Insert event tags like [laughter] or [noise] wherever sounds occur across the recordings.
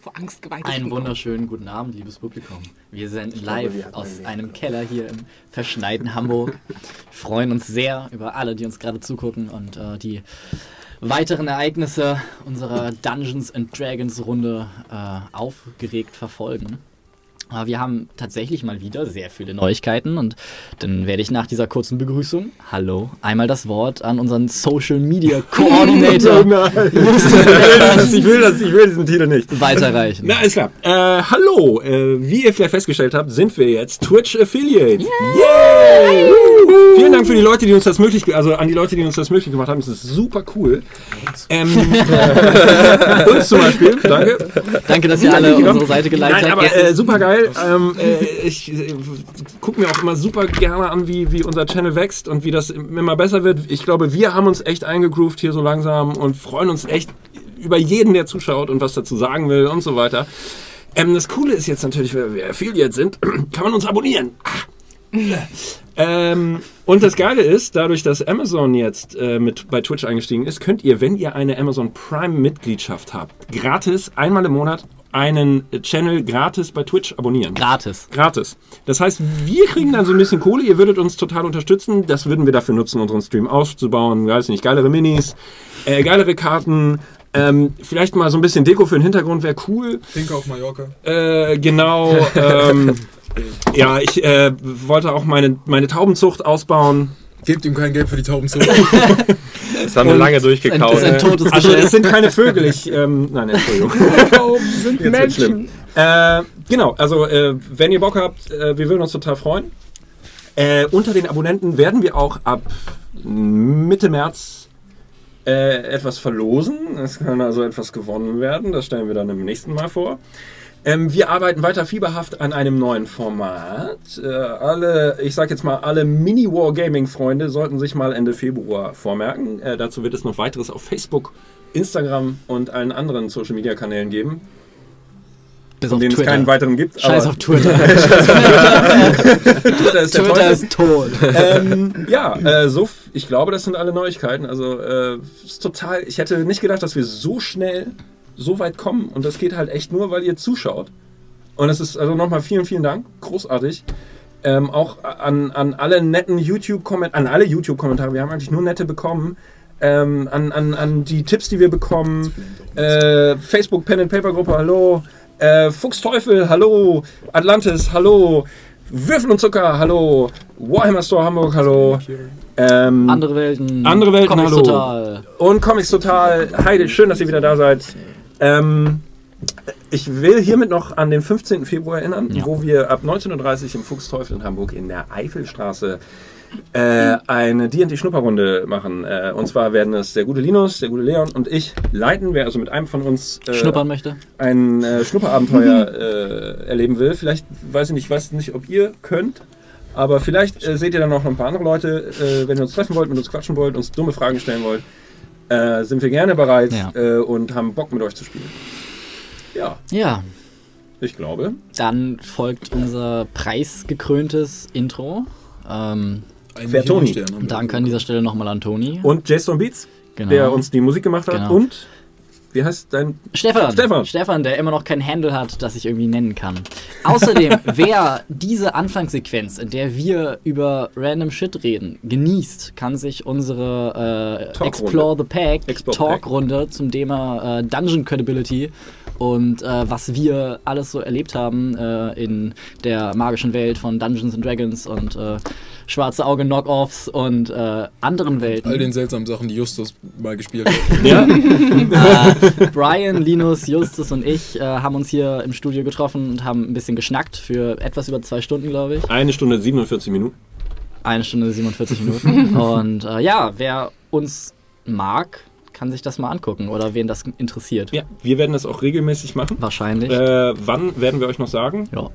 vor Angst geweiht. Einen wunderschönen guten Abend, liebes Publikum. Wir sind live aus einem Keller hier im verschneiten Hamburg. Wir [laughs] freuen uns sehr über alle, die uns gerade zugucken und äh, die weiteren Ereignisse unserer Dungeons and Dragons Runde äh, aufgeregt verfolgen. Aber wir haben tatsächlich mal wieder sehr viele Neuigkeiten und dann werde ich nach dieser kurzen Begrüßung, hallo, einmal das Wort an unseren Social Media [laughs] Coordinator ich, will das, ich will diesen Titel nicht. weiterreichen. Na, alles klar. Äh, hallo, äh, wie ihr vielleicht festgestellt habt, sind wir jetzt Twitch Affiliate. Yay! Vielen Dank für die Leute, die uns das möglich, also an die Leute, die uns das möglich gemacht haben. Das ist super cool. Ähm, [laughs] [laughs] uns zum Beispiel, danke. Danke, dass ihr alle unsere Seite Nein, habt. aber äh, super geil. Ähm, äh, ich äh, gucke mir auch immer super gerne an, wie, wie unser Channel wächst und wie das immer besser wird. Ich glaube, wir haben uns echt eingegroovt hier so langsam und freuen uns echt über jeden, der zuschaut und was dazu sagen will und so weiter. Ähm, das Coole ist jetzt natürlich, wenn wir Affiliate sind, [clears throat] kann man uns abonnieren. Ähm, und das Geile ist, dadurch, dass Amazon jetzt äh, mit bei Twitch eingestiegen ist, könnt ihr, wenn ihr eine Amazon Prime-Mitgliedschaft habt, gratis einmal im Monat einen Channel gratis bei Twitch abonnieren. Gratis. Gratis. Das heißt, wir kriegen dann so ein bisschen Kohle, ihr würdet uns total unterstützen. Das würden wir dafür nutzen, unseren Stream aufzubauen. Weiß nicht, geilere Minis, äh, geilere Karten. Ähm, vielleicht mal so ein bisschen Deko für den Hintergrund wäre cool. Finke auf Mallorca. Äh, genau. [laughs] Ähm, ja, ich äh, wollte auch meine, meine Taubenzucht ausbauen. Gebt ihm kein Geld für die Taubenzucht. Das haben wir lange durchgekaut. Das ist ein totes Also es sind keine Vögel, ich, ähm, nein, Entschuldigung. [laughs] sind Jetzt schlimm. Äh, genau, also äh, wenn ihr Bock habt, äh, wir würden uns total freuen. Äh, unter den Abonnenten werden wir auch ab Mitte März äh, etwas verlosen. Es kann also etwas gewonnen werden. Das stellen wir dann im nächsten Mal vor. Ähm, wir arbeiten weiter fieberhaft an einem neuen Format. Äh, alle, ich sag jetzt mal, alle Mini-Wargaming-Freunde sollten sich mal Ende Februar vormerken. Äh, dazu wird es noch weiteres auf Facebook, Instagram und allen anderen Social-Media-Kanälen geben, Bis von denen es Twitter. keinen weiteren gibt. Scheiß auf Twitter. [laughs] Twitter ist Twitter ist tot. ähm, ja, äh, so, ich glaube, das sind alle Neuigkeiten. Also, äh, ist total, ich hätte nicht gedacht, dass wir so schnell so weit kommen. Und das geht halt echt nur, weil ihr zuschaut. Und es ist also nochmal vielen, vielen Dank. Großartig. Ähm, auch an, an alle netten YouTube-Kommentare, an alle YouTube-Kommentare. Wir haben eigentlich nur nette bekommen. Ähm, an, an, an die Tipps, die wir bekommen. Äh, Facebook Pen and Paper Gruppe, hallo. Äh, Fuchsteufel, hallo. Atlantis, hallo. Würfel und Zucker, hallo. Warhammer Store Hamburg, hallo. Ähm, Andere Welten. Andere Welten, Comics hallo. Total. und Comics Total. Heide, schön, dass ihr wieder da seid. Ähm, ich will hiermit noch an den 15. Februar erinnern, Ja. wo wir ab 19.30 Uhr im Fuchsteufel in Hamburg in der Eifelstraße äh, eine D&D-Schnupperrunde machen. Äh, und zwar werden es der gute Linus, der gute Leon und ich leiten. Wer also mit einem von uns äh, Schnuppern möchte. ein äh, Schnupperabenteuer äh, erleben will. Vielleicht, weiß ich nicht, weiß nicht, ob ihr könnt, aber vielleicht äh, seht ihr dann noch ein paar andere Leute. Wenn ihr uns treffen wollt, mit uns quatschen wollt, uns dumme Fragen stellen wollt, äh, sind wir gerne bereit Ja. äh, und haben Bock mit euch zu spielen. Ja, Ja, ich glaube. dann folgt unser preisgekröntes Intro. Ähm, Ein Wer Toni? Danke an dieser Stelle nochmal an Toni. Und Jason Beats, Genau. der uns die Musik gemacht hat. Genau. Und, wie heißt dein... Stefan. Stefan. Stefan, der immer noch kein Handle hat, das ich irgendwie nennen kann. Außerdem, [laughs] wer diese Anfangssequenz, in der wir über random Shit reden, genießt, kann sich unsere äh. Explore the Pack Talkrunde zum Thema äh, Dungeon Credibility und äh, was wir alles so erlebt haben äh, in der magischen Welt von Dungeons and Dragons und äh, Schwarze Auge Knockoffs und äh, anderen Welten. All den seltsamen Sachen, die Justus mal gespielt hat. [laughs] Ja? äh, Brian, Linus, Justus und ich äh, haben uns hier im Studio getroffen und haben ein bisschen geschnackt für etwas über zwei Stunden, glaube ich. Eine Stunde 47 Minuten. Eine Stunde 47 Minuten. [laughs] und äh, ja, wer uns mag, kann sich das mal angucken oder wen das interessiert. Ja, wir werden das auch regelmäßig machen. Wahrscheinlich. Äh, wann werden wir euch noch sagen? ja.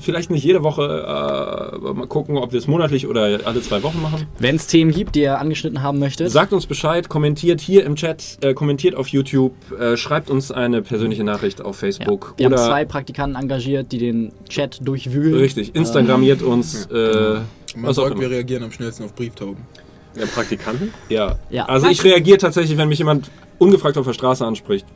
Vielleicht nicht jede Woche, äh, mal gucken, ob wir es monatlich oder alle zwei Wochen machen. Wenn es Themen gibt, die ihr angeschnitten haben möchtet, Sagt uns Bescheid, kommentiert hier im Chat, äh, kommentiert auf YouTube, äh, schreibt uns eine persönliche Nachricht auf ja. Facebook wir haben zwei Praktikanten engagiert, die den Chat durchwühlen. richtig, Instagramiert uns. Äh, Man was auch sagt, wir reagieren am schnellsten auf Brieftauben. Der Praktikanten? Ja. Ja. Also ich reagiere tatsächlich, wenn mich jemand ungefragt auf der Straße anspricht.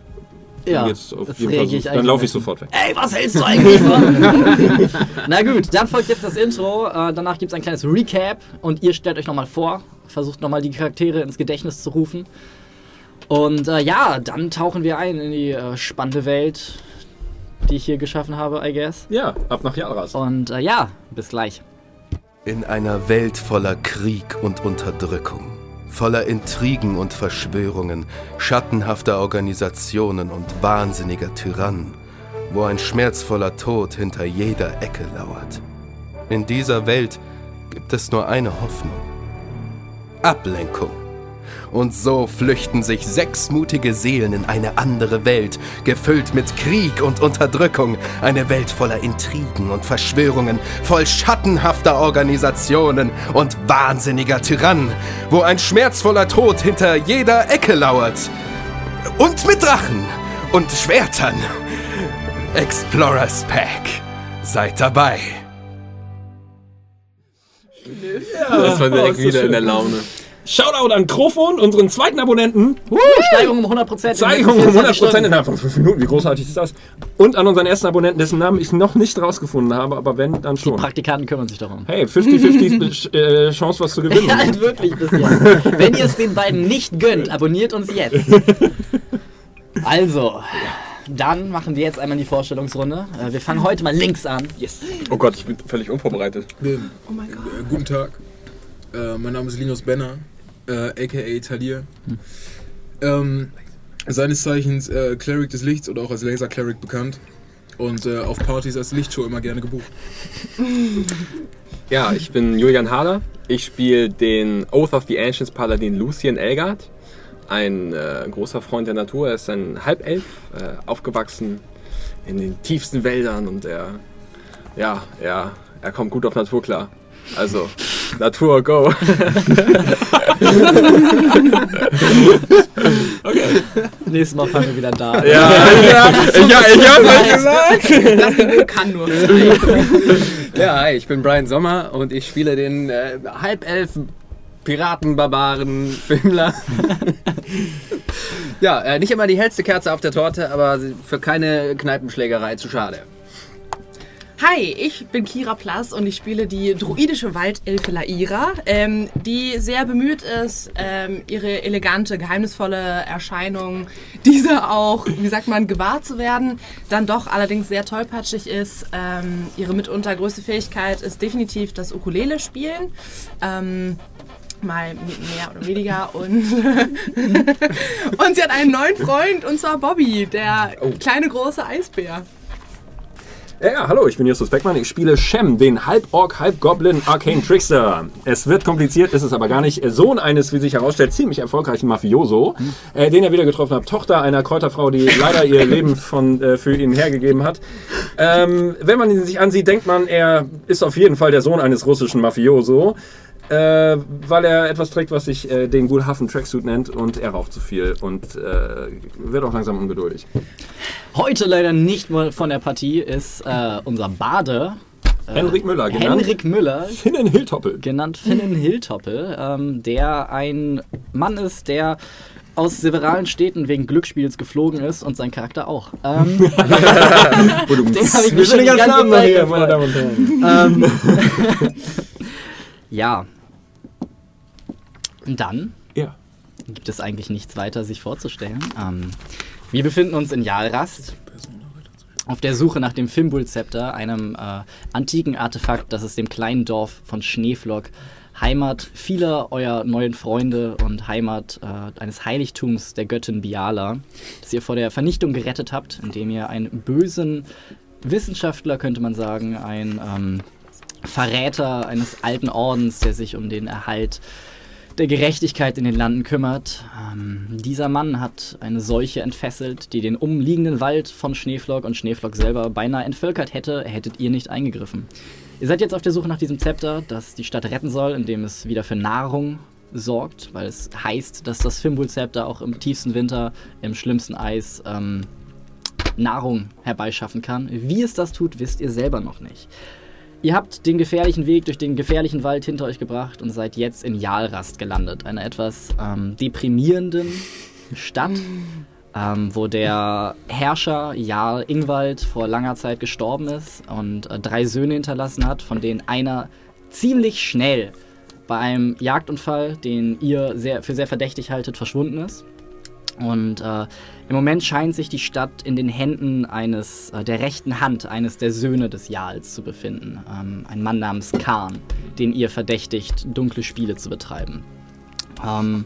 Ja, Jetzt auf das jeden Fall ich so, dann laufe ich sofort weg. Ey, was hältst du eigentlich von? [laughs] Na gut, dann folgt jetzt das Intro. Äh, danach gibt es ein kleines Recap und ihr stellt euch nochmal vor, versucht nochmal die Charaktere ins Gedächtnis zu rufen. Und äh, ja, dann tauchen wir ein in die äh, spannende Welt, die ich hier geschaffen habe, I guess. Ja, ab nach Jalras. Und äh, ja, bis gleich. In einer Welt voller Krieg und Unterdrückung, voller Intrigen und Verschwörungen, schattenhafter Organisationen und wahnsinniger Tyrannen, wo ein schmerzvoller Tod hinter jeder Ecke lauert. In dieser Welt gibt es nur eine Hoffnung. Ablenkung. Und so flüchten sich sechs mutige Seelen in eine andere Welt, gefüllt mit Krieg und Unterdrückung. Eine Welt voller Intrigen und Verschwörungen, voll schattenhafter Organisationen und wahnsinniger Tyrannen, wo ein schmerzvoller Tod hinter jeder Ecke lauert. Und mit Drachen und Schwertern. Explorers Pack. Seid dabei. Das war direkt das wieder schön. in der Laune. Shoutout an Krofon, unseren zweiten Abonnenten. Uh, Steigerung um 100%. Steigerung um 100% innerhalb von 5 Minuten. Wie großartig ist das? Und an unseren ersten Abonnenten, dessen Namen ich noch nicht rausgefunden habe, aber wenn, dann Die schon. Praktikanten kümmern sich darum. Hey, 50-50 äh, Chance, was zu [laughs] gewinnen. Ja, halt wirklich bis jetzt. Wenn ihr es den beiden nicht gönnt, abonniert uns jetzt. [laughs] Also, dann machen wir jetzt einmal die Vorstellungsrunde. Äh, Wir fangen heute mal links an. Yes. Oh Gott, ich bin völlig unvorbereitet. Oh mein Gott. Äh, guten Tag. Äh, mein Name ist Linus Benner, äh, aka Talir. Ähm, seines Zeichens äh, Cleric des Lichts oder auch als Laser Cleric bekannt. Und äh, auf Partys als Lichtshow immer gerne gebucht. Ja, ich bin Julian Hader. Ich spiele den Oath of the Ancients Paladin Lucien Elgard. Ein äh, großer Freund der Natur. Er ist ein Halbelf, äh, aufgewachsen in den tiefsten Wäldern und er, ja, er, er kommt gut auf Natur klar. Also, Natur, go. [laughs] Nächstes Mal fangen wir wieder da. Ja, ja, ich, [laughs] ja, ich hab's euch gesagt. Das Niveau kann nur. Ja, hi, ich bin Brian Sommer und ich spiele den äh, Halbelf Piratenbarbaren Filmler. [laughs] ja, äh, nicht immer die hellste Kerze auf der Torte, aber für keine Kneipenschlägerei zu schade. Hi, ich bin Kira Plass und ich spiele die druidische Waldelfe Laira, ähm, die sehr bemüht ist, ähm, ihre elegante, geheimnisvolle Erscheinung, diese auch, wie sagt man, gewahr zu werden, dann doch allerdings sehr tollpatschig ist. Ähm, ihre mitunter größte Fähigkeit ist definitiv das Ukulele spielen. Ähm, mal mehr oder weniger und, [laughs] und sie hat einen neuen Freund und zwar Bobby, der kleine große Eisbär. Ja, hallo, ich bin Justus Beckmann. Ich spiele Shem, den Halb-Orc, Halb-Goblin Arcane Trickster. Es wird kompliziert, ist es aber gar nicht. Sohn eines, wie sich herausstellt, ziemlich erfolgreichen Mafioso, äh, den er wieder getroffen hat. Tochter einer Kräuterfrau, die [laughs] leider ihr Leben von, äh, für ihn hergegeben hat. Ähm, wenn man ihn sich ansieht, denkt man, er ist auf jeden Fall der Sohn eines russischen Mafioso. Äh, weil er etwas trägt, was sich äh, den Gulhafen Tracksuit nennt und er raucht zu viel und äh, wird auch langsam ungeduldig. Heute leider nicht mal von der Partie ist äh, unser Bade. Äh, Henrik Müller, genannt Henrik Müller, Finnen Hilltoppel. genannt Finnen Hilltoppel, ähm, der ein Mann ist, der aus severalen Städten wegen Glücksspiels geflogen ist und sein Charakter auch. Ähm, [laughs] [laughs] den habe ich mir schon die ganze Zeit gefreut. Damen und Herren. Ähm, [laughs] ja. Und dann Ja. gibt es eigentlich nichts weiter sich vorzustellen. Ähm, wir befinden uns in Jalrast auf der Suche nach dem Fimbul-Zepter, einem äh, antiken Artefakt, das es dem kleinen Dorf von Schneeflock, Heimat vieler eurer neuen Freunde und Heimat äh, eines Heiligtums der Göttin Biala, das ihr vor der Vernichtung gerettet habt, indem ihr einen bösen Wissenschaftler, könnte man sagen, ein ähm, Verräter eines alten Ordens, der sich um den Erhalt der Gerechtigkeit in den Landen kümmert. Ähm, dieser Mann hat eine Seuche entfesselt, die den umliegenden Wald von Schneeflock und Schneeflock selber beinahe entvölkert hätte, hättet ihr nicht eingegriffen. Ihr seid jetzt auf der Suche nach diesem Zepter, das die Stadt retten soll, indem es wieder für Nahrung sorgt, weil es heißt, dass das Fimbul-Zepter auch im tiefsten Winter, im schlimmsten Eis, ähm, Nahrung herbeischaffen kann. Wie es das tut, wisst ihr selber noch nicht. Ihr habt den gefährlichen Weg durch den gefährlichen Wald hinter euch gebracht und seid jetzt in Jalrast gelandet, einer etwas ähm, deprimierenden Stadt, [laughs] ähm, wo der Herrscher Jarl Ingwald vor langer Zeit gestorben ist und äh, drei Söhne hinterlassen hat, von denen einer ziemlich schnell bei einem Jagdunfall, den ihr sehr, für sehr verdächtig haltet, verschwunden ist. Und äh, im Moment scheint sich die Stadt in den Händen eines, äh, der rechten Hand eines der Söhne des Jarls zu befinden. Ähm, ein Mann namens Khan, den ihr verdächtigt, dunkle Spiele zu betreiben. Ähm,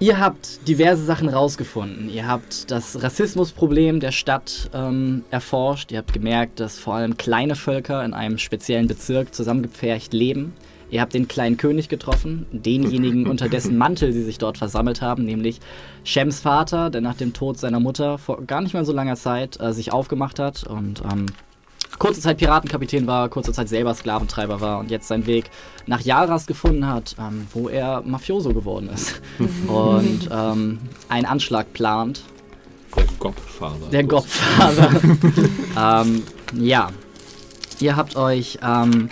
ihr habt diverse Sachen rausgefunden. Ihr habt das Rassismusproblem der Stadt ähm, erforscht. Ihr habt gemerkt, dass vor allem kleine Völker in einem speziellen Bezirk zusammengepfercht leben. Ihr habt den kleinen König getroffen, denjenigen, [laughs] unter dessen Mantel sie sich dort versammelt haben, nämlich Shems Vater, der nach dem Tod seiner Mutter vor gar nicht mal so langer Zeit äh, sich aufgemacht hat und ähm, kurze Zeit Piratenkapitän war, kurze Zeit selber Sklaventreiber war und jetzt seinen Weg nach Jaras gefunden hat, ähm, wo er Mafioso geworden ist [laughs] und ähm, einen Anschlag plant. Der Godfather. Der Godfather. [laughs] ähm, ja, ihr habt euch, ähm,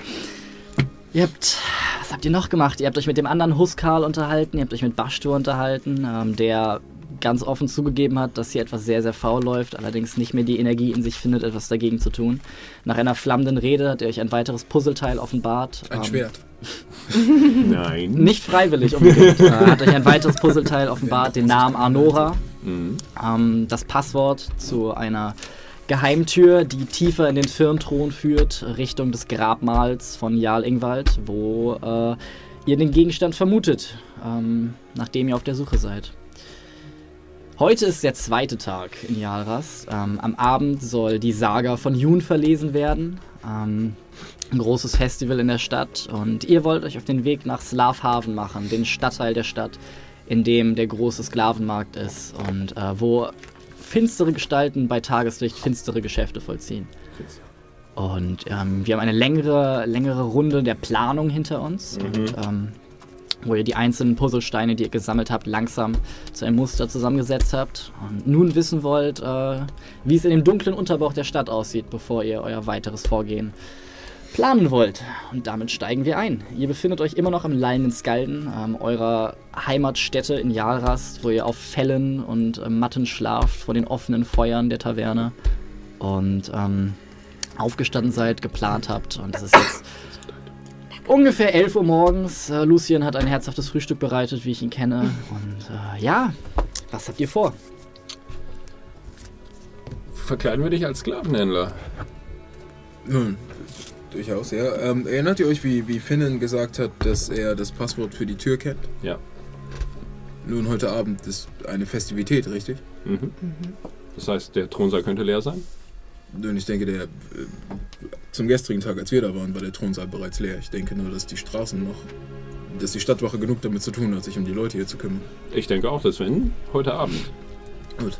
ihr habt, was habt ihr noch gemacht? Ihr habt euch mit dem anderen Huskal unterhalten, ihr habt euch mit Bashtur unterhalten, ähm, der ganz offen zugegeben hat, dass hier etwas sehr, sehr faul läuft, allerdings nicht mehr die Energie in sich findet, etwas dagegen zu tun. Nach einer flammenden Rede hat er euch ein weiteres Puzzleteil offenbart. Ein ähm, Schwert. [laughs] Nein. Nicht freiwillig unbedingt. äh, [laughs] hat euch ein weiteres Puzzleteil offenbart, den Namen Arnora. Mhm. Ähm, das Passwort zu einer Geheimtür, die tiefer in den Firnthron führt, Richtung des Grabmals von Jarl Ingwald, wo äh, ihr den Gegenstand vermutet, ähm, nachdem ihr auf der Suche seid. Heute ist der zweite Tag in Jalras. Ähm, am Abend soll die Saga von Jun verlesen werden. Ähm, ein großes Festival in der Stadt. Und ihr wollt euch auf den Weg nach Slavhaven machen, den Stadtteil der Stadt, in dem der große Sklavenmarkt ist und äh, wo finstere Gestalten bei Tageslicht finstere Geschäfte vollziehen. Und ähm, wir haben eine längere, längere Runde der Planung hinter uns. Und, ähm, wo ihr die einzelnen Puzzlesteine, die ihr gesammelt habt, langsam zu einem Muster zusammengesetzt habt. Und nun wissen wollt, äh, wie es in dem dunklen Unterbauch der Stadt aussieht, bevor ihr euer weiteres Vorgehen planen wollt. Und damit steigen wir ein. Ihr befindet euch immer noch im Lallenden Skalden, ähm, eurer Heimatstätte in Jalrast, wo ihr auf Fellen und äh, Matten schlaft vor den offenen Feuern der Taverne. Und ähm, aufgestanden seid, geplant habt. Und es ist jetzt ungefähr 11 Uhr morgens. Äh, Lucien hat ein herzhaftes Frühstück bereitet, wie ich ihn kenne. Und äh, ja, was habt ihr vor? Verkleiden wir dich als Sklavenhändler. Nun, durchaus, ja. Ähm, erinnert ihr euch, wie, wie Finnen gesagt hat, dass er das Passwort für die Tür kennt? Ja. Nun, heute Abend ist eine Festivität, richtig? Mhm. Das heißt, der Thronsaal könnte leer sein? Nun, ich denke, der äh, zum gestrigen Tag, als wir da waren, war der Thronsaal bereits leer. Ich denke nur, dass die Straßen noch, dass die Stadtwache genug damit zu tun hat, sich um die Leute hier zu kümmern. Ich denke auch, dass wenn heute Abend. Gut.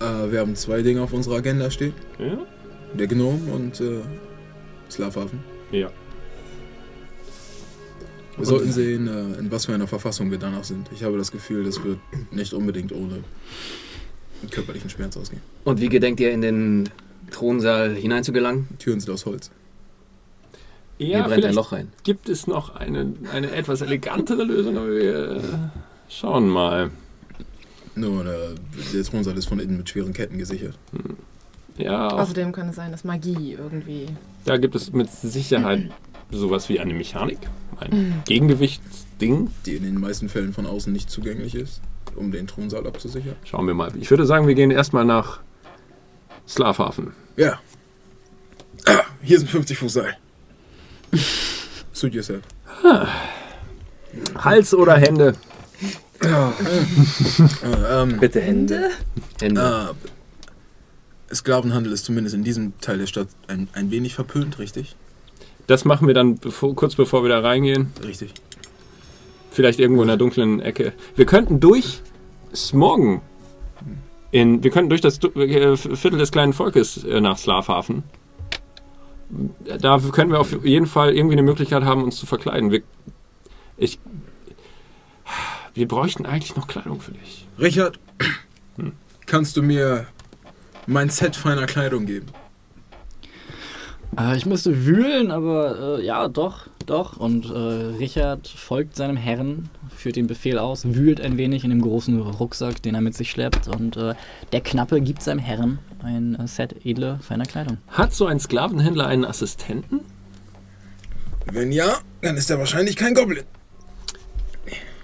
Äh, wir haben zwei Dinge auf unserer Agenda stehen. Ja? Der Gnom und äh, Slavhafen. Ja. Wir sollten sehen, äh, in was für einer Verfassung wir danach sind. Ich habe das Gefühl, das wird nicht unbedingt ohne körperlichen Schmerz ausgehen. Und wie gedenkt ihr in den Thronsaal hineinzugelangen? Die Türen sind aus Holz. Hier Ja, brennt ein Loch rein. gibt es noch eine, eine etwas elegantere Lösung, aber wir äh, schauen mal. Nun, äh, der Thronsaal ist von innen mit schweren Ketten gesichert. Ja, Außerdem kann es sein, dass Magie irgendwie. da gibt es mit Sicherheit sowas wie eine Mechanik, ein Gegengewichtsding. Die in den meisten Fällen von außen nicht zugänglich ist, um den Thronsaal abzusichern. Schauen wir mal. Ich würde sagen, wir gehen erstmal nach Slavhafen. Ja. Ah, hier sind 50 Fuß Seil. Suit yourself. Hals oder Hände? Äh, ähm, Bitte Hände. Hände. äh, Sklavenhandel ist zumindest in diesem Teil der Stadt ein, ein wenig verpönt, richtig? Das machen wir dann bevor, kurz bevor wir da reingehen. Richtig. Vielleicht irgendwo in der dunklen Ecke. Wir könnten durch Smorgon in, wir könnten durch das äh, Viertel des kleinen Volkes äh, nach Slavhafen. Da könnten wir auf jeden Fall irgendwie eine Möglichkeit haben, uns zu verkleiden. Wir, ich, wir bräuchten eigentlich noch Kleidung für dich. Richard, kannst du mir mein Set feiner Kleidung geben? Äh, ich müsste wühlen, aber äh, ja, doch. doch. Und äh, Richard folgt seinem Herrn, führt den Befehl aus, wühlt ein wenig in dem großen Rucksack, den er mit sich schleppt. Und äh, der Knappe gibt seinem Herrn ein äh, Set edle, feiner Kleidung. Hat so ein Sklavenhändler einen Assistenten? Wenn ja, dann ist er wahrscheinlich kein Goblin.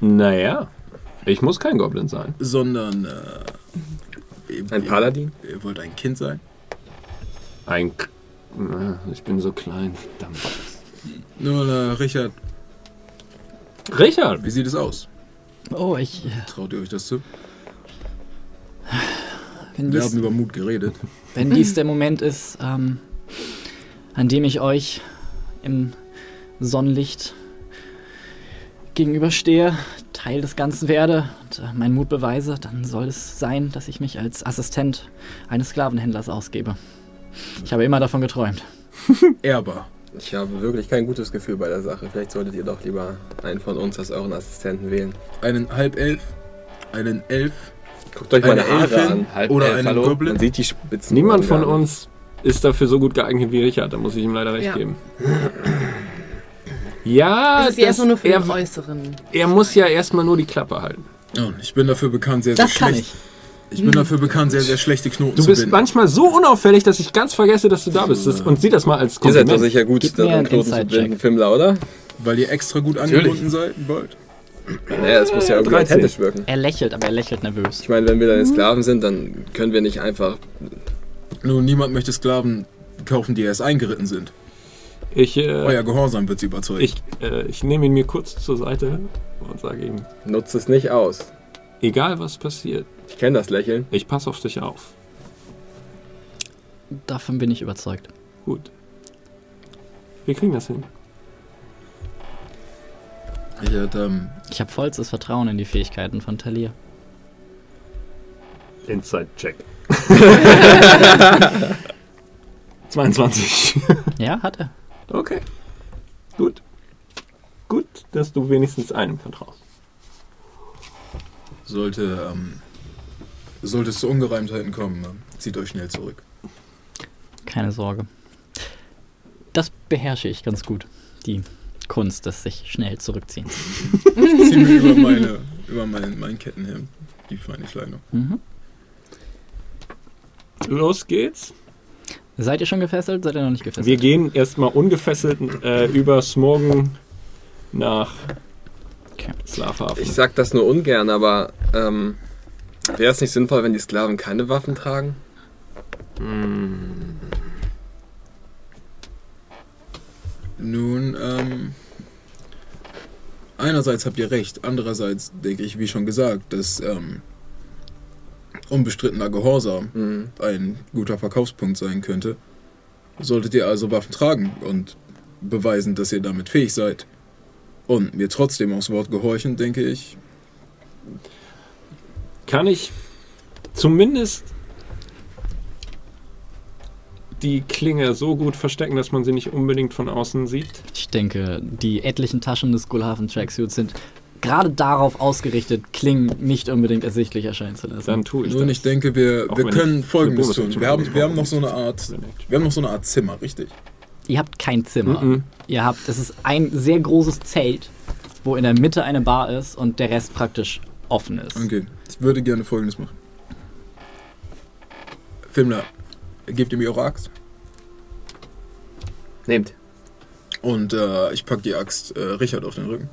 Naja, ich muss kein Goblin sein. Sondern, äh, Ein ihr- Paladin? Ihr wollt ein Kind sein? Ein. K ich bin so klein, verdammt. Nun, äh, Richard, Richard! wie sieht es aus? Oh, ich. äh, Traut ihr euch das zu? Wenn Wir dies, haben über Mut geredet. wenn dies der Moment ist, ähm, an dem ich euch im Sonnenlicht gegenüberstehe, Teil des Ganzen werde und äh, meinen Mut beweise, dann soll es sein, dass ich mich als Assistent eines Sklavenhändlers ausgebe. Ich habe immer davon geträumt. [laughs] Ehrbar. Ich habe wirklich kein gutes Gefühl bei der Sache. Vielleicht solltet ihr doch lieber einen von uns als euren Assistenten wählen. Einen Halbelf, einen Elf Guckt euch meine Eine Haare Elfin an. Halb oder einen hallo? Goblin? Man sieht die Spitzen. Niemand von uns ist dafür so gut geeignet wie Richard, da muss ich ihm leider recht Ja. geben. Ja, Das ist ja erstmal nur für den er, Äußeren. er muss ja erstmal nur die Klappe halten. Oh, ich bin dafür bekannt, sehr, sehr Das kann schlecht. Ich bin dafür bekannt, sehr, sehr schlechte Knoten Du zu bist binden. manchmal so unauffällig, dass ich ganz vergesse, dass du da bist. Das, und sieh das mal als Ihr seid doch Kompliment. sicher gut Gib darin, Knoten zu binden, Fimmler, oder? Weil ihr extra gut angebunden seid, bald. Naja, es muss ja irgendwie 13. authentisch wirken. Er lächelt, aber er lächelt nervös. Ich meine, wenn wir deine Sklaven sind, dann können wir nicht einfach. Nun, niemand möchte Sklaven kaufen, die erst eingeritten sind. Ich, äh, Euer Gehorsam wird sie überzeugen. ich, äh, ich nehme ihn mir kurz zur Seite und sage ihm, Nutzt es nicht aus. egal was passiert, Ich kenne das Lächeln. ich passe auf dich auf. Davon bin ich überzeugt. Gut. Wir kriegen das hin. Ich ähm, Ich habe vollstes Vertrauen in die Fähigkeiten von Talir. Inside-Check. 22. [laughs] Ja, hat er. Okay. Gut. Gut, dass du wenigstens einem vertraust. sollte, ähm, sollte es zu Ungereimtheiten kommen, ähm, zieht euch schnell zurück. Keine Sorge. Das beherrsche ich ganz gut. Die Kunst des sich schnell zurückziehens. Ich ziehe mir über, meine, über mein, mein Kettenhemd die feine Kleidung. Mhm. Los geht's. Seid ihr schon gefesselt? Seid ihr noch nicht gefesselt? Wir gehen erstmal ungefesselt äh, über Smogen nach Okay. Schlafhafen. Ich sag das nur ungern, aber ähm, wäre es nicht sinnvoll, wenn die Sklaven keine Waffen tragen? Nun, ähm, einerseits habt ihr recht, andererseits denke ich, wie schon gesagt, dass ähm, unbestrittener Gehorsam Mhm. ein guter Verkaufspunkt sein könnte. Solltet ihr also Waffen tragen und beweisen, dass ihr damit fähig seid und mir trotzdem aufs Wort gehorchen, denke ich, Kann ich zumindest die Klinge so gut verstecken, dass man sie nicht unbedingt von außen sieht? Ich denke, die etlichen Taschen des Gullhafen Tracksuits sind gerade darauf ausgerichtet, Klingen nicht unbedingt ersichtlich erscheinen zu lassen. Dann tue ich nun, das. ich denke, wir, Auch wir können Folgendes tun. Wir haben, wir haben noch so eine Art, wir haben noch so eine Art Zimmer, richtig? Ihr habt kein Zimmer. Mhm. Ihr habt, es ist ein sehr großes Zelt, wo in der Mitte eine Bar ist und der Rest praktisch offen ist. Okay, ich würde gerne Folgendes machen. Filmler, gebt ihr mir eure Axt Nehmt. und äh, ich pack die Axt äh, Richard auf den Rücken.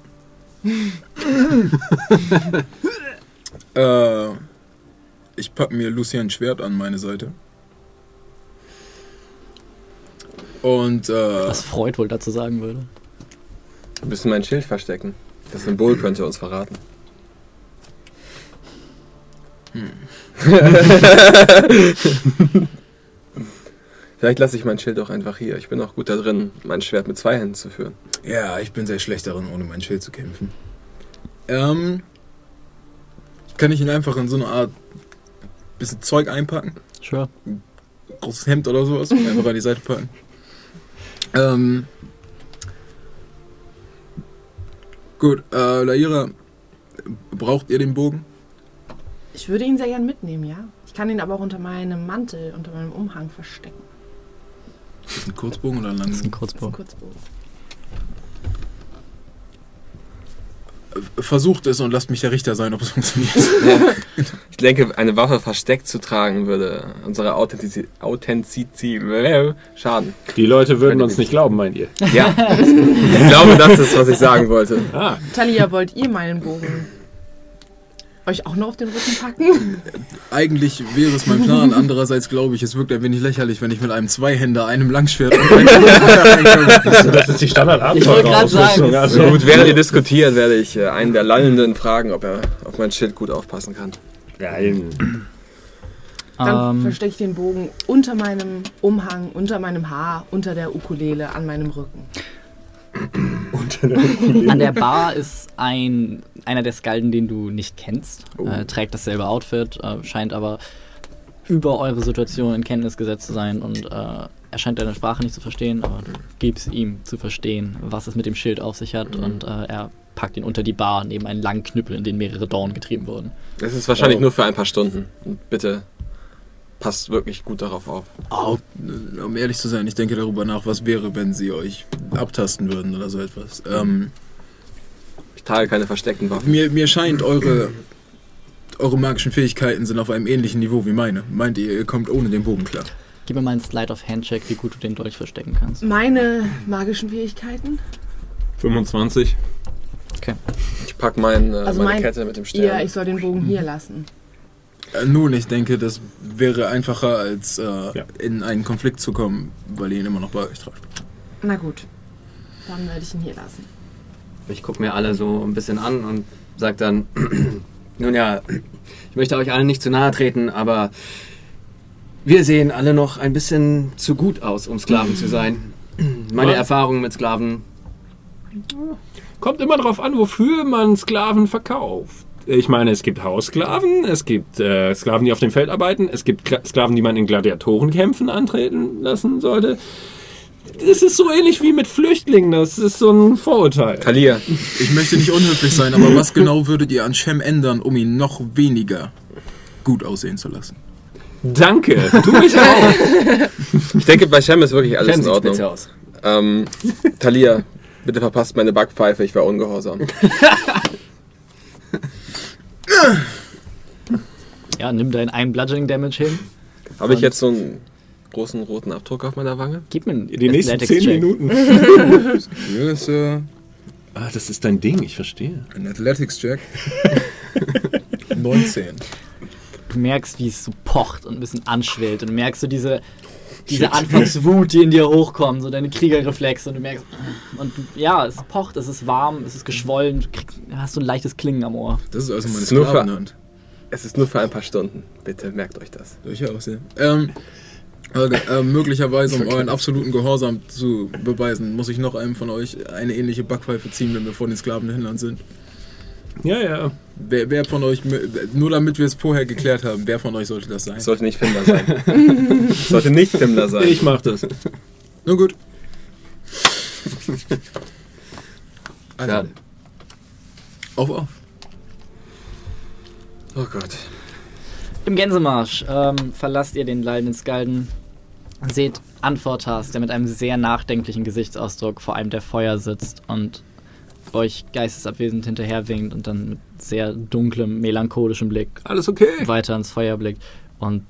[laughs] äh, ich pack mir Lucians Schwert an meine Seite. Und äh, Was Freud wohl dazu sagen würde. Wir müssen mein Schild verstecken. Das Symbol könnte uns verraten. [laughs] Vielleicht lasse ich mein Schild auch einfach hier. Ich bin auch gut da drin, mein Schwert mit zwei Händen zu führen. ja, ich bin sehr schlecht darin, ohne mein Schild zu kämpfen. Ähm, kann ich ihn einfach in so eine Art bisschen Zeug einpacken? Sure. großes Hemd oder sowas und einfach an die Seite packen. Ähm, gut, äh, Laira, braucht ihr den Bogen? Ich würde ihn sehr gern mitnehmen, ja. Ich kann ihn aber auch unter meinem Mantel, unter meinem Umhang verstecken. Ist das ein Kurzbogen oder ein Das ist ein Langbogen? Das ist ein Kurzbogen. Kurzbogen. Versucht es und lasst mich der Richter sein, ob es [laughs] funktioniert. Ich denke, eine Waffe versteckt zu tragen würde unsere Authentizität Authentizität [laughs] schaden. Die Leute würden uns nicht glauben, meint ihr? Ja, ich glaube, das ist, was ich sagen wollte. Ah, Talia, wollt ihr meinen Bogen euch auch noch auf den Rücken packen? [laughs] Eigentlich wäre es mein Plan. Andererseits glaube ich, es wirkt ein wenig lächerlich, wenn ich mit einem Zweihänder, einem Langschwert und einem [laughs] das ist die standard Ich wollte gerade sagen, Abenteuerausrüstung. So Also, gut, während ihr diskutiert, werde ich äh, einen der Lallenden fragen, ob er auf mein Schild gut aufpassen kann. Geil. Dann Ähm, verstecke ich den Bogen unter meinem Umhang, unter meinem Haar, unter der Ukulele, an meinem Rücken. [clears throat] An der Bar ist ein einer der Skalden, den du nicht kennst. Oh. Äh, trägt dasselbe Outfit, äh, scheint aber über eure Situation in Kenntnis gesetzt zu sein und äh, er scheint deine Sprache nicht zu verstehen, aber du gibst ihm zu verstehen, was es mit dem Schild auf sich hat und äh, er packt ihn unter die Bar neben einen langen Knüppel, in den mehrere Dorn getrieben wurden. Das ist wahrscheinlich Oh. nur für ein paar Stunden. Und bitte passt wirklich gut darauf auf. Oh, um ehrlich zu sein, ich denke darüber nach, was wäre, wenn sie euch abtasten würden oder so etwas. Ähm, Ich trage keine versteckten Waffen. mir, mir scheint, eure, eure magischen Fähigkeiten sind auf einem ähnlichen Niveau wie meine. Meint ihr, ihr kommt ohne den Bogen klar? Gib mir mal einen Slide of Handcheck, wie gut du den Dolch verstecken kannst. Meine magischen Fähigkeiten? 25. Ich pack mein, äh, Also meine mein- Kette mit dem Ja, Stern. ich soll den Bogen hier lassen. Äh, nun, ich denke, das wäre einfacher, als äh, Ja. in einen Konflikt zu kommen, weil ihr ihn immer noch bei euch tragt. Na gut, dann werde ich ihn hier lassen. Ich gucke mir alle so ein bisschen an und sag dann, [clears throat] nun ja, ich möchte euch allen nicht zu nahe treten, aber wir sehen alle noch ein bisschen zu gut aus, um Sklaven zu sein. [clears throat] Meine Was? Erfahrungen mit Sklaven, Kommt immer drauf an, wofür man Sklaven verkauft. Ich meine, es gibt Haussklaven, es gibt äh, Sklaven, die auf dem Feld arbeiten, es gibt Kla Sklaven, die man in Gladiatorenkämpfen antreten lassen sollte. Das ist so ähnlich wie mit Flüchtlingen, das ist so ein Vorurteil. Talia, Ich möchte nicht unhöflich sein, aber was [laughs] genau würdet ihr an Shem ändern, um ihn noch weniger gut aussehen zu lassen? Danke, tu ich auch. [laughs] ich denke, bei Shem ist wirklich alles Shem in Ordnung. aus. Ähm, Talia, bitte verpasst meine Backpfeife, ich war ungehorsam. [laughs] [laughs] Ja, nimm deinen einen Bludgeoning Damage hin. Habe ich jetzt so einen großen roten Abdruck auf meiner Wange? Gib mir einen Die nächsten Athletics 10 Check. Minuten. Hier ist äh, Ah, das ist dein Ding, ich verstehe. ein Athletics-Check. 19. [laughs] Du merkst, wie es so pocht und ein bisschen anschwillt und du merkst so diese, diese Anfangswut, die in dir hochkommt, so deine Kriegerreflexe und du merkst, und du, ja, es pocht, es ist warm, es ist geschwollen, du kriegst, hast so ein leichtes Klingen am Ohr. Das ist also meine für- Sklavenhand. Es ist nur für ein paar Stunden. Bitte merkt euch das. Durchaus, ja. Ähm, äh, möglicherweise, um euren absoluten Gehorsam zu beweisen, muss ich noch einem von euch eine ähnliche Backpfeife ziehen, wenn wir vor den Sklavenhändlern sind. Ja, ja. Wer, wer von euch, nur damit wir es vorher geklärt haben, wer von euch sollte das sein? Es sollte nicht Fimmler sein. Es [laughs] sollte nicht Fimmler sein. Ich mach das. Nun gut. Also, Schade. auf, auf. Oh Gott. Im Gänsemarsch ähm, verlasst ihr den leidenden Skalden, seht Antwortas, der mit einem sehr nachdenklichen Gesichtsausdruck vor einem der Feuer sitzt und euch geistesabwesend hinterherwinkt und dann mit sehr dunklem, melancholischem Blick Alles okay? weiter ins Feuer blickt und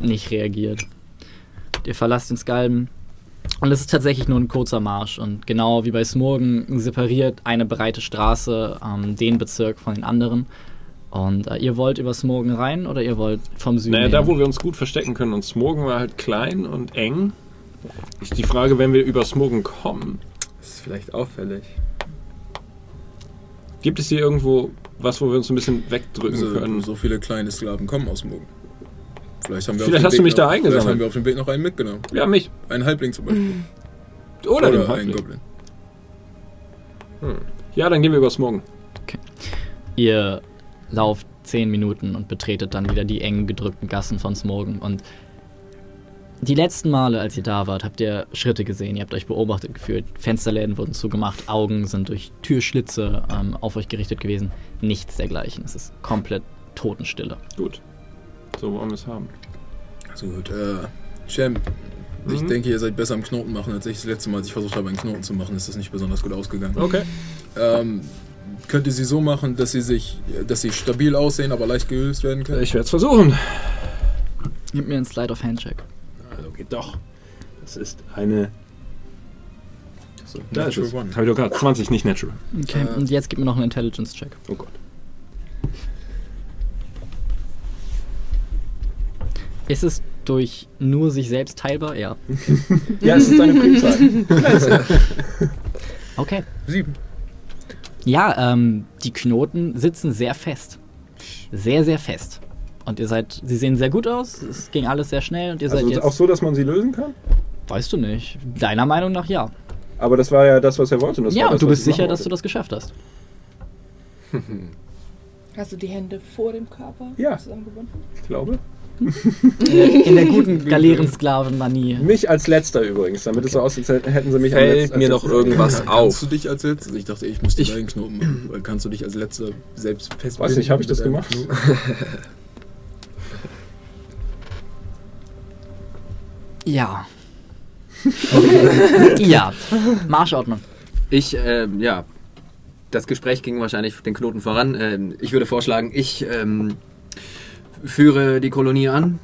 nicht reagiert. Ihr verlasst den Skalden und es ist tatsächlich nur ein kurzer Marsch und genau wie bei Smorgen separiert eine breite Straße ähm, den Bezirk von den anderen. Und äh, ihr wollt über Smorgen rein oder ihr wollt vom Süden Naja, hin? da wo wir uns gut verstecken können und Smogen war halt klein und eng. Ist die Frage, wenn wir über Smogen kommen, Das ist vielleicht auffällig. Gibt es hier irgendwo was, wo wir uns ein bisschen wegdrücken So, können? so viele kleine Sklaven kommen aus Mogen. Vielleicht haben wir Vielleicht auf hast dem du Weg mich da noch, eingesammelt. Vielleicht haben wir auf dem Weg noch einen mitgenommen. Ja, mich. Einen Halbling zum Beispiel. Oder, den einen Halbling. Goblin. Ja, dann gehen wir über Smogen. Ihr lauft zehn Minuten und betretet dann wieder die engen gedrückten Gassen von Smorgen. Und die letzten Male, als ihr da wart, habt ihr Schritte gesehen, ihr habt euch beobachtet gefühlt. Fensterläden wurden zugemacht, Augen sind durch Türschlitze ähm, auf euch gerichtet gewesen. Nichts dergleichen. Es ist komplett Totenstille. Gut. So wollen wir es haben. Also gut, äh, ich Mhm. denke, ihr seid besser am Knoten machen als ich. Das letzte Mal, als ich versucht habe, einen Knoten zu machen, ist das nicht besonders gut ausgegangen. Okay. Ähm, könnt ihr sie so machen, dass sie sich, dass sie stabil aussehen, aber leicht gelöst werden können? Ich werde es versuchen. Gib mir einen Slide of Hand Check. Also geht doch. Das ist eine. So, da ist Natural es. one. Habe ich doch gerade 20, nicht natural. Okay, und jetzt gib mir noch einen Intelligence Check. Oh Gott. Ist es durch nur sich selbst teilbar? Ja. [laughs] Ja, es ist eine Primzahl. [laughs] Okay. Sieben. Ja, ähm, die Knoten sitzen sehr fest. Sehr, sehr fest. Und ihr seid, sie sehen sehr gut aus, es ging alles sehr schnell und ihr seid Also jetzt, auch so, dass man sie lösen kann? weißt du nicht, deiner Meinung nach ja. Aber das war ja das, was er wollte. und Das ja, war das, und du bist ich sicher, dass du das geschafft hast. [laughs] Hast du die Hände vor dem Körper Ja. zusammengebunden? Ich glaube. In der guten [laughs] Galeerensklaven-Manie. Mich als letzter übrigens, damit es so aussieht, als hätten sie mich Fällt als, als mir noch irgendwas Kannst auf? du dich als letzter? Ich dachte, ich muss die Ich- Knoten machen. Kannst du dich als letzter selbst festbinden? Weiß nicht, habe ich das gemacht? [laughs] Ja. [laughs] ja. Marschordnung. Ich, ähm, ja. Das Gespräch ging wahrscheinlich den Knoten voran. Ähm, ich würde vorschlagen, ich ähm, führe die Kolonie an,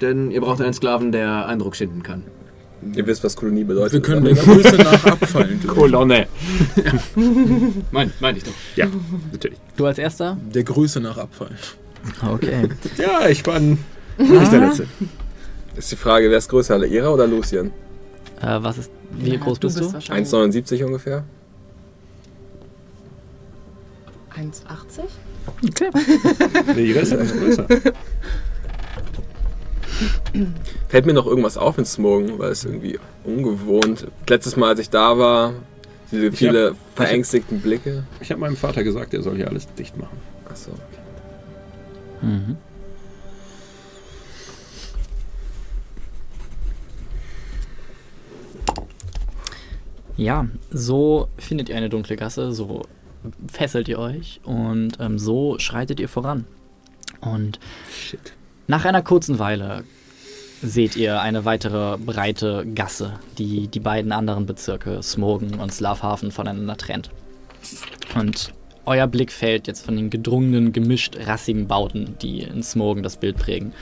denn ihr braucht einen Sklaven, der Eindruck schinden kann. Ihr wisst, was Kolonie bedeutet. Wir können der Größe nach abfallen. [laughs] Kolonne. [laughs] Mein, meine ich doch. Ja, natürlich. Du als erster? Der Größe nach abfallen. Okay. Ja, ich war nicht der Letzte. Ist die Frage, wer ist größer, Ira oder Lucien? Äh, was ist, wie Ja, groß bist du? wahrscheinlich 1,79 ungefähr? 1,80? Okay. [laughs] Nee, die Rest ist größer. Fällt mir noch irgendwas auf in Smogen, weil es irgendwie ungewohnt. Letztes Mal, als ich da war, diese viele hab- verängstigten Blicke. Ich habe meinem Vater gesagt, er soll hier alles dicht machen. Achso. Mhm. Ja, so findet ihr eine dunkle Gasse, so fesselt ihr euch und ähm, so schreitet ihr voran. Und Shit. nach einer kurzen Weile seht ihr eine weitere breite Gasse, die die beiden anderen Bezirke, Smogen und Slavhafen, voneinander trennt. Und euer Blick fällt jetzt von den gedrungenen, gemischt rassigen Bauten, die in Smogen das Bild prägen,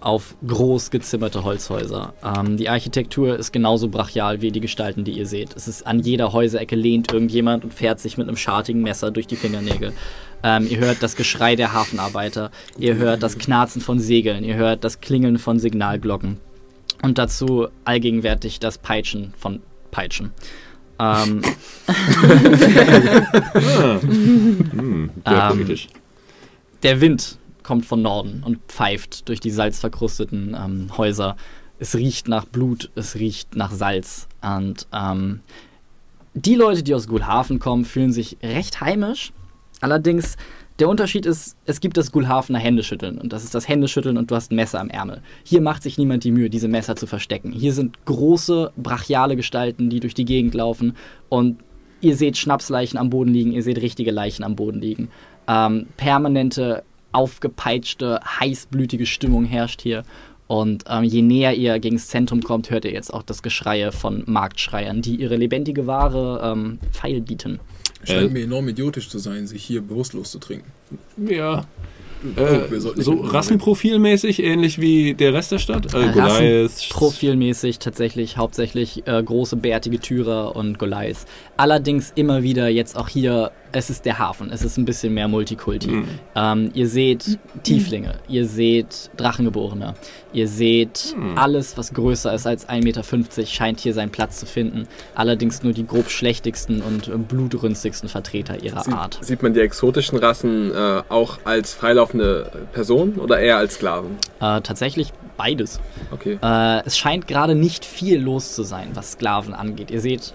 auf groß gezimmerte Holzhäuser. Ähm, die Architektur ist genauso brachial wie die Gestalten, die ihr seht. Es ist an jeder Häuserecke lehnt irgendjemand und fährt sich mit einem schartigen Messer durch die Fingernägel. Ähm, ihr hört das Geschrei der Hafenarbeiter, ihr hört das Knarzen von Segeln, ihr hört das Klingeln von Signalglocken und dazu allgegenwärtig das Peitschen von Peitschen. Ähm, [laughs] Hm, sehr Ähm, der Wind kommt von Norden und pfeift durch die salzverkrusteten ähm, Häuser. Es riecht nach Blut, es riecht nach Salz. Und ähm, die Leute, die aus Gulhafen kommen, fühlen sich recht heimisch. Allerdings, der Unterschied ist, es gibt das Gulhafener Händeschütteln. Und das ist das Händeschütteln und du hast ein Messer am Ärmel. Hier macht sich niemand die Mühe, diese Messer zu verstecken. Hier sind große, brachiale Gestalten, die durch die Gegend laufen. Und ihr seht Schnapsleichen am Boden liegen, ihr seht richtige Leichen am Boden liegen. Ähm, permanente, aufgepeitschte, heißblütige Stimmung herrscht hier. Und ähm, je näher ihr gegen das Zentrum kommt, hört ihr jetzt auch das Geschreie von Marktschreiern, die ihre lebendige Ware ähm, feil bieten. Scheint Äh, mir enorm idiotisch zu sein, sich hier bewusstlos zu trinken. Ja. Oh, Äh, nicht so rassenprofilmäßig, ähnlich wie der Rest der Stadt. Äh, Goliath. Profilmäßig tatsächlich hauptsächlich äh, große bärtige Tyrer und Goliaths. Allerdings immer wieder jetzt auch hier, es ist der Hafen, es ist ein bisschen mehr Multikulti. Mhm. Ähm, ihr seht Tieflinge, ihr seht Drachengeborene, ihr seht alles, was größer ist als 1,50 Meter, scheint hier seinen Platz zu finden. Allerdings nur die grob schlechtigsten und äh, blutrünstigsten Vertreter ihrer Sieht, Art. sieht man die exotischen Rassen äh, auch als freilaufende Person oder eher als Sklaven? Äh, tatsächlich beides. Okay. Äh, es scheint gerade nicht viel los zu sein, was Sklaven angeht. Ihr seht,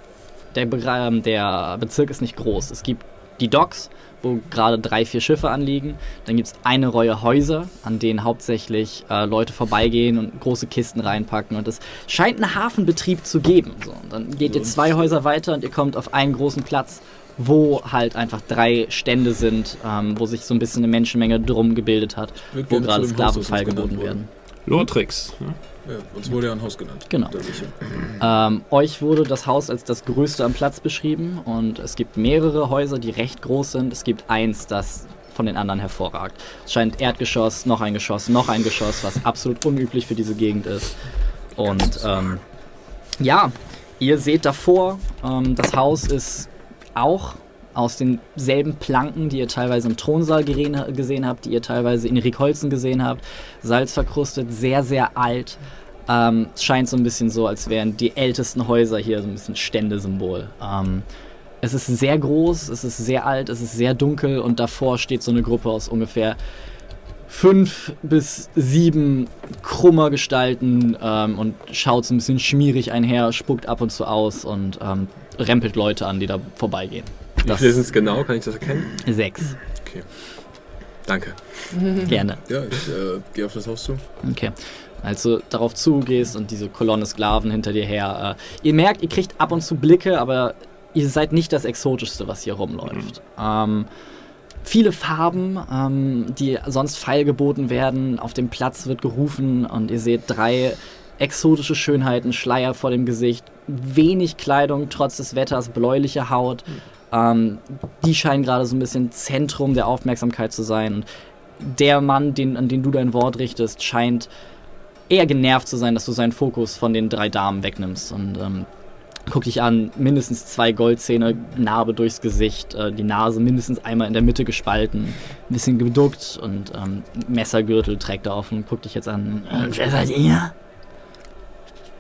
der, Begr- ähm, der Bezirk ist nicht groß. Es gibt die Docks, wo gerade drei, vier Schiffe anliegen. Dann gibt es eine Reihe Häuser, an denen hauptsächlich äh, Leute vorbeigehen und große Kisten reinpacken. Und es scheint einen Hafenbetrieb zu geben. So, und dann geht ihr zwei Häuser weiter und ihr kommt auf einen großen Platz, wo halt einfach drei Stände sind, ähm, wo sich so ein bisschen eine Menschenmenge drum gebildet hat, wo gerade zu dem Sklaven Haus, das uns feilgeboten genannt wurde. werden. Lortrix. Ja, uns wurde ja ein Haus genannt. Genau. Ähm, euch wurde das Haus als das größte am Platz beschrieben und es gibt mehrere Häuser, die recht groß sind. Es gibt eins, das von den anderen hervorragt. Es scheint Erdgeschoss, noch ein Geschoss, noch ein Geschoss, was absolut unüblich für diese Gegend ist. Und ähm, ja, ihr seht davor, ähm, das Haus ist auch aus denselben Planken, die ihr teilweise im Thronsaal gesehen habt, die ihr teilweise in Rickholzen gesehen habt. Salzverkrustet, sehr, sehr alt. Ähm, scheint so ein bisschen so, als wären die ältesten Häuser hier so ein bisschen Ständesymbol. Ähm, es ist sehr groß, es ist sehr alt, es ist sehr dunkel und davor steht so eine Gruppe aus ungefähr fünf bis sieben krummer Gestalten ähm, und schaut so ein bisschen schmierig einher, spuckt ab und zu aus und ähm, rempelt Leute an, die da vorbeigehen. Wie Das viele sind es genau? Kann ich das erkennen? sechs. Okay. Danke. [laughs] Gerne. Ja, ich äh, gehe auf das Haus zu. Okay. Als du darauf zugehst und diese Kolonne Sklaven hinter dir her, äh, ihr merkt, ihr kriegt ab und zu Blicke, aber ihr seid nicht das Exotischste, was hier rumläuft. Ähm, viele Farben, ähm, die sonst feilgeboten werden. Auf dem Platz wird gerufen und ihr seht drei exotische Schönheiten, Schleier vor dem Gesicht, wenig Kleidung trotz des Wetters, bläuliche Haut. Ähm, die scheinen gerade so ein bisschen Zentrum der Aufmerksamkeit zu sein. Und der Mann, den, an den du dein Wort richtest, scheint eher genervt zu sein, dass du seinen Fokus von den drei Damen wegnimmst. Und ähm, guck dich an, mindestens zwei Goldzähne, Narbe durchs Gesicht, äh, die Nase mindestens einmal in der Mitte gespalten, ein bisschen geduckt und ähm, Messergürtel trägt er offen. Guck dich jetzt an. Und wer seid ihr?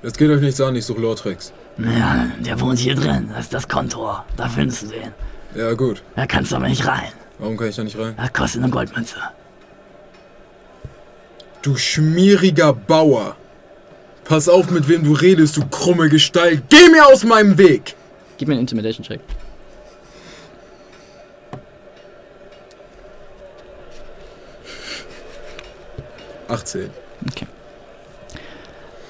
Das geht euch nichts an, ich suche Lortrex. Ja, der wohnt hier drin. Das ist das Kontor. Da findest du den. Ja, gut. Da kannst du aber nicht rein. Warum kann ich da nicht rein? Das kostet eine Goldmünze. Du schmieriger Bauer. Pass auf, mit wem du redest, du krumme Gestalt. Geh mir aus meinem Weg! Gib mir einen Intimidation-Check. Achtzehn. Okay.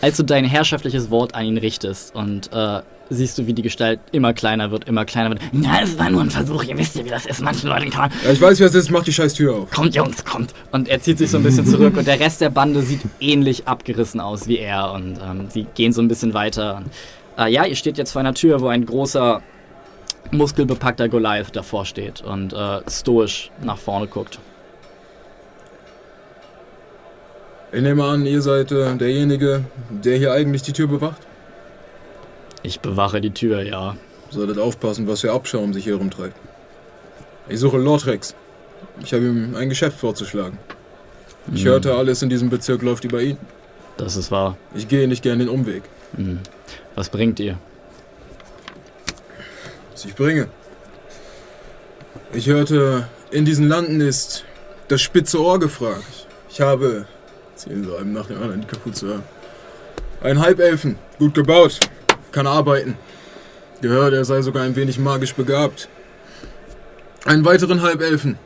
Als du dein herrschaftliches Wort an ihn richtest und äh, siehst du, wie die Gestalt immer kleiner wird, immer kleiner wird. Ja, es war nur ein Versuch. Ihr wisst ja, wie das ist. Manchen Leuten kann man... Ja, ich weiß, wer es ist. Mach die scheiß Tür auf. Kommt, Jungs, kommt. Und er zieht sich so ein bisschen zurück und der Rest der Bande sieht ähnlich abgerissen aus wie er und ähm, sie gehen so ein bisschen weiter. Und, äh, ja, ihr steht jetzt vor einer Tür, wo ein großer, muskelbepackter Goliath davor steht und äh, stoisch nach vorne guckt. Ich nehme an, ihr seid äh, derjenige, der hier eigentlich die Tür bewacht. Ich bewache die Tür, ja. Solltet aufpassen, was für Abschaum sich hier rumtreibt. Ich suche Lortrex. Ich habe ihm ein Geschäft vorzuschlagen. Ich hörte, alles in diesem Bezirk läuft über ihn. Das ist wahr. Ich gehe nicht gern den Umweg. Hm. Was bringt ihr? Was ich bringe. Ich hörte, in diesen Landen ist das spitze Ohr gefragt. Ich habe, ziehen so einem nach dem anderen die Kapuze ab. Ein Halbelfen, gut gebaut, kann arbeiten. Gehört, er sei sogar ein wenig magisch begabt. Einen weiteren Halbelfen.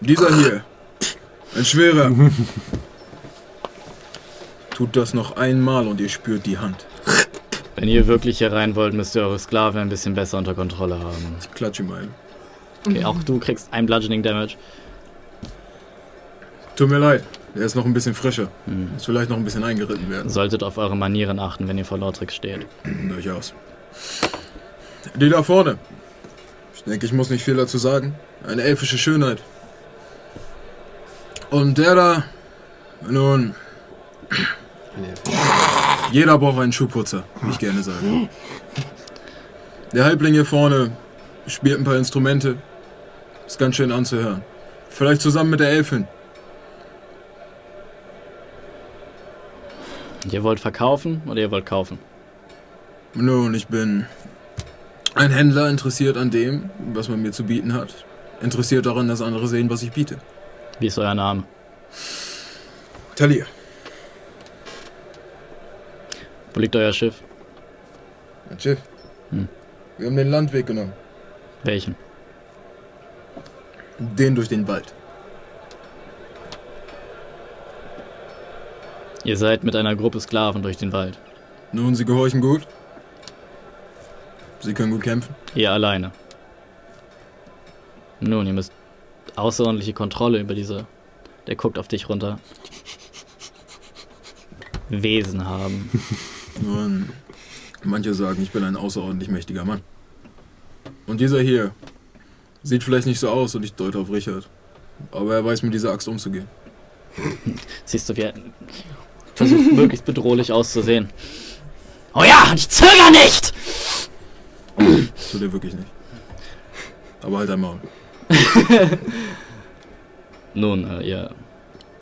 Dieser hier. Ein schwerer. Tut das noch einmal und ihr spürt die Hand. Wenn ihr wirklich hier rein wollt, müsst ihr eure Sklaven ein bisschen besser unter Kontrolle haben. Ich klatsche ihm ein. Okay, auch du kriegst ein Bludgeoning Damage. Tut mir leid, er ist noch ein bisschen frischer. Hm. Muss vielleicht noch ein bisschen eingeritten werden. Solltet auf eure Manieren achten, wenn ihr vor Lortrix steht. Durchaus. Die da vorne. Ich denke, ich muss nicht viel dazu sagen. Eine elfische Schönheit. Und der da. Nun. Jeder braucht einen Schuhputzer, wie ich gerne sage. Der Halbling hier vorne spielt ein paar Instrumente. Ist ganz schön anzuhören. Vielleicht zusammen mit der Elfin. Ihr wollt verkaufen oder ihr wollt kaufen? Nun, ich bin ein Händler interessiert an dem, was man mir zu bieten hat. Interessiert daran, dass andere sehen, was ich biete. Wie ist euer Name? Talir. Wo liegt euer Schiff? Ein Schiff. Hm. Wir haben den Landweg genommen. Welchen? Den durch den Wald. Ihr seid mit einer Gruppe Sklaven durch den Wald. Nun, Sie gehorchen gut. Sie können gut kämpfen. Ihr alleine. Nun, ihr müsst außerordentliche Kontrolle über diese. Der guckt auf dich runter. Wesen haben. [laughs] Nun, manche sagen, ich bin ein außerordentlich mächtiger Mann. Und dieser hier sieht vielleicht nicht so aus und ich deute auf Richard. Aber er weiß mit dieser Axt umzugehen. Siehst du, wie er versucht [laughs] möglichst bedrohlich auszusehen. Oh ja, und ich zöger nicht! Das tut er wirklich nicht. Aber halt einmal. [laughs] Nun, äh, ihr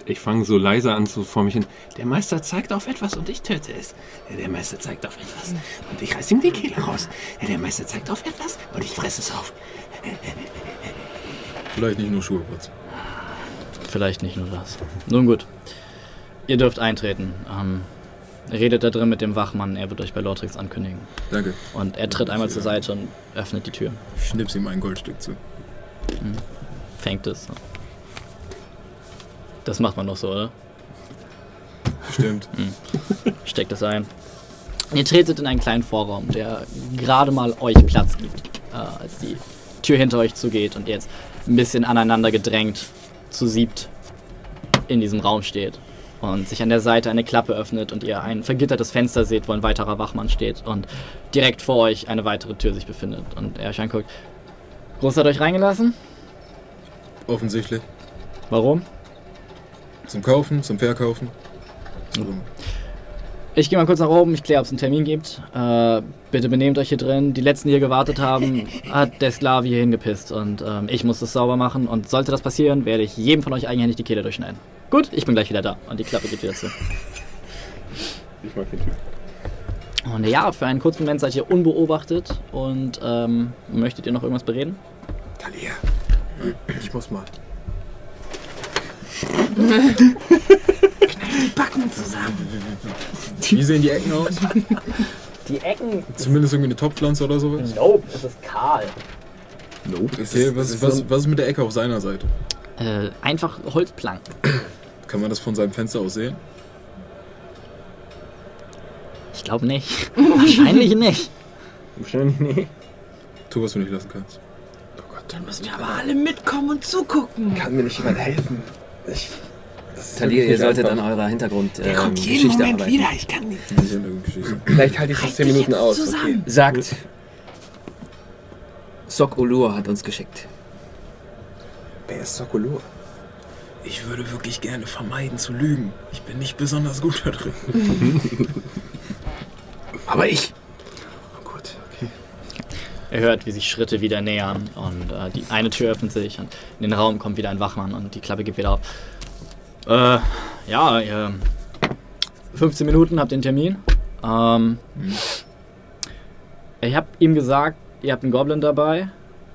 Ich fange so leise an zu vor mich hin. Der Meister zeigt auf etwas und ich töte es. Der Meister zeigt auf etwas und ich reiß ihm die Kehle raus. Der Meister zeigt auf etwas und ich fresse es auf. Vielleicht nicht nur Schuhe putzen. Vielleicht nicht nur das. Nun gut. Ihr dürft eintreten. Ähm, redet da drin mit dem Wachmann, er wird euch bei Lortrix ankündigen. Danke. Und er tritt einmal zur Seite und öffnet die Tür. Ich schnips ihm ein Goldstück zu. Fängt es. Das macht man doch so, oder? Stimmt. Steckt es ein. Ihr tretet in einen kleinen Vorraum, der gerade mal euch Platz gibt, äh, als die Tür hinter euch zugeht und ihr jetzt ein bisschen aneinander gedrängt zu siebt in diesem Raum steht. Und sich an der Seite eine Klappe öffnet und ihr ein vergittertes Fenster seht, wo ein weiterer Wachmann steht und direkt vor euch eine weitere Tür sich befindet. Und er euch anguckt. Groß hat euch reingelassen? Offensichtlich. Warum? Zum Kaufen, zum Verkaufen. So. Ich gehe mal kurz nach oben, ich kläre, ob es einen Termin gibt. Äh, bitte benehmt euch hier drin. Die letzten, die hier gewartet haben, [laughs] hat der Sklave hier hingepisst und ähm, ich muss das sauber machen. Und sollte das passieren, werde ich jedem von euch eigenhändig die Kehle durchschneiden. Gut, ich bin gleich wieder da. Und die Klappe geht wieder zu. Ich mag den Typ. Und ja, für einen kurzen Moment seid ihr unbeobachtet und ähm, möchtet ihr noch irgendwas bereden? Talia, ich muss mal. Wie sehen die Ecken aus? Die Ecken. Zumindest irgendwie eine Topfpflanze oder sowas? Nope, es ist kahl. Okay, was, was, was ist mit der Ecke auf seiner Seite? Äh, einfach Holzplanken. Kann man das von seinem Fenster aus sehen? Ich glaube [laughs] nicht. Wahrscheinlich nicht. Wahrscheinlich nee. Tu, was du nicht lassen kannst. Oh Gott, Dann müssen wir aber alle mitkommen und zugucken. kann mir nicht jemand helfen. Ich, das ist Talia, wirklich ihr nicht solltet einfach. an eurer Hintergrund Der ähm, kommt jeden Geschichte Moment arbeiten. wieder. Ich kann nicht. Nicht. Vielleicht halte ich es Reiß 10 dich Minuten aus. Okay. Sagt, Sok Ulur hat uns geschickt. Wer ist Sokolur? Ich würde wirklich gerne vermeiden zu lügen. Ich bin nicht besonders gut da drin. [laughs] Aber ich. Oh gut, okay. Ihr hört, wie sich Schritte wieder nähern und äh, die eine Tür öffnet sich und in den Raum kommt wieder ein Wachmann und die Klappe geht wieder auf. Äh, ja, ihr 15 Minuten habt den Termin. Ähm, ich hab ihm gesagt, ihr habt einen Goblin dabei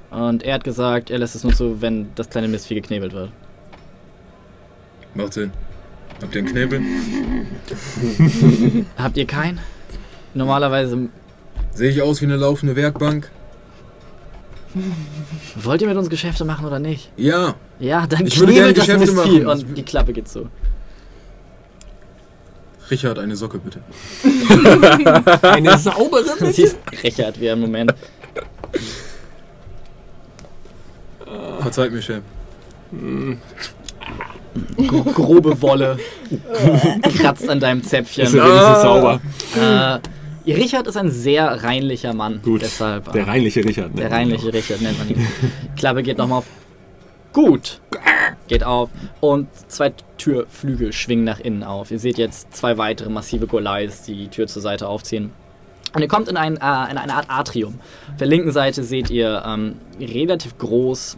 und er hat gesagt, er lässt es nur zu, wenn das kleine Mistvieh geknebelt wird. Macht Sinn. Habt ihr einen Knebel? [laughs] Habt ihr keinen? Normalerweise Sehe ich aus wie eine laufende Werkbank? wollt ihr mit uns Geschäfte machen oder nicht? Ja. Ja, dann Ich würde gerne Geschäfte machen. und die Klappe geht zu. Richard, eine Socke bitte. [laughs] Eine saubere [laughs] Du siehst Richard, wie er im Moment Verzeiht mir, Chef. Grobe Wolle [laughs] kratzt an deinem Zäpfchen. Ist ja wenigstens sauber. Äh, Richard ist ein sehr reinlicher Mann. Gut. Deshalb, Der äh, reinliche Richard. ne? der reinliche Richard nennt man ihn. Klappe geht nochmal auf. Gut. Geht auf. Und zwei Türflügel schwingen nach innen auf. Ihr seht jetzt zwei weitere massive Golais, die die Tür zur Seite aufziehen. Und ihr kommt in, ein, äh, in eine Art Atrium. Auf der linken Seite seht ihr ähm, relativ groß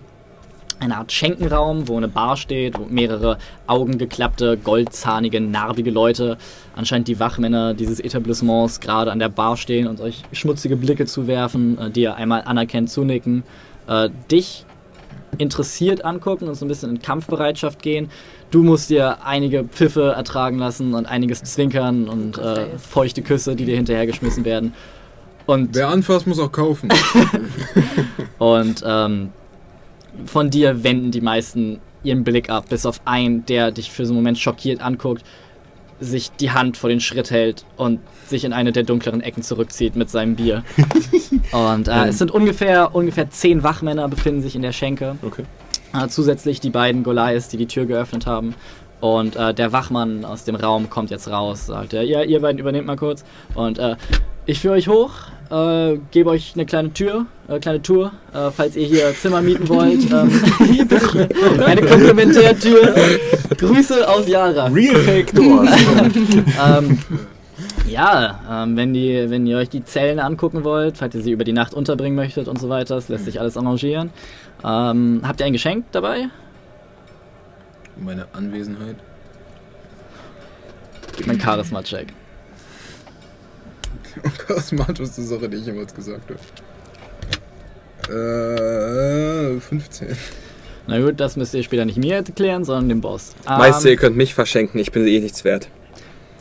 eine Art Schenkenraum, wo eine Bar steht, wo mehrere augengeklappte, goldzahnige, narbige Leute, anscheinend die Wachmänner dieses Etablissements, gerade an der Bar stehen und euch schmutzige Blicke zuwerfen, äh, die ihr einmal anerkennt zunicken, äh, dich interessiert angucken und so ein bisschen in Kampfbereitschaft gehen. Du musst dir einige Pfiffe ertragen lassen und einiges Zwinkern und äh, feuchte Küsse, die dir hinterhergeschmissen werden. Und Wer anfasst, muss auch kaufen. [laughs] und ähm, von dir wenden die meisten ihren Blick ab, bis auf einen, der dich für so einen Moment schockiert anguckt, sich die Hand vor den Schritt hält und sich in eine der dunkleren Ecken zurückzieht mit seinem Bier. [laughs] und äh, es sind ungefähr, ungefähr zehn Wachmänner befinden sich in der Schenke. Okay. Äh, zusätzlich die beiden Golais, die die Tür geöffnet haben. Und äh, der Wachmann aus dem Raum kommt jetzt raus, sagt er, ja, ihr beiden übernehmt mal kurz. Und äh, ich führe euch hoch, äh, gebe euch eine kleine Tür, äh, kleine Tour, äh, falls ihr hier Zimmer mieten wollt. Ähm, [laughs] eine Komplementärtür. Grüße aus Yara. Real Fake Doors. [laughs] ähm, ja, ähm, wenn, die, wenn ihr euch die Zellen angucken wollt, falls ihr sie über die Nacht unterbringen möchtet und so weiter, das lässt sich alles arrangieren. Ähm, habt ihr ein Geschenk dabei? Meine Anwesenheit. Gib mir einen Charisma-Check. [laughs] Charismatischste Sache, die ich jemals gesagt habe. Äh, 15. Na gut, das müsst ihr später nicht mir erklären, sondern dem Boss. Ähm, Meister, ihr könnt mich verschenken, ich bin eh nichts wert.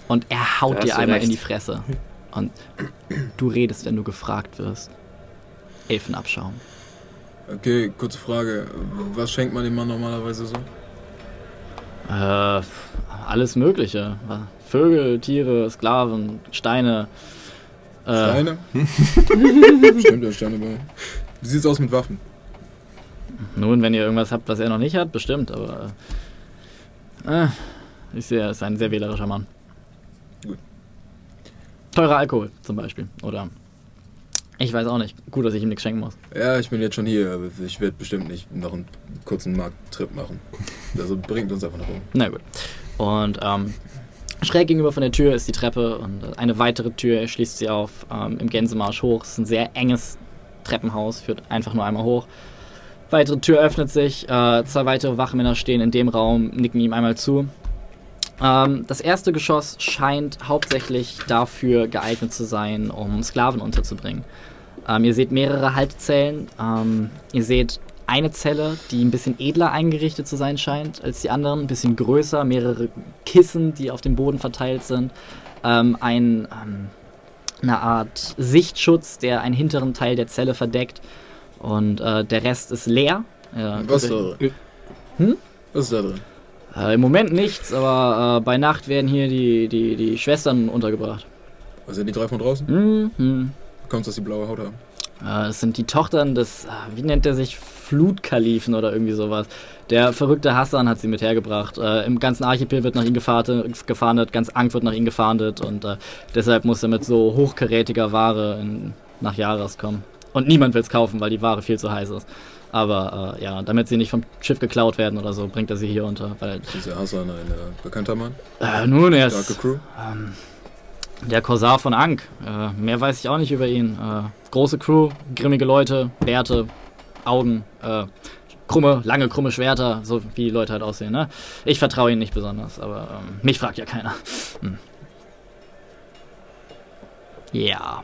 Und er haut dir einmal recht. in die Fresse. Und du redest, wenn du gefragt wirst. Elfenabschaum. Okay, kurze Frage. Was schenkt man dem Mann normalerweise so? Äh, alles Mögliche. Vögel, Tiere, Sklaven, Steine. Äh, Steine? [laughs] Stimmt, ja, Steine bei. Wie sieht's aus mit Waffen? Nun, wenn ihr irgendwas habt, was er noch nicht hat, bestimmt, aber. Äh, ich sehe, er ist ein sehr wählerischer Mann. Gut. Teurer Alkohol zum Beispiel. Oder. Ich weiß auch nicht. Gut, dass ich ihm nichts schenken muss. Ja, ich bin jetzt schon hier, aber ich werde bestimmt nicht noch einen kurzen Markttrip machen. Also bringt uns einfach nach oben. Na gut. Und ähm, schräg gegenüber von der Tür ist die Treppe und eine weitere Tür schließt sie auf ähm, im Gänsemarsch hoch. Es ist ein sehr enges Treppenhaus, führt einfach nur einmal hoch. Weitere Tür öffnet sich, äh, zwei weitere Wachmänner stehen in dem Raum, nicken ihm einmal zu. Ähm, das erste Geschoss scheint hauptsächlich dafür geeignet zu sein, um Sklaven unterzubringen. Ähm, ihr seht mehrere Haltezellen. Ähm, ihr seht eine Zelle, die ein bisschen edler eingerichtet zu sein scheint als die anderen, ein bisschen größer, mehrere Kissen, die auf dem Boden verteilt sind, ähm, ein, ähm, eine Art Sichtschutz, der einen hinteren Teil der Zelle verdeckt und äh, der Rest ist leer. Ja, Was ist da euch- drin? Hm? Was ist da drin? Äh, Im Moment nichts, aber äh, bei Nacht werden hier die, die, die Schwestern untergebracht. Was sind die drei von draußen? Mhm. Mhm. Kommt's, dass die blaue Haut haben? Äh, Es sind die Tochtern des, äh, wie nennt er sich, Flutkalifen oder irgendwie sowas. Der verrückte Hassan hat sie mit hergebracht. Äh, Im ganzen Archipel wird nach ihm gefahrtet, gefahndet, ganz Ankh wird nach ihm gefahndet und äh, deshalb muss er mit so hochkarätiger Ware in, nach Jaras kommen. Und niemand will es kaufen, weil die Ware viel zu heiß ist. Aber äh, ja, damit sie nicht vom Schiff geklaut werden oder so, bringt er sie hier unter. Weil, Dieser Hassan ein äh, bekannter Mann? äh, nun, er ist Crew? ähm, der Korsar von Ankh. Äh, mehr weiß ich auch nicht über ihn. Große Crew, grimmige Leute, Bärte, Augen, äh, krumme, lange, krumme Schwerter, so wie die Leute halt aussehen. Ne? Ich vertraue ihnen nicht besonders, aber ähm, mich fragt ja keiner. Hm. Ja.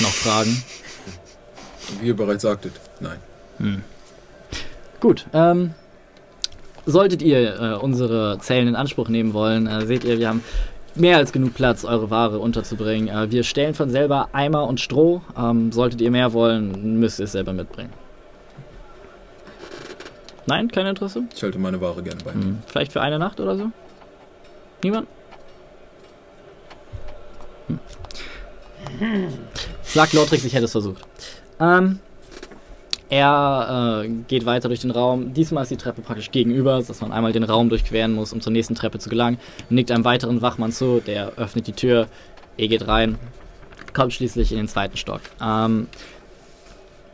Noch Fragen? Wie ihr bereits sagtet, nein. Hm. Gut, ähm, solltet ihr äh, unsere Zellen in Anspruch nehmen wollen, äh, seht ihr, wir haben mehr als genug Platz, eure Ware unterzubringen. Äh, wir stellen von selber Eimer und Stroh. Ähm, solltet ihr mehr wollen, müsst ihr es selber mitbringen. Nein, kein Interesse? Ich halte meine Ware gerne bei mir. Hm. Vielleicht für eine Nacht oder so? Niemand? Hm. Sagt Lortrix, ich hätte es versucht. Ähm, er äh, geht weiter durch den Raum. Diesmal ist die Treppe praktisch gegenüber, dass man einmal den Raum durchqueren muss, um zur nächsten Treppe zu gelangen. Nickt einem weiteren Wachmann zu, der öffnet die Tür. Er geht rein, kommt schließlich in den zweiten Stock. Ähm,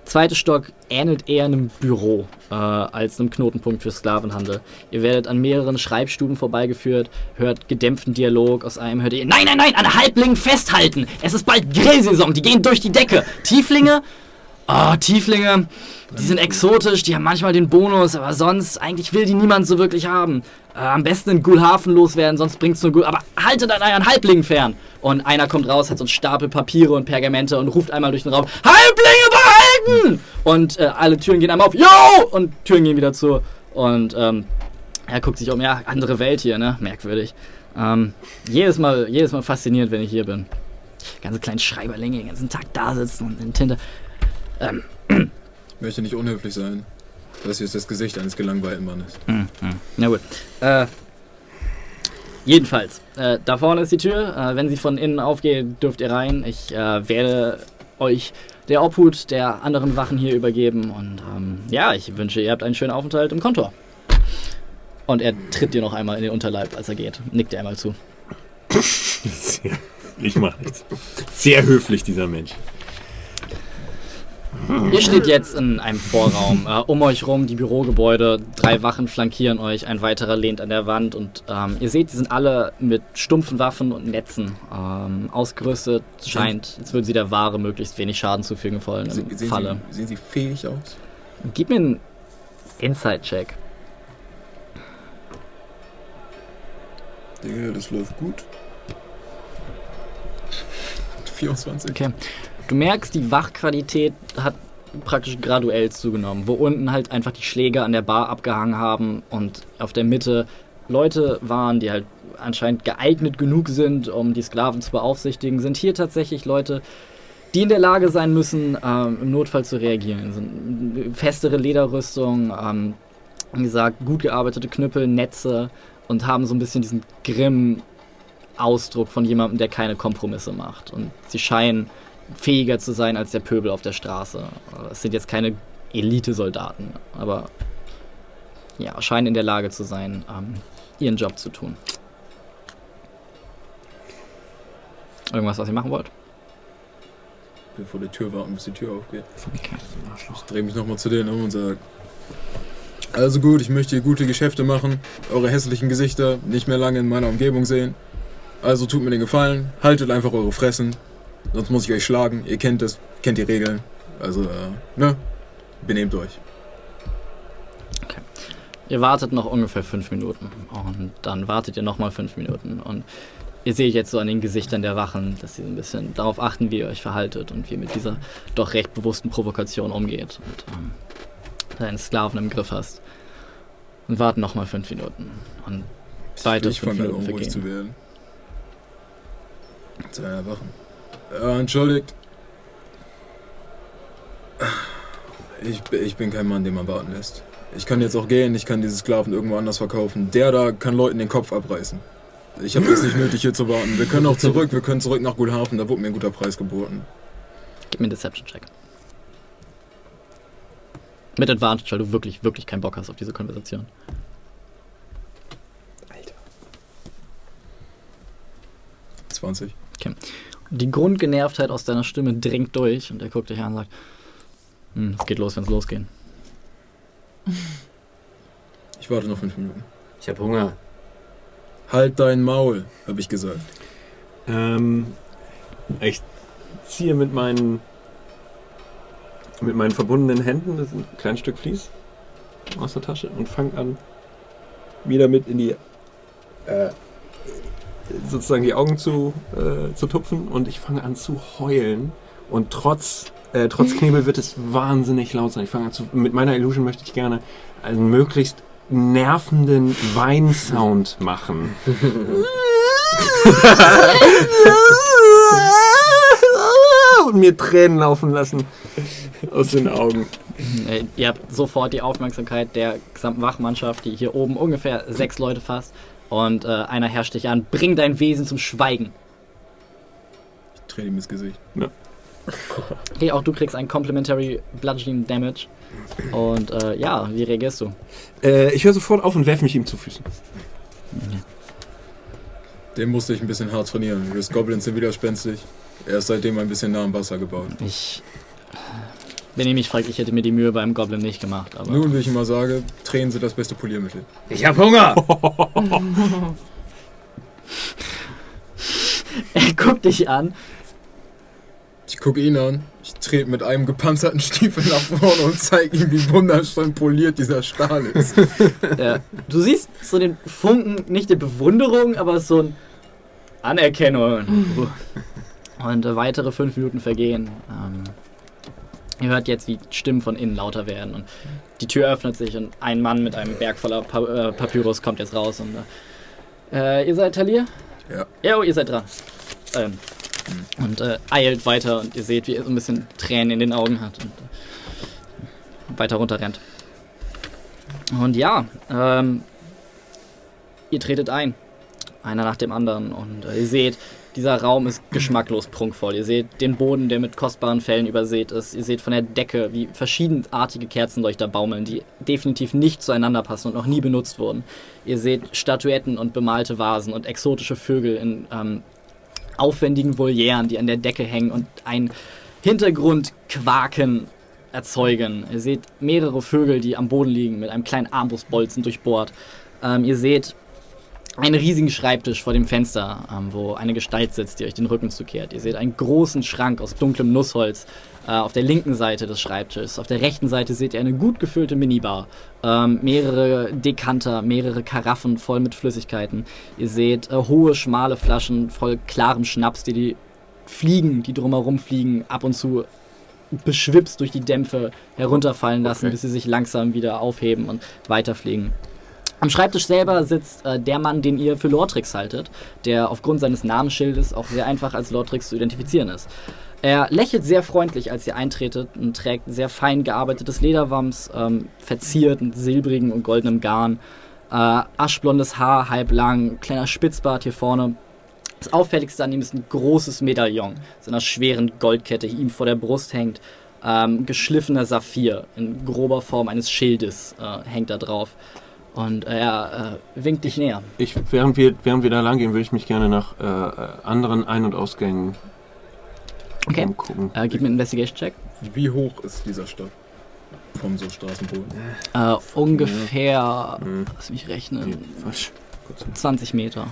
zweite Stock ähnelt eher einem Büro äh, als einem Knotenpunkt für Sklavenhandel. Ihr werdet an mehreren Schreibstuben vorbeigeführt, hört gedämpften Dialog. Aus einem hört ihr: Nein, nein, nein, an Halblingen festhalten! Es ist bald Grillsaison, die gehen durch die Decke! Tieflinge? Oh, Tieflinge, die sind exotisch, die haben manchmal den Bonus, aber sonst, eigentlich will die niemand so wirklich haben. Äh, am besten in Gulhafen loswerden, sonst bringt's nur gut. Aber haltet an euren Halblingen fern! Und einer kommt raus, hat so einen Stapel Papiere und Pergamente und ruft einmal durch den Raum: Halblinge behalten! Und äh, alle Türen gehen einmal auf, yo! Und Türen gehen wieder zu. Und ähm, er guckt sich um, ja, andere Welt hier, ne? Merkwürdig. Ähm, jedes Mal, jedes Mal fasziniert, wenn ich hier bin. Ganze kleinen Schreiberlinge den ganzen Tag da sitzen und in Tinte. Ähm, Ich möchte nicht unhöflich sein. Das hier ist das Gesicht eines gelangweilten Mannes. Hm, hm. Na gut. Äh, jedenfalls, äh, da vorne ist die Tür. Äh, wenn sie von innen aufgeht, dürft ihr rein. Ich äh, werde euch der Obhut der anderen Wachen hier übergeben. Und ähm, ja, ich wünsche, ihr habt einen schönen Aufenthalt im Kontor. Und er tritt dir noch einmal in den Unterleib, als er geht. Nickt dir einmal zu. [laughs] Sehr, ich mach nichts. Sehr höflich, dieser Mensch. Ihr steht jetzt in einem Vorraum. Äh, um euch rum die Bürogebäude, drei Wachen flankieren euch, ein weiterer lehnt an der Wand und ähm, ihr seht, sie sind alle mit stumpfen Waffen und Netzen ähm, ausgerüstet. Scheint, als würden sie der Ware möglichst wenig Schaden zufügen wollen Se- Sehen Falle. Sie, sehen Sie fähig aus? Gib mir einen Inside-Check. Digga, das läuft gut. 24. Okay. Du merkst, die Wachqualität hat praktisch graduell zugenommen, wo unten halt einfach die Schläge an der Bar abgehangen haben und auf der Mitte Leute waren, die halt anscheinend geeignet genug sind, um die Sklaven zu beaufsichtigen, sind hier tatsächlich Leute, die in der Lage sein müssen, ähm, im Notfall zu reagieren. Sind festere Lederrüstung, ähm, wie gesagt, gut gearbeitete Knüppel, Netze und haben so ein bisschen diesen grimmen Ausdruck von jemandem, der keine Kompromisse macht. Und sie scheinen fähiger zu sein als der Pöbel auf der Straße. Es sind jetzt keine Elite-Soldaten, aber ja, scheinen in der Lage zu sein, ähm, ihren Job zu tun. Irgendwas, was ihr machen wollt? Wir vor der Tür warten, bis die Tür aufgeht. Ich drehe mich nochmal zu denen um und sage: Also gut, ich möchte hier gute Geschäfte machen, eure hässlichen Gesichter nicht mehr lange in meiner Umgebung sehen. Also tut mir den Gefallen, haltet einfach eure Fressen, sonst muss ich euch schlagen. Ihr kennt es, kennt die Regeln. Also, äh, ne? Benehmt euch. Ihr wartet noch ungefähr fünf Minuten und dann wartet ihr nochmal fünf Minuten und ihr seht jetzt so an den Gesichtern der Wachen, dass sie so ein bisschen darauf achten, wie ihr euch verhaltet und wie ihr mit dieser doch recht bewussten Provokation umgeht und ähm, deinen Sklaven im Griff hast. Und warten nochmal fünf Minuten und weitere fünf Minuten unruhig zu vergehen. werden. Zu einer Wachen. Ja, entschuldigt. Ich, ich bin kein Mann, den man warten lässt. Ich kann jetzt auch gehen, ich kann diese Sklaven irgendwo anders verkaufen. Der da kann Leuten den Kopf abreißen. Ich habe jetzt nicht nötig, hier zu warten. Wir können auch zurück, wir können zurück nach Gulhafen, da wurde mir ein guter Preis geboten. Gib mir einen Deception-Check. Mit Advantage, weil du wirklich, wirklich keinen Bock hast auf diese Konversation. Alter. 20. Die Grundgenervtheit aus deiner Stimme dringt durch und er guckt dich an und sagt, hm, es geht los, wenn es losgeht. [laughs] Ich warte noch fünf Minuten. Ich habe Hunger. Halt dein Maul, habe ich gesagt. Ähm, ich ziehe mit meinen mit meinen verbundenen Händen das ist ein kleines Stück Vlies aus der Tasche und fange an, mir damit in die äh, sozusagen die Augen zu, äh, zu tupfen und ich fange an zu heulen und trotz äh, trotz [laughs] Knebel wird es wahnsinnig laut sein. Ich fange an zu mit meiner Illusion möchte ich gerne einen möglichst nervenden Weinsound machen. [laughs] und mir Tränen laufen lassen aus den Augen. Äh, Ihr habt sofort die Aufmerksamkeit der gesamten Wachmannschaft, die hier oben ungefähr sechs Leute fasst. Und äh, einer herrscht dich an, bring dein Wesen zum Schweigen. Ich drehe ihm ins Gesicht. Okay, [laughs] auch du kriegst einen Complimentary Bludgeoning Damage. Und äh, ja, wie reagierst du? Äh, ich höre sofort auf und werfe mich ihm zu Füßen. Den musste ich ein bisschen hart trainieren. Wir Goblins sind widerspenstig. Er ist seitdem ein bisschen nah am Wasser gebaut. Ich. Wenn ihr mich fragt, ich hätte mir die Mühe beim Goblin nicht gemacht, aber. Nun, wie ich immer sage, Tränen sind das beste Poliermittel. Ich habe Hunger! [laughs] er guckt dich an. Ich gucke ihn an. Ich trete mit einem gepanzerten Stiefel nach vorne und zeige ihm, wie wunderschön poliert dieser Stahl ist. Äh, du siehst so den Funken, nicht der Bewunderung, aber so ein Anerkennung. [laughs] Und weitere fünf Minuten vergehen. Ähm, ihr hört jetzt, wie Stimmen von innen lauter werden. Und die Tür öffnet sich und ein Mann mit einem Berg voller pa äh, Papyrus kommt jetzt raus. Und, äh, äh, ihr seid Talir? Ja. Ja, oh, ihr seid dran. Ähm, und äh, eilt weiter und ihr seht, wie er so ein bisschen Tränen in den Augen hat und äh, weiter runter rennt. Und ja, ähm, ihr tretet ein. Einer nach dem anderen. Und äh, ihr seht, Dieser Raum ist geschmacklos prunkvoll. Ihr seht den Boden, der mit kostbaren Fellen übersät ist. Ihr seht von der Decke, wie verschiedenartige Kerzenleuchter baumeln, die definitiv nicht zueinander passen und noch nie benutzt wurden. Ihr seht Statuetten und bemalte Vasen und exotische Vögel in ähm, aufwendigen Volieren, die an der Decke hängen und ein Hintergrundquaken erzeugen. Ihr seht mehrere Vögel, die am Boden liegen, mit einem kleinen Armbrustbolzen durchbohrt. Ähm, ihr seht einen riesigen Schreibtisch vor dem Fenster, ähm, wo eine Gestalt sitzt, die euch den Rücken zukehrt. Ihr seht einen großen Schrank aus dunklem Nussholz äh, auf der linken Seite des Schreibtisches. Auf der rechten Seite seht ihr eine gut gefüllte Minibar. Ähm, mehrere Dekanter, mehrere Karaffen voll mit Flüssigkeiten. Ihr seht äh, hohe, schmale Flaschen voll klarem Schnaps, die die Fliegen, die drumherum fliegen, ab und zu beschwipst durch die Dämpfe herunterfallen lassen, Okay. bis sie sich langsam wieder aufheben und weiterfliegen. Am Schreibtisch selber sitzt äh, der Mann, den ihr für Lortrix haltet, der aufgrund seines Namensschildes auch sehr einfach als Lortrix zu identifizieren ist. Er lächelt sehr freundlich, als ihr eintretet und trägt sehr fein gearbeitetes Lederwams, ähm, verziert mit silbrigen und goldenem Garn. Äh, aschblondes Haar, halb lang, kleiner Spitzbart hier vorne. Das auffälligste an ihm ist ein großes Medaillon, so einer schweren Goldkette, die ihm vor der Brust hängt. Ähm, geschliffener Saphir in grober Form eines Schildes äh, hängt da drauf. Und er äh, winkt dich näher. Ich, während, wir, während wir da lang gehen, würde ich mich gerne nach äh, äh, anderen Ein- und Ausgängen Okay. umgucken. Äh, gib mir einen Investigation-Check. Wie hoch ist dieser Stock? Vom so Straßenboden. Äh, ungefähr, Hm. lass mich rechnen, Nee, falsch. 20 Meter.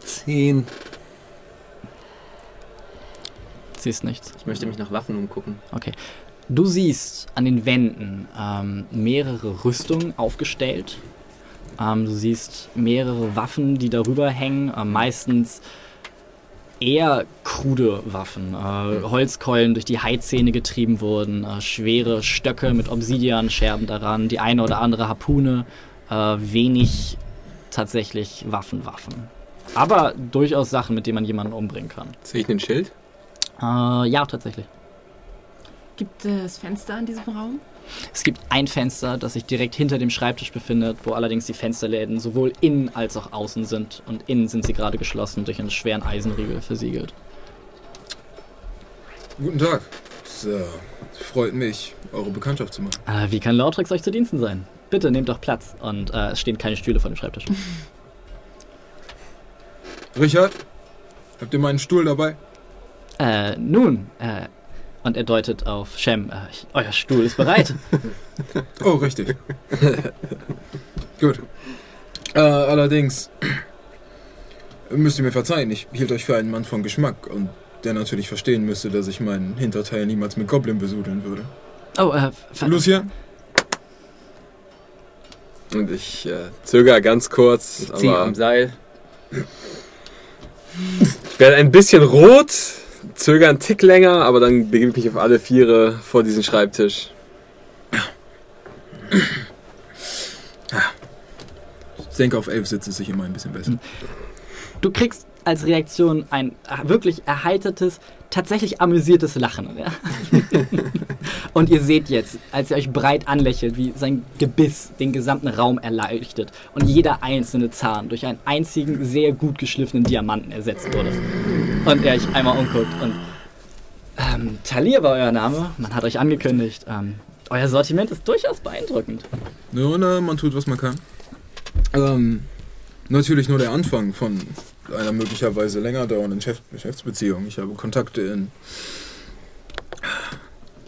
Zehn. Siehst nichts. Ich möchte mich nach Waffen umgucken. Okay. Du siehst an den Wänden ähm, mehrere Rüstungen aufgestellt. Ähm, du siehst mehrere Waffen, die darüber hängen. Äh, meistens eher krude Waffen. Äh, Holzkeulen durch die Haizähne getrieben wurden. Äh, schwere Stöcke mit Obsidianscherben daran. Die eine oder andere Harpune. Äh, wenig tatsächlich Waffen, Waffen. Aber durchaus Sachen, mit denen man jemanden umbringen kann. Sehe ich ein Schild? Äh, ja, tatsächlich. Gibt es Fenster in diesem Raum? Es gibt ein Fenster, das sich direkt hinter dem Schreibtisch befindet, wo allerdings die Fensterläden sowohl innen als auch außen sind. Und innen sind sie gerade geschlossen durch einen schweren Eisenriegel versiegelt. Guten Tag. Es äh, freut mich, eure Bekanntschaft zu machen. Äh, wie kann Lautrix euch zu Diensten sein? Bitte nehmt doch Platz. Und äh, es stehen keine Stühle vor dem Schreibtisch. Richard, habt ihr meinen Stuhl dabei? äh, nun, äh, und er deutet auf Shem. Äh, ich, euer Stuhl ist bereit. [laughs] Oh, richtig. [laughs] Gut. Äh, allerdings müsst ihr mir verzeihen, ich hielt euch für einen Mann von Geschmack und der natürlich verstehen müsste, dass ich meinen Hinterteil niemals mit Goblin besudeln würde. Oh, äh, ver- Lucia? Und ich äh, zögere ganz kurz, Ich ziehe aber am Seil. [laughs] ich werde ein bisschen rot, zögere einen Tick länger, aber dann begebe ich mich auf alle Viere vor diesen Schreibtisch. Ich denke, auf elf sitzt es sich immer ein bisschen besser. du kriegst als Reaktion ein äh, wirklich erheitertes, tatsächlich amüsiertes Lachen. Ja? [laughs] und ihr seht jetzt, als er euch breit anlächelt, wie sein Gebiss den gesamten Raum erleuchtet und jeder einzelne Zahn durch einen einzigen, sehr gut geschliffenen Diamanten ersetzt wurde. Und er euch einmal umguckt und ähm, Talir war euer Name, man hat euch angekündigt. Ähm, euer Sortiment ist durchaus beeindruckend. Nur, na, man tut, was man kann. Ähm, natürlich nur der Anfang von einer möglicherweise länger dauernden Geschäft Geschäftsbeziehung. Ich habe Kontakte in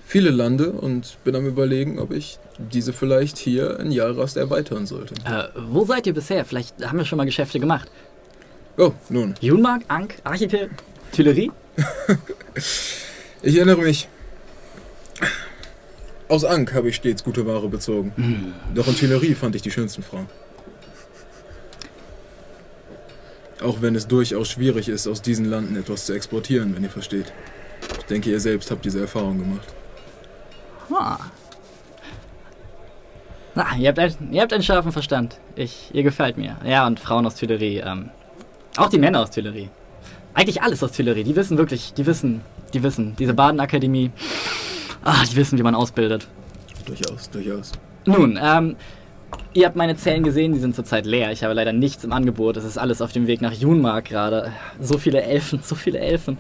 viele Lande und bin am überlegen, ob ich diese vielleicht hier in Jarast erweitern sollte. Äh, wo seid ihr bisher? Vielleicht haben wir schon mal Geschäfte gemacht. Oh, nun, Junmark, Ankh, Archipel, Tuileries? [laughs] ich erinnere mich. Aus Ankh habe ich stets gute Ware bezogen. Doch in Tuileries fand ich die schönsten Frauen. Auch wenn es durchaus schwierig ist, aus diesen Landen etwas zu exportieren, wenn ihr versteht. Ich denke, ihr selbst habt diese Erfahrung gemacht. Ah. Na, ihr habt, ein, ihr habt einen scharfen Verstand. Ich, ihr gefällt mir. Ja, und Frauen aus Tuileries. Ähm, auch die Männer aus Tuileries. Eigentlich alles aus Tuileries. Die wissen wirklich, die wissen, die wissen. Diese Badenakademie, ah, die wissen, wie man ausbildet. Durchaus, durchaus. Nun, ähm, ihr habt meine Zellen gesehen, die sind zurzeit leer. Ich habe leider nichts im Angebot. Es ist alles auf dem Weg nach Junmark gerade. So viele Elfen, so viele Elfen.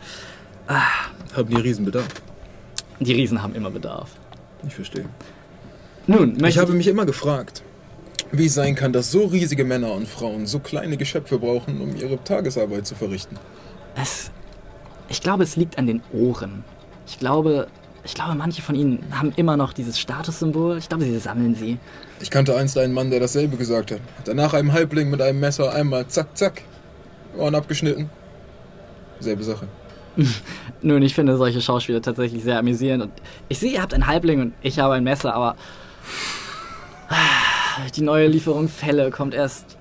Haben die Riesenbedarf? Die Riesen haben immer Bedarf. Ich verstehe. Nun, Ich habe mich immer gefragt, wie es sein kann, dass so riesige Männer und Frauen so kleine Geschöpfe brauchen, um ihre Tagesarbeit zu verrichten. es, ich glaube, es liegt an den Ohren. Ich glaube, ich glaube, manche von ihnen haben immer noch dieses Statussymbol. Ich glaube, sie sammeln sie. Ich kannte einst einen Mann, der dasselbe gesagt hat. Danach einem Halbling mit einem Messer einmal zack, zack, Ohren abgeschnitten. Selbe Sache. [laughs] Nun, ich finde solche Schauspieler tatsächlich sehr amüsierend. Und ich sehe, ihr habt einen Halbling und ich habe ein Messer, aber die neue Lieferung Fälle kommt erst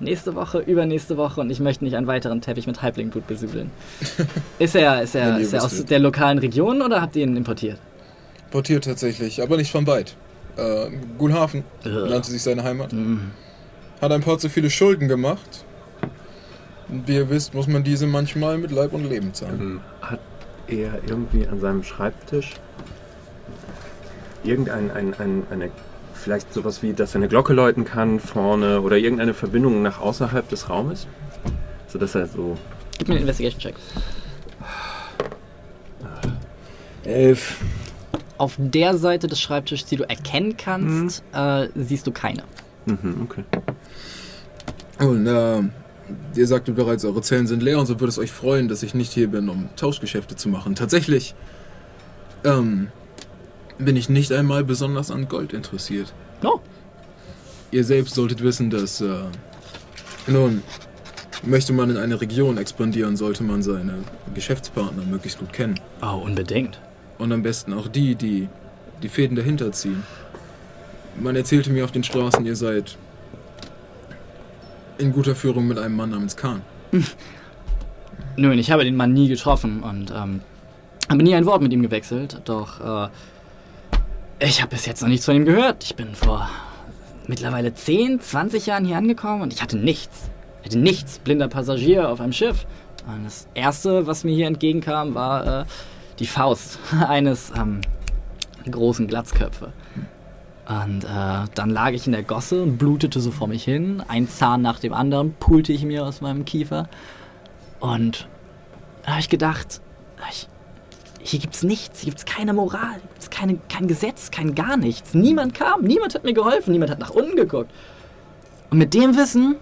nächste Woche, übernächste Woche und ich möchte nicht einen weiteren Teppich mit Halblingblut besübeln. [laughs] Ist er, ist er, ist er aus der lokalen Region oder habt ihr ihn importiert? Portiert tatsächlich, aber nicht von weit. Äh, Gulhafen nannte sich seine Heimat. Mhm. Hat ein paar zu viele Schulden gemacht. Und wie ihr wisst, muss man diese manchmal mit Leib und Leben zahlen. Ähm, Hat er irgendwie an seinem Schreibtisch irgendein ein, ein, eine, vielleicht sowas wie, dass er eine Glocke läuten kann vorne oder irgendeine Verbindung nach außerhalb des Raumes? Sodass er so. Gib mir einen Investigation-Check. Elf. Auf der Seite des Schreibtisches, die du erkennen kannst, äh, siehst du keine. Mhm, okay. Und äh, ihr sagtet bereits, eure Zellen sind leer und so würde es euch freuen, dass ich nicht hier bin, um Tauschgeschäfte zu machen. Tatsächlich ähm, bin ich nicht einmal besonders an Gold interessiert. Oh. Ihr selbst solltet wissen, dass äh, nun möchte man in eine Region expandieren, sollte man seine Geschäftspartner möglichst gut kennen. Oh, unbedingt. Und am besten auch die, die die Fäden dahinter ziehen. Man erzählte mir auf den Straßen, ihr seid in guter Führung mit einem Mann namens Khan. [laughs] Nun, ich habe den Mann nie getroffen und ähm, habe nie ein Wort mit ihm gewechselt, doch äh, ich habe bis jetzt noch nichts von ihm gehört. Ich bin vor mittlerweile 10, 20 Jahren hier angekommen und ich hatte nichts. Ich hatte nichts. Blinder Passagier auf einem Schiff. Und das Erste, was mir hier entgegenkam, war äh, die Faust [laughs] eines ähm, großen Glatzköpfe. Und äh, dann lag ich in der Gosse und blutete so vor mich hin. Ein Zahn nach dem anderen pulte ich mir aus meinem Kiefer. Und da habe ich gedacht, ich, hier gibt's nichts, hier gibt's keine Moral, gibt's keine, kein Gesetz, kein gar nichts. Niemand kam, niemand hat mir geholfen, niemand hat nach unten geguckt. Und mit dem Wissen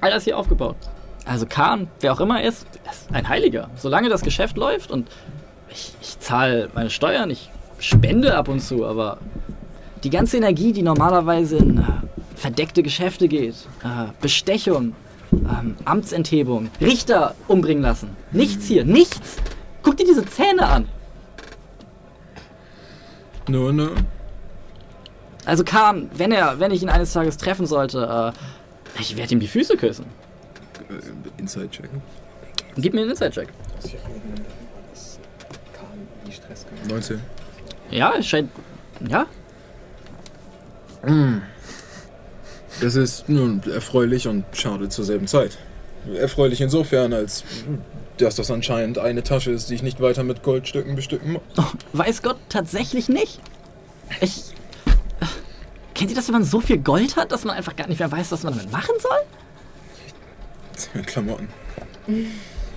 all das hier aufgebaut. Also Kahn, wer auch immer er ist, ist ein Heiliger. Solange das Geschäft läuft und ich, ich zahle meine Steuern, ich spende ab und zu, aber die ganze Energie, die normalerweise in äh, verdeckte Geschäfte geht, äh, Bestechung, ähm, Amtsenthebung, Richter umbringen lassen. Nichts hier, nichts. Guck dir diese Zähne an. Nur, ne? Also Kahn, wenn er, wenn ich ihn eines Tages treffen sollte, äh, ich werde ihm die Füße küssen. Äh, Inside checken. Gib mir einen Inside-Check. 19. Ja, es scheint. Ja? Das ist nun erfreulich und schade zur selben Zeit. Erfreulich insofern, als dass das anscheinend eine Tasche ist, die ich nicht weiter mit Goldstücken bestücken muss. Oh, weiß Gott tatsächlich nicht. Ich. Äh, Kennt ihr das, wenn man so viel Gold hat, dass man einfach gar nicht mehr weiß, was man damit machen soll? Klamotten.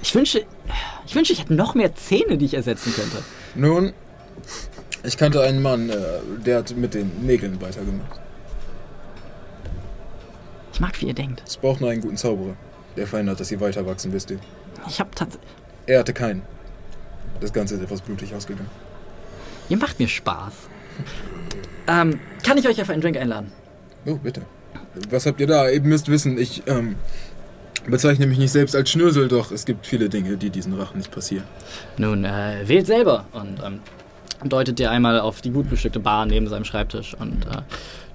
Ich wünsche. Ich wünsche, ich hätte noch mehr Zähne, die ich ersetzen könnte. Nun, ich kannte einen Mann, äh, der hat mit den Nägeln weitergemacht. Ich mag, wie ihr denkt. Es braucht nur einen guten Zauberer. Der verhindert, dass sie weiter wachsen, wisst ihr. Ich habe tatsächlich. Er hatte keinen. Das Ganze ist etwas blutig ausgegangen. Ihr macht mir Spaß. Ähm, kann ich euch auf einen Drink einladen? Oh, bitte. Was habt ihr da? Ihr müsst wissen, ich ähm, bezeichne mich nicht selbst als Schnösel, doch es gibt viele Dinge, die diesen Rachen nicht passieren. Nun, äh, wählt selber und ähm, deutet dir einmal auf die gut bestückte Bar neben seinem Schreibtisch und äh,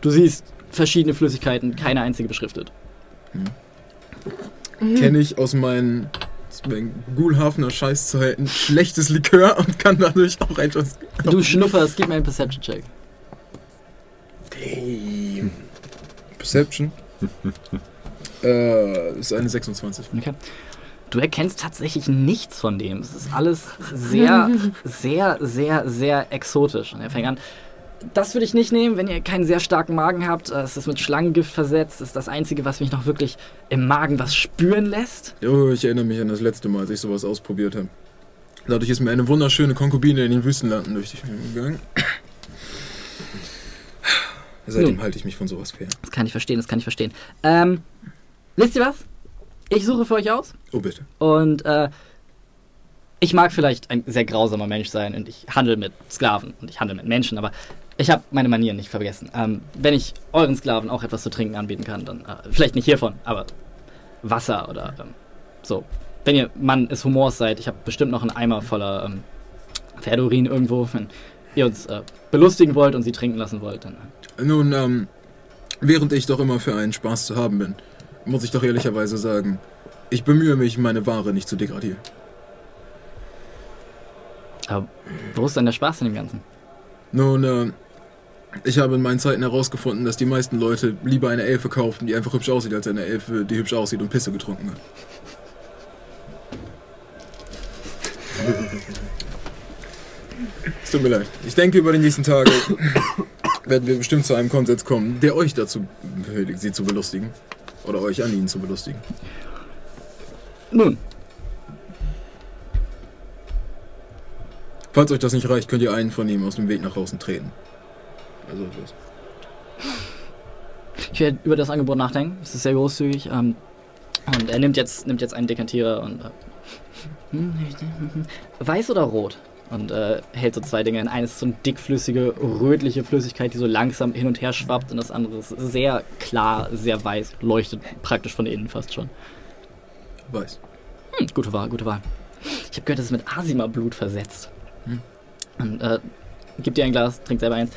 du siehst verschiedene Flüssigkeiten, keine einzige beschriftet. Kenne ich aus meinen, aus meinen Gulhafener Scheißzeiten schlechtes Likör und kann dadurch auch etwas. Du schnupperst, gib mir einen Perception-Check. Perception. [laughs] äh, ist eine 26. Okay. Du erkennst tatsächlich nichts von dem. Es ist alles sehr, [laughs] sehr, sehr, sehr exotisch. Und er fängt an. Das würde ich nicht nehmen, wenn ihr keinen sehr starken Magen habt. Äh, Es ist mit Schlangengift versetzt. Das ist das Einzige, was mich noch wirklich im Magen was spüren lässt. Oh, ich erinnere mich an das letzte Mal, als ich sowas ausprobiert habe. Dadurch ist mir eine wunderschöne Konkubine in den Wüstenlanden durch die Finger gegangen. Seitdem Nun. halte ich mich von sowas fern. Das kann ich verstehen, das kann ich verstehen. Ähm, wisst ihr was? Ich suche für euch aus. Oh, bitte. Und äh, ich mag vielleicht ein sehr grausamer Mensch sein und ich handle mit Sklaven und ich handle mit Menschen, aber ich habe meine Manieren nicht vergessen. Ähm, wenn ich euren Sklaven auch etwas zu trinken anbieten kann, dann äh, vielleicht nicht hiervon, aber Wasser oder ähm, so. Wenn ihr Mann des Humors seid, ich habe bestimmt noch einen Eimer voller ähm, Pferdeurin irgendwo. Wenn ihr uns äh, belustigen wollt und sie trinken lassen wollt, dann. Äh, Nun, ähm, während ich doch immer für einen Spaß zu haben bin, muss ich doch ehrlicherweise sagen, ich bemühe mich, meine Ware nicht zu degradieren. aber wo ist denn der Spaß in dem Ganzen? Nun, äh, ich habe in meinen Zeiten herausgefunden, dass die meisten Leute lieber eine Elfe kaufen, die einfach hübsch aussieht, als eine Elfe, die hübsch aussieht und Pisse getrunken hat. Es tut mir leid. Ich denke, über die nächsten Tage werden wir bestimmt zu einem Konsens kommen, der euch dazu befähigt, sie zu belustigen. Oder euch an ihnen zu belustigen. Nun, Falls euch das nicht reicht, könnt ihr einen von ihm aus dem Weg nach draußen treten. Also, los. Ich werde über das Angebot nachdenken. Es ist sehr großzügig. Ähm, und er nimmt jetzt, nimmt jetzt einen Dekantierer und. Äh, [laughs] weiß oder rot? Und äh, hält so zwei Dinge in. Eines ist so eine dickflüssige, rötliche Flüssigkeit, die so langsam hin und her schwappt. Und das andere ist sehr klar, sehr weiß, leuchtet praktisch von innen fast schon. Weiß. Hm, gute Wahl, gute Wahl. Ich habe gehört, das ist mit Asima-Blut versetzt. Hm. Und äh, gibt dir ein Glas, trink selber eins.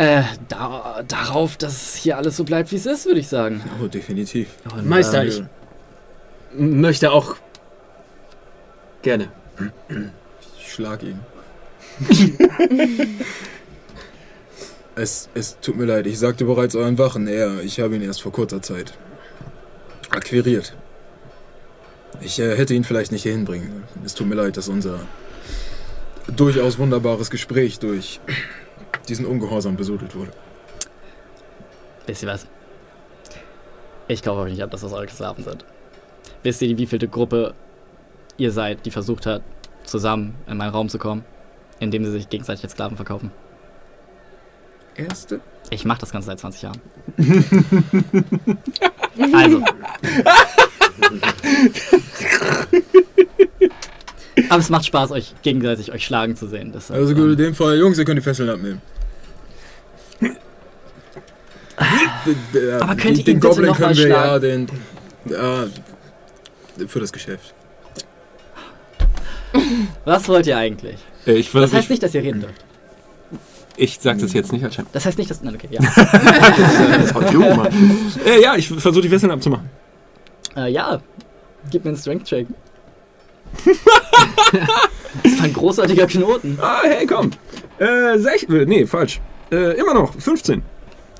Äh, da, darauf, dass hier alles so bleibt, wie es ist, würde ich sagen. Oh, definitiv. Und, Meister, äh, ich möchte auch gerne. Ich schlag ihn. [laughs] es, es tut mir leid, ich sagte bereits euren Wachen, er, ich habe ihn erst vor kurzer Zeit akquiriert. Ich äh, hätte ihn vielleicht nicht hier hinbringen. Es tut mir leid, dass unser durchaus wunderbares Gespräch durch diesen Ungehorsam besudelt wurde. Wisst ihr was? Ich kaufe euch nicht ab, dass das eure Sklaven sind. Wisst ihr, wievielte Gruppe ihr seid, die versucht hat, zusammen in meinen Raum zu kommen, indem sie sich gegenseitig als Sklaven verkaufen? Erste? Ich mache das Ganze seit 20 Jahren. [laughs] also. [laughs] [laughs] Aber es macht Spaß, euch gegenseitig euch schlagen zu sehen. Das, Also gut, in dem Fall, Jungs, ihr könnt die Fesseln abnehmen. Aber könnt ihr den, ihn den bitte Goblin können wir ja, schlagen? den. Ja, für das Geschäft. Was wollt ihr eigentlich? Äh, Ich, Das würde heißt ich, nicht, dass ihr reden dürft. ich sag das jetzt nicht als Champ. Das heißt nicht, dass. Nein, okay, ja. [laughs] Äh, ja, ich versuche die Fesseln abzumachen. Äh, ja, gib mir einen Strength-Check. [laughs] das [laughs] war ein großartiger Knoten. Ah, hey, komm. Äh, sech, äh, nee, falsch. Äh, immer noch, 15.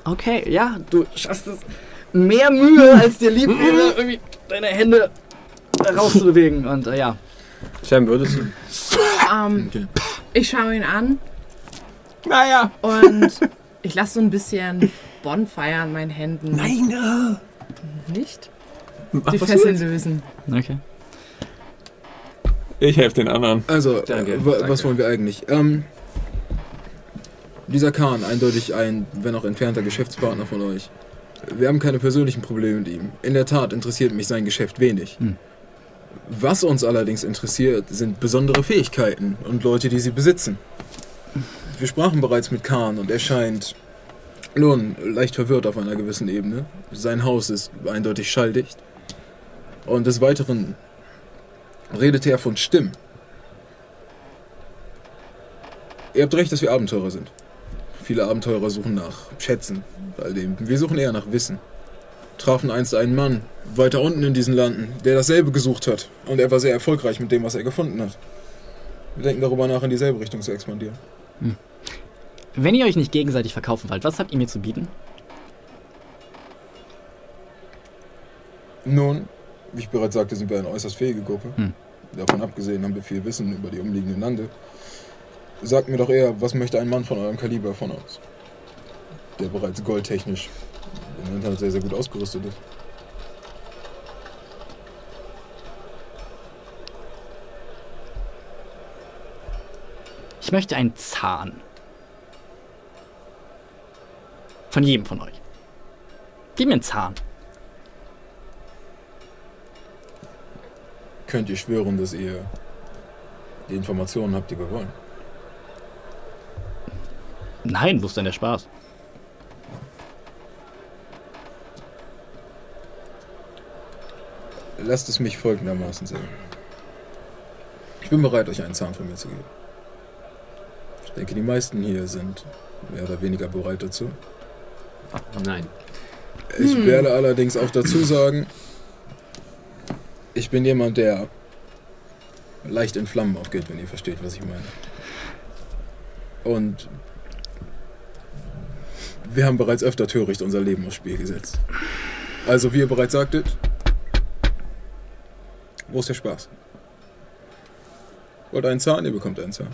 Okay, ja, du schaffst es mehr Mühe, als dir lieb wäre, irgendwie deine Hände rauszubewegen. Und äh, ja, Sam, würdest du? Ähm, Okay. ich schaue ihn an Naja. und ich lasse so ein bisschen Bonfire an meinen Händen. Nein, Nicht? Ach, Die Fesseln lösen. okay. Ich helfe den anderen. Also, Danke, äh, danke. was wollen wir eigentlich? Ähm, dieser Kahn, eindeutig ein, wenn auch entfernter Geschäftspartner von euch. Wir haben keine persönlichen Probleme mit ihm. In der Tat interessiert mich sein Geschäft wenig. Hm. Was uns allerdings interessiert, sind besondere Fähigkeiten und Leute, die sie besitzen. Wir sprachen bereits mit Kahn und er scheint nun leicht verwirrt auf einer gewissen Ebene. Sein Haus ist eindeutig schalldicht. Und des Weiteren redete er von Stimmen. Ihr habt recht, dass wir Abenteurer sind. Viele Abenteurer suchen nach Schätzen, all dem. Wir suchen eher nach Wissen. Trafen einst einen Mann, weiter unten in diesen Landen, der dasselbe gesucht hat. Und er war sehr erfolgreich mit dem, was er gefunden hat. Wir denken darüber nach, in dieselbe Richtung zu expandieren. Wenn ihr euch nicht gegenseitig verkaufen wollt, was habt ihr mir zu bieten? Nun, wie ich bereits sagte, sind wir eine äußerst fähige Gruppe. Hm. Davon abgesehen haben wir viel Wissen über die umliegenden Lande. sagt mir doch eher, was möchte ein Mann von eurem Kaliber von uns? Der bereits goldtechnisch im Internet sehr, sehr gut ausgerüstet ist. Ich möchte einen Zahn. Von jedem von euch. Gib mir einen Zahn. Könnt ihr schwören, dass ihr die Informationen habt, die wir wollen? Nein, wo ist denn der Spaß? Lasst es mich folgendermaßen sehen. Ich bin bereit, euch einen Zahn von mir zu geben. Ich denke, die meisten hier sind mehr oder weniger bereit dazu. Nein. Ich werde allerdings auch dazu sagen, ich bin jemand, der leicht in Flammen aufgeht, wenn ihr versteht, was ich meine. Und wir haben bereits öfter töricht unser Leben aufs Spiel gesetzt. Also, wie ihr bereits sagtet, wo ist der Spaß? Wollt einen Zahn? Ihr bekommt einen Zahn.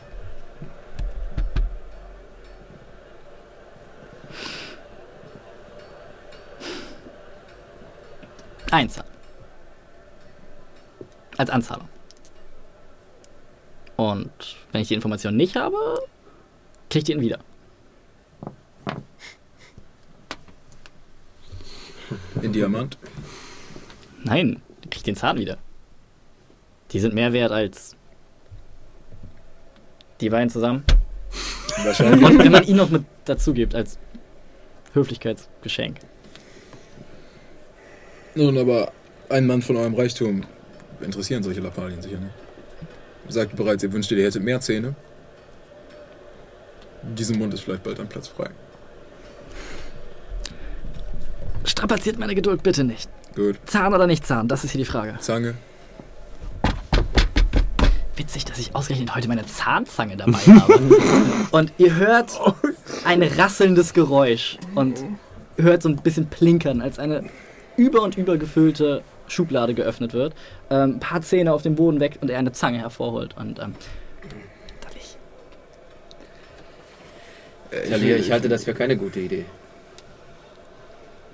Ein Zahn. Als Anzahlung. Und wenn ich die Information nicht habe, krieg ich den wieder. In Diamant. Nein, ich krieg den Zahn wieder. Die sind mehr wert als die beiden zusammen. Wahrscheinlich. Und wenn man ihn noch mit dazu gibt als Höflichkeitsgeschenk. Nun, aber ein Mann von eurem Reichtum interessieren solche Lappalien sicher nicht. Ihr sagt bereits, ihr wünscht ihr, ihr hättet mehr Zähne. Diesem Mund ist vielleicht bald ein Platz frei. Strapaziert meine Geduld bitte nicht. Gut. Zahn oder nicht Zahn, das ist hier die Frage. Zange. Witzig, dass ich ausgerechnet heute meine Zahnzange dabei habe. [laughs] Und ihr hört ein rasselndes Geräusch und hört so ein bisschen plinkern, als eine über und über gefüllte Schublade geöffnet wird. Ähm, ein paar Zähne auf dem Boden weg und er eine Zange hervorholt. Und ähm, darf ich? Äh, Talia, ich halte das für keine gute Idee.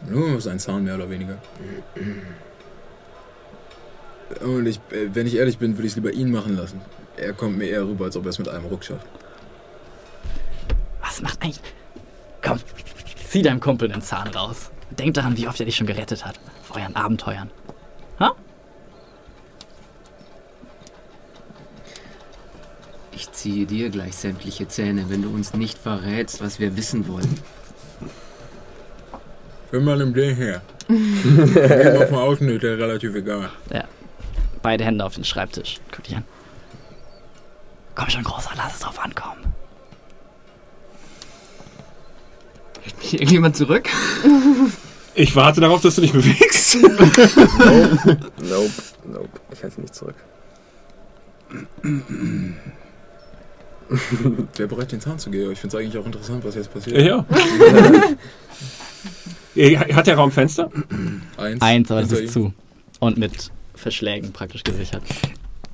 Nur sein Zahn mehr oder weniger. Und ich, äh, wenn ich ehrlich bin, würde ich es lieber ihn machen lassen. Er kommt mir eher rüber, als ob er es mit einem Ruck schafft. Was macht eigentlich. Komm, zieh deinem Kumpel den Zahn raus. Denk daran, wie oft er dich schon gerettet hat. Vor euren Abenteuern. Ha? Ich ziehe dir gleich sämtliche Zähne, wenn du uns nicht verrätst, was wir wissen wollen. Mal im Ding her. [laughs] Geht mal von außen ist der relativ egal. Ja. Beide Hände auf den Schreibtisch. Guck dich an. Komm schon, Großer, lass es drauf ankommen. Mich irgendjemand zurück? Ich warte darauf, dass du dich bewegst. [laughs] Nope, nope, nope. Ich halte nicht zurück. [laughs] Wer bereit, den Zahn zu geben? Ich finde es eigentlich auch interessant, was jetzt passiert. ja. [laughs] Ja, Hat der Raum Fenster? Eins. Eins, aber das ist zu. Und mit Verschlägen praktisch gesichert.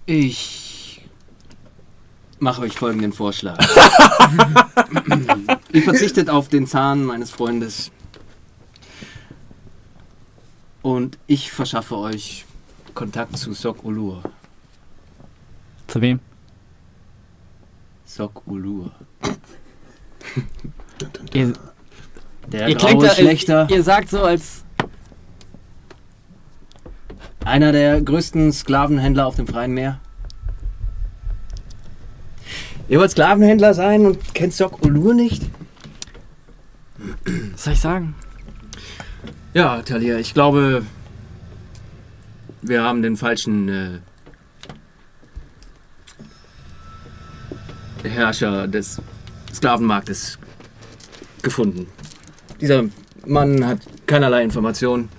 Ich mache euch folgenden Vorschlag. [laughs] Ihr verzichtet auf den Zahn meines Freundes. Und ich verschaffe euch Kontakt zu Sok Ulur. Zu wem? Sok Ulur. Ihr, Der ihr graue klingt da, Schlechter. Ihr sagt so, als. Einer der größten Sklavenhändler auf dem freien Meer. Ihr wollt Sklavenhändler sein und kennt Sok Ulur nicht? Was soll ich sagen? Ja, Talia, ich glaube, wir haben den falschen äh, Herrscher des Sklavenmarktes gefunden. Dieser Mann hat keinerlei Informationen,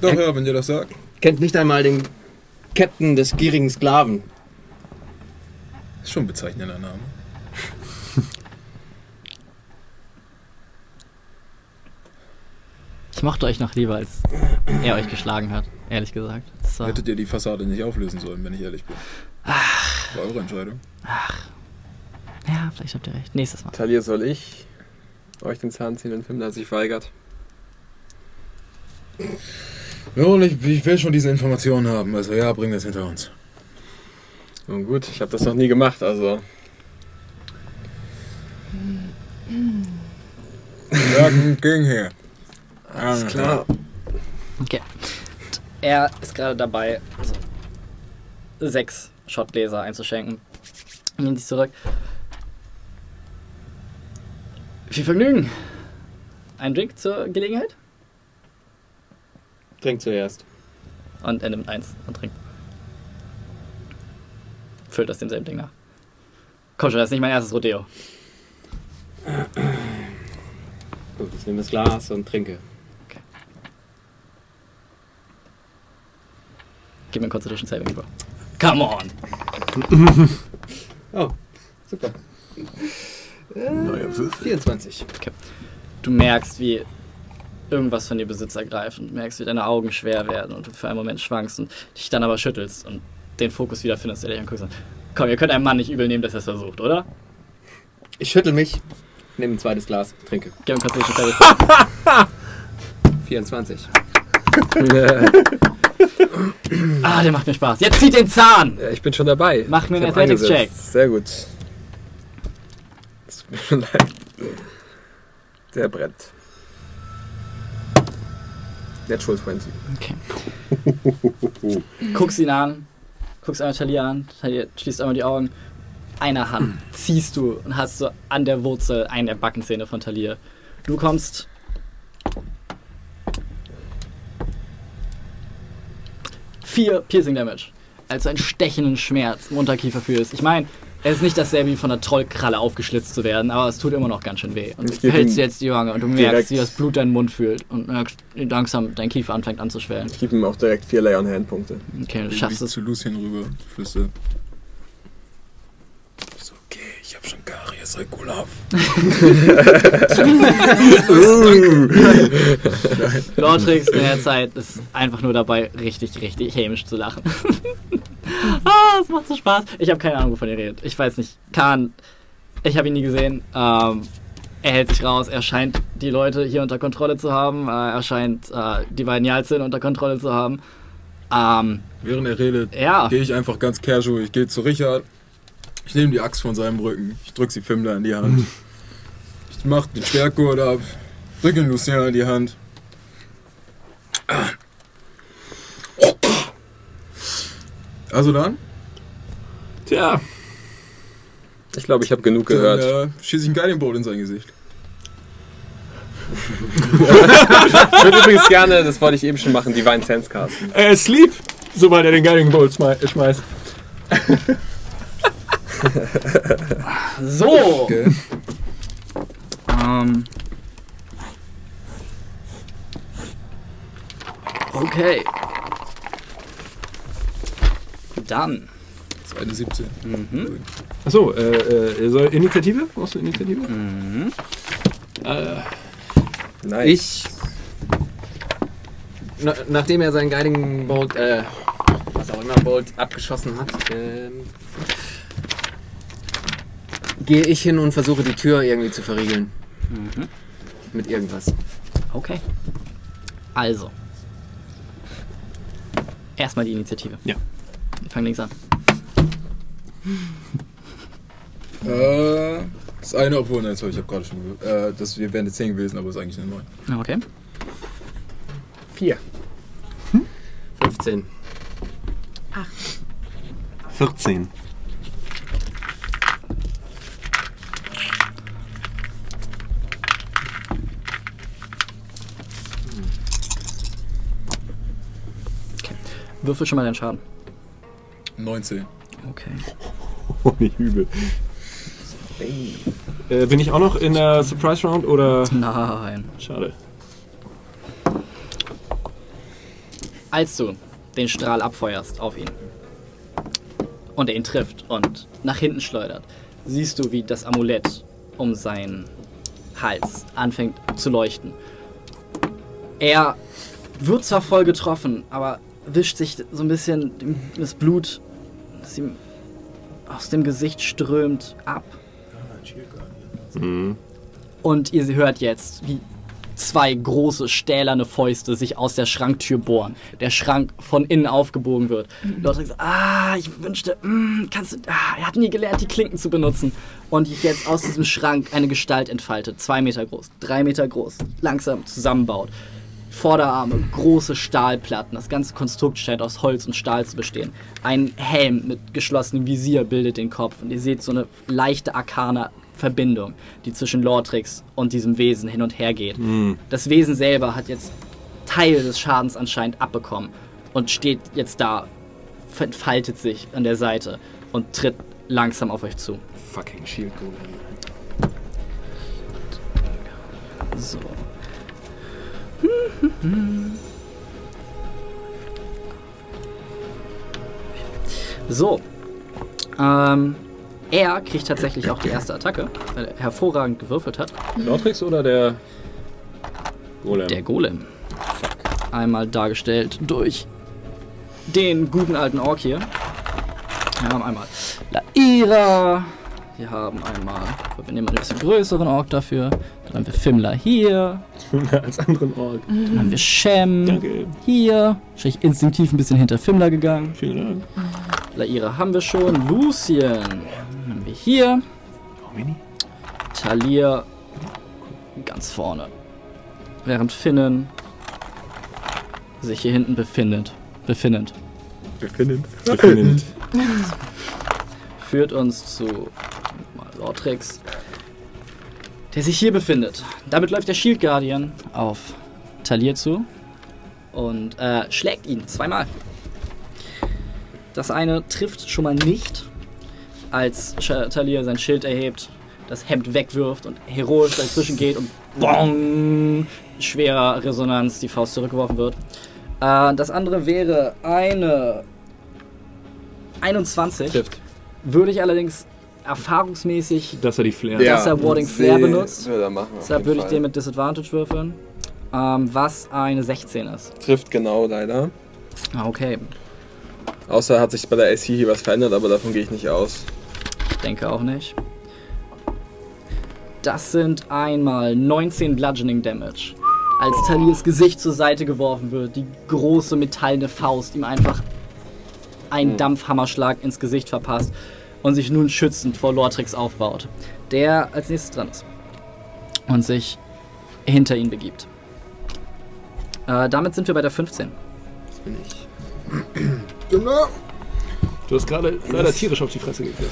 Doch, ja, wenn ihr das sagt. kennt nicht einmal den Captain des gierigen Sklaven. Ist schon ein bezeichnender Name. Ich mochte euch noch lieber, als er euch geschlagen hat, ehrlich gesagt. War, Hättet ihr die Fassade nicht auflösen sollen, wenn ich ehrlich bin. ach, War eure Entscheidung. Ja, vielleicht habt ihr recht. Nächstes Mal. Talia, soll ich euch den Zahn ziehen, wenn Fimmler sich weigert? Ja, und ich, ich will schon diese Informationen haben. Also ja, bring das hinter uns. Nun gut, ich habe das noch nie gemacht, also. Ja, ging her. Alles klar. Okay. Er ist gerade dabei, also sechs Shotgläser einzuschenken. Lehnt sich zurück. Viel Vergnügen. Ein Drink zur Gelegenheit? Trink zuerst. Und er nimmt eins und trinkt. Füllt das demselben Ding nach. Komm schon, das ist nicht mein erstes Rodeo. Gut, ich nehme das Glas und trinke. Gib mir einen Constitution Saving Throw. Come on! [laughs] Oh, super. Neuer Würfel. 24. Du merkst, wie irgendwas von dir Besitz ergreift und merkst, wie deine Augen schwer werden und du für einen Moment schwankst und dich dann aber schüttelst und den Fokus wieder findest, der dich anguckt. Komm, ihr könnt einem Mann nicht übel nehmen, dass er es versucht, oder? Ich schüttel mich, nehme ein zweites Glas, trinke. Einen Constitution Saving 24. Ah, der macht mir Spaß. Jetzt zieht den Zahn! Ja, ich bin schon dabei. Mach mir einen Athletics-Check. Sehr gut. Das tut mir schon [laughs] leid. Der brennt. Natural 20. Okay. Guckst ihn an, guckst einmal Talia an, Talia schließt einmal die Augen. Einer Hand ziehst du und hast so an der Wurzel eine der Backenzähne von Talia. Du kommst. Vier Piercing Damage. Als du einen stechenden Schmerz im Unterkiefer fühlst. Ich meine, es ist nicht dasselbe wie von einer Trollkralle aufgeschlitzt zu werden, aber es tut immer noch ganz schön weh. Und Ich du hältst jetzt die Wange und du merkst, wie das Blut deinen Mund fühlt und merkst, wie langsam dein Kiefer anfängt anzuschwellen. Ich gebe ihm auch direkt vier Lay on Hand Punkte. Okay, du Ich schaffst es. zu Lucien rüber. Flüsse. Schon Karies, sei Gulav. [laughs] Lortrix in der Zeit ist einfach nur dabei, richtig, richtig hämisch zu lachen. [laughs] ah, es macht so Spaß. Ich habe keine Ahnung, wovon ihr redet. Ich weiß nicht. Kahn, ich habe ihn nie gesehen. Ähm, er hält sich raus. Er scheint die Leute hier unter Kontrolle zu haben. Äh, er scheint äh, die beiden Jalzin unter Kontrolle zu haben. Ähm, Während er redet, ja, gehe ich einfach ganz casual. Ich gehe zu Richard. Ich nehme die Axt von seinem Rücken. Ich drück sie Fimmler in die Hand. Ich mach den Schwertgurt ab. Drück ihn Lucien in die Hand. Also dann? Tja, Ich glaube, ich habe genug Dann gehört. äh, schieße ich einen Guiding Bolt in sein Gesicht. Ich würde übrigens gerne, das wollte ich eben schon machen, Divine Sense casten. äh, Sleep, sobald er den Guiding Bolt schmei schmeißt. So. Okay. Ähm. Okay. Dann. Das ist eine 17. Mhm. Achso, äh, äh, soll Initiative? Brauchst du Initiative? Mhm. Nice. Ich. Na, nachdem er seinen Guiding Bolt, äh, was auch immer Bolt abgeschossen hat, ähm, gehe ich hin und versuche die Tür irgendwie zu verriegeln. Mhm. Mit irgendwas. Okay. Also. Erstmal die Initiative. Ja. Wir fangen links an. Äh, das eine, obwohl, ne, sorry, ich habe gerade schon gehört. Äh, das wäre eine 10 gewesen, aber ist eigentlich eine 9. Okay. Vier. 15. 14. Würfel schon mal deinen Schaden. 19. Okay. [laughs] Oh, nicht übel. Äh, bin ich auch noch in der Surprise Round oder? Nein. Schade. Als du den Strahl abfeuerst auf ihn und er ihn trifft und nach hinten schleudert, siehst du, wie das Amulett um seinen Hals anfängt zu leuchten. Er wird zwar voll getroffen, aber wischt sich so ein bisschen das Blut, das ihm aus dem Gesicht strömt ab. Und ihr hört jetzt, wie zwei große stählerne Fäuste sich aus der Schranktür bohren. Der Schrank von innen aufgebogen wird. Lothric sagt, ah, ich wünschte, mm, kannst du, ah, er hat nie gelernt, die Klinken zu benutzen. Und jetzt aus diesem Schrank eine Gestalt entfaltet. Zwei Meter groß, drei Meter groß, langsam zusammenbaut. Vorderarme, große Stahlplatten. Das ganze Konstrukt scheint aus Holz und Stahl zu bestehen. Ein Helm mit geschlossenem Visier bildet den Kopf. Und ihr seht so eine leichte arkane Verbindung, die zwischen Lortrix und diesem Wesen hin und her geht. Das Wesen selber hat jetzt Teil des Schadens anscheinend abbekommen und steht jetzt da, entfaltet sich an der Seite und tritt langsam auf euch zu. Fucking Shield Golem. So. So. Ähm, er kriegt tatsächlich auch die erste Attacke, weil er hervorragend gewürfelt hat. Lortrix oder der Golem? Der Golem. Einmal dargestellt durch den guten alten Ork hier. Wir haben einmal Laira. Wir haben einmal, wir nehmen mal ein bisschen größeren Ork dafür. Dann haben wir Fimla hier. Als anderen Ort. Dann haben wir Shem Danke. hier. Wahrscheinlich instinktiv ein bisschen hinter Fimla gegangen. Vielen Dank. Laira haben wir schon. Lucien haben wir hier. Talir ganz vorne. Während Finnen sich hier hinten befindet. Befindet. Befinden. Befinnend. Führt uns zu mal Lortrix, der sich hier befindet. Damit läuft der Shield Guardian auf Talir zu und äh, schlägt ihn zweimal. Das eine trifft schon mal nicht, als Talir sein Schild erhebt, das Hemd wegwirft und heroisch dazwischen geht und bong, schwerer Resonanz die Faust zurückgeworfen wird. Äh, das andere wäre eine 21. Trifft. Würde ich allerdings erfahrungsmäßig, Dass er die Flair. dass er Warding Flare benutzt. Auf Deshalb würde ich den mit Disadvantage würfeln. Ähm, was eine 16 ist. Trifft genau leider. Ah, okay. Außer hat sich bei der AC hier was verändert, aber davon gehe ich nicht aus. Ich denke auch nicht. Das sind einmal 19 Bludgeoning Damage. Als Talirs Gesicht zur Seite geworfen wird, die große metallene Faust ihm einfach einen Dampfhammerschlag ins Gesicht verpasst und sich nun schützend vor Lortrix aufbaut, der als nächstes dran ist und sich hinter ihn begibt. Äh, damit sind wir bei der 15. Das bin ich. [clears throat] Du hast gerade leider tierisch auf die Fresse gekriegt.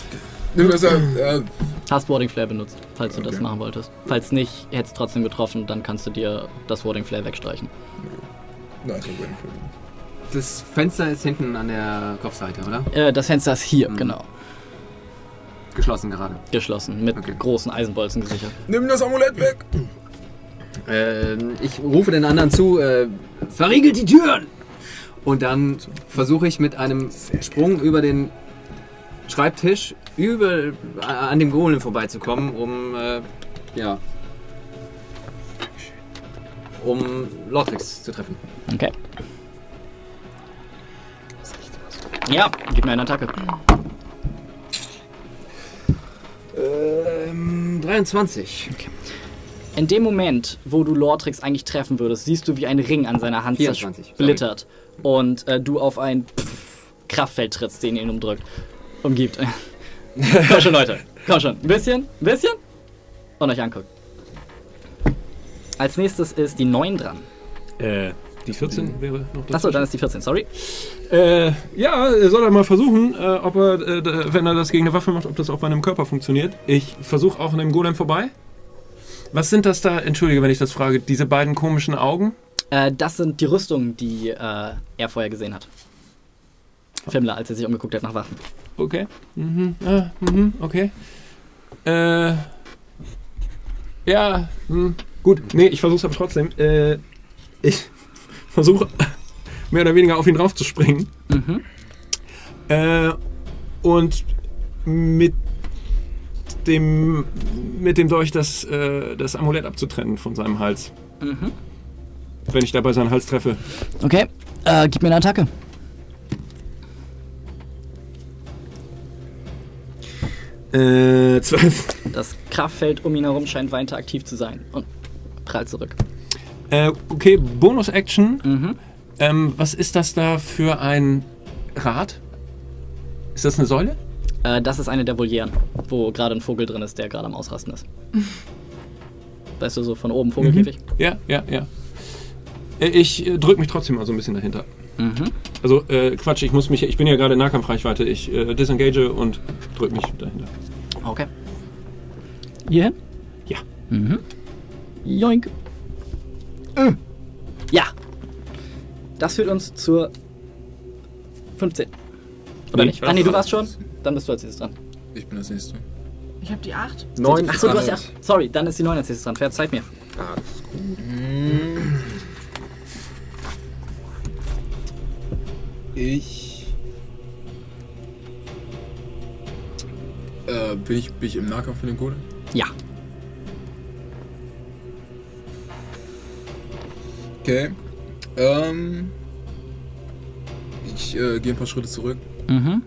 Nimm das äh, Hast Warding Flare benutzt, falls du das Okay. machen wolltest. Falls nicht, hättest trotzdem getroffen, dann kannst du dir das Warding Flare wegstreichen. Nein, ich Warding Flare. Das Fenster ist hinten an der Kopfseite, oder? Äh, das Fenster ist hier, Mhm. genau. Geschlossen gerade. Geschlossen, mit Okay. großen Eisenbolzen gesichert. Nimm das Amulett weg! Ähm, ich rufe den anderen zu, äh, verriegelt die Türen! Und dann versuche ich mit einem Sprung über den Schreibtisch über, äh, an dem Golem vorbeizukommen, um, äh, ja, um Lortrix zu treffen. Okay. Ja, gib mir eine Attacke. Ähm, 23. In dem Moment, wo du Lortrix eigentlich treffen würdest, siehst du, wie ein Ring an seiner Hand 24, zersplittert und äh, du auf ein Pff Kraftfeld trittst, den ihn umdrückt. Umgibt. [laughs] Komm schon, Leute. Komm schon. Ein bisschen, ein bisschen und euch anguckt. Als nächstes ist die 9 dran. Äh, die 14 wäre noch Achso, dann ist die 14, sorry. Äh, ja, er soll er mal versuchen, äh, ob er, äh, wenn er das gegen eine Waffe macht, ob das auch bei einem Körper funktioniert. Ich versuche auch an dem Golem vorbei. Was sind das da, entschuldige, wenn ich das frage, diese beiden komischen Augen? Äh, das sind die Rüstungen, die äh, er vorher gesehen hat. Fimmler, als er sich umgeguckt hat nach Waffen. Okay. Mhm. Ah, mhm. Okay. Äh. Ja. Hm. Gut. Nee, ich versuch's aber trotzdem. Äh, ich [laughs] versuche mehr oder weniger auf ihn draufzuspringen. Mhm. Äh, und mit dem mit dem Dolch das, äh, das Amulett abzutrennen von seinem Hals. Mhm. Wenn ich dabei seinen Hals treffe. Okay, äh, gib mir eine Attacke. Äh, 12. Das Kraftfeld um ihn herum scheint weiter aktiv zu sein und prallt zurück. Äh, okay, Bonus-Action. Mhm. Ähm, was ist das da für ein Rad? Ist das eine Säule? Äh, das ist eine der Volieren, wo gerade ein Vogel drin ist, der gerade am Ausrasten ist. [laughs] Weißt du, so von oben Vogelkäfig? Ja, ja, ja. Äh, Ich äh, drück mich trotzdem mal so ein bisschen dahinter. Mhm. Also, äh, Quatsch, ich muss mich, ich bin ja gerade in Nahkampfreichweite. Ich äh, disengage und drück mich dahinter. Okay. Hierhin? Ja. Mhm. Joink. Äh. Ja. Das führt uns zur 15. Oder Nee, nicht? Ah, nee, du warst schon? Dann bist du als nächstes dran. Ich bin das nächste. Ich habe die 8. 9. Achso, du hast ja. Sorry, dann ist die 9 als nächstes dran. Verzeiht mir. Ich. Äh, bin ich, bin ich im Nahkampf mit dem Kohle? Ja. Okay. Ähm. Ich äh, gehe ein paar Schritte zurück. Mhm.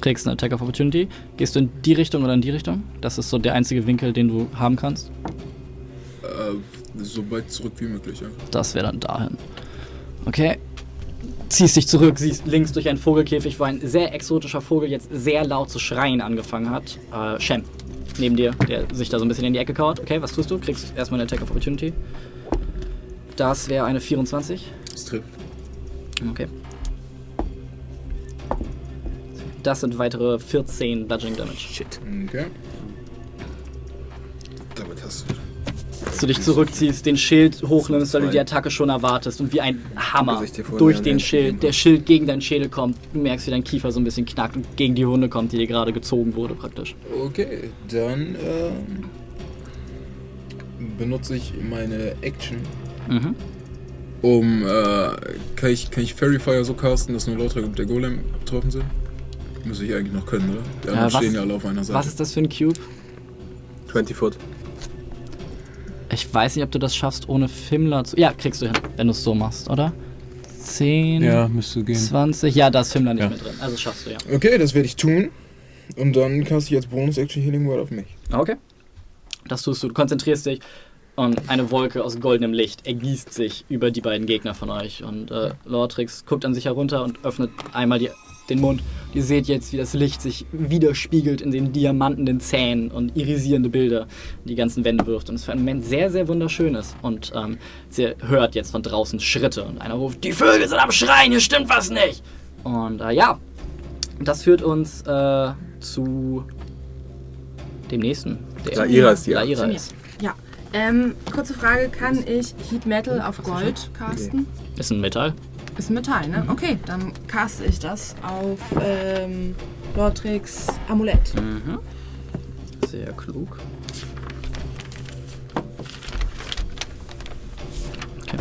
Kriegst eine Attack of Opportunity. Gehst du in die Richtung oder in die Richtung? Das ist so der einzige Winkel, den du haben kannst. Äh, so weit zurück wie möglich, ja. Das wäre dann dahin. Okay. Ziehst dich zurück, siehst links durch einen Vogelkäfig, wo ein sehr exotischer Vogel jetzt sehr laut zu schreien angefangen hat. Äh, Shem, neben dir, der sich da so ein bisschen in die Ecke kauert. Okay, was tust du? Kriegst erstmal eine Attack of Opportunity. Das wäre eine 24. Das trifft. Okay. Das sind weitere 14 Bludgeoning Damage. Shit. Okay. Damit hast du. Dass du dich zurückziehst, den Schild hochnimmst, weil du die Attacke schon erwartest und wie ein Hammer durch den Schild, der. Schild gegen deinen Schädel kommt. Du merkst, wie dein Kiefer so ein bisschen knackt und gegen die Hunde kommt, die dir gerade gezogen wurde praktisch. Okay, dann ähm, benutze ich meine Action, Mhm. um äh, kann ich kann ich Fairy Fire so casten, dass nur Lautrec und der Golem betroffen sind? Muss ich eigentlich noch können, oder? Die anderen Äh, was- stehen ja alle auf einer Seite. Was ist das für ein Cube? 20 Foot. Ich weiß nicht, ob du das schaffst, ohne Fimmler zu. Ja, kriegst du hin, wenn du es so machst, oder? 10, Ja, müsste gehen. 20. Ja, da ist Fimmler nicht Ja. mehr drin. Also schaffst du ja. Okay, das werde ich tun. Und dann caste ich als Bonus-Action Healing Word auf mich. Okay. Das tust du. Du konzentrierst dich und eine Wolke aus goldenem Licht ergießt sich über die beiden Gegner von euch. Und äh, Lortrix guckt an sich herunter und öffnet einmal die, den Mund. Ihr seht jetzt, wie das Licht sich widerspiegelt in den diamantenen Zähnen und irisierende Bilder die ganzen Wände wirft. Und es für einen Moment sehr, sehr wunderschön ist. Und ähm, sie hört jetzt von draußen Schritte und einer ruft, die Vögel sind am Schreien, hier stimmt was nicht. Und äh, ja, das führt uns äh, zu dem nächsten. Der Laira ist die Laira ist. Ähm, kurze Frage, kann ich Heat Metal auf Gold casten? Ist ein Metall. Ist ein Metall, ne? Okay, dann caste ich das auf ähm, Lortrix Amulett. Mhm. Sehr klug. Okay.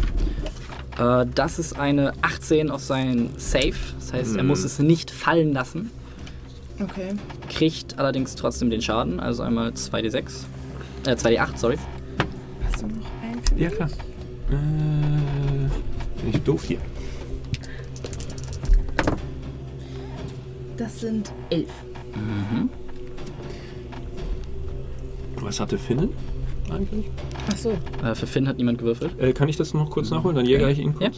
Äh, das ist eine 18 auf sein Safe. Das heißt, er muss es nicht fallen lassen. Okay. Kriegt allerdings trotzdem den Schaden. Also einmal 2d6. Äh, 2d8, sorry. Hast du noch einen für mich? Ja, klar. Äh, bin ich doof hier. Das sind elf. Was hatte Finnen eigentlich? Ach so. Äh, für Finn hat niemand gewürfelt. Äh, kann ich das noch kurz nachholen? Dann jäger ich ihn kurz.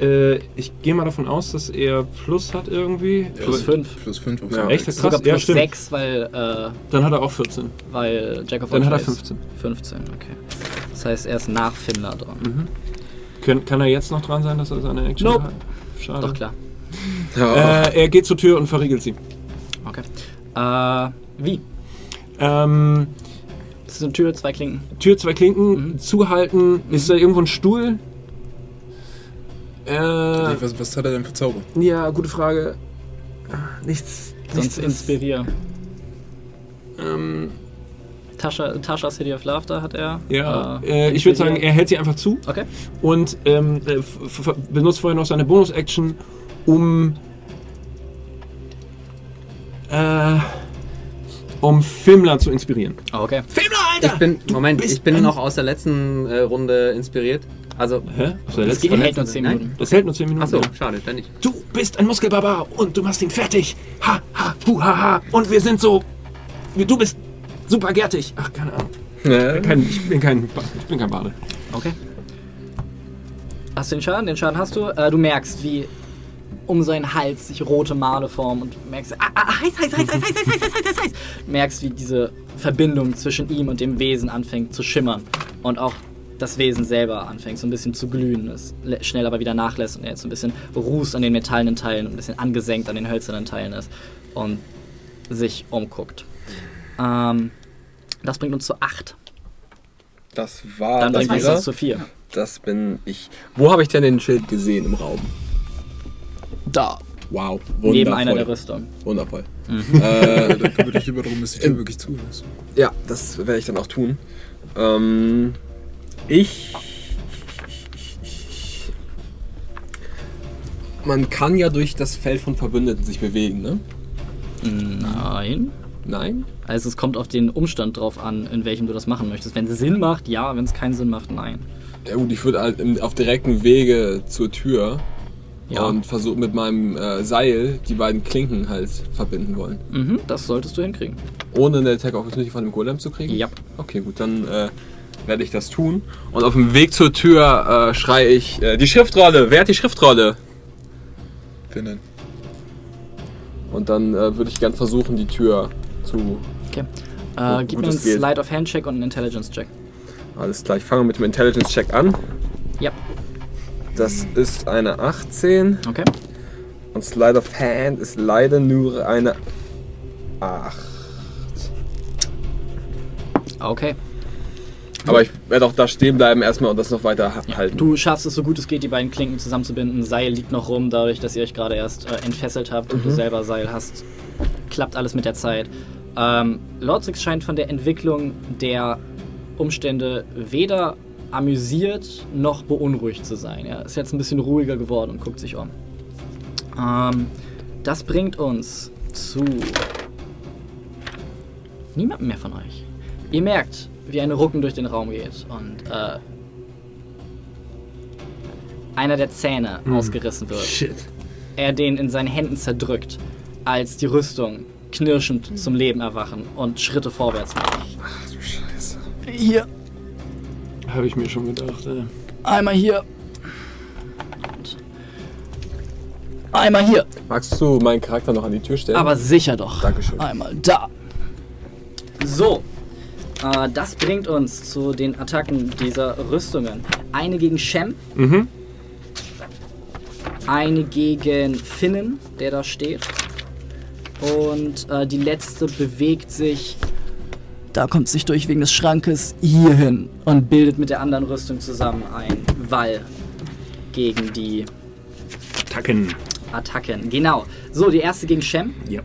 Äh, ich gehe mal davon aus, dass er Plus hat irgendwie. Plus 5. Plus 5 auf Ja, echt? Sogar Krass, ja, plus stimmt. 6, weil, äh, Dann hat er auch 14. weil Jack of Dann all hat er Trades- 15. 15, okay. Das heißt, er ist nach Finnler dran. Kann, kann er jetzt noch dran sein, dass er seine Action Nope. hat? Schade. Doch, klar. Äh, er geht zur Tür und verriegelt sie. Okay. Äh, wie? Ähm, Das ist eine Tür, zwei Klinken. Tür, zwei Klinken, Mhm. zuhalten. Ist da irgendwo ein Stuhl? Äh, Was, was hat er denn für Zauber? ja, gute Frage. Nichts. Sonst nichts inspirier. ähm, Tascha, Tascha City of Laughter hat er. ja, äh, ich würde sagen, er hält sie einfach zu Okay. und ähm, äh, benutzt vorher noch seine Bonus-Action, um äh, um Filmler zu inspirieren. Oh, okay. Ich bin, Moment, ich bin noch aus der letzten äh, Runde inspiriert. Also, Hä? Der Das geht, hält nur 10 Nein? Minuten. Das hält nur 10 Minuten. achso, schade, dann nicht. Du bist ein Muskelbarbar und du machst ihn fertig. Ha, ha, hu, ha, ha. Und wir sind so. Du bist super gärtig. Ach, keine Ahnung. Ich bin kein, ich bin kein, ich bin kein Bade. Okay. Hast du den Schaden? Den Schaden hast du. Äh, du merkst, wie um seinen Hals sich rote Male formen und merkst, ah, ah, heiß, heiß, heiß, heiß, heiß, heiß, heiß, heiß, heiß, heiß. Merkst, wie diese Verbindung zwischen ihm und dem Wesen anfängt zu schimmern und auch das Wesen selber anfängt so ein bisschen zu glühen, es schnell aber wieder nachlässt und er jetzt so ein bisschen rußt an den metallenen Teilen und ein bisschen angesenkt an den hölzernen Teilen ist und sich umguckt. Ähm, das bringt uns zu 8. Das war Dann das, bringt uns das zu 4. das bin ich. Wo habe ich denn den Schild gesehen im Raum? Da. Wow, wundervoll. Neben einer der Rüstung. Wundervoll. Äh, Äh, dann kümmert euch lieber darum, dass die Tür wirklich zu ist. ja, das werde ich dann auch tun. Ähm, ich. Man kann ja durch das Feld von Verbündeten sich bewegen, ne? Nein. Nein? Also es kommt auf den Umstand drauf an, in welchem du das machen möchtest. Wenn es Sinn macht, ja. Wenn es keinen Sinn macht, nein. Ja gut, ich würde halt auf direkten Wege zur Tür Ja. und versuche mit meinem äh, Seil die beiden Klinken halt verbinden wollen. Mhm, das solltest du hinkriegen. Ohne eine Attack Opportunity von dem Golem zu kriegen? Ja. Okay, gut, dann äh, werde ich das tun. Und auf dem Weg zur Tür äh, schreie ich, äh, die Schriftrolle, wer hat die Schriftrolle? Dann. Und dann äh, würde ich gern versuchen, die Tür zu... Okay. Gut, Äh, gib mir einen. Slide of Hand Check und einen Intelligence Check. Alles klar, ich fange mit dem Intelligence-Check an. Ja. Das ist eine 18. Okay. Und Slide of Hand ist leider nur eine 8. Okay. Aber ich werde auch da stehen bleiben erstmal und das noch weiter ha- halten. Du schaffst es so gut es geht, die beiden Klinken zusammenzubinden. Seil liegt noch rum, dadurch, dass ihr euch gerade erst äh, entfesselt habt und du selber Seil hast. Klappt alles mit der Zeit. Ähm, Lordzix scheint von der Entwicklung der Umstände weder amüsiert noch beunruhigt zu sein. Er ist jetzt ein bisschen ruhiger geworden und guckt sich um. Ähm, das bringt uns zu niemandem mehr von euch. Ihr merkt, wie ein Rucken durch den Raum geht und äh, einer der Zähne ausgerissen wird. Shit. Er den in seinen Händen zerdrückt, als die Rüstung knirschend zum Leben erwachen und Schritte vorwärts macht. Hier, Habe ich mir schon gedacht. Äh. einmal hier. Und einmal hier. Magst du meinen Charakter noch an die Tür stellen? Aber sicher doch. Dankeschön. Einmal da. So. Äh, das bringt uns zu den Attacken dieser Rüstungen. Eine gegen Shem. Mhm. Eine gegen Finnen, der da steht. Und äh, die letzte bewegt sich. Da kommt sich durch wegen des Schrankes hierhin und bildet mit der anderen Rüstung zusammen ein Wall gegen die Tacken. Attacken. Genau. So, die erste gegen Shem Ja.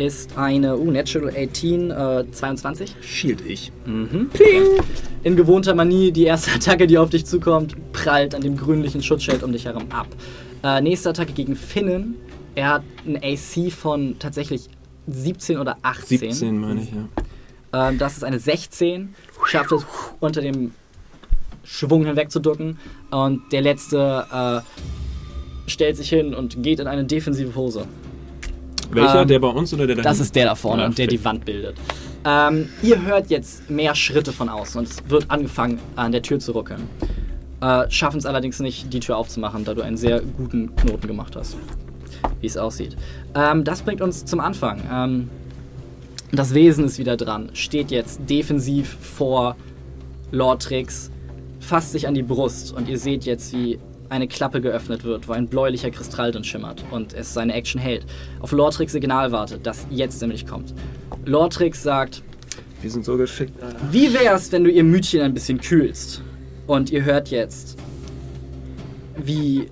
Ist eine uh, Natural 18, äh, 22. Shield ich. Mhm. In gewohnter Manier, die erste [laughs] Attacke, die auf dich zukommt, prallt an dem grünlichen Schutzschild um dich herum ab. Äh, nächste Attacke gegen Finnen. Er hat ein AC von tatsächlich 17 oder 18. 17 meine ich, ja. Ähm, das ist eine 16. Schafft es unter dem Schwung hinwegzuducken. Und der letzte äh, stellt sich hin und geht in eine defensive Pose. Welcher? Ähm, der bei uns oder der da Das hinten? ist der da vorne, Ja, der die. Wand bildet. Ähm, ihr hört jetzt mehr Schritte von außen und es wird angefangen, an der Tür zu ruckeln. Äh, Schaffen es allerdings nicht, die Tür aufzumachen, da du einen sehr guten Knoten gemacht hast. Wie es aussieht. Ähm, das bringt uns zum Anfang. Ähm, das Wesen ist wieder dran, steht jetzt defensiv vor Lortrix, fasst sich an die Brust und ihr seht jetzt, wie eine Klappe geöffnet wird, wo ein bläulicher Kristall drin schimmert und es seine Action hält. Auf Lortrix Signal wartet, das jetzt nämlich kommt. Lortrix sagt, Wir sind so geschickt, Alter. wie wär's, wenn du ihr Mütchen ein bisschen kühlst? Und ihr hört jetzt, wie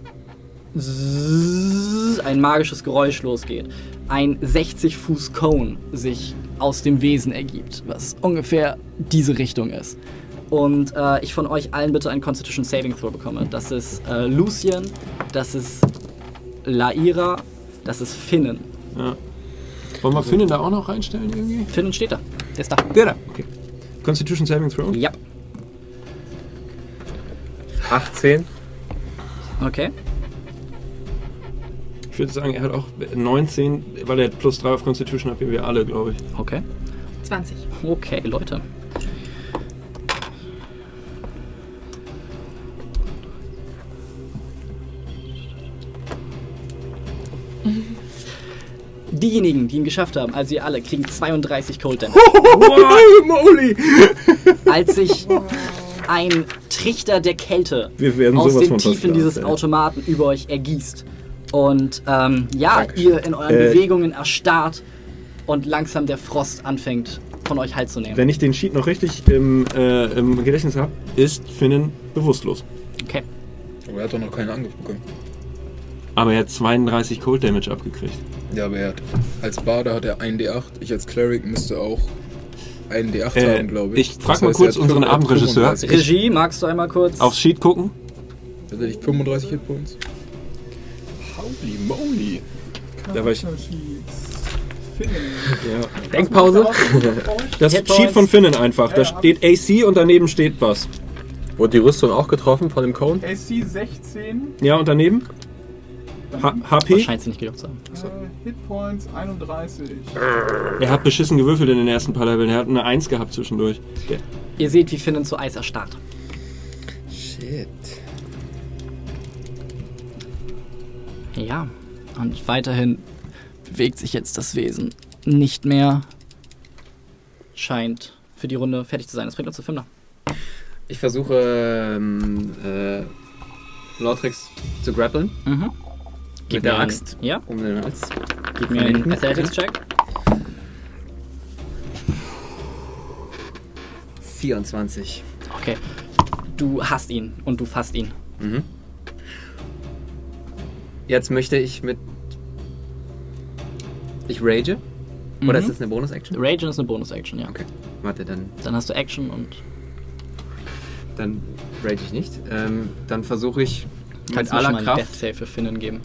ein magisches Geräusch losgeht. Ein 60 Fuß Cone sich aus dem Wesen ergibt, was ungefähr diese Richtung ist. Und äh, ich von euch allen bitte einen Constitution Saving Throw bekomme. Das ist äh, Lucien, das ist Laira, das ist Finnen. Ja. Wollen wir Finnen da auch noch reinstellen irgendwie? Finnen steht da. Der ist da. Der da, okay. Constitution Saving Throw? Ja. 18. Okay. Ich würde sagen, er hat auch 19, weil er plus 3 auf Constitution hat, wie wir alle, glaube ich. Okay. 20. Okay, Leute. Diejenigen, die ihn geschafft haben, also ihr alle, kriegen 32 Cold Damage. Moly! als sich ein Trichter der Kälte Wir werden aus den Tiefen dieses ey. Automaten über euch ergießt. Und ähm, ja, ihr in euren Äh, Bewegungen erstarrt und langsam der Frost anfängt von euch Halt zu nehmen. Wenn ich den Sheet noch richtig im, äh, im Gedächtnis habe, ist Finnen bewusstlos. Okay. Aber er hat doch noch keinen Angriff bekommen. Aber er hat 32 Cold Damage abgekriegt. Ja, aber er hat. Als Barder hat er 1d8. Ich als Cleric müsste auch 1d8 Äh, haben, glaube ich. ich frag Das mal heißt, kurz er unseren 5 Abendregisseur. 35. Regie, magst du einmal kurz? Aufs Sheet gucken. Nicht 35 Hitpoints? Holy moly. Da war ich. Ja. Denkpause. [laughs] Das. Sheet von Finnen einfach. Da steht AC und daneben steht was. Wurde die Rüstung auch getroffen von dem Cone? AC 16, Ja, und daneben? H HP? Scheint sie nicht gejuckt zu haben. äh, Hitpoints 31. Er hat beschissen gewürfelt in den ersten paar Leveln. Er hat eine 1 gehabt zwischendurch. Der, Ihr seht, wie Finnen zu Eis erstarrt. Shit. Ja, und weiterhin bewegt sich jetzt das Wesen nicht mehr. Scheint für die Runde fertig zu sein. Das bringt uns zu Fünfter. Ich versuche ähm, äh, Lortrix zu grappeln Mhm. Mit der einen- Axt Ja, um den Hals. gib mir einen Athletics-Check. 24. Okay. Du hast ihn und du fasst ihn. Mhm. Jetzt möchte ich mit. Ich rage? Oder Mhm. ist das eine Bonus-Action? Ragen ist eine Bonus-Action, ja. Okay. Warte, dann, Dann hast du Action und dann rage ich nicht. Ähm, dann versuche ich kannst mit aller mal einen Death Kraft Save für Finnen geben.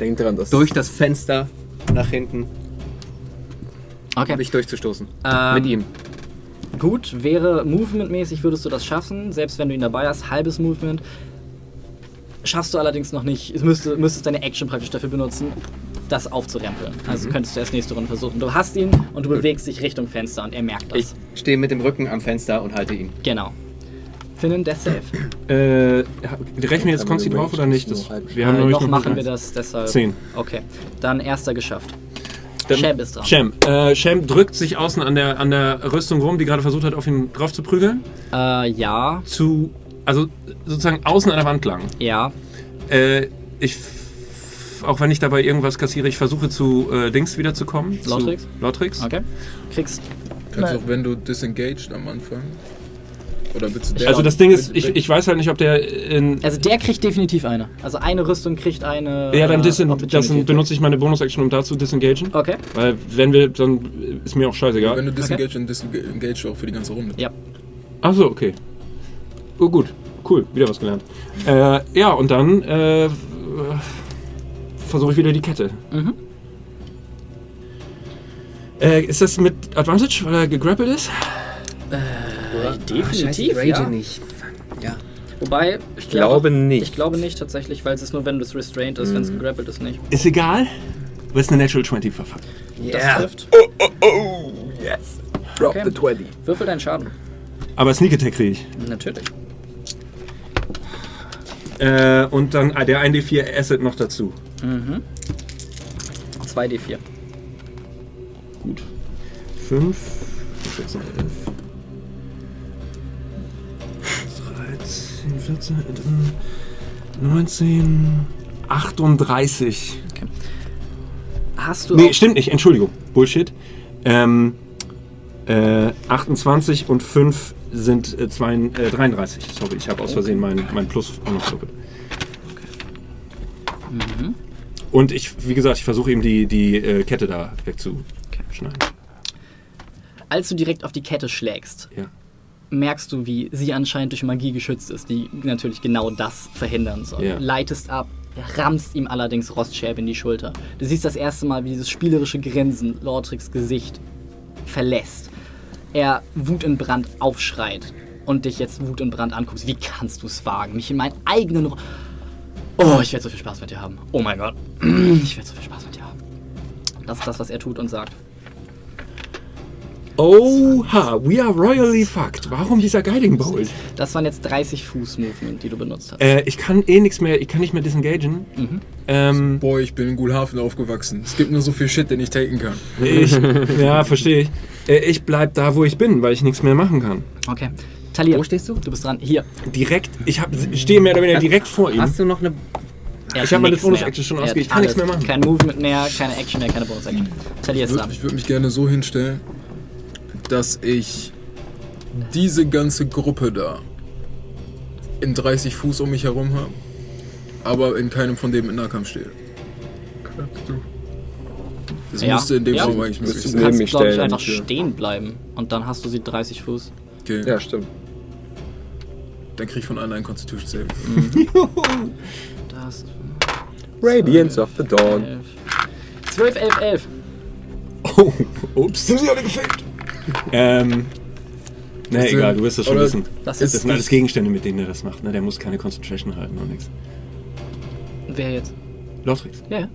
Denk dran, dass. durch das Fenster nach hinten Okay. mich durchzustoßen. Ähm, mit ihm. Gut, wäre Movement-mäßig würdest du das schaffen, selbst wenn du ihn dabei hast, halbes Movement. Schaffst du allerdings noch nicht, es müsste, müsstest deine Action praktisch dafür benutzen, das aufzurempeln. Also Mhm. könntest du erst nächste Runde versuchen. Du hast ihn und du bewegst dich Richtung Fenster und er merkt das. Ich stehe mit dem Rücken am Fenster und halte ihn. genau. Finnen Death Save. äh, rechnen wir jetzt Konsti drauf oder nicht? Das, wir haben äh, neulich noch machen wir das deshalb. Zehn. Okay. Dann erster geschafft. Dann- Sham ist dran. Shem. Äh, Shem drückt sich außen an der, an der Rüstung rum, die gerade versucht hat, auf ihn drauf zu prügeln. Äh, ja, Zu, also sozusagen außen an der Wand lang. ja. Äh, ich, auch wenn ich dabei irgendwas kassiere, ich versuche zu äh, Dings wiederzukommen. Lotrix? Lotrix. Okay. Kriegst. Kannst Nein. auch, wenn du disengaged am Anfang. Oder willst du der Also das Ding ist, ich, ich weiß halt nicht, ob der in... Also der kriegt definitiv eine. Also eine Rüstung kriegt eine. Ja, dann äh, Opportunity das benutze ich meine Bonus-Action, um da zu disengagen. Okay. Weil wenn wir, dann ist mir auch scheißegal. Wenn du disengaged, dann disengaged du auch für die ganze Runde. Ja. Ach so, okay. Oh, gut. Cool, wieder was gelernt. Äh, ja, und dann äh, versuche ich wieder die Kette. Mhm. Äh, ist das mit Advantage, weil er gegrappelt ist? Definitiv. rage ja. nicht. Ja. Wobei. Ich glaube nicht. Ich glaube nicht tatsächlich, weil es ist nur, wenn es restrained ist, wenn es gegrappelt ist, nicht. Ist egal. Aber ist eine Natural 20 verfuckt. Das Yeah. trifft. Yes. Drop Okay. the 20. Würfel deinen Schaden. Aber Sneak Attack kriege ich. Natürlich. Äh, und dann ah, der 1d4 Asset noch dazu. Mhm. 2d4. Gut. 5, 14, 11, 14, 19, 38. Hast du. Nee, stimmt nicht, Entschuldigung. Bullshit. Ähm, äh, 28 und 5 sind äh, zwei, äh, 33. Sorry, ich habe aus Versehen mein, mein Plus auch noch doppelt. Mhm. Und ich, wie gesagt, ich versuche ihm die, die äh, Kette da wegzuschneiden. Als du direkt auf die Kette schlägst, Ja. Merkst du, wie sie anscheinend durch Magie geschützt ist, die natürlich genau das verhindern soll. Ja. Leitest ab, rammst ihm allerdings Rostscherbe in die Schulter. Du siehst das erste Mal, wie dieses spielerische Grinsen Lortrix Gesicht verlässt. Er wutentbrannt aufschreit und dich jetzt Wut und Brand anguckst. Wie kannst du es wagen, mich in meinen eigenen... Ro oh, ich werde so viel Spaß mit dir haben. Oh mein Gott. [clears throat] Ich werde so viel Spaß mit dir haben. Das ist das, was er tut und sagt. Oha, we are royally fucked. Warum dieser Guiding Bolt? Das waren jetzt 30 Fuß Movement, die du benutzt hast. Äh, ich kann eh nichts mehr, ich kann nicht mehr disengagen. Mhm. Ähm, Boy, ich bin in Gulhafen aufgewachsen. Es gibt nur so viel Shit, den ich taken kann. ich, [laughs] ja, verstehe ich. Äh, ich bleib da, wo ich bin, weil ich nichts mehr machen kann. Okay. Talia. Wo stehst du? Du bist dran. Hier. Direkt, ich hab, stehe mehr oder weniger direkt vor ihm. Hast du noch eine. Er Ich hat hab meine Bonus-Action schon ausgegeben. Ich kann nichts mehr machen. Kein Movement mehr, keine Action mehr, keine Bonus-Action. Talia Ich ist würde dran. würd mich gerne so hinstellen, dass ich diese ganze Gruppe da in 30 Fuß um mich herum habe, aber in keinem von denen in Nahkampf stehe. Das Ja. müsste in dem Ja. Raum eigentlich möglich Du neben kannst, glaube ich, stellen, einfach hier. stehen bleiben. Und dann hast du sie 30 Fuß. Okay, Ja, stimmt. dann krieg ich von allen einen Constitution Save. [laughs] Das Radiance of the Dawn. 12, 11, 11. Oh, ups. Sind sie alle gefaked? Ähm. Na Ist egal, du wirst das schon wissen. Das Das ist sind alles Gegenstände, mit denen er das macht. Ne? Der muss keine Concentration halten und nichts. Wer jetzt? Lotrix. Ja, ja.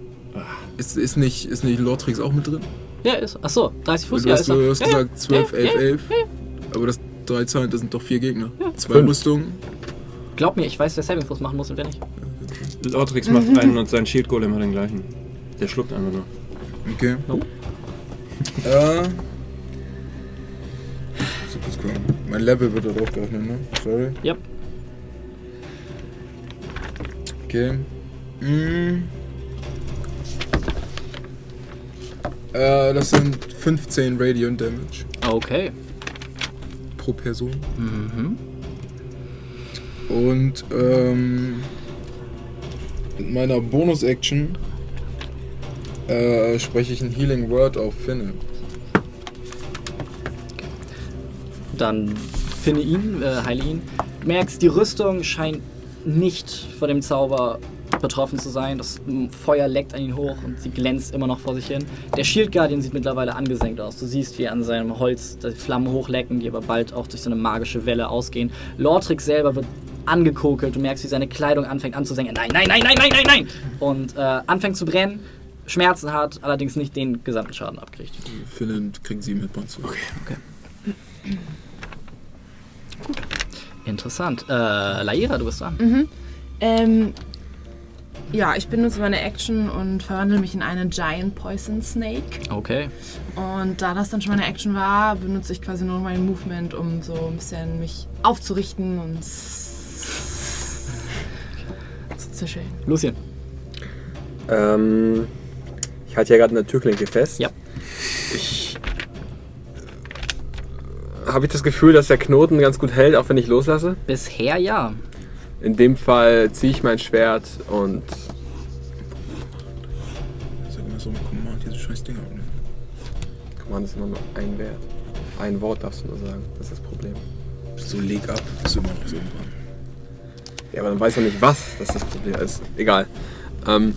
Ist, ist nicht, ist nicht Lortrix auch mit drin? Ja, ist. Achso, 30 Fuß. du ja, hast, ist du hast ja, gesagt 12, ja, 11, ja, 11. ja. Aber das drei Zahlen, das sind doch vier Gegner. Zwei Fünf. Rüstungen. Glaub mir, ich weiß, wer Saving Throws machen muss und wer nicht. Lotrix macht einen und sein Shield Golem hat den gleichen. Der schluckt einfach nur. Okay. Nope. Äh. Kurz gucken. Mein Level wird da drauf gerechnet, ne? Sorry. Ja. Okay. Mm. Äh, das sind 15 Radiant Damage Okay. pro Person. Mhm. Und ähm, mit meiner Bonus-Action äh, spreche ich ein Healing Word auf Finne. Dann finde ihn, äh, heile ihn. Du merkst, die Rüstung scheint nicht von dem Zauber betroffen zu sein. Das Feuer leckt an ihn hoch und sie glänzt immer noch vor sich hin. Der Shield Guardian sieht mittlerweile angesenkt aus. Du siehst, wie an seinem Holz die Flammen hochlecken, die aber bald auch durch so eine magische Welle ausgehen. Lortrix selber wird angekokelt. Du merkst, wie seine Kleidung anfängt anzusenken. Nein, nein, nein, nein, nein, nein, nein! Und äh, anfängt zu brennen. Schmerzen hat, allerdings nicht den gesamten Schaden abkriegt. Finne kriegt 7 Hitpoints. Okay. Interessant. Äh, Laira, du bist dran. Mhm. Ähm, ja, ich benutze meine Action und verwandle mich in einen Giant Poison Snake. Okay. Und da das dann schon meine Action war, benutze ich quasi nur mein Movement, um so ein bisschen mich aufzurichten und zu zischeln. Lucien. Ähm, ich halte ja gerade eine Türklinke fest. Ja. Ich habe ich das Gefühl, dass der Knoten ganz gut hält, auch wenn ich loslasse. Bisher ja. In dem Fall ziehe ich mein Schwert und Sag mal so mit Command diese scheiß Dinger abnehmen. Command ist immer nur ein Wert. Ein Wort darfst du nur sagen. Das ist das Problem. So leg ab, ist immer noch so dran. Ja, aber dann weiß man nicht, was das das Problem ist. Egal. Ähm,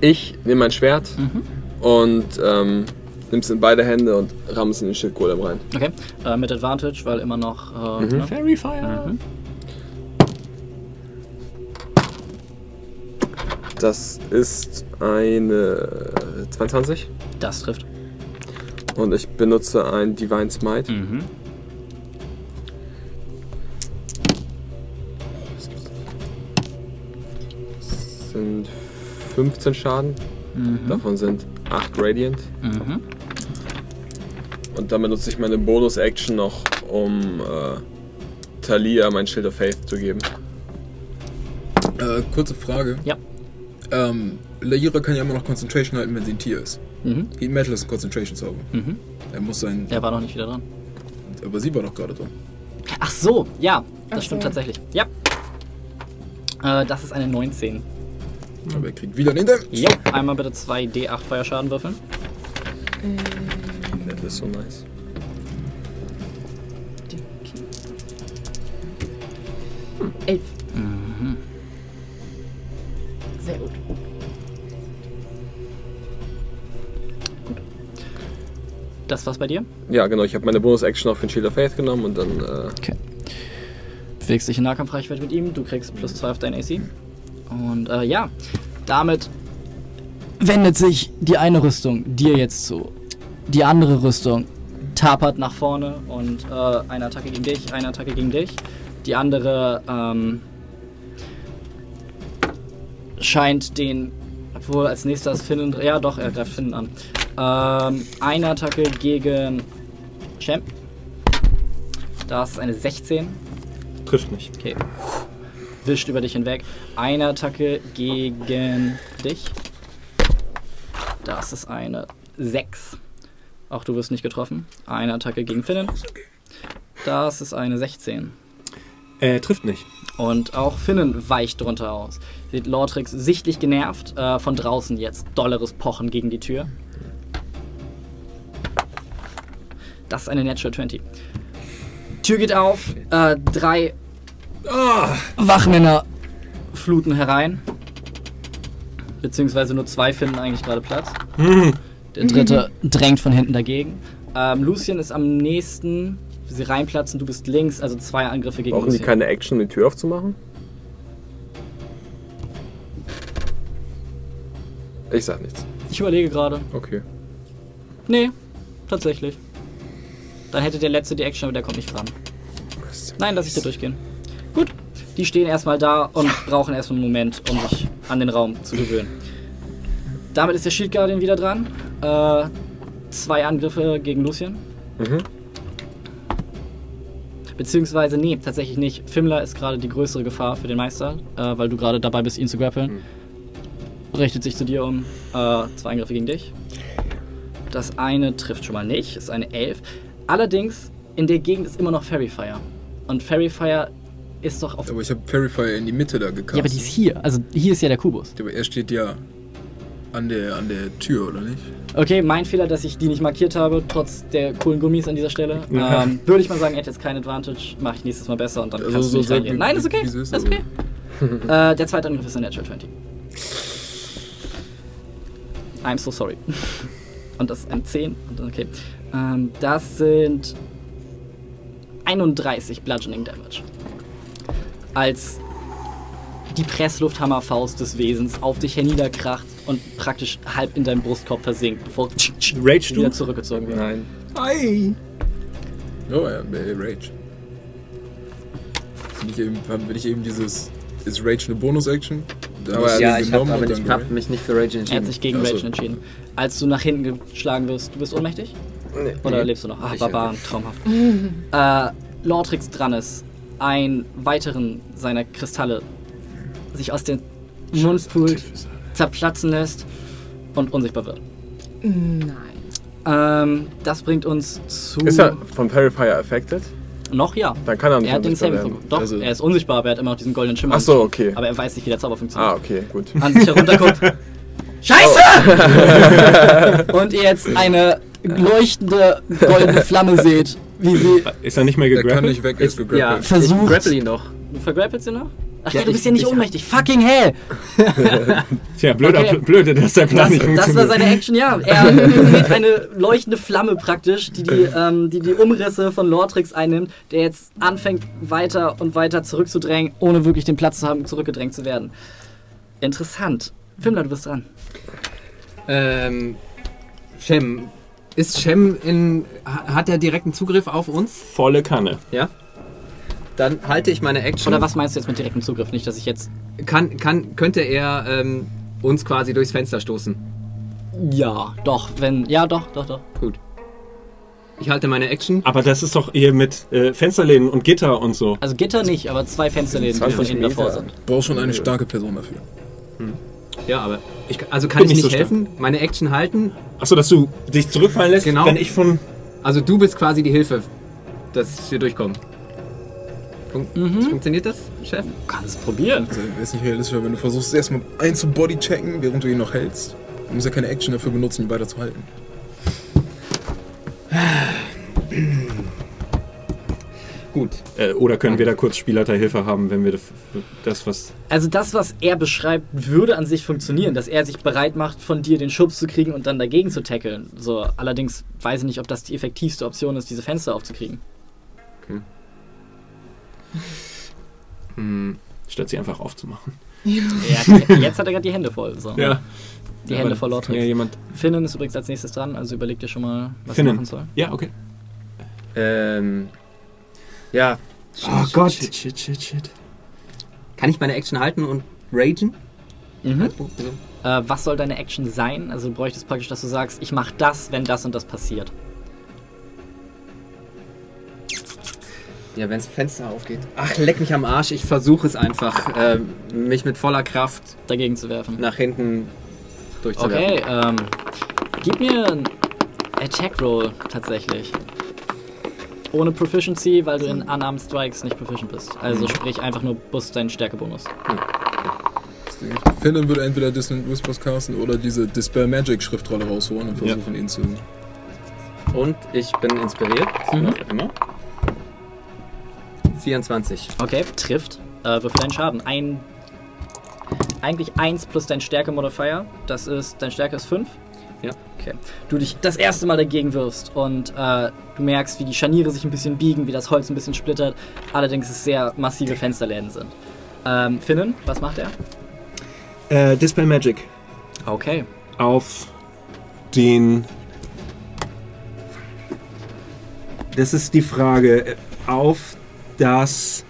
ich nehme mein Schwert und ähm, nimm es in beide Hände und ramm es in den Schildgolem rein. Okay. Äh, mit Advantage, weil immer noch. Äh, Mhm. ne? Fairy Fire. Mhm. Das ist eine 22 Das trifft. und ich benutze ein Divine Smite. Mhm. Das sind 15 Schaden. Mhm. Davon sind 8 Radiant. Mhm. Und dann benutze ich meine Bonus-Action noch, um äh, Talia mein Shield of Faith zu geben. Äh, kurze Frage. Ja. Ähm, Laira kann ja immer noch Concentration halten, wenn sie ein Tier ist. Mhm. Heat Metal ist ein Concentration-Zauber. Mhm. Er muss sein. Er war noch nicht wieder dran. Aber sie war doch gerade dran. Ach so, ja. Das Ach stimmt tatsächlich. Ja. Äh, das ist eine 19. Aber er kriegt wieder den Damage. Jo. Einmal bitte 2 D8 Feuerschaden würfeln. Das ist so nice. Elf. Mhm. Sehr gut. Das war's bei dir? Ja, genau. Ich habe meine Bonus-Action auf den Shield of Faith genommen und dann äh, Okay. bewegst dich in Nahkampfreichweite mit ihm, du kriegst plus 2 auf dein AC. Und äh, ja, damit wendet sich die eine Rüstung dir jetzt zu. Die andere Rüstung tapert nach vorne und äh, eine Attacke gegen dich, eine Attacke gegen dich. Die andere ähm, scheint den, obwohl als nächstes Finnen, ja doch, er greift Finnen an. Ähm, eine Attacke gegen Champ. Das ist eine 16. Trifft nicht. Okay. Wischt über dich hinweg. Eine Attacke gegen dich. Das ist eine 6. Auch du wirst nicht getroffen. Eine Attacke gegen Finnen. Das ist eine 16. Äh, trifft nicht. Und auch Finnen weicht drunter aus. Sieht Lortrix sichtlich genervt. Äh, von draußen jetzt dolleres Pochen gegen die Tür. Das ist eine Natural 20. Tür geht auf. Äh, drei Wachmänner fluten herein. Beziehungsweise nur zwei finden eigentlich gerade Platz. Der dritte drängt von hinten dagegen. Ähm, Lucien ist am nächsten. Sie reinplatzen, du bist links, also zwei Angriffe gegen Brauchen die Lucien. keine Action, um die Tür aufzumachen? Ich sag nichts. Ich überlege gerade. Okay. Nee, tatsächlich. Dann hätte der letzte die Action, aber der kommt nicht ran. Nein, lass ich dir durchgehen. Gut. Die stehen erstmal da und brauchen erstmal einen Moment, um sich an den Raum zu gewöhnen. Damit ist der Shield Guardian wieder dran. Äh, zwei Angriffe gegen Lucien. Mhm. Beziehungsweise, nee, tatsächlich nicht. Fimmler ist gerade die größere Gefahr für den Meister, äh, weil du gerade dabei bist, ihn zu grappeln. Richtet sich zu dir um. Äh, zwei Angriffe gegen dich. Das eine trifft schon mal nicht, ist eine 11. Allerdings, in der Gegend ist immer noch Fairy Fire. Und Fairy Fire ist doch auf. Aber ich habe Fairy Fire in die Mitte da gekastet. Ja, aber die ist hier. Also hier ist ja der Kubus. Aber er steht ja an der, an der Tür, oder nicht? Okay, mein Fehler, dass ich die nicht markiert habe, trotz der coolen Gummis an dieser Stelle. [laughs] Ja. Ähm, Würde ich mal sagen, er hat jetzt kein Advantage. Mache ich nächstes Mal besser und dann Also kannst so du nicht reinreden. Nein, ist okay. es ist, okay. [laughs] äh, der zweite Angriff ist ein Natural 20. I'm so sorry. [laughs] Und das ist ein 10. Und dann- Okay. Ähm, das sind 31 Bludgeoning Damage. Als die Presslufthammerfaust des Wesens auf dich herniederkracht und praktisch halb in deinem Brustkorb versinkt, bevor Rage wieder du? zurückgezogen wird. Nein. Ei! Oh ja, äh, Rage. Bin ich eben, bin ich eben dieses. Ist Rage eine Bonus-Action? Aber Ja, ich habe hab mich nicht für Rage Er hat entschieden. sich gegen Ach so. Rage entschieden. Als du nach hinten geschlagen wirst, du bist ohnmächtig? Nee. Oder lebst du noch? Ach, Ich- Barbaren, traumhaft. [laughs] äh, Lortrix dran ist, einen weiteren seiner Kristalle sich aus dem Mund pult, zerplatzen lässt und unsichtbar wird. Nein. Ähm, das bringt uns zu. Ist er von Purifier affected? Noch ja. Dann kann er nicht Er hat den unsichtbar Saving. Doch, Also- er ist unsichtbar, aber er hat immer noch diesen goldenen Schimmer. Ach so, okay. Aber er weiß nicht, wie der Zauber funktioniert. Ah, okay, gut. [laughs] An sich herunterguckt. Scheiße! und ihr jetzt eine leuchtende goldene Flamme seht, wie sie Ist er nicht mehr Er kann gegrappelt? nicht weg, er ist Ja, gegrappelt. Versucht. ich grapple ihn doch. Du vergrappelst ihn noch? Ach Ja, ja, du bist ich- ja nicht ich- ohnmächtig. Fucking hell! [laughs] Tja, blöder, Okay. blöde, dass der Plan Das, nicht das war funktioniert. seine Action, ja. [laughs] Er sieht eine leuchtende Flamme praktisch, die die, ähm, die die Umrisse von Lortrix einnimmt, der jetzt anfängt weiter und weiter zurückzudrängen, ohne wirklich den Platz zu haben, zurückgedrängt zu werden. Interessant. Fimmler, du bist dran. Ähm, Shem. Ist Shem in. ha- Hat er direkten Zugriff auf uns? Volle Kanne. Ja? Dann halte ich meine Action. Oder was meinst du jetzt mit direktem Zugriff? Nicht, dass ich jetzt. Kann, kann, könnte er ähm, uns quasi durchs Fenster stoßen? Ja, doch, wenn. Ja, doch, doch, doch. Gut. Ich halte meine Action. Aber das ist doch hier mit äh, Fensterläden und Gitter und so. Also Gitter nicht, aber zwei Fensterläden, die von 20 innen davor sind. Brauchst schon eine starke Person dafür. Ja, aber. Ich, also kann Bin ich nicht nicht so stark. helfen? Meine Action halten? Achso, dass du dich zurückfallen lässt, Genau. wenn ich von. Also du bist quasi die Hilfe, dass wir durchkommen. Fun Mhm. Funktioniert das, Chef? Kannst es probieren. Also, ist nicht realistischer, wenn du versuchst, erstmal einen zu bodychecken, während du ihn noch hältst. Du musst ja keine Action dafür benutzen, ihn weiterzuhalten. [clears throat] Gut. Äh, oder können wir da kurz Spielleiterhilfe haben, wenn wir das, was. Also das, was er beschreibt, würde an sich funktionieren, dass er sich bereit macht, von dir den Schubs zu kriegen und dann dagegen zu tackeln. So, allerdings weiß ich nicht, ob das die effektivste Option ist, diese Fenster aufzukriegen. Statt sie einfach aufzumachen. Ja, [laughs] jetzt hat er gerade die Hände voll. So. Ja. Die Ja, Hände voll Lortrix. ja jemand- Finnen ist übrigens als nächstes dran, also überleg dir schon mal, was Finnen. er machen soll. Ja, okay. Ähm. Ja. Oh Gott. Shit, shit, shit, shit. Kann ich meine Action halten und ragen? Mhm. Also, Äh, was soll deine Action sein? Also du bräuchtest praktisch, dass du sagst, ich mach das, wenn das und das passiert. Ja, wenn das Fenster aufgeht. Ach, leck mich am Arsch. Ich versuche es einfach, ähm, mich mit voller Kraft dagegen zu werfen. Nach hinten durchzuwerfen. Okay, ähm, gib mir einen Attack Roll tatsächlich. Ohne Proficiency, weil du in Unarmed Strikes nicht proficient bist. Also Mhm. sprich einfach nur Boost deinen Stärkebonus. Finn würde entweder Dissonant Whispers casten oder diese Dispel Magic Schriftrolle rausholen und Ja. versuchen ihn zu. Und ich bin inspiriert, Mhm. immer. 24. Okay, trifft. Äh, würfel deinen Schaden. Ein, eigentlich 1 plus dein Stärke-Modifier. Das ist, dein Stärke ist 5. Ja. Okay. Du dich das erste Mal dagegen wirfst und äh, du merkst, wie die Scharniere sich ein bisschen biegen, wie das Holz ein bisschen splittert. Allerdings es sehr massive Fensterläden sind. Ähm, Finnen, was macht er? Äh, Dispel Magic. Okay. Auf den. Das ist die Frage. äh, Auf das.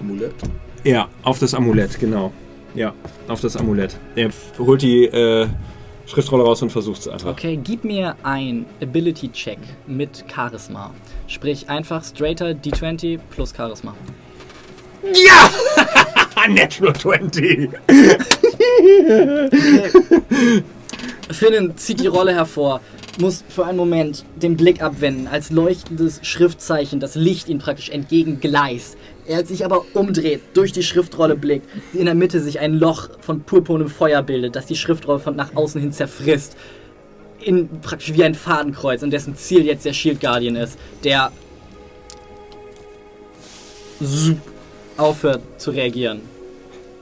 Amulett? Ja, auf das Amulett, genau. Ja, auf das Amulett. Er holt die äh, Schriftrolle raus und versucht es einfach. Okay, gib mir ein Ability-Check mit Charisma. Sprich einfach straighter D20 plus Charisma. Ja! [laughs] Natural 20! Finnen zieht die Rolle hervor, muss für einen Moment den Blick abwenden, als leuchtendes Schriftzeichen das Licht ihm praktisch entgegengleist. Er sich aber umdreht, durch die Schriftrolle blickt, in der Mitte sich ein Loch von purpurnem Feuer bildet, das die Schriftrolle von nach außen hin zerfrisst. In, praktisch wie ein Fadenkreuz, in dessen Ziel jetzt der Shield Guardian ist, der aufhört zu reagieren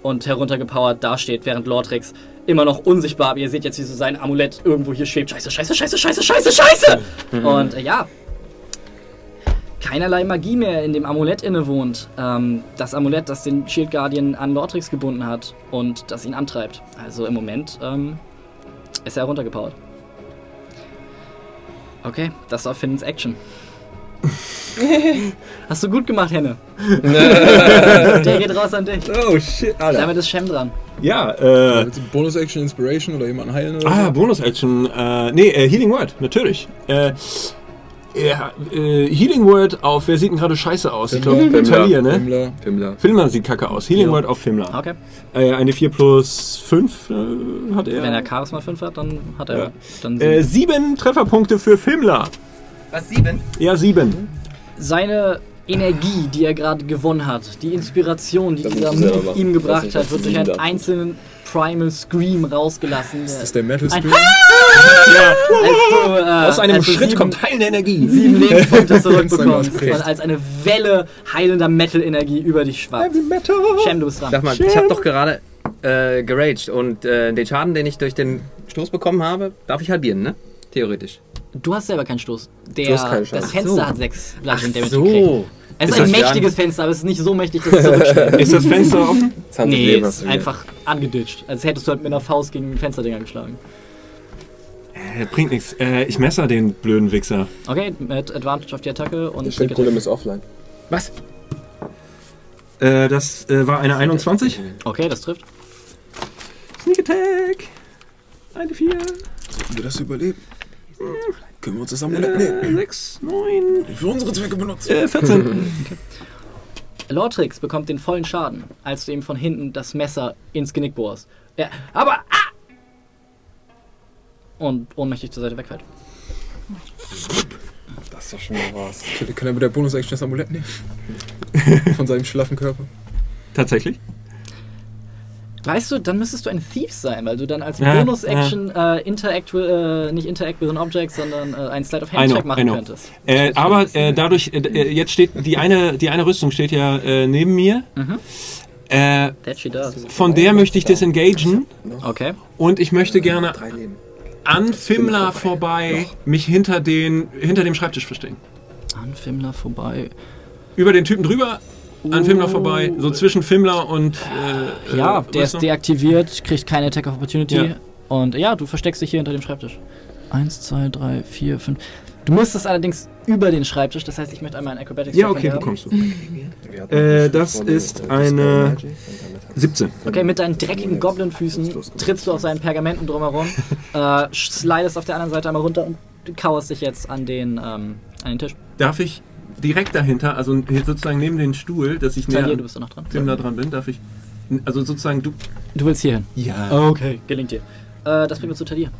und heruntergepowert dasteht, während Lortrix immer noch unsichtbar, aber ihr seht jetzt, wie so sein Amulett irgendwo hier schwebt. Scheiße, scheiße, scheiße, scheiße, scheiße, scheiße! Mhm. Und äh, ja, keinerlei Magie mehr in dem Amulett innewohnt. Ähm, das Amulett, das den Shield Guardian an Lortrix gebunden hat und das ihn antreibt. Also im Moment ähm, ist er heruntergepowert. Okay, das war Finnens Action. [laughs] Hast du gut gemacht, Henne. [laughs] Der geht raus an dich. Oh shit, Alter. Damit ist Shem dran. Ja, äh. Bonus Action Inspiration oder jemanden heilen oder Ah, so? Bonus Action. Äh, nee, äh, Healing Word, natürlich. Äh, ja, äh, Healing Word auf, wer sieht denn gerade scheiße aus? Ich glaube. Talia, ne? Fimmler. Fimmler. Fimmler sieht kacke aus. Healing Ja. Word auf Fimmler. Okay. Äh, eine 4 plus 5 äh, hat er. Wenn er Charisma 5 hat, dann hat er Ja. dann Äh, sieben. sieben Trefferpunkte für Fimmler. Was, sieben? Ja, sieben. Seine Energie, die er gerade gewonnen hat, die Inspiration, die Das dieser Move ihm gebracht nicht, hat, wird durch einen einzelnen Primal Scream rausgelassen. Ist das der Metal Ein Scream? ja, als du, äh, Aus einem Schritt sieben, kommt heilende Energie. sieben [laughs] Lebenspunkte zurückbekommst und als eine Welle heilender Metal-Energie über dich schwappt. Metal. Shem, du bist dran. Sag mal, ich habe doch gerade äh, geraged und äh, den Schaden, den ich durch den Stoß bekommen habe, darf ich halbieren, ne? Theoretisch. Du hast selber keinen Stoß. Der, Du hast keinen Schaden. das Fenster so. hat 6 Bludgeon Damage so. gekriegt. Es ist, Ist ein mächtiges Fenster, aber es ist nicht so mächtig, dass es zurückschlägt. [laughs] Ist das Fenster offen? 20 nee, es ist einfach angeditscht. Als hättest du halt mit einer Faust gegen den Fensterdinger geschlagen. Äh, bringt nichts. Äh, ich messer den blöden Wichser. Okay, mit Advantage auf die Attacke und Der Schildgolem ist offline. Was? Äh, das äh, war eine 21. Okay, das trifft. Sneak Attack. Eine 4. Sollten wir das überleben? Können wir uns das Amulett nehmen? Äh, 6, 9. Für unsere Zwecke benutzen. Äh, 14. [laughs] Lortrix bekommt den vollen Schaden, als du ihm von hinten das Messer ins Genick bohrst. Ja, aber. Ah! Und ohnmächtig zur Seite wegfällt. Das ist doch schon mal was. Kann- Kann er mit der Bonus Action das Amulett nehmen? [laughs] Von seinem schlaffen Körper. Tatsächlich? Weißt du, dann müsstest du ein Thief sein, weil du dann als Ja, Bonus-Action äh, interact, äh, nicht interact with an object, sondern äh, einen Slide of Hand I know, Check I machen know. könntest. Äh, aber äh, dadurch, äh, äh, jetzt steht die eine, die eine Rüstung steht ja äh, neben mir. Mhm. Äh, That she does. von der möchte ich disengagen Okay. und ich möchte gerne an Fimmler vorbei mich hinter, den, hinter dem Schreibtisch verstecken. An Fimmler vorbei. Über den Typen drüber an Fimmler vorbei, so zwischen Fimmler und. Äh, Ja, äh, der ist deaktiviert, kriegt keine Attack of Opportunity. Ja. Und ja, du versteckst dich hier hinter dem Schreibtisch. Eins, zwei, drei, vier, fünf. Du müsstest allerdings über den Schreibtisch, das heißt, ich möchte einmal einen Acrobatics Ja, okay, haben. bekommst du. Äh, das ist eine 17. Okay, mit deinen dreckigen Goblin-Füßen trittst du auf seinen Pergamenten drumherum, [laughs] äh, slidest auf der anderen Seite einmal runter und kauerst dich jetzt an den, ähm, an den Tisch. Darf ich direkt dahinter, also sozusagen neben den Stuhl, dass ich Talia, näher du bist noch dran. Fimmler dran bin, darf ich. Also sozusagen du. Du willst hier hin. Ja. Okay, gelingt dir. Äh, das bringt uns zu Talia.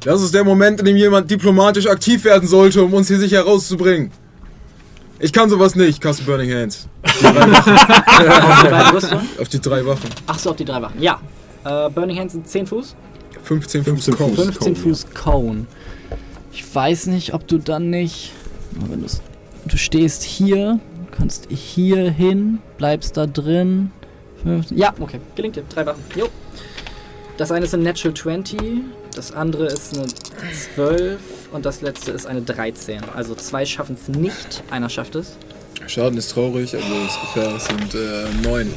Das ist der Moment, in dem jemand diplomatisch aktiv werden sollte, um uns hier sicher rauszubringen. Ich kann sowas nicht, Cast Burning Hands. Auf die? [laughs] Auf die drei Wachen. Achso, auf die drei Wachen. Ja. Äh, Burning Hands sind 10 Fuß. 15 Fuß 15 Cone. 15 Fuß Cone. Ich weiß nicht, ob du dann nicht. Wenn du's- du stehst hier, kannst hier hin, bleibst da drin. 15 Ja, okay. Gelingt dir. Drei Wachen. Jo. Das eine ist eine Natural 20, das andere ist eine 12 und das letzte ist eine 13. Also zwei schaffen es nicht, einer schafft es. Schaden ist traurig, also es sind äh, neun.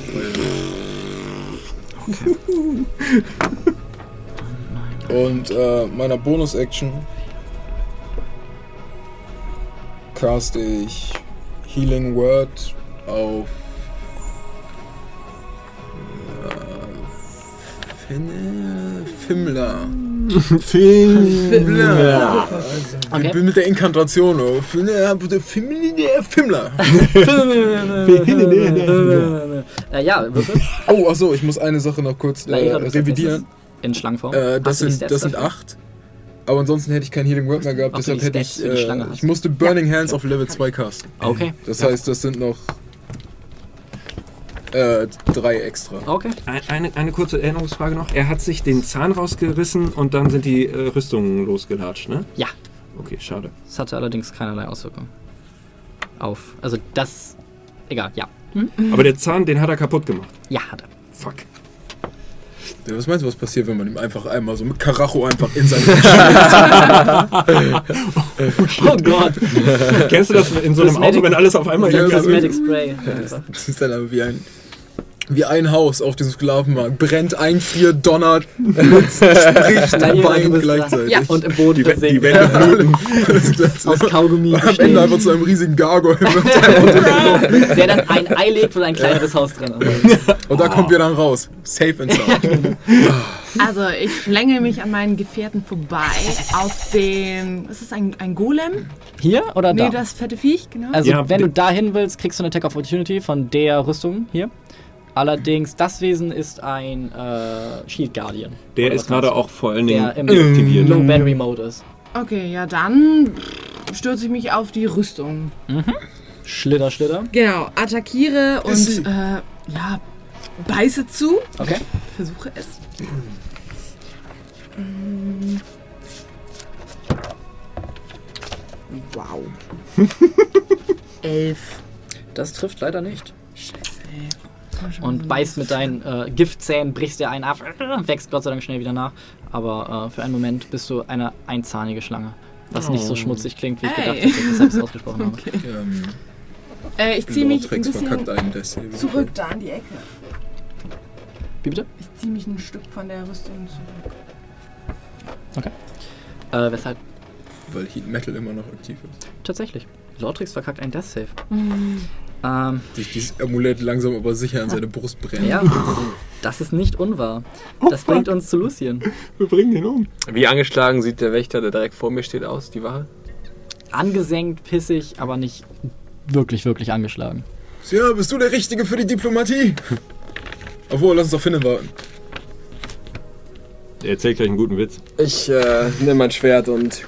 Und äh, meiner Bonus-Action cast ich Healing Word auf äh, Finne, Fimmler. Fimmler. Okay. Ich bin mit der Inkantation. Oh. Fimmler. Fimmler. Äh, ja, würfel. Oh, achso, ich muss eine Sache noch kurz äh, revidieren. In Schlangenform. Äh, das sind, das sind acht. Aber ansonsten hätte ich kein Healing Word mehr gehabt, deshalb hätte ich. Äh, ich musste Burning Hands auf Level 2 casten. Okay. Das heißt, das sind noch äh, drei extra. Okay. Ein- Eine, eine kurze Erinnerungsfrage noch. Er hat sich den Zahn rausgerissen und dann sind die äh, Rüstungen losgelatscht, ne? Ja. Okay, schade. Das hatte allerdings keinerlei Auswirkung. Auf. Also das. Egal, ja. Aber der Zahn, den hat er kaputt gemacht. Ja, hat er. Fuck. Ja, was meinst du, was passiert, wenn man ihm einfach einmal so mit Karacho einfach in sein [laughs] Oh Gott. Kennst du das in so einem Auto, wenn alles auf einmal Ja, geht? Cosmetic Spray. Das ist dann aber wie ein, wie ein Haus auf diesem Sklavenmarkt. Brennt, einfriert, donnert, blitzt, [laughs] spricht, weint gleichzeitig. Ja. Und im Boden Die, die. Wände bluten. Aus Kaugummi Am Ende einfach zu einem riesigen Gargoyle. [laughs] Der dann ein Ei legt und ein kleineres Haus drin ist. [laughs] Und da kommt wir dann raus. Safe and sound. Also ich schlänge mich an meinen Gefährten vorbei auf. Was ist das, ein, ein Golem? Hier oder da? Nee, das fette Viech, genau. Also, Ja, wenn du dahin willst, kriegst du eine Attack of Opportunity von der Rüstung hier. Allerdings, das Wesen ist ein äh, Shield Guardian. Der ist gerade auch vor allen? Dingen der im deaktiviert. Low Battery Mode ist. Okay, ja dann stürze ich mich auf die Rüstung. Schlitter, Schlitter. Genau, attackiere und äh, ja, beiße zu. Okay. Versuche es. Mm. Wow. [laughs] Elf. Das trifft leider nicht. Ey. Und beißt mit deinen äh, Giftzähnen, brichst dir einen ab, wächst Gott sei Dank schnell wieder nach. Aber äh, für einen Moment bist du eine einzahnige Schlange. Was nicht so schmutzig klingt, wie ich gedacht hätte, weshalb ich es ausgesprochen habe. [laughs] ähm, Äh, ich ziehe mich ein bisschen zurück da an die Ecke. Wie bitte? Ich ziehe mich ein Stück von der Rüstung zurück. Äh, weshalb? Weil Heat Metal immer noch aktiv ist. Tatsächlich. Lortrix verkackt ein Death Save. Ähm, Sich dieses Amulett langsam aber sicher an seine Brust brennt. ja, das ist nicht unwahr. Das bringt uns zu Lucien. Wir bringen den um. Wie angeschlagen sieht der Wächter, der direkt vor mir steht, aus, die Wache? Angesenkt, pissig, aber nicht wirklich, wirklich angeschlagen. Ja, bist du der Richtige für die Diplomatie? [laughs] Obwohl, lass uns auf Finnen warten. Der erzählt gleich einen guten Witz. Ich äh, nehme mein Schwert und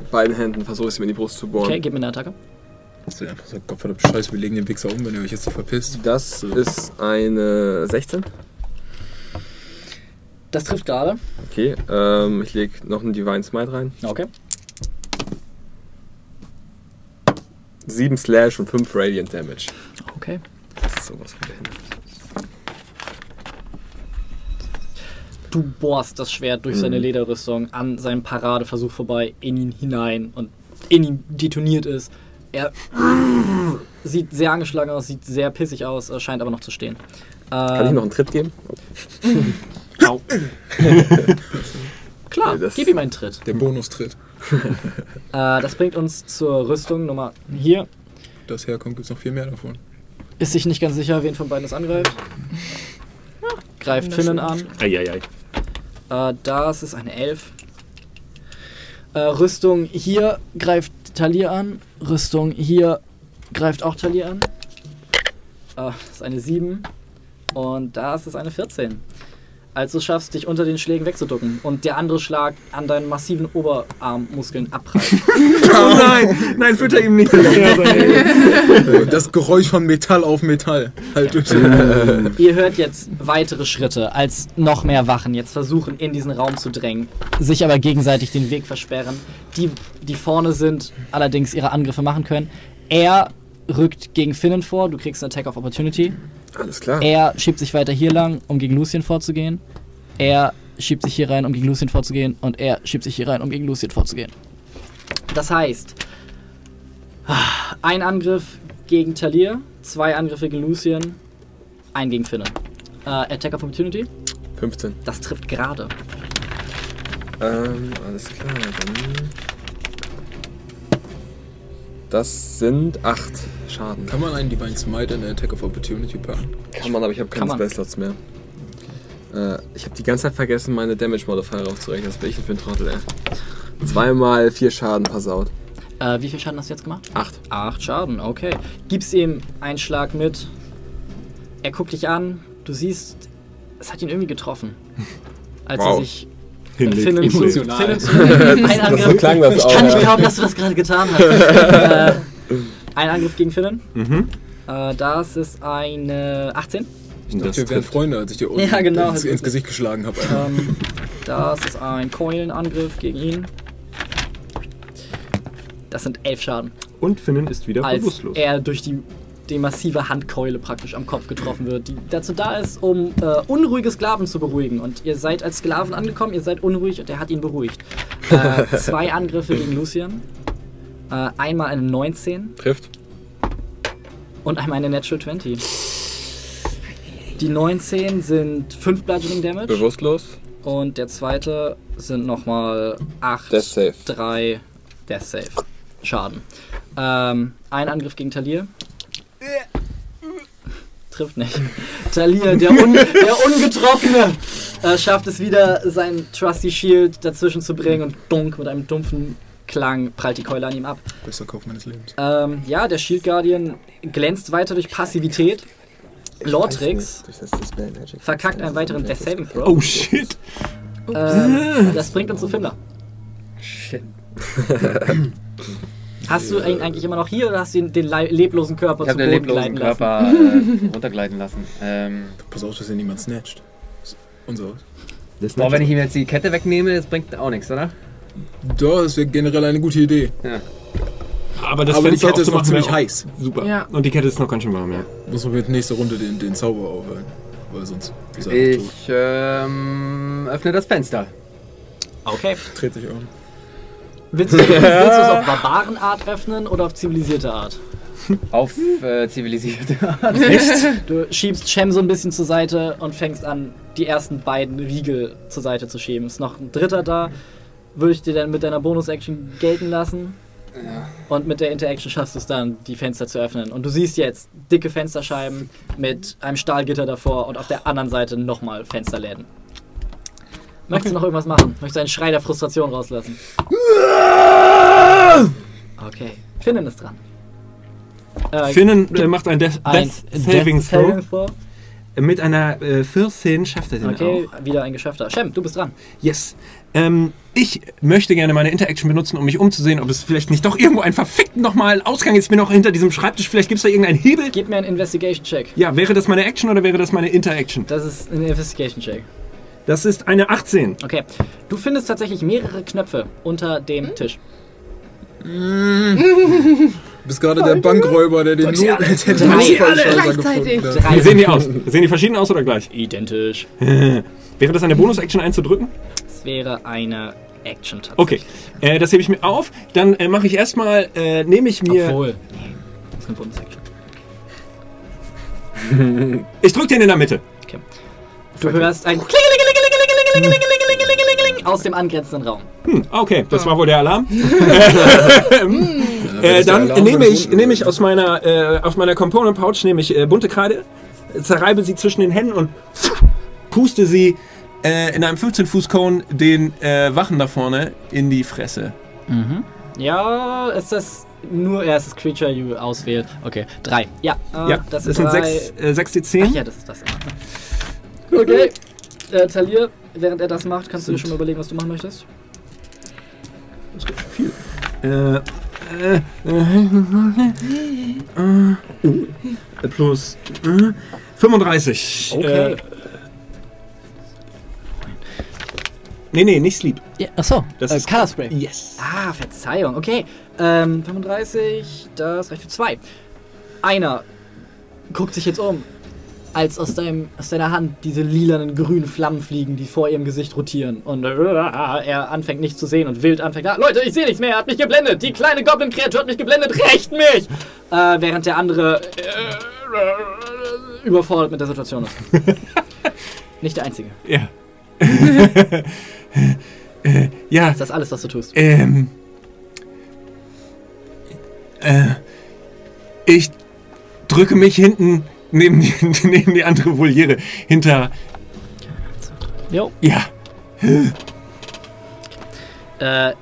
mit beiden Händen versuche ich es mir in die Brust zu bohren. Okay, gib mir eine Attacke. Hast du einfach so, Gottverdammt Scheiße, wir legen den Wichser um, wenn ihr euch jetzt nicht verpisst. Das ist eine 16. Das trifft gerade. Okay, ähm, ich lege noch einen Divine Smite rein. Okay. 7 Slash und 5 Radiant Damage. Okay. Das ist sowas von behindert. Du bohrst das Schwert durch seine Lederrüstung an seinem Paradeversuch vorbei, in ihn hinein und in ihn detoniert es. Er sieht sehr angeschlagen aus, sieht sehr pissig aus, äh, scheint aber noch zu stehen. Kann ich noch einen Tritt geben? [laughs] Au. [laughs] Klar, Nee, das- gib ihm einen Tritt. Der Bonustritt. [laughs] Äh, das bringt uns zur Rüstung Nummer hier. Das herkommt, gibt es noch viel mehr davon. Ist sich nicht ganz sicher, wen von beiden es angreift. Greift Finnen an. Eieiei. Äh, das ist eine 11. Äh, Rüstung hier greift Talir an. Rüstung hier greift auch Talir an. Äh, das ist eine 7. Und das ist eine 14. Als du schaffst, dich unter den Schlägen wegzuducken und der andere Schlag an deinen massiven Oberarmmuskeln abprallt. [laughs] Oh nein, nein, fütter ihm nicht. [laughs] Das Geräusch von Metall auf Metall. Halt durch. [laughs] Ihr hört jetzt weitere Schritte, als noch mehr Wachen jetzt versuchen, in diesen Raum zu drängen, sich aber gegenseitig den Weg versperren. Die, die vorne sind, allerdings ihre Angriffe machen können. Er rückt gegen Finnen vor, du kriegst einen Attack of Opportunity. Alles klar. Er schiebt sich weiter hier lang, um gegen Lucien vorzugehen. Er schiebt sich hier rein, um gegen Lucien vorzugehen. Und er schiebt sich hier rein, um gegen Lucien vorzugehen. Das heißt, ein Angriff gegen Talir, zwei Angriffe gegen Lucien, ein gegen Finnen. Äh, Attack of Opportunity, 15. das trifft gerade. Ähm, alles klar, dann. Das sind 8 Schaden. Kann man einen Divine Smite in der Attack of Opportunity packen? Kann man, aber ich habe keine. Spellslots mehr. Äh, ich habe die ganze Zeit vergessen, meine Damage Modifier aufzurechnen. Was bin ich für ein Trottel, ey? Zweimal vier Schaden versaut. Äh, wie viel Schaden hast du jetzt gemacht? 8. Acht Schaden, okay. Gibst ihm einen Schlag mit. Er guckt dich an. Du siehst, es hat ihn irgendwie getroffen. Als Wow. er sich Hinlegt. Finnen zu, Emotional. Finnen zu ein [laughs] Angriff. so klang das ich auch, kann nicht ja. glauben, dass du das gerade getan hast. [laughs] äh, ein Angriff gegen Finnen. Mhm. Äh, das ist eine 18. Ich dachte, wir wären Freunde, als ich dir unten Ja, genau. ins, ins Gesicht geschlagen habe. Ähm, das ist ein Keulenangriff gegen ihn. Das sind elf Schaden. Und Finnen ist wieder als bewusstlos. er durch die, die massive Handkeule praktisch am Kopf getroffen wird, die dazu da ist, um äh, unruhige Sklaven zu beruhigen. Und ihr seid als Sklaven angekommen, ihr seid unruhig und er hat ihn beruhigt. Äh, [laughs] zwei Angriffe gegen Lucian. Äh, einmal eine 19 Trifft. und einmal eine Natural 20. Die 19 sind 5 Bludgeoning Damage Bewusstlos. und der zweite sind nochmal 8, Death Save. 3 Death Save. Schaden. Ähm, ein Angriff gegen Talir. Trifft nicht. Talir, der, un, der Ungetroffene, äh, schafft es wieder, sein Trusty Shield dazwischen zu bringen und dunk mit einem dumpfen Klang prallt die Keule an ihm ab. Bester Kauf meines Lebens. Ähm, ja, der Shield Guardian glänzt weiter durch Passivität. Lortrix verkackt einen weiteren Death Saving Throw. Oh shit. Ähm, das bringt uns zu Finder. Shit. [laughs] Hast du ihn eigentlich immer noch hier oder hast du ihn, den leblosen Körper Ich zu Boden den gleiten leblosen lassen? Körper äh, runtergleiten lassen. Ähm, Pass auf, dass hier niemand snatcht. Unser. Das boah, wenn ich ihm jetzt die Kette wegnehme, das bringt auch nichts, oder? Ja, das wäre generell eine gute Idee. Ja. Aber das Aber die Kette ist noch ziemlich heiß. Super. Ja. Und die Kette ist noch ganz schön warm, ja. Muss man mit nächster Runde den, den Zauber aufhören. Weil sonst ist er einfach tot. Ich ähm, öffne das Fenster. Okay. Dreht sich um. Willst du, willst du [laughs] es auf Barbarenart öffnen oder auf zivilisierte Art? Auf äh, zivilisierte Art. [laughs] Du schiebst Shem so ein bisschen zur Seite und fängst an, die ersten beiden Riegel zur Seite zu schieben. Ist noch ein dritter da. Würde ich dir dann mit deiner Bonus-Action gelten lassen. Und mit der Interaction schaffst du es dann, die Fenster zu öffnen. Und du siehst jetzt dicke Fensterscheiben mit einem Stahlgitter davor und auf der anderen Seite nochmal Fensterläden. Möchtest du noch irgendwas machen? Möchtest du einen Schrei der Frustration rauslassen? Okay. Finnen ist dran. Äh, Finnen äh, macht ein Death, ein Death Saving Throw. Mit einer äh, 14 schafft er den Okay, auch. wieder ein Geschäfter. Shem, du bist dran. Yes. Ähm, ich möchte gerne meine Interaction benutzen, um mich umzusehen, ob es vielleicht nicht doch irgendwo einen verfickten nochmal Ausgang ist. Ich bin noch hinter diesem Schreibtisch. Vielleicht gibt es da irgendeinen Hebel. Gib mir einen Investigation-Check. Ja, wäre das meine Action oder wäre das meine Interaction? Das ist ein Investigation-Check. Das ist eine 18. Okay. Du findest tatsächlich mehrere Knöpfe unter dem hm? Tisch. Du bist gerade der Bankräuber, der den Drück sie alle. Gleichzeitig. Wie sehen die aus? Sehen die verschieden aus oder gleich? Identisch. [laughs] Wäre das eine Bonus-Action einzudrücken? Es wäre eine Action tatsächlich. Okay, äh, das hebe ich mir auf. Dann äh, mache ich erstmal, äh, nehme ich mir. Obwohl. Nee, das ist eine Bonus-Action. Ich drücke den in der Mitte. Okay. Du hörst ein aus dem angrenzenden Raum. Hm, okay, das war wohl der Alarm. äh, das dann nehme ich, nehme ich aus meiner, äh, aus meiner Component Pouch nehme ich äh, bunte Kreide, zerreibe sie zwischen den Händen und puste sie äh, in einem 15 Fuß Cone den äh, Wachen da vorne in die Fresse. Ja, ist das nur erstes Creature, you auswählt. Okay, drei. Ja, äh, ja, das, das, sind sind drei. 6 äh, sechs D10. Ach ja, das ist das. Okay. Äh, Talir, während er das macht, kannst du dir schon mal überlegen, was du machen möchtest? Das gibt schon viel. Äh, äh, äh, äh, plus äh, 35. Okay. Äh, nee, nee, nicht Sleep. Ja, achso, Das äh, ist- Color Spray. Yes. Ah, Verzeihung, okay. Ähm, 35, das reicht für zwei. Einer guckt sich jetzt um, als aus, deinem, aus deiner Hand diese lilanen grünen Flammen fliegen, die vor ihrem Gesicht rotieren. Und äh, er anfängt nicht zu sehen und wild anfängt, ah, Leute, ich sehe nichts mehr, er hat mich geblendet. Die kleine Goblin-Kreatur hat mich geblendet, rächt mich! Äh, während der andere äh, überfordert mit der Situation ist. [laughs] nicht der Einzige. Ja. [laughs] ja, Ist das alles, was du tust? ähm. Äh, ich drücke mich hinten neben die, [laughs] neben die andere Voliere. Hinter. Jo. Ja. Äh,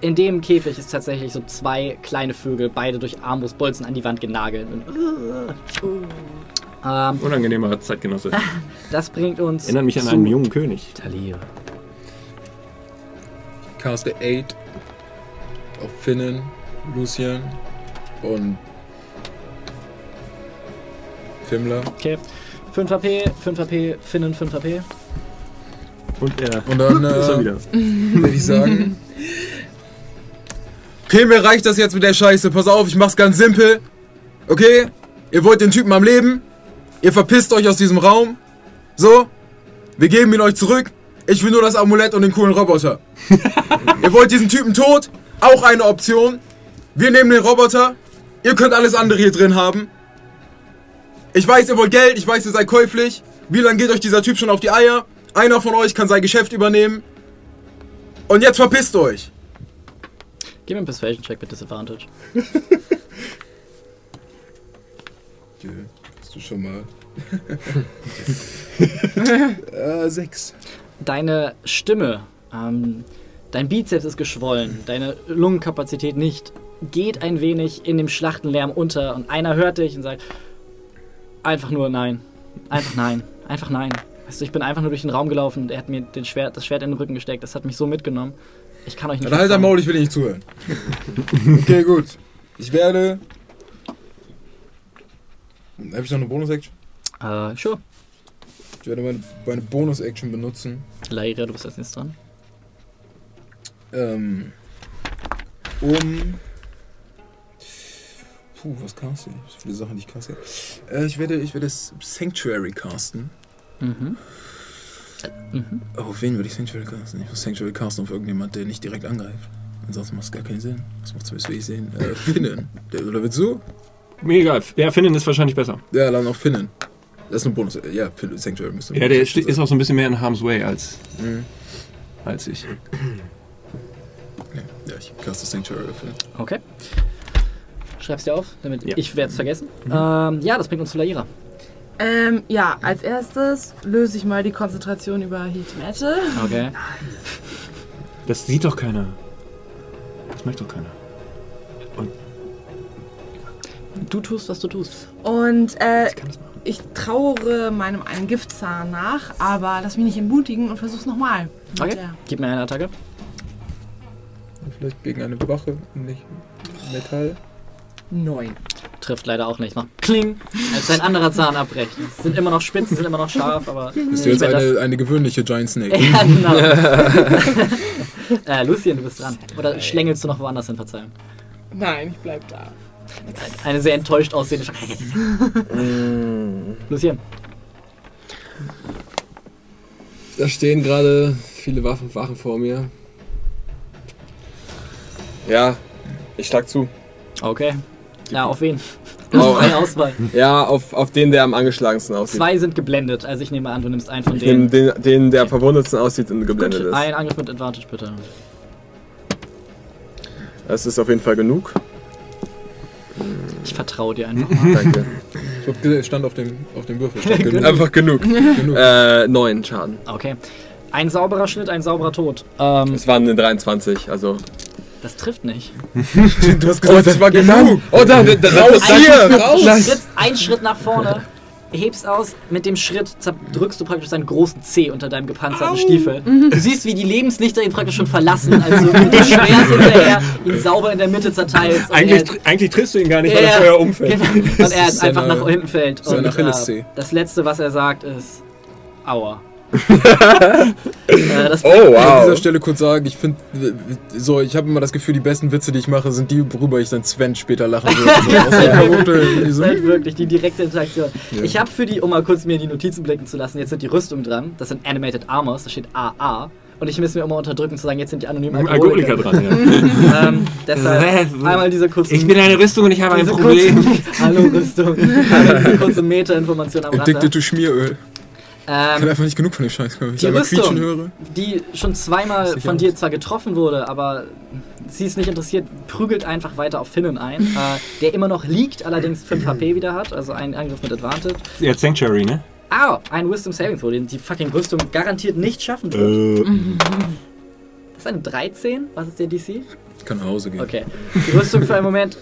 in dem Käfig ist tatsächlich so zwei kleine Vögel, beide durch Armbrustbolzen an die Wand genagelt. Und, ähm, Unangenehmer Zeitgenosse. [laughs] das bringt uns. Erinnert mich an einen jungen König. Talir. Caste 8 auf Finnen, Lucian und Fimmler. Okay. 5 HP, 5 HP, Finnen 5 HP. Und er Und dann ist er äh, wieder. [laughs] [laughs] würde ich sagen. Okay, mir reicht das jetzt mit der Scheiße. Pass auf, ich mach's ganz simpel. Okay? Ihr wollt den Typen am Leben. Ihr verpisst euch aus diesem Raum. So? Wir geben ihn euch zurück. Ich will nur das Amulett und den coolen Roboter. [laughs] ihr wollt diesen Typen tot? Auch eine Option. Wir nehmen den Roboter. Ihr könnt alles andere hier drin haben. Ich weiß, ihr wollt Geld. Ich weiß, ihr seid käuflich. Wie lange geht euch dieser Typ schon auf die Eier? Einer von euch kann sein Geschäft übernehmen. Und jetzt verpisst euch. Gib mir einen Persuasion-Check mit Disadvantage. [laughs] Hast du schon mal. [laughs] äh, sechs. Deine Stimme, ähm, dein Bizeps ist geschwollen, deine Lungenkapazität nicht, geht ein wenig in dem Schlachtenlärm unter und einer hört dich und sagt: Einfach nur nein. Einfach nein. Einfach nein. Weißt du, ich bin einfach nur durch den Raum gelaufen und er hat mir den Schwert, das Schwert in den Rücken gesteckt. Das hat mich so mitgenommen. Ich kann euch nicht. Dann halt dein. Maul, ich will nicht zuhören. [laughs] okay, gut. Ich werde. Habe ich noch eine Bonus-Action? Äh, sure. Ich werde meine, meine Bonus-Action benutzen. Laira, du bist als nächstes dran. Ähm, um. Puh, was caste ich? So viele Sachen, die ich caste. Äh, ich werde, ich werde Sanctuary casten. Mhm. Mhm. Auf wen würde ich Sanctuary casten? Ich muss Sanctuary casten auf irgendjemand, der nicht direkt angreift. Ansonsten macht es gar keinen Sinn. Das macht zumindest, ich sehen. Äh, [laughs] Finnen. Der, oder willst du? Mir egal. Ja, Finnen ist wahrscheinlich besser. Ja, dann auf Finnen. Das ist ein Bonus. Ja, Sanctuary müsste. Ja, der ist auch so ein bisschen mehr in Harm's Way als, Mhm. als ich. Okay. Ja, ich caste Sanctuary auf Finnen. Okay. Schreib's dir auf, damit Ja. ich werde es vergessen. Ähm, ja, das bringt uns zu Laira. Ähm, ja, als erstes löse ich mal die Konzentration über Heat Metal. Okay. Das sieht doch keiner. Das merkt doch keiner. Du tust, was du tust. Und äh, Ich ich trauere meinem einen Giftzahn nach, aber lass mich nicht entmutigen und versuch's nochmal. Okay. Gib mir eine Attacke. Vielleicht gegen eine Wache, nicht Metall. Neun. Trifft leider auch nicht. Noch Kling, als ein anderer Zahn abbrecht. Sind immer noch Spitzen, sind immer noch scharf, aber. Bist du jetzt eine, eine gewöhnliche Giant Snake? Ja, genau. [laughs] [laughs] äh, Lucien, du bist dran. Oder schlängelst du noch woanders hin, Verzeihung? Nein, ich bleib da. Eine sehr enttäuscht aussehende Sch Lucien. Da stehen gerade viele Waffen, Wachen vor mir. Ja, ich schlag zu. Okay. Ja, auf wen? Auf- Freie Auswahl. Ja, auf, auf den, der am angeschlagensten aussieht. Zwei sind geblendet, also ich nehme an, du nimmst einen von denen. den, den, der verwundetsten aussieht und geblendet Gut, ist. ein Angriff mit Advantage bitte. Das ist auf jeden Fall genug. Ich vertraue dir einfach. [laughs] Danke. Ich hab gesehen, es stand auf dem, auf dem Würfel. Stand [laughs] genug. Einfach genug. [laughs] genug. äh, neun Schaden. Okay. Ein sauberer Schnitt, ein sauberer Tod. Ähm, Es waren eine 23, also. Das trifft nicht. [laughs] Du hast gesagt, das war genug. Oh, da, da, da, raus Ein hier! Schritt, Raus! du trittst einen Schritt nach vorne, hebst aus, mit dem Schritt drückst du praktisch seinen großen Zeh unter deinem gepanzerten Stiefel. Du siehst, wie die Lebenslichter ihn praktisch schon verlassen, als du mit dem Schwert hinterher ihn sauber in der Mitte zerteilst. und Eigentlich, er- tr- eigentlich triffst du ihn gar nicht, weil er vorher umfällt. Genau. Und er einfach seine- nach hinten fällt. Und, äh, das letzte, was er sagt, ist Aua. Das Oh, An wow. dieser Stelle kurz sagen, ich finde, so, ich habe immer das Gefühl, die besten Witze, die ich mache, sind die, worüber ich dann Sven später lachen würde. So, [laughs] so. halt wirklich die direkte Interaktion. Ich habe für die, um mal kurz mir in die Notizen blicken zu lassen, jetzt sind die Rüstung dran. Das sind Animated Armors, da steht AA. Und ich muss mir immer unterdrücken zu sagen, jetzt sind die anonymen Alkoholiker Alkoholiker. dran, ja. [laughs] ähm, deshalb einmal diese kurze Ich bin eine Rüstung und ich habe ein Problem. Kurze, [laughs] Hallo Rüstung. Einmal diese kurze Meta-Information am Rande. Addicted to Schmieröl. Ich kann Ähm, einfach nicht genug von dem Scheiß. Wenn ich die Rüstung, höre. die schon zweimal von aus. dir zwar getroffen wurde, aber sie ist nicht interessiert, prügelt einfach weiter auf Finnen ein, äh, der immer noch liegt, allerdings 5 HP wieder hat, also ein Angriff mit Advantage. Ja, Sanctuary, ne? Ah, ein Wisdom Saving Throw, den die fucking Rüstung garantiert nicht schaffen wird. Das ist eine 13? Was ist der DC? Ich kann nach Hause gehen. Okay. Die Rüstung für einen Moment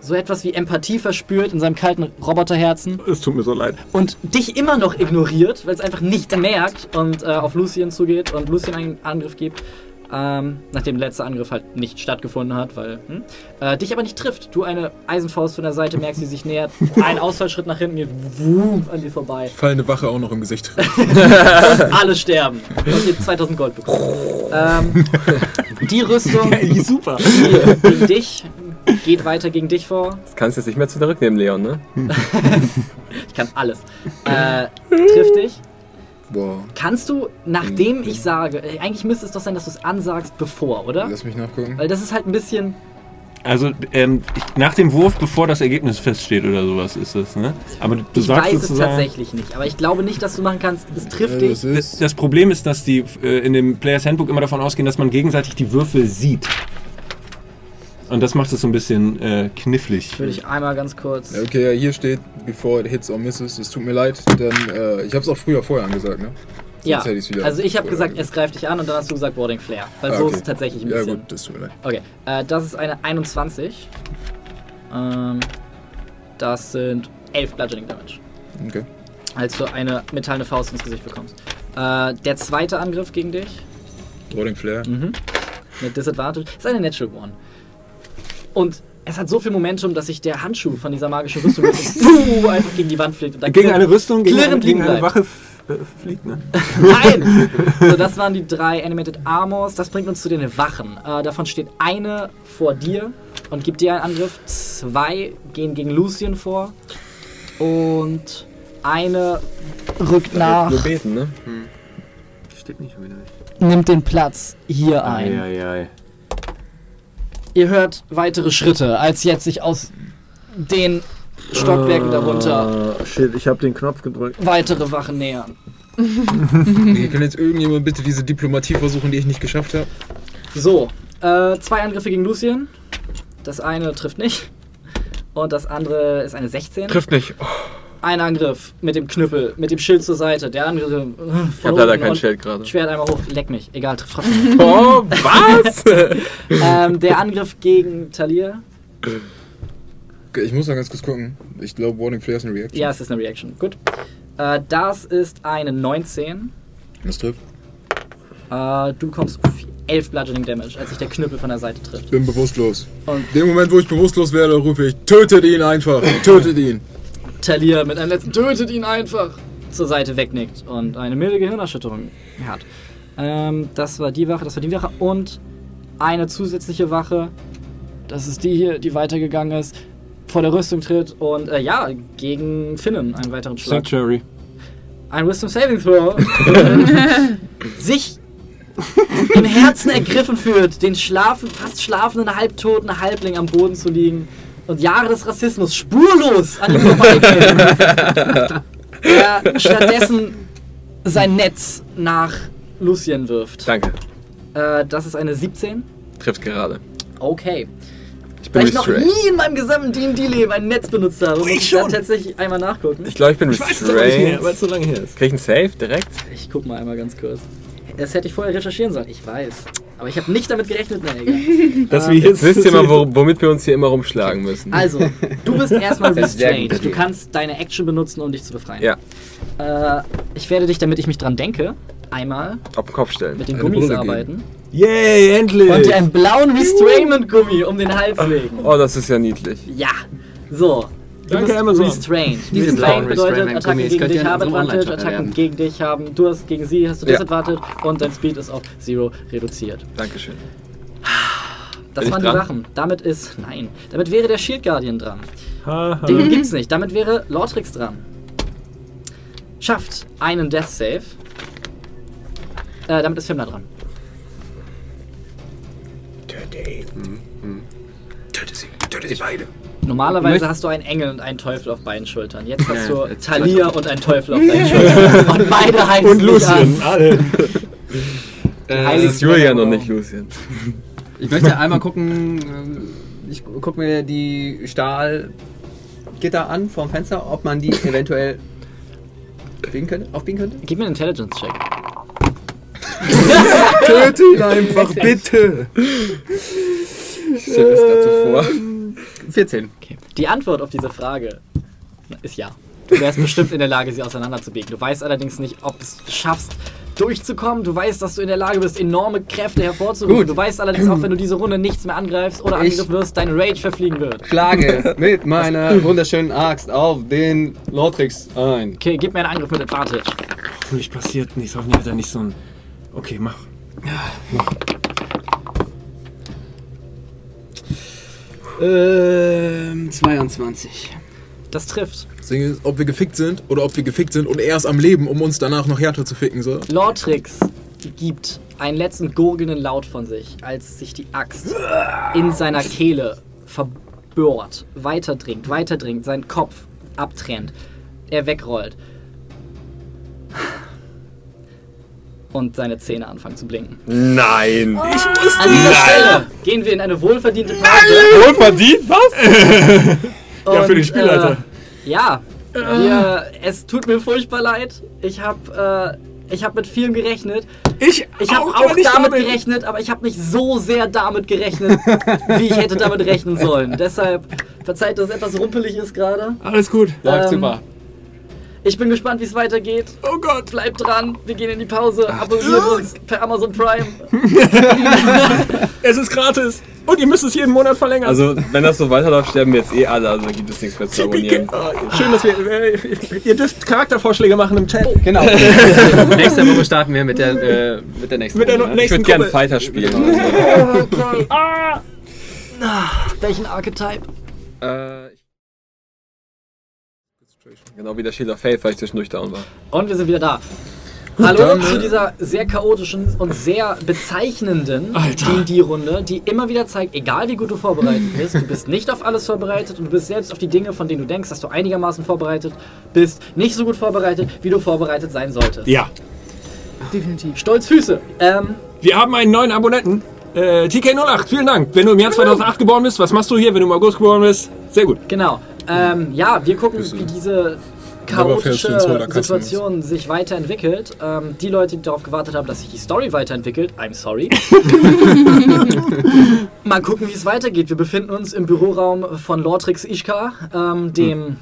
so etwas wie Empathie verspürt in seinem kalten Roboterherzen Es tut mir so leid. und dich immer noch ignoriert, weil es einfach nicht merkt und äh, auf Lucien zugeht und Lucien einen Angriff gibt. Ähm, nachdem der letzte Angriff halt nicht stattgefunden hat, weil hm, äh, dich aber nicht trifft. Du eine Eisenfaust von der Seite merkst, die sich nähert, [laughs] ein Ausfallschritt nach hinten geht, wumm, an dir vorbei. Fallende Wache auch noch im Gesicht. [laughs] Alle sterben. Und ihr 2000 Gold bekommen. [laughs] Ähm, die Rüstung Super. die gegen dich geht weiter gegen dich vor. Das kannst du jetzt nicht mehr zurücknehmen, Leon, ne? [laughs] Ich kann alles. Äh, trifft dich. Boah, Kannst du, nachdem ich sage, äh, eigentlich müsste es doch sein, dass du es ansagst bevor, oder? lass mich nachgucken. Weil das ist halt ein bisschen. Also, ähm, ich, nach dem Wurf, bevor das Ergebnis feststeht oder sowas ist das, ne? Aber du Ich sagst weiß es tatsächlich nicht, aber ich glaube nicht, dass du machen kannst, es trifft Äh, dich. das Das Problem ist, dass die äh, in dem Players Handbook immer davon ausgehen, dass man gegenseitig die Würfel sieht. Und das macht es so ein bisschen äh, knifflig. Würde ich einmal ganz kurz. Ja, okay, ja, hier steht, before it hits or misses. Es tut mir leid, denn äh, ich habe es auch früher vorher angesagt, ne? Ja, also ich habe gesagt, es greift dich an und dann hast du gesagt Boarding Flare. Weil Ah, so okay. ist es tatsächlich ein Ja bisschen. gut, das tut mir leid. Okay, äh, das ist eine 21. Ähm, das sind 11 Bludgeoning Damage. Okay. Als du eine metallene Faust ins Gesicht bekommst. Äh, der zweite Angriff gegen dich Rolling Flare. Mhm. Mit Disadvantage. Ist eine Natural One. Und es hat so viel Momentum, dass sich der Handschuh von dieser magischen Rüstung [laughs] einfach gegen die Wand fliegt. Und dann Gegen eine Rüstung, gegen, klirrend gegen eine. Wache äh, fliegt, ne? [laughs] Nein! so, das waren die drei Animated Armors. Das bringt uns zu den Wachen. Äh, davon steht eine vor dir und gibt dir einen Angriff. Zwei gehen gegen Lucien vor. Und eine rückt nach, Nur beten, ne? Steht nicht wieder. nimmt den Platz hier ein. Eieiei. Ihr hört weitere Schritte, als jetzt sich aus den Stockwerken darunter Ah, shit, ich habe den Knopf gedrückt. weitere Wachen nähern. [laughs] Okay, kann jetzt irgendjemand bitte diese Diplomatie versuchen, die ich nicht geschafft habe? So, äh, zwei Angriffe gegen Lucien. Das eine trifft nicht. Und das andere ist eine 16. Trifft nicht. Oh, Ein Angriff mit dem Knüppel, mit dem Schild zur Seite. Der andere. äh, ich hab leider kein Schild gerade. Schwert einmal hoch, leck mich. Egal, trifft trotzdem. [laughs] Oh, was? [laughs] ähm, der Angriff gegen Talir. Okay, ich muss noch ganz kurz gucken. Ich glaube, Warning Flare ist eine Reaction. Ja, es ist eine Reaction. Gut. Äh, das ist eine 19. Das trifft. Äh, du kommst auf 11 Bludgeoning Damage, als sich der Knüppel von der Seite trifft. Ich bin bewusstlos. Und In dem Moment, wo ich bewusstlos werde, rufe ich, tötet ihn einfach, tötet ihn. Talir mit einem letzten Tötet ihn einfach zur Seite wegnickt und eine milde Gehirnerschütterung hat. Ähm, das war die Wache, das war die Wache und eine zusätzliche Wache. Das ist die hier, die weitergegangen ist, vor der Rüstung tritt und äh, ja, gegen Finnen einen weiteren Schlag. Sanctuary. Ein Wisdom Saving Throw. [laughs] sich im Herzen ergriffen fühlt, den schlafen, fast schlafenden, halbtoten Halbling am Boden zu liegen und Jahre des Rassismus spurlos an ihm vorbeigehen. [laughs] er stattdessen sein Netz nach Lucien wirft. Danke. Äh, das ist eine 17. Trifft gerade. Okay. Ich bin ich noch restrained. nie in meinem gesamten D&D-Leben ein Netz benutzt habe, muss ich da tatsächlich einmal nachgucken. Ich glaube, ich bin Ich weiß es nicht mehr, restrained. weil es so lange her ist. Krieg ich einen Save direkt? Ich guck mal einmal ganz kurz. Das hätte ich vorher recherchieren sollen, ich weiß. Aber ich habe nicht damit gerechnet, ne, egal. [laughs] Dass Ähm, wir jetzt Wisst ihr mal, wo, womit wir uns hier immer rumschlagen müssen? Also, du bist erstmal [laughs] restrained. Du kannst deine Action benutzen, um dich zu befreien. Ja, Äh, ich werde dich, damit ich mich dran denke, einmal auf den Kopf stellen. mit den Gummis arbeiten Yay, endlich! und dir einen blauen Restrainment-Gummi um den Hals legen. Oh, das ist ja niedlich. Ja. So. Du Danke, bist Amazon. restrained. Diese Restrained blauen bedeutet, Attacken gegen dich haben Advantage, Attacken gegen dich haben, du hast gegen sie, hast du Ja. Disadvantage und dein Speed ist auf Zero reduziert. Dankeschön. Das Bin waren die? Sachen. Damit ist, nein, damit wäre der Shield Guardian dran. Haha. Den gibt's nicht. Damit wäre Lortrix dran. Schafft einen Death Save. Äh, damit ist Fimmler dran. Töte sie, töte sie beide. Normalerweise hast du einen Engel und einen Teufel auf beiden Schultern. Jetzt hast du Talia und einen Teufel auf deinen Schultern. [laughs] Und beide heißen Und Lucien, alle. Das ist Julian und nicht Lucien. Ich möchte einmal gucken, ähm, ich gu- guck mir die Stahlgitter an vom Fenster, ob man die eventuell biegen könnte, aufbiegen könnte. Gib mir einen Intelligence-Check. [laughs] Töte ihn einfach, bitte. Ich stell mir das gerade so vor. 14. Okay. Die Antwort auf diese Frage ist ja. Du wärst bestimmt in der Lage, sie auseinanderzubiegen. Du weißt allerdings nicht, ob du es schaffst, durchzukommen. Du weißt, dass du in der Lage bist, enorme Kräfte hervorzurufen. Gut. Du weißt allerdings auch, wenn du diese Runde nichts mehr angreifst oder Ich- angegriffen wirst, dein Rage verfliegen wird. Schlage [laughs] mit meiner wunderschönen Axt auf den Lortrix ein. Okay, gib mir einen Angriff mit Advantage. Hoffentlich passiert nichts. Hoffentlich hat er nicht so ein. Okay, mach. Ähm, 22. Das trifft. Ding ist, ob wir gefickt sind oder ob wir gefickt sind und er ist am Leben, um uns danach noch härter zu ficken, so. Lortrix gibt einen letzten gurgelnden Laut von sich, als sich die Axt in seiner Kehle verbohrt, weiterdringt, weiterdringt, seinen Kopf abtrennt, er wegrollt. Und seine Zähne anfangen zu blinken. Nein! An dieser Stelle gehen wir in eine wohlverdiente Pause. Wohlverdient? Was? Ja, für den Spielleiter. Äh, ja, wir, es tut mir furchtbar leid. Ich habe äh, ich hab mit vielem gerechnet. Ich, Ich habe auch ich damit da bin. gerechnet, aber ich habe nicht so sehr damit gerechnet, wie ich hätte damit rechnen sollen. [laughs] Deshalb verzeiht, dass es etwas rumpelig ist gerade. Alles gut. Läuft Ähm, super. Ich bin gespannt, wie es weitergeht. Oh Gott. Bleibt dran, wir gehen in die Pause. Abonniert uns per Amazon Prime. [laughs] Es ist gratis. Und ihr müsst es jeden Monat verlängern. Also, wenn das so weiterläuft, sterben wir jetzt eh alle, also gibt es nichts mehr zu abonnieren. [laughs] Oh, Schön, dass wir. Äh, ihr dürft Charaktervorschläge machen im Chat. Genau. [laughs] Nächste Woche starten wir mit der, äh, mit der nächsten Mit der Runde, ne? Ich nächsten würde gerne. Fighter spielen. oder Okay. Ah, welchen Archetype? äh, genau wie der Shield of Faith, weil ich zwischendurch down war. Und wir sind wieder da. Hallo zu dieser sehr chaotischen und sehr bezeichnenden. D&D-Runde, die immer wieder zeigt, egal wie gut du vorbereitet bist, du bist nicht auf alles vorbereitet und du bist selbst auf die Dinge, von denen du denkst, dass du einigermaßen vorbereitet bist, nicht so gut vorbereitet, wie du vorbereitet sein solltest. Ja. Definitiv. Stolz Füße. Ähm, Wir haben einen neuen Abonnenten. Äh, TK08, vielen Dank. Wenn du im Jahr 2008 geboren bist, was machst du hier, wenn du im August geboren bist? Sehr gut. genau. Ähm, ja, wir gucken, wie diese chaotische. Situation sich weiterentwickelt. Ähm, die Leute, die darauf gewartet haben, dass sich die Story weiterentwickelt, I'm sorry. [laughs] Mal gucken, wie es weitergeht. Wir befinden uns im Büroraum von Lortrix Ishka, ähm, dem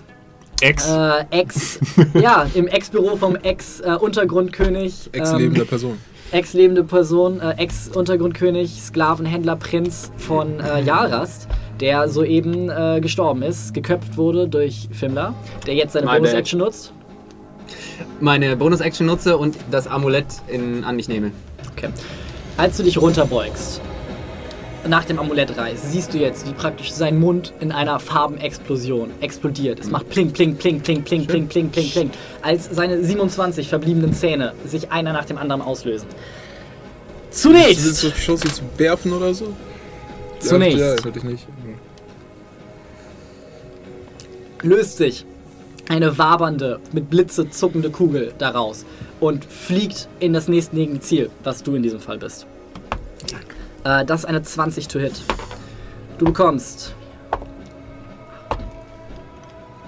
Ex. äh, Ex, [laughs] ja, im Ex-Büro vom Ex-Untergrundkönig. Ex-lebender ähm, Person. Ex-lebende Person, äh, Ex-Untergrundkönig, Sklavenhändler, Prinz von äh, Yarast, der soeben äh, gestorben ist, geköpft wurde durch Fimmler, der jetzt seine. Bonus-Action nutzt. Meine Bonus-Action nutze und das Amulett in, an mich nehme. Okay. Als du dich runterbeugst, nach dem Amulett reißt, siehst du jetzt, wie praktisch sein Mund in einer Farbenexplosion explodiert. Es macht pling, pling, pling, pling, pling, pling, pling, pling, pling, als seine 27 verbliebenen Zähne sich einer nach dem anderen auslösen. Zunächst, du die Chance zu werfen oder so? Zunächst. Ja, das hatte ich nicht. löst sich eine wabernde, mit Blitze zuckende Kugel daraus und fliegt in das nächstliegende Ziel, was du in diesem Fall bist. Äh, das ist eine 20 to hit. Du bekommst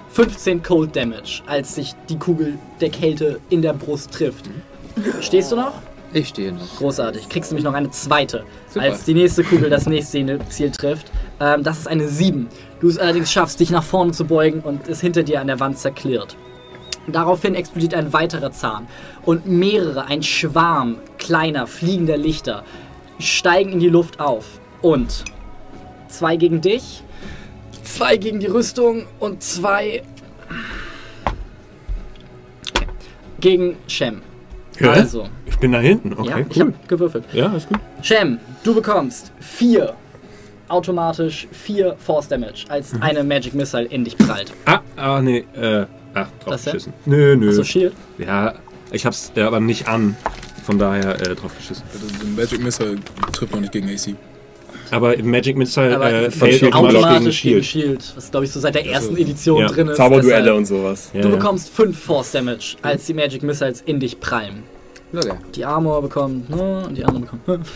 15 Cold Damage, als sich die Kugel der Kälte in der Brust trifft. Stehst du noch? Ich stehe noch. Großartig. Kriegst nämlich noch eine zweite, Super. als die nächste Kugel das nächste Ziel trifft. Ähm, das ist eine 7. Du es allerdings schaffst, dich nach vorne zu beugen und es hinter dir an der Wand zerklirrt. Daraufhin explodiert ein weiterer Zahn und mehrere, ein Schwarm kleiner, fliegender Lichter steigen in die Luft auf. Und zwei gegen dich, zwei gegen die Rüstung und zwei gegen Shem. Ja? Also, Ich bin da hinten, ja, okay, ich cool. hab gewürfelt. Ja, ist gut. Shem, du bekommst vier automatisch vier Force Damage, als Mhm. eine Magic Missile in dich prallt. Ah, ah, nee, äh, ah, drauf geschissen. Nö, nö. Achso, Shield. Ja, ich hab's ja, aber nicht an. Von daher äh, drauf geschissen. Also, Magic Missile trifft noch nicht gegen AC. Aber im Magic Missile Aber äh, fällt Shield automatisch gegen automatisch gegen Shield. Shield, was glaube ich so seit der ersten Edition ja. drin ist. Zauberduelle Deshalb- und sowas. Ja, Du ja. bekommst 5 Force Damage, als die Magic Missiles in dich prallen. Okay. Die Armor bekommt, ne, und die andere bekommt. [laughs]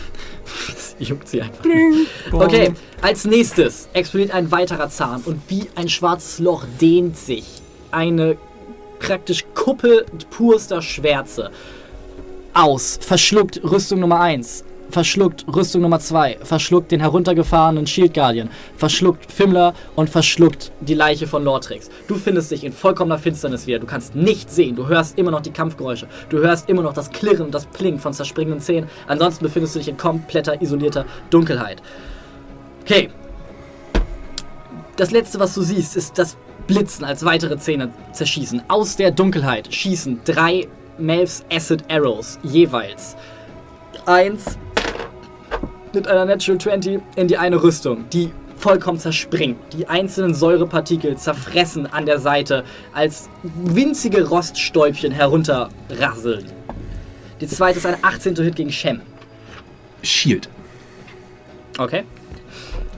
das juckt sie einfach. Okay, als nächstes explodiert ein weiterer Zahn und wie ein schwarzes Loch dehnt sich eine praktisch Kuppel purster Schwärze aus, verschluckt Rüstung Nummer 1, verschluckt Rüstung Nummer 2, verschluckt den heruntergefahrenen Shield Guardian, verschluckt Fimmler und verschluckt die Leiche von Lortrix. Du findest dich in vollkommener Finsternis wieder. Du kannst nichts sehen. Du hörst immer noch die Kampfgeräusche. Du hörst immer noch das Klirren und das Plingen von zerspringenden Zähnen. Ansonsten befindest du dich in kompletter, isolierter Dunkelheit. Okay. Das letzte, was du siehst, ist das Blitzen, als weitere Zähne zerschießen. Aus der Dunkelheit schießen drei Melvs Acid Arrows jeweils. Eins mit einer Natural 20 in die eine Rüstung, die vollkommen zerspringt. Die einzelnen Säurepartikel zerfressen an der Seite, als winzige Roststäubchen herunterrasseln. Die zweite ist eine 18. Hit gegen Shem. Shield. Okay.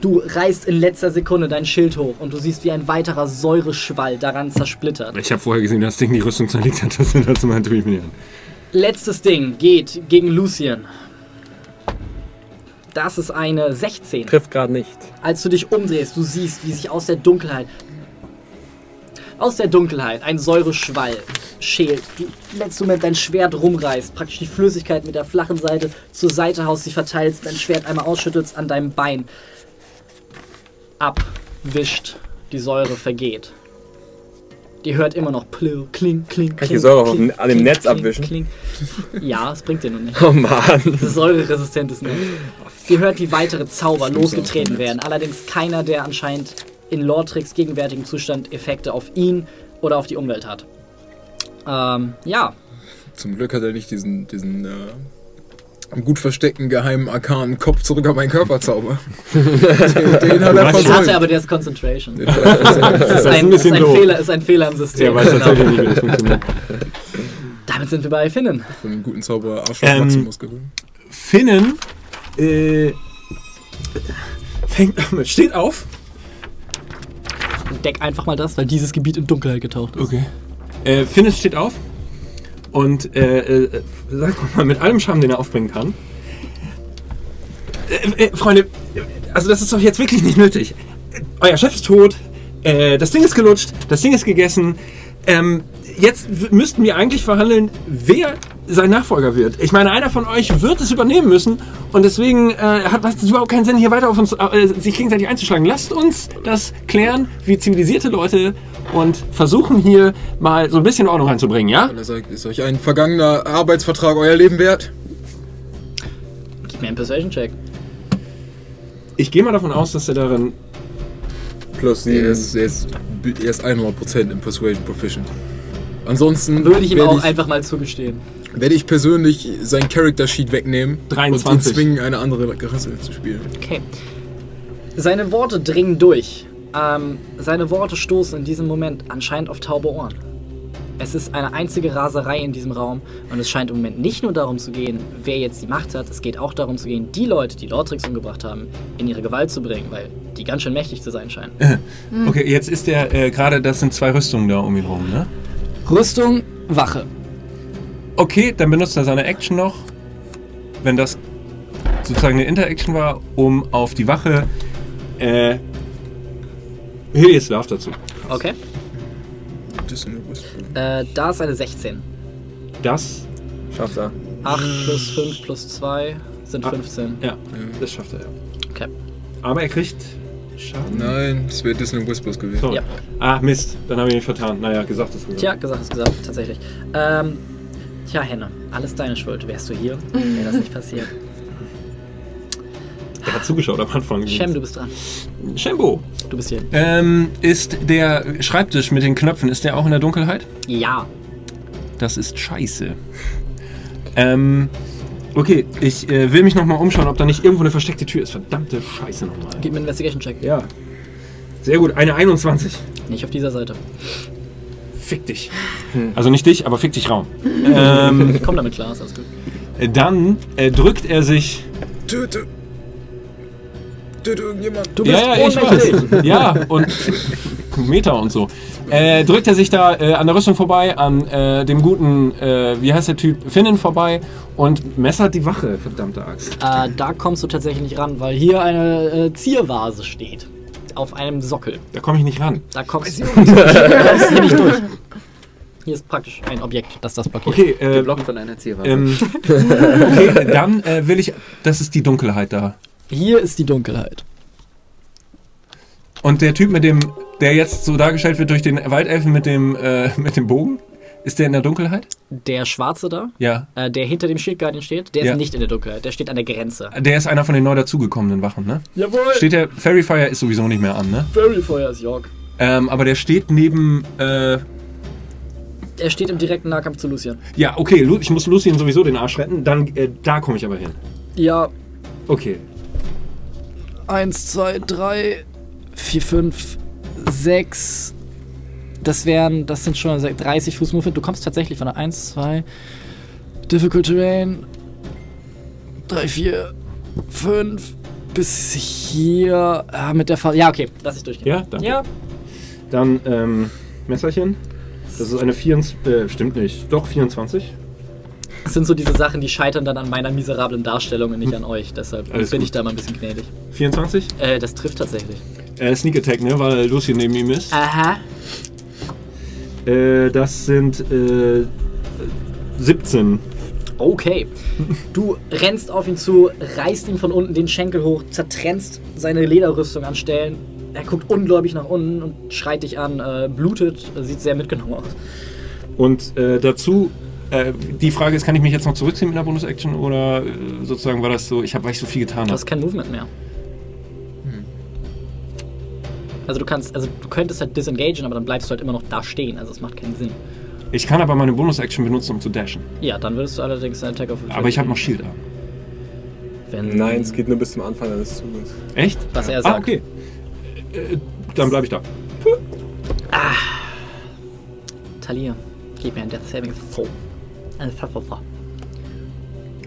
Du reißt in letzter Sekunde dein Schild hoch und du siehst, wie ein weiterer Säureschwall daran zersplittert. Ich habe vorher gesehen, dass das Ding die Rüstung zerlegt hat. [laughs] Das, das meinte ich mir an. Letztes Ding geht gegen Lucien. Das ist eine 16. Trifft gerade nicht. Als du dich umdrehst, du siehst, wie sich aus der Dunkelheit, aus der Dunkelheit ein Säureschwall schält. Du im letzten Moment dein Schwert rumreißt, praktisch die Flüssigkeit mit der flachen Seite zur Seite haust, sie verteilst, dein Schwert einmal ausschüttelst an deinem Bein. Abwischt, die Säure vergeht. Die hört immer noch plö, kling, kling, Kann ich die kling, Säure auf kling, dem- an dem kling, Netz kling, abwischen? kling. Ja, es bringt dir noch nicht. [laughs] Oh Mann. Das ist säureresistentes Netz. Ihr hört, wie weitere Zauber losgetreten werden. Allerdings keiner, der anscheinend in Lortrix gegenwärtigem Zustand Effekte auf ihn oder auf die Umwelt hat. Ähm, ja. Zum Glück hat er nicht diesen, diesen äh, gut versteckten geheimen arkanen Kopf zurück auf meinen Körper Zauber. den, [laughs] den hat er Ich hatte versäumt. aber der ist Concentration. Den versäumt. Das ist ein ein, ist ein. Fehler, ist ein Fehler im System. Der weiß tatsächlich nicht, wie das funktioniert. [laughs] Damit sind wir bei Finnen. Von einem guten Zauberer Arschloch Ähm, Maximus gewöhnt. Finnen äh, fängt, steht auf. Deck einfach mal das, weil dieses Gebiet in Dunkelheit getaucht ist. Okay. Äh, Finnis steht auf und äh, äh, sag mal mit allem Charme, den er aufbringen kann. Äh, äh, Freunde, also das ist doch jetzt wirklich nicht nötig. Äh, Euer Chef ist tot, äh, das Ding ist gelutscht, das Ding ist gegessen. Ähm, jetzt müssten wir eigentlich verhandeln, wer sein Nachfolger wird. Ich meine, einer von euch wird es übernehmen müssen und deswegen äh, hat es überhaupt keinen Sinn, hier weiter auf uns äh, sich gegenseitig einzuschlagen. Lasst uns das klären, wie zivilisierte Leute und versuchen hier mal so ein bisschen Ordnung reinzubringen, ja? Er ist euch ein vergangener Arbeitsvertrag euer Leben wert? Gib mir einen Persuasion-Check. Ich gehe mal davon aus, dass er darin Plus Er 7. ist, er ist, er ist 100% im Persuasion proficient. Ansonsten Würde ich ihm auch ich, einfach mal zugestehen. werde ich persönlich sein Character Sheet wegnehmen und 23. ihn zwingen, eine andere Rasse zu spielen. Okay. Seine Worte dringen durch. Ähm, seine Worte stoßen in diesem Moment anscheinend auf taube Ohren. Es ist eine einzige Raserei in diesem Raum und es scheint im Moment nicht nur darum zu gehen, wer jetzt die Macht hat, es geht auch darum zu gehen, die Leute, die Lortrix umgebracht haben, in ihre Gewalt zu bringen, weil die ganz schön mächtig zu sein scheinen. [laughs] Okay, jetzt ist der äh, gerade, das sind zwei Rüstungen da um ihn rum, ne? Rüstung, Wache. Okay, dann benutzt er seine Action noch, wenn das sozusagen eine Interaction war, um auf die Wache äh, Hideous Love dazu. Okay. Dissonant Whisper. Äh, da ist eine 16. Das, Schafft er. 8 plus 5 plus 2 sind Ah. 15. ja, das schafft er ja. Okay. Aber er kriegt Schaden. Nein, das wäre Dissonant Whispers gewesen. So. Ja. Ah, Mist, dann habe ich mich vertan. Naja, gesagt ist gesagt. Tja, gesagt ist gesagt, tatsächlich. Ähm, tja, Henne, alles deine Schuld. Wärst du hier, wäre das nicht passiert. [laughs] Er hat zugeschaut am Anfang. Shem, du bist dran. Shembo. Du bist hier. Ähm, ist der Schreibtisch mit den Knöpfen, ist der auch in der Dunkelheit? Ja. Das ist scheiße. [laughs] Ähm, okay, ich äh, will mich nochmal umschauen, ob da nicht irgendwo eine versteckte Tür ist. Verdammte Scheiße nochmal. Gib mir einen Investigation-Check. Ja. Sehr gut, eine 21. Nicht auf dieser Seite. Fick dich. Also nicht dich, aber fick dich Raum. [laughs] ähm, Komm damit klar, ist alles gut. dann äh, drückt er sich. Töte! Töte irgendjemand! Du bist Ja, ja, ich weiß. Ja, und Meter und so. Äh, drückt er sich da äh, an der Rüstung vorbei, an äh, dem guten, äh, wie heißt der Typ, Finnen vorbei und messert die Wache, verdammte Axt. Äh, da kommst du tatsächlich nicht ran, weil hier eine äh, Ziervase steht. Auf einem Sockel. Da komme ich nicht ran. Da kommst du kommst hier nicht durch. Hier ist praktisch ein Objekt, das das blockiert. Okay, äh, Geblockt von einer Zierwaffe. ähm, [laughs] okay dann äh, will ich, das ist die Dunkelheit da. Hier ist die Dunkelheit. Und der Typ mit dem, der jetzt so dargestellt wird durch den Waldelfen mit dem, äh, [laughs] mit dem Bogen, ist der in der Dunkelheit? Der Schwarze da, Ja. äh, der hinter dem Shield Guardian steht, der Ja. ist nicht in der Dunkelheit, der steht an der Grenze. Der ist einer von den neu dazugekommenen Wachen, ne? Jawohl! Steht der, Fairy Fire ist sowieso nicht mehr an, ne? Very Feuer ist York. Ähm, aber der steht neben, äh, Er steht im direkten Nahkampf zu Lucian. ja, okay, Lu ich muss Lucien sowieso den Arsch retten, dann, äh, da komme ich aber hin. Ja, Okay. Eins, zwei, drei, vier, fünf, sechs. Das wären, das sind schon 30 Fuß Movement. Du kommst tatsächlich von der 1, 2, Difficult Terrain, 3, 4, 5 bis hier ah, mit der Fall. Ja, okay, lass ich durchgehen. Ja, danke. Ja, Dann, ähm, Messerchen. Das ist eine 24, äh, stimmt nicht, doch 24. das sind so diese Sachen, die scheitern dann an meiner miserablen Darstellung und nicht an euch. Deshalb Hm. Alles bin gut. ich da mal ein bisschen gnädig. 24? Äh, das trifft tatsächlich. Äh, Sneak Attack, ne, weil Lucien neben ihm ist. Aha. Äh, das sind, äh, 17. Okay. [laughs] Du rennst auf ihn zu, reißt ihm von unten den Schenkel hoch, zertrennst seine Lederrüstung an Stellen. Er guckt ungläubig nach unten und schreit dich an, äh, blutet, sieht sehr mitgenommen aus. Und äh, dazu, äh, die Frage ist, kann ich mich jetzt noch zurückziehen mit einer Bonus-Action oder äh, sozusagen war das so, ich habe, weil ich so viel getan Du habe. hast kein Movement mehr. Also du kannst, also du könntest halt disengagen, aber dann bleibst du halt immer noch da stehen. Also es macht keinen Sinn. Ich kann aber meine Bonus-Action benutzen, um zu dashen. Ja, dann würdest du allerdings einen Attack of Aber ich habe noch Shield an. Wenn, Nein, es geht nur bis zum Anfang deines Zuges. Echt? Was er Ah, sagt. okay. Äh, dann bleibe ich da. Talia, gib mir ein Death Saving Throw.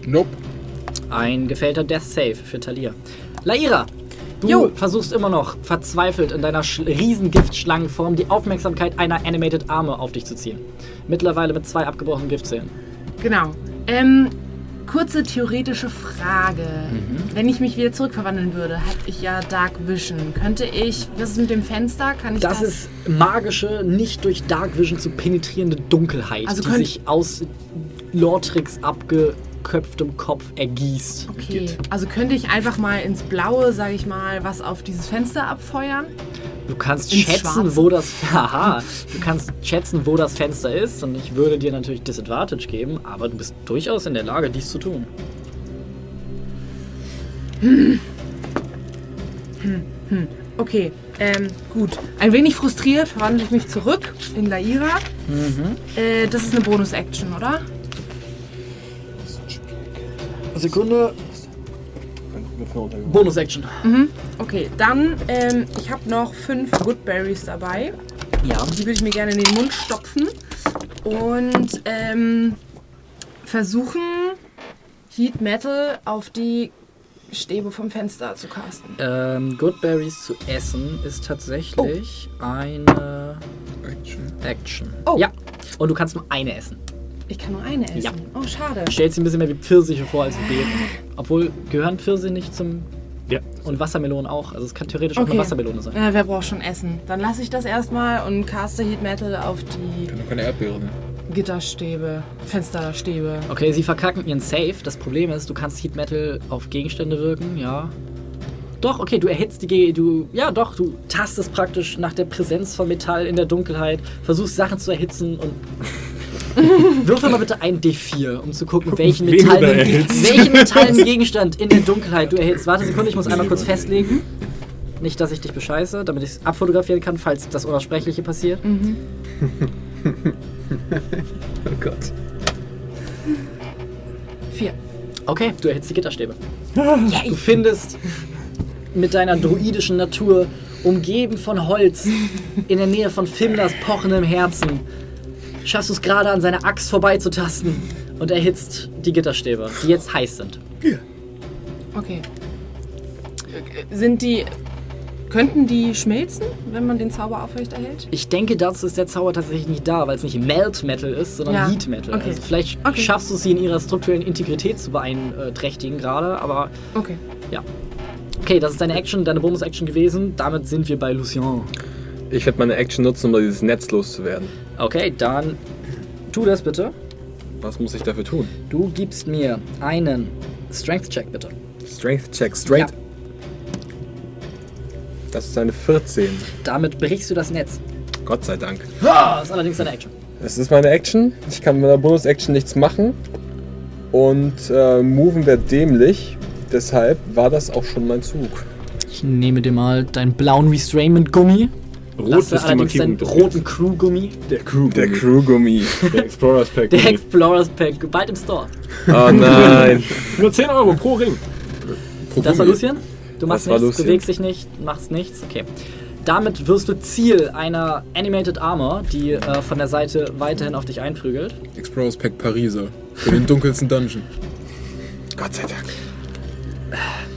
Nope. Ein gefällter Death Save für Talia. Laira, du Jo. versuchst immer noch verzweifelt in deiner Sch- riesen Giftschlangenform die Aufmerksamkeit einer Animated Arme auf dich zu ziehen. Mittlerweile mit zwei abgebrochenen Giftzähnen. Genau. Ähm, kurze theoretische Frage. Mhm. Wenn ich mich wieder zurückverwandeln würde, hätte ich ja Dark Vision. Könnte ich, was ist mit dem Fenster? Kann ich das? Das ist magische, nicht durch Dark Vision zu penetrierende Dunkelheit, Also die sich aus Lortrix abgeköpftem Kopf ergießt. Okay, also könnte ich einfach mal ins Blaue, sage ich mal, was auf dieses Fenster abfeuern? Du kannst Ins schätzen, Schwarze. wo das [laughs] Haha, du kannst schätzen, wo das Fenster ist und ich würde dir natürlich Disadvantage geben, aber du bist durchaus in der Lage, dies zu tun. Okay, ähm, gut. Ein wenig frustriert verwandle ich mich zurück in Laira. Mhm. Äh, das ist eine Bonus-Action, oder? Sekunde. Bonus-Action. Okay, dann, ähm, ich habe noch fünf Goodberries dabei. Ja. Die würde ich mir gerne in den Mund stopfen. und ähm, versuchen Heat Metal auf die Stäbe vom Fenster zu casten. Ähm, Goodberries zu essen ist tatsächlich eine Action. Action. Oh. Ja. Und du kannst nur eine essen. Ich kann nur eine essen. Ja. Oh, schade. Stellt sie ein bisschen mehr wie Pfirsiche vor als wie Beeren. Obwohl, gehören Pfirsiche nicht zum. Ja. Und Wassermelonen auch. Also es kann theoretisch auch Okay. eine Wassermelone sein. Ja, wer braucht schon Essen? Dann lasse ich das erstmal und caste Heat Metal auf die Kann doch keine Erdbeere, ne? Gitterstäbe, Fensterstäbe. Okay, sie verkacken ihren Safe. Das Problem ist, du kannst Heat Metal auf Gegenstände wirken, ja. Doch, okay, du erhitzt die Ge du Ja, doch, du tastest praktisch nach der Präsenz von Metall in der Dunkelheit, versuchst Sachen zu erhitzen und. [laughs] Würfel mal bitte ein D4, um zu gucken, welchen Wen metallenen, welchen [laughs] metallenen Gegenstand in der Dunkelheit du erhitzt. Warte Sekunde, ich muss einmal kurz festlegen. Nicht, dass ich dich bescheiße, damit ich es abfotografieren kann, falls das Unaussprechliche passiert. [laughs] Oh Gott. Vier. Okay, du erhitzt die Gitterstäbe. Du findest mit deiner druidischen Natur, umgeben von Holz, in der Nähe von Fimlas pochendem Herzen, schaffst du es gerade an seiner Axt vorbeizutasten und erhitzt die Gitterstäbe, die jetzt heiß sind. Okay. Sind die. Könnten die schmelzen, wenn man den Zauber aufrechterhält? Ich denke, dazu ist der Zauber tatsächlich nicht da, weil es nicht Melt Metal ist, sondern Ja, Heat Metal. okay. Also vielleicht Okay. schaffst du es, sie in ihrer strukturellen Integrität zu beeinträchtigen gerade, aber Okay. okay, das ist deine Action, deine Bonus-Action gewesen. Damit sind wir bei Lucien. Ich werde meine Action nutzen, um dieses Netz loszuwerden. Okay, dann tu das bitte. Was muss ich dafür tun? Du gibst mir einen Strength-Check, bitte. Strength Check straight. Ja. Das ist eine 14. Damit brichst du das Netz. Gott sei Dank. Das ist allerdings deine Action. Das ist meine Action. Ich kann mit meiner Bonus-Action nichts machen. Und äh, moven wäre dämlich. Deshalb war das auch schon mein Zug. Ich nehme dir mal deinen blauen Restrainment-Gummi. Rot Lasse ist die Markierung. des roten Crew-Gummi. Der Crew. Der Crew-Gummi. Der [laughs] Explorers Pack. Der Explorers Pack, bald im Store. Oh nein. [laughs] Nur 10 Euro pro Ring. Das war Lucien? Du machst Das nichts, bewegst dich nicht, machst nichts. Okay. Damit wirst du Ziel einer Animated Armor, die äh, von der Seite weiterhin auf dich einprügelt. Explorers Pack Pariser. Für den dunkelsten Dungeon. [laughs] Gott sei Dank.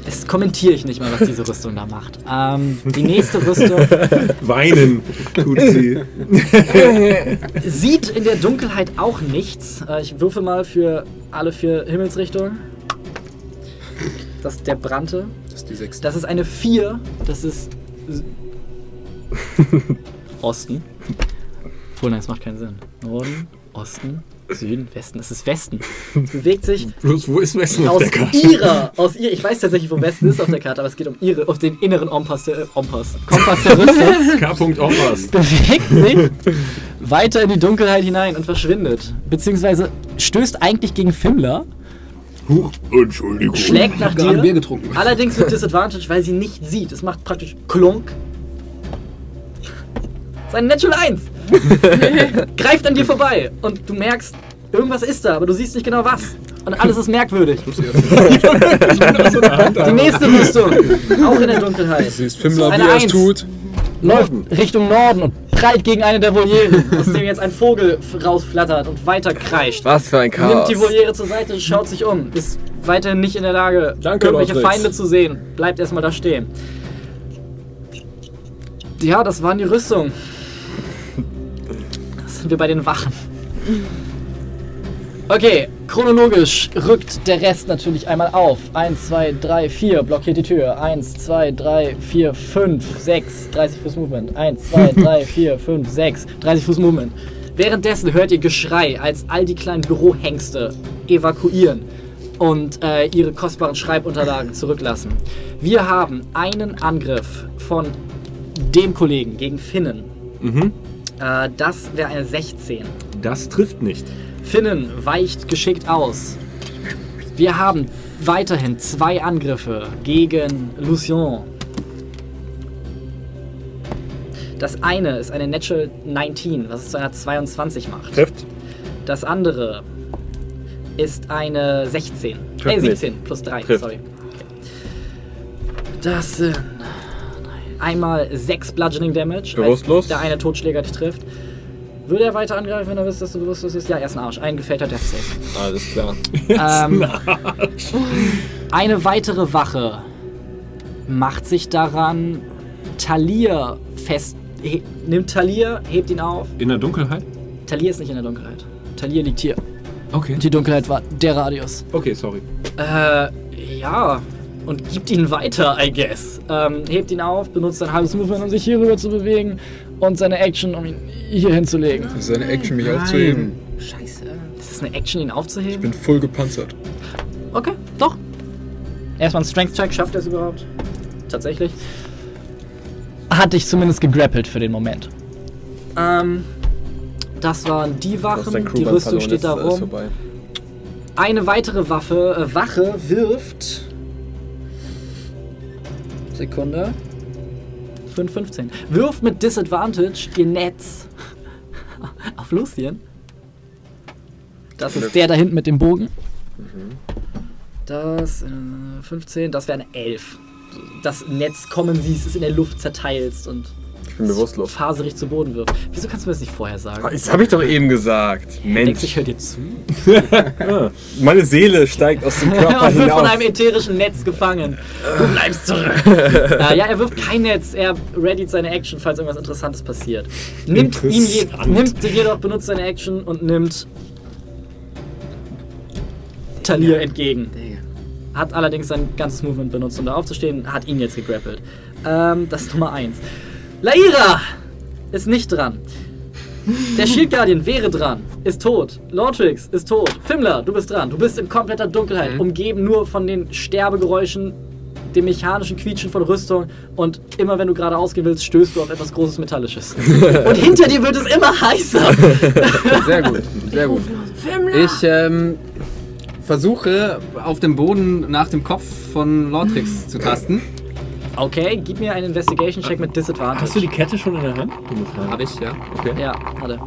Das kommentiere ich nicht mal, was diese Rüstung da macht. Ähm, die nächste Rüstung [laughs] Weinen tut sie. sieht in der Dunkelheit auch nichts. Äh, ich würfe mal für alle vier Himmelsrichtungen. Das ist der Brannte. Das ist die sechste. Das ist eine 4. Das ist [laughs] Osten. Obwohl, nein, das macht keinen Sinn. Norden, Osten, Süden, Westen. Das ist Westen. Es bewegt sich [laughs] Bloß, wo ist Westen auf aus der Karte? ihrer, aus ihr, ich weiß tatsächlich, wo Westen ist auf der Karte, aber es geht um ihre, auf den inneren Ompass der, äh, Ompass, Kompass der Rüstung. [laughs] K. Omas. bewegt sich weiter in die Dunkelheit hinein und verschwindet. Beziehungsweise stößt eigentlich gegen Fimmler, Huch, Entschuldigung. schlägt nach Gerade Bier dir. getrunken. Allerdings mit Disadvantage, weil sie nicht sieht. Es macht praktisch Klunk. Sein Natural 1. [laughs] Greift an dir vorbei und du merkst, irgendwas ist da, aber du siehst nicht genau was. Und alles ist merkwürdig. [laughs] Die nächste Rüstung, auch in der Dunkelheit. Sie ist Das Fimmler, wie er es Eins. tut. läuft Richtung Norden und prallt gegen eine der Volieren, aus dem jetzt ein Vogel rausflattert und weiter kreischt. Was für ein Nimmt Chaos. die Voliere zur Seite, schaut sich um, ist weiterhin nicht in der Lage, Danke, irgendwelche Lord. Feinde zu sehen. Bleibt erstmal da stehen. Ja, das waren die Rüstungen. Das sind wir bei den Wachen. Okay, chronologisch rückt der Rest natürlich einmal auf. 1, 2, 3, 4, blockiert die Tür. 1, 2, 3, 4, 5, 6, 30 Fuß Movement. 1, 2, 3, 4, 5, 6, 30 Fuß Movement. Währenddessen hört ihr Geschrei, als all die kleinen Bürohengste evakuieren und äh, ihre kostbaren Schreibunterlagen zurücklassen. Wir haben einen Angriff von dem Kollegen gegen Finnen. Mhm. Äh, das wäre eine 16. Das trifft nicht. Finnen weicht geschickt aus. Wir haben weiterhin zwei Angriffe gegen Lucien. Das eine ist eine Natural 19, was es zu einer 22 macht. Trifft. Das andere ist eine 16. Trifft Äh, nicht. 17 plus 3, Trifft. sorry. Das sind einmal 6 Bludgeoning Damage. Bewusstlos. Als der eine Totschläger dich trifft. Würde er weiter angreifen, wenn er wisst, dass du bewusst bist? Ja, er ist ein Arsch. Ein gefällter Death Safe. Alles klar. [laughs] Ähm, eine weitere Wache macht sich daran, Talir fest. He, nimmt Talir, hebt ihn auf. In der Dunkelheit? Talir ist nicht in der Dunkelheit. Talir liegt hier. Okay. Die Dunkelheit war der Radius. Okay, sorry. Äh, ja. Und gibt ihn weiter, I guess. Ähm, hebt ihn auf, benutzt sein halbes Movement, um sich hier rüber zu bewegen. Und seine Action, um ihn hier hinzulegen. Das ist eine Action, mich aufzuheben. Scheiße. Das ist eine Action, ihn aufzuheben? Ich bin voll gepanzert. Okay, doch. Erstmal ein Strength-Check, schafft er es überhaupt? Tatsächlich. Hat dich zumindest gegrappelt für den Moment. Ähm, das waren die Wachen, die Rüstung steht da rum. Eine weitere Waffe, äh, Wache wirft. Sekunde. 5,15. Wirft mit Disadvantage ihr Netz [laughs] auf Lucien. Das ist der da hinten mit dem Bogen. Das äh, 15, das wäre eine 11. Das Netz kommen siehst, es in der Luft zerteilst und Ich bin bewusstlos. faserig zu Boden wirft. Wieso kannst du mir das nicht vorher sagen? Das habe ich doch eben gesagt. Denkst Mensch. du, ich höre dir zu? Ja. [laughs] Meine Seele steigt aus dem Körper und [laughs] wird von einem ätherischen Netz gefangen. Du bleibst zurück. [laughs] äh, ja, er wirft kein Netz. Er readyt seine Action, falls irgendwas Interessantes passiert. Nimmt ihn je, nimmt jedoch, benutzt seine Action und nimmt Talir entgegen. Hat allerdings sein ganzes Movement benutzt, um da aufzustehen, hat ihn jetzt gegrappelt. Ähm, das ist Nummer 1. Laira ist nicht dran. Der Shield Guardian wäre dran, ist tot. Lortrix ist tot. Fimmler, du bist dran. Du bist in kompletter Dunkelheit, umgeben nur von den Sterbegeräuschen, dem mechanischen Quietschen von Rüstung und immer wenn du gerade ausgehen willst, stößt du auf etwas Großes Metallisches. [laughs] und hinter dir wird es immer heißer. [laughs] Sehr gut, sehr gut. Ich ähm, versuche auf dem Boden nach dem Kopf von Lortrix zu tasten. Okay, gib mir einen Investigation-Check mit Disadvantage. Hast du die Kette schon in der Hand? Habe ich, ja. Okay. Ja, warte.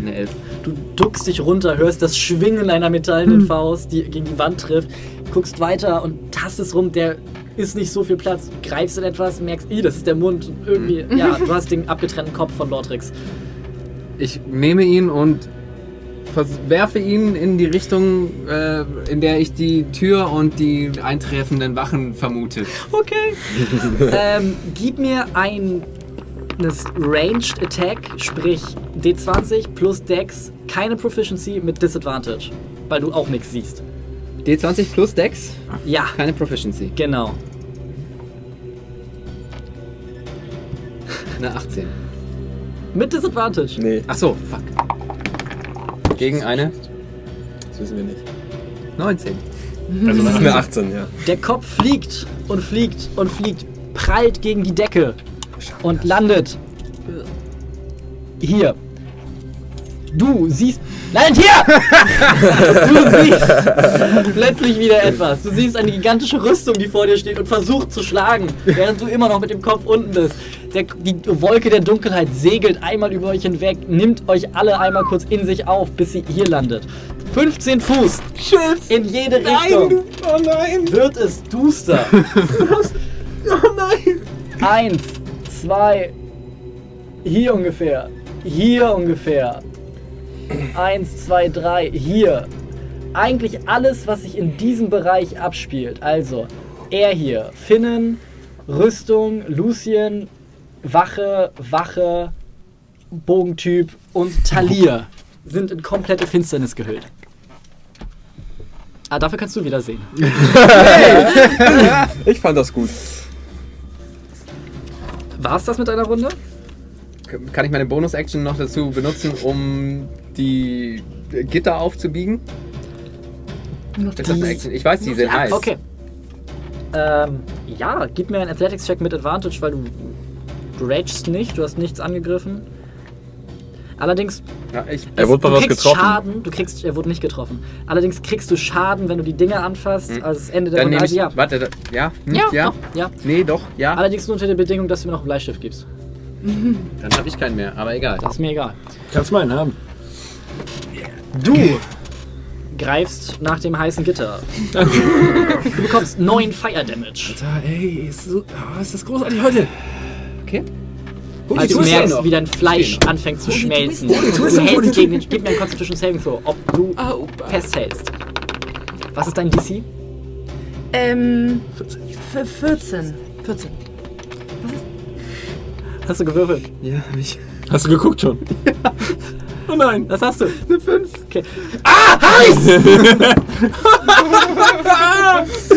Eine Elf. Du duckst dich runter, hörst das Schwingen einer metallenen Faust, die gegen die Wand trifft, guckst weiter und tastest rum, der ist nicht so viel Platz. Greifst in etwas, merkst, i, das ist der Mund. Und irgendwie, ja, [laughs] du hast den abgetrennten Kopf von Lortrix. Ich nehme ihn und werfe ihn in die Richtung, äh, in der ich die Tür und die eintreffenden Wachen vermute. Okay. [laughs] ähm, gib mir ein das Ranged Attack, sprich D20 plus Dex, keine Proficiency mit Disadvantage, weil du auch nichts siehst. D20 plus Dex, Ja, keine Proficiency. genau. Eine 18. Mit Disadvantage. Nee, Ach so, fuck. Gegen eine das wissen wir nicht. 19. Also Das ist eine eine 18, ja. Der Kopf fliegt und fliegt und fliegt, prallt gegen die Decke und landet hier. Du siehst. Landet hier! [laughs] du siehst plötzlich wieder etwas. Du siehst eine gigantische Rüstung, die vor dir steht und versucht zu schlagen, während du immer noch mit dem Kopf unten bist. Der, die Wolke der Dunkelheit segelt einmal über euch hinweg, nimmt euch alle einmal kurz in sich auf, bis sie hier landet. 15 Fuß in jede Richtung Oh nein! wird es duster. [laughs] Oh nein! Eins, zwei, hier ungefähr, hier ungefähr. Eins, zwei, drei, hier. Eigentlich alles, was sich in diesem Bereich abspielt. Also, er hier, Finnen, Rüstung, Lucien, Wache, Wache, Bogentyp und Talir sind in komplette Finsternis gehüllt. Ah, dafür kannst du wieder sehen. [laughs] Ich fand das gut. War's das mit deiner Runde? Kann ich meine Bonus-Action noch dazu benutzen, um die Gitter aufzubiegen? Ist das eine Action? Ich weiß, die sind heiß. Okay. Ähm, ja, gib mir einen Athletics-Check mit Advantage, weil du, du ragest nicht, du hast nichts angegriffen. Allerdings, Ja, ich, Er wurde du kriegst getroffen. Schaden, du kriegst, er wurde nicht getroffen. Allerdings kriegst du Schaden, wenn du die Dinge anfasst, also das Ende der Hm. dann Runde. Also ja. Warte, da, ja? Hm, Ja, ja? doch, ja. Nee, doch, ja. Allerdings nur unter der Bedingung, dass du mir noch einen Bleistift gibst. [laughs] Dann habe ich keinen mehr, aber egal. Das ist mir egal. Kannst meinen haben. Du greifst nach dem heißen Gitter. Du bekommst 9 Fire Damage. Alter, ey, ist, so, ah, ist das großartig heute. Okay. Als du merkst, noch. wie dein Fleisch anfängt zu schmelzen. Holy Du Holy hältst gegen den, gib mir einen Constitution Saving Throw, ob du festhältst. Was ist dein DC? Ähm, 14. 14. 14. Hast du gewürfelt? Ja, hab ich. Hast du geguckt schon? [laughs] Oh nein. Was hast du? Eine 5. Okay. Ah, heiß! [laughs]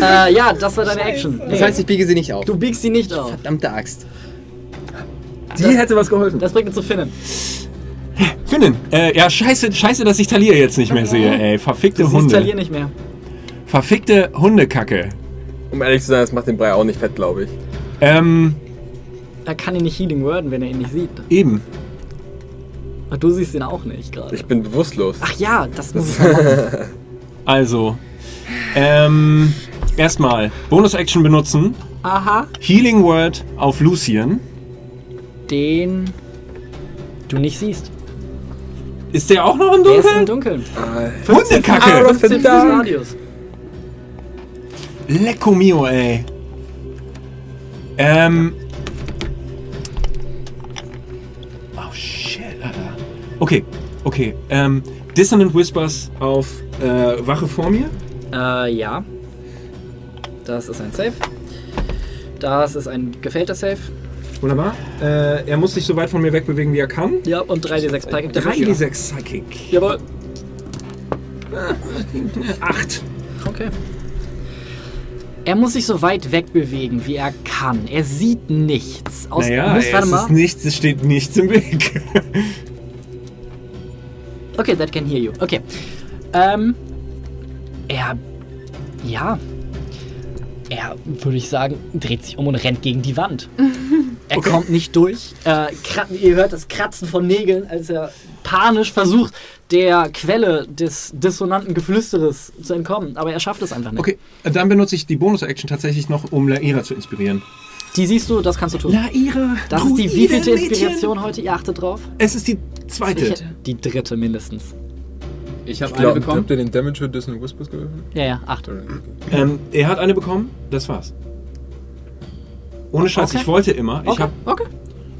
[laughs] äh, ja, das war deine Action. Das heißt, ich biege sie nicht auf. du biegst sie nicht auf. Verdammte Axt. Die hätte was geholfen. Das bringt uns zu Finnen. Finnen, äh, ja, scheiße, scheiße, dass ich Talia jetzt nicht mehr sehe, ey. Verfickte Du Hunde. Talir nicht mehr. Verfickte Hundekacke. Um ehrlich zu sein, das macht den Brei auch nicht fett, glaube ich. Ähm, Er kann ihn nicht Healing Worden, wenn er ihn nicht sieht. eben. Aber du siehst ihn auch nicht gerade. Ich bin bewusstlos. Ach ja, das [laughs] muss ich machen. Also, ähm, erstmal Bonus-Action benutzen. Aha. Healing Word auf Lucian. Den du nicht siehst. Ist der auch noch im Der ist im Dunkeln? Dunkeln. Hundekacke! 15 Fuß Radius. Lecco mio, ey. Ähm. Okay, okay. Ähm, Dissonant Whispers auf äh, Wache vor mir. Äh, ja. Das ist ein Safe. Das ist ein gefällter Safe. Wunderbar. Äh, er muss sich so weit von mir wegbewegen, wie er kann. Ja, und 3d6 Psychic Damage. 3d6 Psychic. Jawohl. [laughs] 8. Okay. Er muss sich so weit wegbewegen, wie er kann. Er sieht nichts. Aus, Naja, muss, es, ist nichts, es steht nichts im Weg. [laughs] Okay, that can hear you. Okay. Ähm. Er. Ja. Er, würde ich sagen, dreht sich um und rennt gegen die Wand. Er kommt nicht durch. Äh, ihr hört das Kratzen von Nägeln, als er panisch versucht, der Quelle des dissonanten Geflüsteres zu entkommen. Aber er schafft es einfach nicht. Okay, dann benutze ich die Bonus-Action tatsächlich noch, um Laira zu inspirieren. Die siehst du, das kannst du tun. Laira! das ist die wievielte Inspiration heute? Ihr achtet drauf? Es ist die zweite. Ich, die dritte mindestens. Ich habe eine glaube, bekommen. habt ihr den Damage für Disney Whispers geöffnet? Ja, ja, acht. Ähm, er hat eine bekommen, das war's. Ohne Scheiß, Okay. ich wollte immer. Ich Okay, hab okay.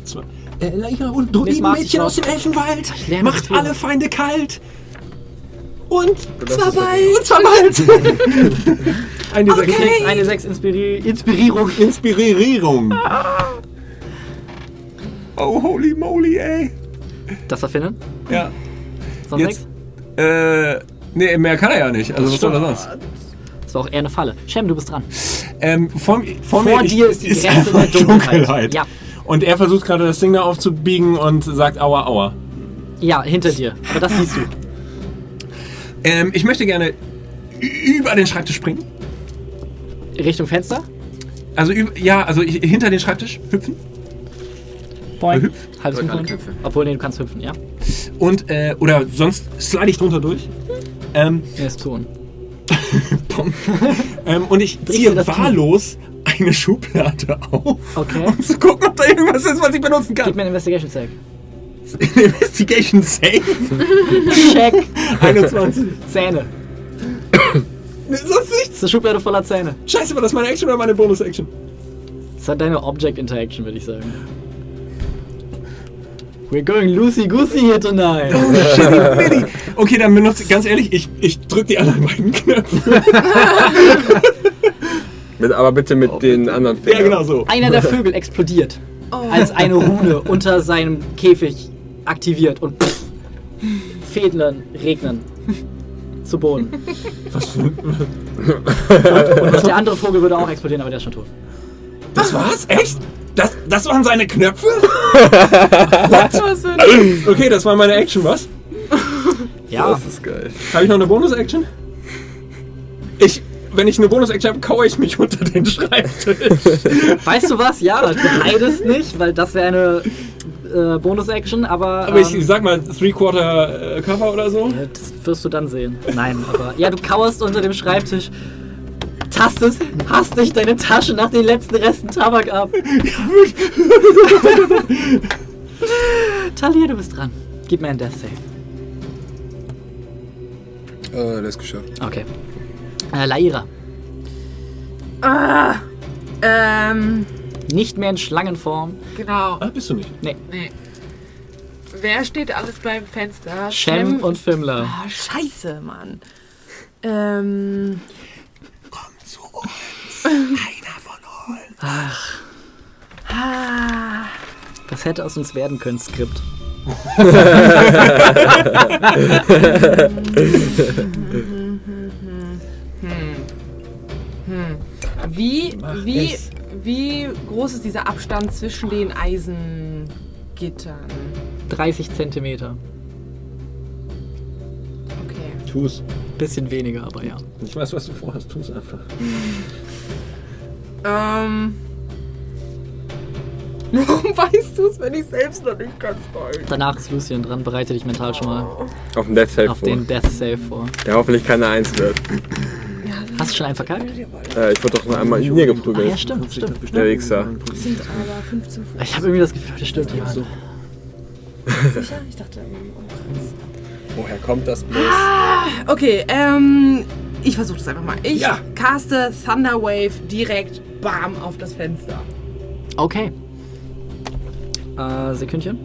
zwei. Äh, Laira und Druidenmädchen aus dem Elfenwald. Macht alle Feinde kalt. Und zwar ist bald. Und zwar bald. Ein dieser Du kriegst eine 6 Inspiri Inspirierung. Inspirierung. [laughs] Oh, holy moly, ey. Das erfinden? Ja. Sonst Jetzt. nichts? Äh, nee, mehr kann er ja nicht. Also, was soll er sonst? Das war auch eher eine Falle. Shem, du bist dran. Ähm, vor, vor, Vor mir dir ist die Grenze einfach der Dunkelheit. Ja. Und er versucht gerade das Ding da aufzubiegen und sagt aua, aua. Ja, hinter dir. Aber das siehst du. Ähm, ich möchte gerne über den Schreibtisch springen. Richtung Fenster. Also, über, ja, also ich- hinter den Schreibtisch hüpfen. Boing. Hüpf. Halbes hüpfen. Obwohl, nee, du kannst hüpfen, ja. Und, äh, oder sonst slide ich drunter durch. Ähm, [laughs] Er ist tun. ähm, und ich ziehe wahllos eine Schublade auf, Okay. um zu gucken, ob da irgendwas ist, was ich benutzen Gib kann. mir einen Investigation Check. [laughs] Investigation Save. Check. [laughs] 21. Zähne. Sonst nichts. Das ist eine Schublade voller Zähne. Scheiße, war das meine Action oder meine Bonus-Action? Das hat deine Object Interaction, würde ich sagen. We're going loosey goosey here tonight. Shitty Bitty. Okay, dann benutze ganz ehrlich, ich, ich drück die anderen beiden Knöpfe. [laughs] Mit, aber bitte mit den anderen Fingern. Ja, genau so. Einer der Vögel explodiert, als eine Rune unter seinem Käfig aktiviert und pff, Fäden regnen zu Boden. Was für ein. Und der andere Vogel würde auch explodieren, aber der ist schon tot. Das war's? Echt? Das, das waren seine Knöpfe? Was? Okay, das war meine Action, was? Ja, Das ist geil. Habe ich noch eine Bonus-Action? Ich, wenn ich eine Bonus-Action habe, kaue ich mich unter den Schreibtisch. weißt du was? Ja, du leidest nicht, weil das wäre eine äh, Bonus-Action, aber. Aber ich ähm, sag mal, Three-Quarter-Cover oder so. Ja, Das wirst du dann sehen. Nein, aber. Ja, du kauerst unter dem Schreibtisch, tastest hastig deine Tasche nach den letzten Resten Tabak ab. [laughs] Talia, du bist dran. Gib mir ein Death Save. Äh, das ist geschafft. Okay. Äh, Laira. Ah, ähm, Nicht mehr in Schlangenform. genau. Ah, bist du nicht? Nee. Wer steht alles beim Fenster? Shem und Fimler. Ah, scheiße, Mann. Ähm. [laughs] Ach, Ah, das hätte aus uns werden können, Skript. [laughs] [laughs] wie, Mach wie, es. Wie groß ist dieser Abstand zwischen den Eisengittern? 30 Zentimeter. Okay. Tu's. Bisschen weniger, aber ja. Ich weiß, was du vorhast. Tu's einfach. Ähm. [laughs] Warum weißt du es, wenn ich selbst noch nicht ganz weiß? Danach ist Lucien dran. Bereite dich mental schon mal Auf dem Death Save auf vor. den Death Save vor. Der hoffentlich keine Eins wird. Hast du schon einen verkackt? Äh, ich wurde doch noch einmal in mir Ah, ja, geprügelt. stimmt, stimmt. Der Wichser. Das sind aber 15 Fuß. Ich habe irgendwie das Gefühl, heute stimmt jemand. Sicher? Ich dachte Umkreis. Woher kommt das bloß? Okay, ähm. Ich versuche das einfach mal. Ich Ja. caste Thunderwave direkt bam auf das Fenster. Okay. Äh, Sekündchen.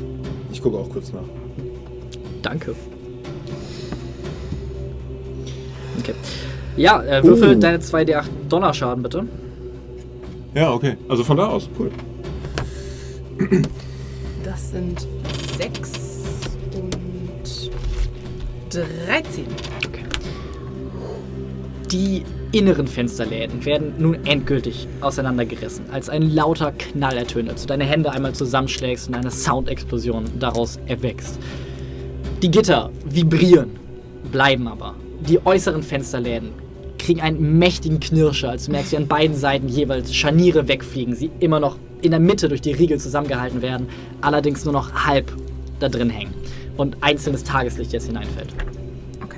Ich gucke auch kurz nach. Danke. Okay. Ja, äh, würfel Uh. deine 2d8 Donnerschaden bitte. Ja, okay. Also von da aus. Cool. Das sind 6 und 13. Die inneren Fensterläden werden nun endgültig auseinandergerissen, als ein lauter Knall ertönt, als du deine Hände einmal zusammenschlägst und eine Soundexplosion daraus erwächst. Die Gitter vibrieren, bleiben aber. Die äußeren Fensterläden kriegen einen mächtigen Knirscher, als du merkst, wie an beiden Seiten jeweils Scharniere wegfliegen, sie immer noch in der Mitte durch die Riegel zusammengehalten werden, allerdings nur noch halb da drin hängen und einzelnes Tageslicht jetzt hineinfällt. Okay.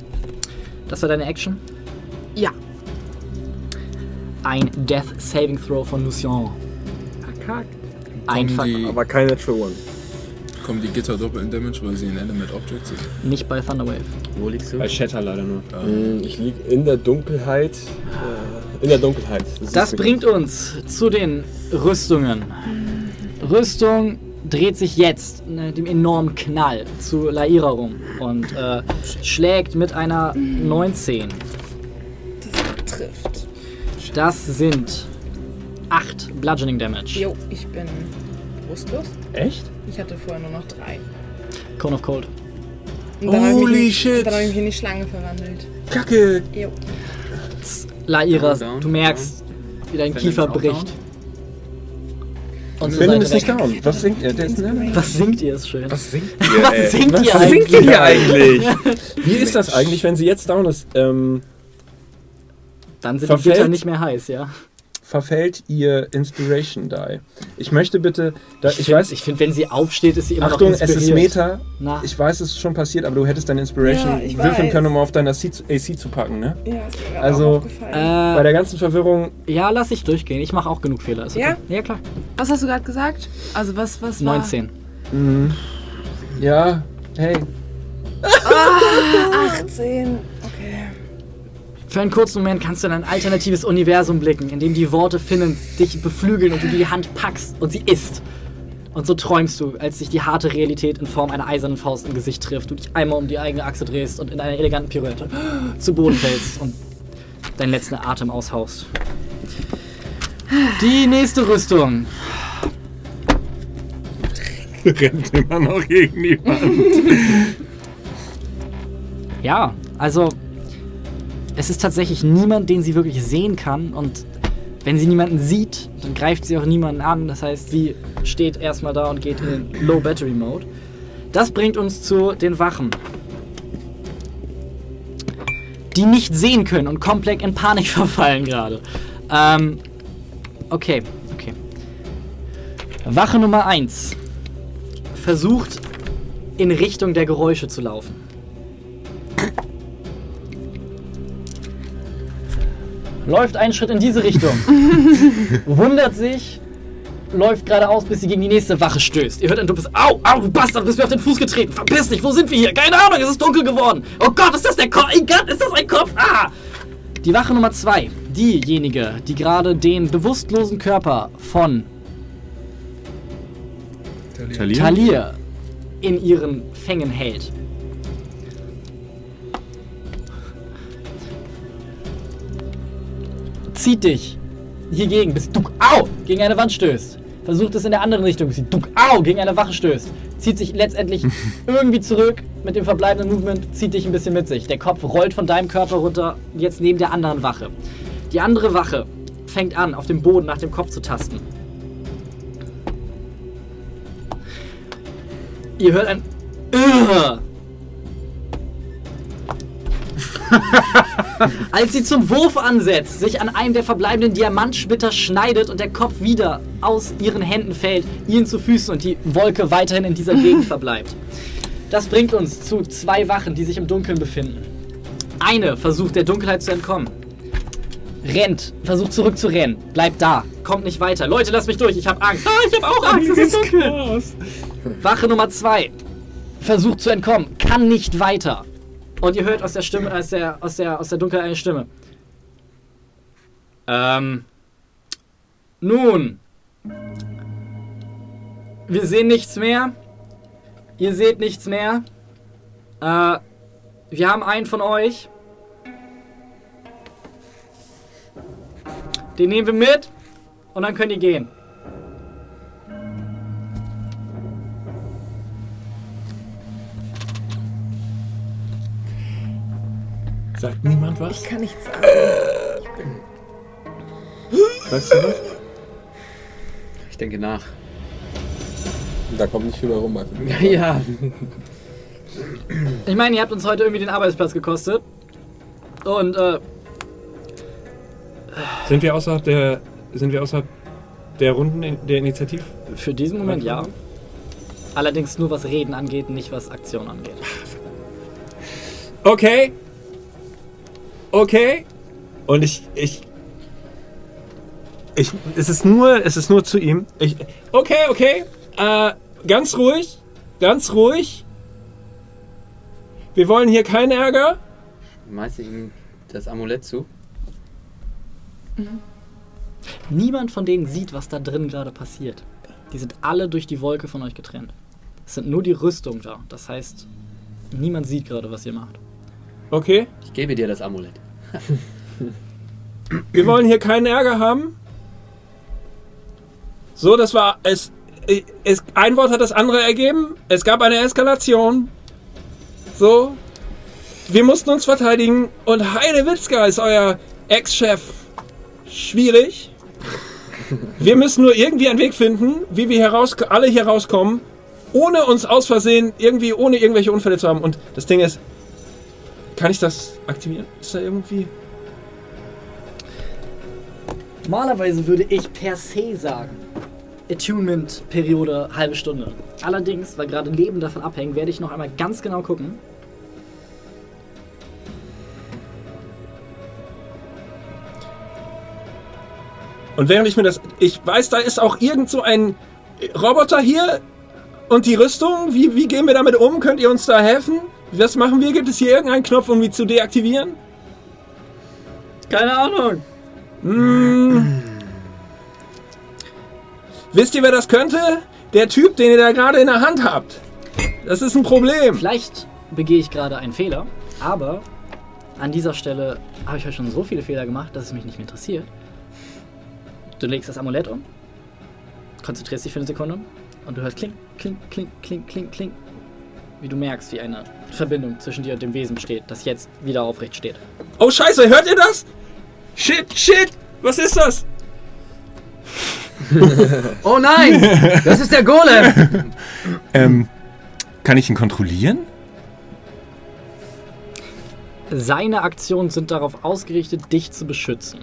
Das war deine Action? Ja. Ein Death Saving Throw von Lucien. Verkackt. Einfach die, Aber keine Natural One. Kommen die Gitter doppelt in Damage, weil sie ein Element Object sind? nicht bei Thunderwave. Wo liegst du? Bei Shatter leider nur. Hm, Ich liege in der Dunkelheit. Äh, in der Dunkelheit. Das ist bringt uns zu den Rüstungen. Rüstung dreht sich jetzt mit dem enormen Knall zu Laira rum und äh, schlägt mit einer 19. Trifft. Das sind 8 Bludgeoning Damage. Jo, ich bin bewusstlos. Echt? Ich hatte vorher nur noch 3. Cone of Cold. Und dann hab ich Holy shit. Dann habe ich mich in die Schlange verwandelt. Kacke. Jo. Laira, Down, du merkst, wie dein Fenrir Kiefer ist auch bricht. Und Seite ist nicht weg. down. Was singt ne? Was singt ihr? Ist schön. Was singt [laughs] Was ihr, ey? singt Was ihr singt eigentlich? ihr hier [laughs] eigentlich? Wie ist das eigentlich, wenn sie jetzt down ist? Ähm, Dann sind die? Gitter nicht mehr heiß, ja? Verfällt ihr Inspiration Die? Ich möchte bitte, da, ich, find- weiß, ich finde, wenn sie aufsteht, ist sie immer Achtung, noch es inspiriert. ist Meta. Na, Ich weiß, es ist schon passiert, aber du hättest deine Inspiration Ja, ich würfeln können, um auf deiner AC zu, AC zu packen, ne? Ja, ist mir Also, auch aufgefallen. Bei äh, der ganzen Verwirrung, ja, lass ich durchgehen. Ich mache auch genug Fehler. Ist okay. Ja? Ja, klar. was hast du gerade gesagt? Also was, was war? 19. ja, hey, 18. Für einen kurzen Moment kannst du in ein alternatives Universum blicken, in dem die Worte Finnens dich beflügeln und du die Hand packst und sie isst. Und so träumst du, als dich die harte Realität in Form einer eisernen Faust im Gesicht trifft, du dich einmal um die eigene Achse drehst und in einer eleganten Pirouette [gasps] zu Boden fällst und deinen letzten Atem aushauchst. Die nächste Rüstung. [laughs] rennt immer noch gegen die Wand. Ja, also es ist tatsächlich niemand, den sie wirklich sehen kann und wenn sie niemanden sieht, dann greift sie auch niemanden an. Das heißt, sie steht erstmal da und geht in den Low Battery Mode. Das bringt uns zu den Wachen. Die nicht sehen können und komplett in Panik [laughs] verfallen gerade. Ähm, okay, okay. Wache Nummer 1 versucht in Richtung der Geräusche zu laufen. Läuft einen Schritt in diese Richtung, [laughs] wundert sich, läuft geradeaus, bis sie gegen die nächste Wache stößt. Ihr hört ein dumpfes Au, au, du Bastard, bist mir auf den Fuß getreten. Verpiss dich, wo sind wir hier? Keine Ahnung, es ist dunkel geworden. Oh Gott, ist das der Kopf? Oh Gott, ist das ein Kopf? Ah! Die Wache Nummer zwei, diejenige, die gerade den bewusstlosen Körper von Talir? Talir in ihren Fängen hält. Zieht dich hiergegen, bis du au, gegen eine Wand stößt. Versucht es in der anderen Richtung, bis du au, gegen eine Wache stößt. Zieht sich letztendlich [laughs] irgendwie zurück mit dem verbleibenden Movement, zieht dich ein bisschen mit sich. Der Kopf rollt von deinem Körper runter, jetzt neben der anderen Wache. Die andere Wache fängt an, auf dem Boden nach dem Kopf zu tasten. Ihr hört ein Ugh. [laughs] [laughs] Als sie zum Wurf ansetzt, sich an einem der verbleibenden Diamantsplitter schneidet und der Kopf wieder aus ihren Händen fällt, ihnen zu Füßen und die Wolke weiterhin in dieser Gegend [laughs] verbleibt. Das bringt uns zu zwei Wachen, die sich im Dunkeln befinden. Eine versucht der Dunkelheit zu entkommen. Rennt, versucht zurückzurennen, bleibt da, kommt nicht weiter. Leute, lasst mich durch, ich hab Angst. Ah, ich hab auch Angst, es ist dunkel. Wache Nummer zwei versucht zu entkommen, kann nicht weiter. Und ihr hört aus der Stimme, aus der, aus der, aus der Dunkelheit eine Stimme. Ähm. Nun. Wir sehen nichts mehr. Ihr seht nichts mehr. Äh, wir haben einen von euch. Den nehmen wir mit und dann könnt ihr gehen. Sagt niemand was? Ich kann nichts sagen. Sagst du was? Ich denke nach. Da kommt nicht viel mehr rum. Also. [laughs] Ja. Ich meine, ihr habt uns heute irgendwie den Arbeitsplatz gekostet. Und, äh, Sind wir außerhalb der. Sind wir außerhalb der Runden der Initiativ? für diesen Moment ja. Allerdings nur was Reden angeht, nicht was Aktion angeht. Okay. Okay. Und ich. Ich. Ich. Es ist nur. Es ist nur zu ihm. Ich. Okay, okay. Äh, ganz ruhig. Ganz ruhig. Wir wollen hier keinen Ärger. Meinst du ihm das Amulett zu? Niemand von denen sieht, was da drin gerade passiert. Die sind alle durch die Wolke von euch getrennt. Es sind nur die Rüstung da. Das heißt, niemand sieht gerade, was ihr macht. Okay. Ich gebe dir das Amulett. [laughs] Wir wollen hier keinen Ärger haben. So, das war es. es ein Wort hat das andere ergeben. Es gab eine Eskalation. So. Wir mussten uns verteidigen. Und Heide Witzka ist euer Ex-Chef. Schwierig. Wir müssen nur irgendwie einen Weg finden, wie wir heraus, alle hier rauskommen, ohne uns aus Versehen irgendwie, ohne irgendwelche Unfälle zu haben. Und das Ding ist, kann ich das aktivieren? Ist da irgendwie. Normalerweise würde ich per se sagen, Attunement-Periode halbe Stunde. Allerdings, weil gerade Leben davon abhängen, werde ich noch einmal ganz genau gucken. Und während ich mir das. Ich weiß, da ist auch irgend so ein Roboter hier und die Rüstung. Wie, wie gehen wir damit um? Könnt ihr uns da helfen? Was machen wir? Gibt es hier irgendeinen Knopf, um die zu deaktivieren? Keine Ahnung. Hm. Wisst ihr, wer das könnte? Der Typ, den ihr da gerade in der Hand habt. Das ist ein Problem. Vielleicht begehe ich gerade einen Fehler, aber an dieser Stelle habe ich heute schon so viele Fehler gemacht, dass es mich nicht mehr interessiert. Du legst das Amulett um, konzentrierst dich für eine Sekunde und du hörst kling, kling, kling, kling, kling, kling. Wie du merkst, wie eine Verbindung zwischen dir und dem Wesen besteht, das jetzt wieder aufrecht steht. Oh, Scheiße, hört ihr das? Shit, shit! Was ist das? [laughs] Oh nein! Das ist der Golem! [laughs] Ähm, kann ich ihn kontrollieren? Seine Aktionen sind darauf ausgerichtet, dich zu beschützen.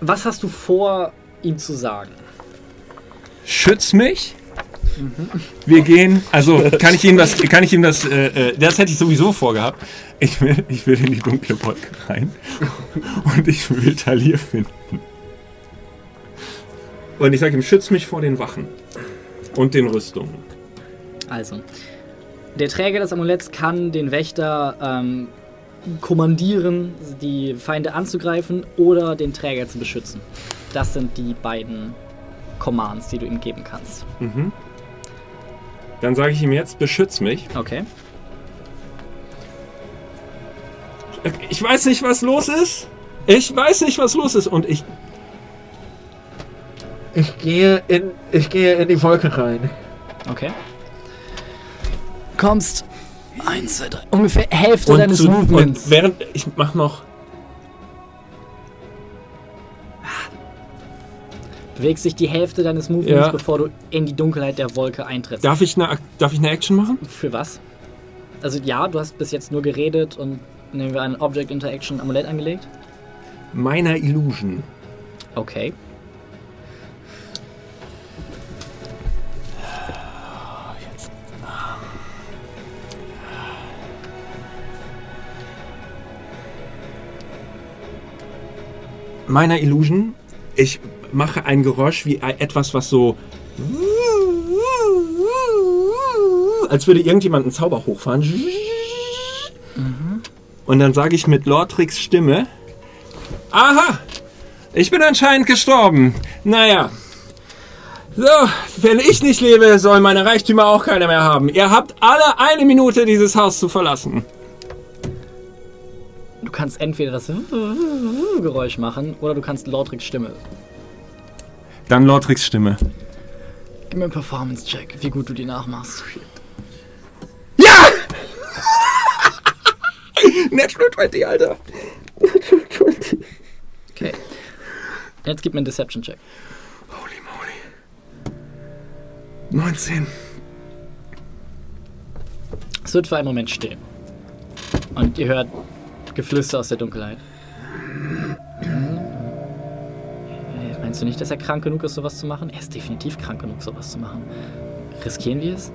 Was hast du vor, ihm zu sagen? Schütz mich. Wir gehen, also [laughs] kann ich ihm das, kann ich ihm das, äh, äh, das hätte ich sowieso vorgehabt. Ich will, ich will in die dunkle Wolke rein [laughs] und ich will Talir finden. Und ich sage ihm, schütz mich vor den Wachen und den Rüstungen. Also, der Träger des Amuletts kann den Wächter ähm, kommandieren, die Feinde anzugreifen oder den Träger zu beschützen. Das sind die beiden Commands, die du ihm geben kannst. Mhm. Dann sage ich ihm jetzt, beschütz mich. Okay. Ich weiß nicht, was los ist. Ich weiß nicht, was los ist. Und ich. Ich gehe in, ich gehe in die Wolke rein. Okay. Kommst. Eins, zwei, drei. Ungefähr Hälfte Und, deines zu, Movements. und während. Ich mach noch. Bewegst dich die Hälfte deines Movements, Ja. bevor du in die Dunkelheit der Wolke eintrittst. Darf ich, eine, darf ich eine Action machen? Für was? Also ja, du hast bis jetzt nur geredet und nehmen wir ein Object Interaction Amulett angelegt. Meiner Illusion. Okay. Meiner Illusion. Ich mache ein Geräusch wie ein- etwas, was so. Als würde irgendjemand einen Zauber hochfahren. Und dann sage ich mit Lortrix Stimme: Aha! Ich bin anscheinend gestorben. Naja. So, wenn ich nicht lebe, sollen meine Reichtümer auch keiner mehr haben. Ihr habt alle eine Minute, dieses Haus zu verlassen. Du kannst entweder das Geräusch machen oder du kannst Lortrix Stimme. Dann Lortrix Stimme. Gib mir einen Performance-Check, wie gut du die nachmachst. Natural 20, Alter. Natural 20. Okay. Jetzt gib mir einen Deception-Check. 19. Es wird für einen Moment still. Und ihr hört Geflüster aus der Dunkelheit. Meinst du nicht, dass er krank genug ist, sowas zu machen? Er ist definitiv krank genug, sowas zu machen. Riskieren wir es?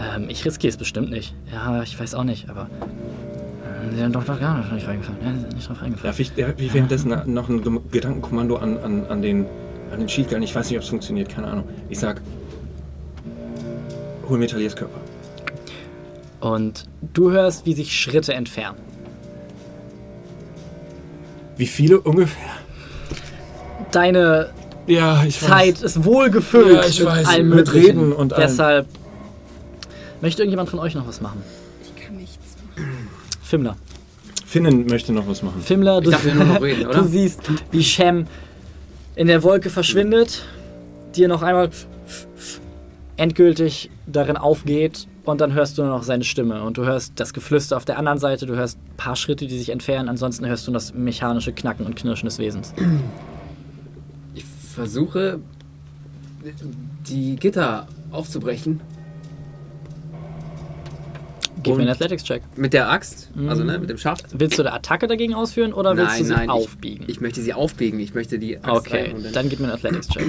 Ähm, ich riskiere es bestimmt nicht. Ja, ich weiß auch nicht, aber. äh, Sie sind doch noch gar nicht reingefallen. Ja, sind nicht drauf reingefallen. Darf ich darf ich währenddessen noch ein Gedankenkommando an, an, an den, an den Gun? Ich weiß nicht, ob es funktioniert, keine Ahnung. Ich sag, hol mir Taliers Körper. Und du hörst, wie sich Schritte entfernen. Wie viele ungefähr? Deine Ja, ich Zeit ist wohl gefüllt Ja, ich mit weiß, allem mit Möglichen. Reden und allem. Deshalb möchte irgendjemand von euch noch was machen? Ich kann nichts machen. Fimmler. Finnen möchte noch was machen. Fimmler, du, Ich dachte, wir nur noch [laughs] reden, oder? du siehst, wie Shem in der Wolke verschwindet, dir noch einmal endgültig darin aufgeht und dann hörst du nur noch seine Stimme und du hörst das Geflüster auf der anderen Seite, du hörst ein paar Schritte, die sich entfernen, ansonsten hörst du das mechanische Knacken und Knirschen des Wesens. Ich versuche, die Gitter aufzubrechen. Gib mir einen Athletics-Check. Mit der Axt, Mhm. also ne, mit dem Schaft. Willst du eine Attacke dagegen ausführen oder willst nein, du sie nein, aufbiegen? Ich, ich möchte sie aufbiegen. Ich möchte die Axt okay, dann, dann gib mir einen Athletics-Check.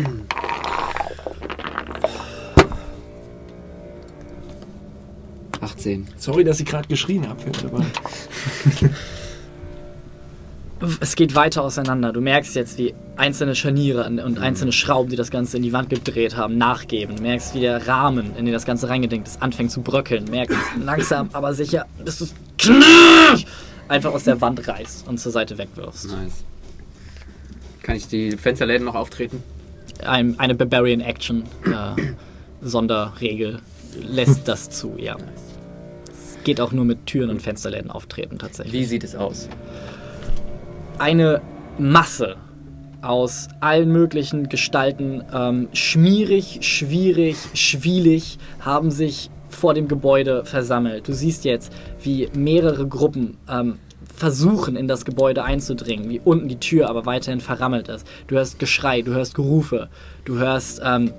Achtzehn. Sorry, dass ich gerade geschrien habe. [laughs] Es geht weiter auseinander. Du merkst jetzt, wie einzelne Scharniere und einzelne Schrauben, die das Ganze in die Wand gedreht haben, nachgeben. Du merkst, wie der Rahmen, in den das Ganze reingedenkt ist, anfängt zu bröckeln. Du merkst langsam, aber sicher, dass du es einfach aus der Wand reißt und zur Seite wegwirfst. Nice. Kann ich die Fensterläden noch auftreten? Ein, eine Barbarian Action äh, Sonderregel lässt das zu, ja. Es geht auch nur mit Türen und Fensterläden auftreten tatsächlich. Wie sieht es aus? Eine Masse aus allen möglichen Gestalten, ähm, schmierig, schwierig, schwielig, haben sich vor dem Gebäude versammelt. Du siehst jetzt, wie mehrere Gruppen ähm, versuchen, in das Gebäude einzudringen, wie unten die Tür aber weiterhin verrammelt ist. Du hörst Geschrei, du hörst Gerufe, du hörst ähm,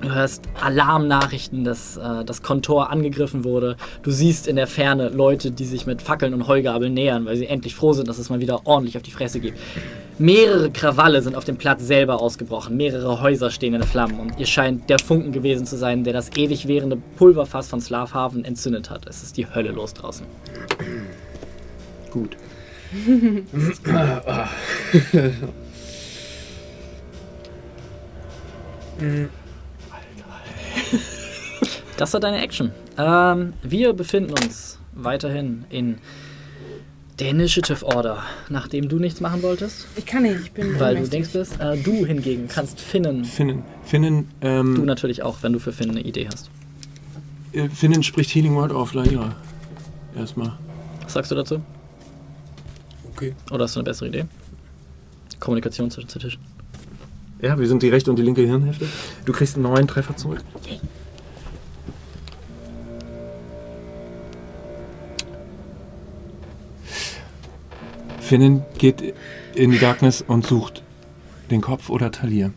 Du hörst Alarmnachrichten, dass äh, das Kontor angegriffen wurde. Du siehst in der Ferne Leute, die sich mit Fackeln und Heugabeln nähern, weil sie endlich froh sind, dass es mal wieder ordentlich auf die Fresse geht. Mehrere Krawalle sind auf dem Platz selber ausgebrochen. Mehrere Häuser stehen in Flammen. Und ihr scheint der Funken gewesen zu sein, der das ewig währende Pulverfass von Slavhaven entzündet hat. Es ist die Hölle los draußen. Gut. [laughs] [laughs] Das war deine Action. Ähm, wir befinden uns weiterhin in der Initiative Order, nachdem du nichts machen wolltest, Ich kann nicht, ich bin weil du denkst bist. Äh, du hingegen kannst Finnen. Finnen. Finnen, Du ähm, natürlich auch, wenn du für Finnen eine Idee hast. äh, Finnen spricht Healing Word auf Laira. Erstmal. Was sagst du dazu? Okay. Oder hast du eine bessere Idee? Kommunikation zwischen den Tischen. Ja, wir sind die rechte und die linke Hirnhälfte. Du kriegst einen neuen Treffer zurück. Finnen geht in die Darkness und sucht den Kopf oder Talir.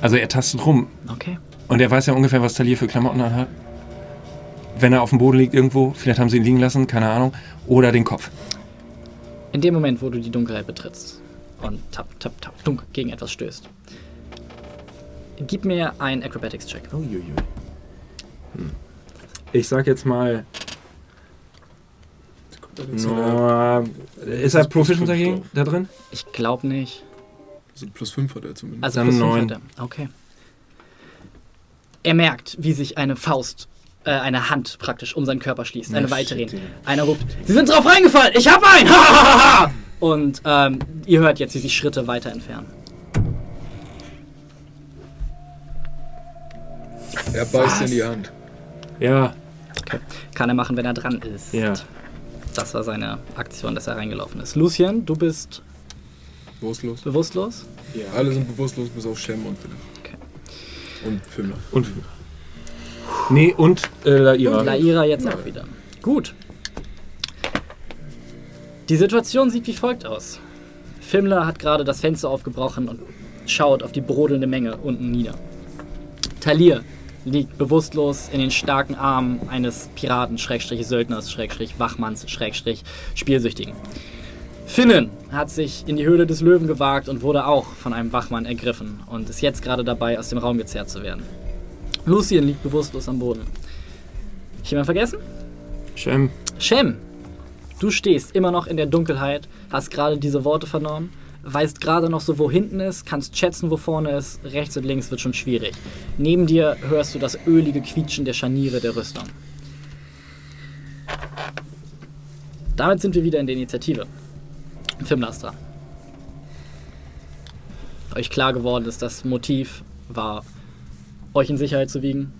Also er tastet rum Okay. und er weiß ja ungefähr, was Talir für Klamotten anhat. Wenn er auf dem Boden liegt irgendwo, vielleicht haben sie ihn liegen lassen, keine Ahnung. Oder den Kopf. In dem Moment, wo du die Dunkelheit betrittst und tap, tap, tap, dunk gegen etwas stößt, gib mir einen Acrobatics-Check. Uiuiui. Hm. Ich sag jetzt mal. No, ist er Proficient dagegen? Da drin? Ich glaube nicht. Also plus 5 hat er zumindest. Also Dann plus fünf neun. hat er. Okay. Er merkt, wie sich eine Faust, äh, eine Hand praktisch um seinen Körper schließt. Eine Na, weitere. shit, Einer ruft, Sie sind drauf reingefallen! Ich hab einen! Hahaha! [laughs] Und ähm, ihr hört jetzt, wie sich Schritte weiter entfernen. Er beißt in die Hand. Ja, Kann er machen, wenn er dran ist. ja. Das war seine Aktion, dass er reingelaufen ist. Lucien, du bist Bewusstlos. bewusstlos. Alle sind bewusstlos, bis auf Shem und Philipp. Okay. Und Fimmler. Und. Nee, und äh, Laira. Laira jetzt auch wieder. Gut. Die Situation sieht wie folgt aus. Fimmler hat gerade das Fenster aufgebrochen und schaut auf die brodelnde Menge unten nieder. Talir liegt bewusstlos in den starken Armen eines Piraten, Schrägstrich Söldners, Schrägstrich Wachmanns, Schrägstrich Spielsüchtigen. Finnen hat sich in die Höhle des Löwen gewagt und wurde auch von einem Wachmann ergriffen und ist jetzt gerade dabei, aus dem Raum gezerrt zu werden. Lucien liegt bewusstlos am Boden. Jemand vergessen? Shem. Shem, du stehst immer noch in der Dunkelheit, hast gerade diese Worte vernommen, weißt gerade noch so, wo hinten ist, kannst schätzen, wo vorne ist, rechts und links wird schon schwierig. Neben dir hörst du das ölige Quietschen der Scharniere der Rüstung. Damit sind wir wieder in der Initiative. Filmlastra. Euch klar geworden ist, das Motiv war, euch in Sicherheit zu wiegen,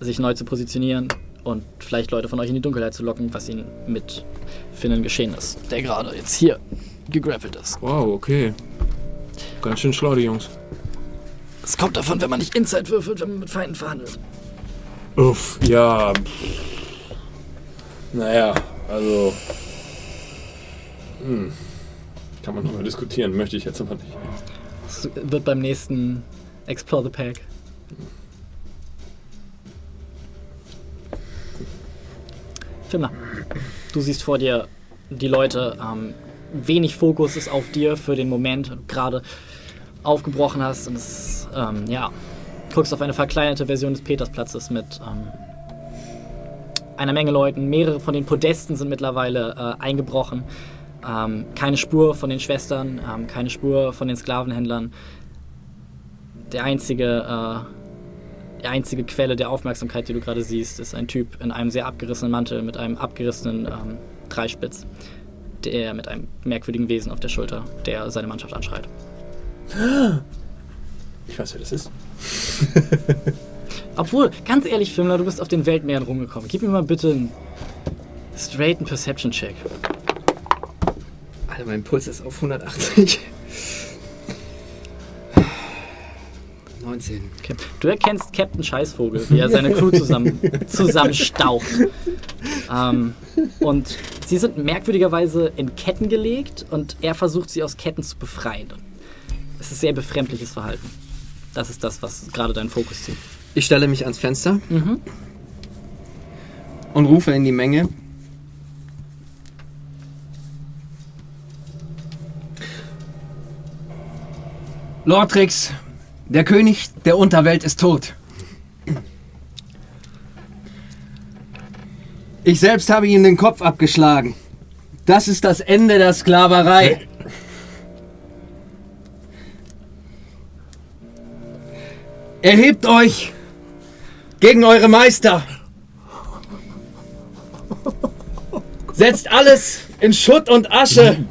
sich neu zu positionieren und vielleicht Leute von euch in die Dunkelheit zu locken, was ihnen mit Finnen geschehen ist. Der gerade jetzt hier gegrappelt ist. Wow, okay. Ganz schön schlau, die Jungs. Es kommt davon, wenn man nicht Inside würfelt, wenn man mit Feinden verhandelt. Uff, ja. Naja, also. Hm. Kann man nochmal diskutieren, möchte ich jetzt aber nicht. Das wird beim nächsten Explore the Pack. Filmer, du siehst vor dir die Leute. Ähm, wenig Fokus ist auf dir für den Moment, du gerade aufgebrochen hast und es, ähm, ja, guckst auf eine verkleinerte Version des Petersplatzes mit ähm, einer Menge Leuten. Mehrere von den Podesten sind mittlerweile äh, eingebrochen. Ähm, keine Spur von den Schwestern, ähm, keine Spur von den Sklavenhändlern. Der einzige, äh, die einzige Quelle der Aufmerksamkeit, die du gerade siehst, ist ein Typ in einem sehr abgerissenen Mantel mit einem abgerissenen ähm, Dreispitz, der mit einem merkwürdigen Wesen auf der Schulter, der seine Mannschaft anschreit. Ich weiß, wer das ist. [laughs] Obwohl, ganz ehrlich, Filmler, du bist auf den Weltmeeren rumgekommen. Gib mir mal bitte einen straighten Perception-Check. Alter, mein Puls ist auf 180. 19. Okay. Du erkennst Captain Scheißvogel, wie er seine Crew zusammen, [laughs] zusammenstaucht. Ähm, und sie sind merkwürdigerweise in Ketten gelegt und er versucht sie aus Ketten zu befreien. Es ist sehr befremdliches Verhalten. Das ist das, was gerade deinen Fokus zieht. Ich stelle mich ans Fenster Mhm. und rufe in die Menge. Lortrix, der König der Unterwelt ist tot. Ich selbst habe ihm den Kopf abgeschlagen. Das ist das Ende der Sklaverei. Erhebt euch gegen eure Meister. Setzt alles in Schutt und Asche.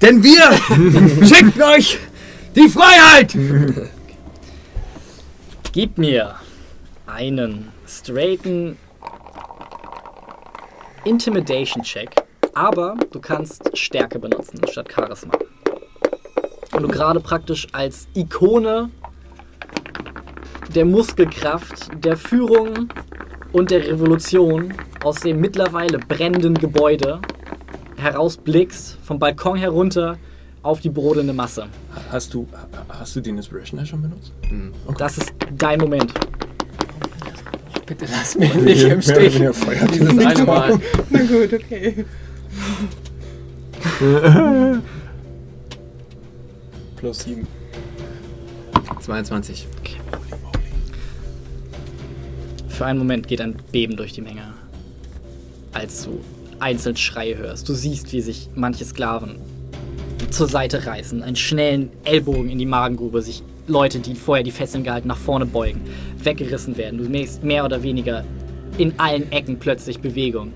Denn wir schicken euch die Freiheit. Gib mir einen straighten Intimidation-Check, aber du kannst Stärke benutzen statt Charisma. Und du gerade praktisch als Ikone der Muskelkraft, der Führung und der Revolution aus dem mittlerweile brennenden Gebäude herausblickst, vom Balkon herunter auf die brodelnde Masse. Hast du, hast du den Inspiration schon benutzt? Das ist dein Moment. Bitte lass mich nicht im Stich. Dieses eine Mal. Na gut, okay. [laughs] Plus 7. 22. Für einen Moment geht ein Beben durch die Menge, als du einzeln Schreie hörst. Du siehst, wie sich manche Sklaven zur Seite reißen, einen schnellen Ellbogen in die Magengrube, sich Leute, die vorher die Fesseln gehalten, nach vorne beugen, weggerissen werden. Du merkst mehr oder weniger in allen Ecken plötzlich Bewegung.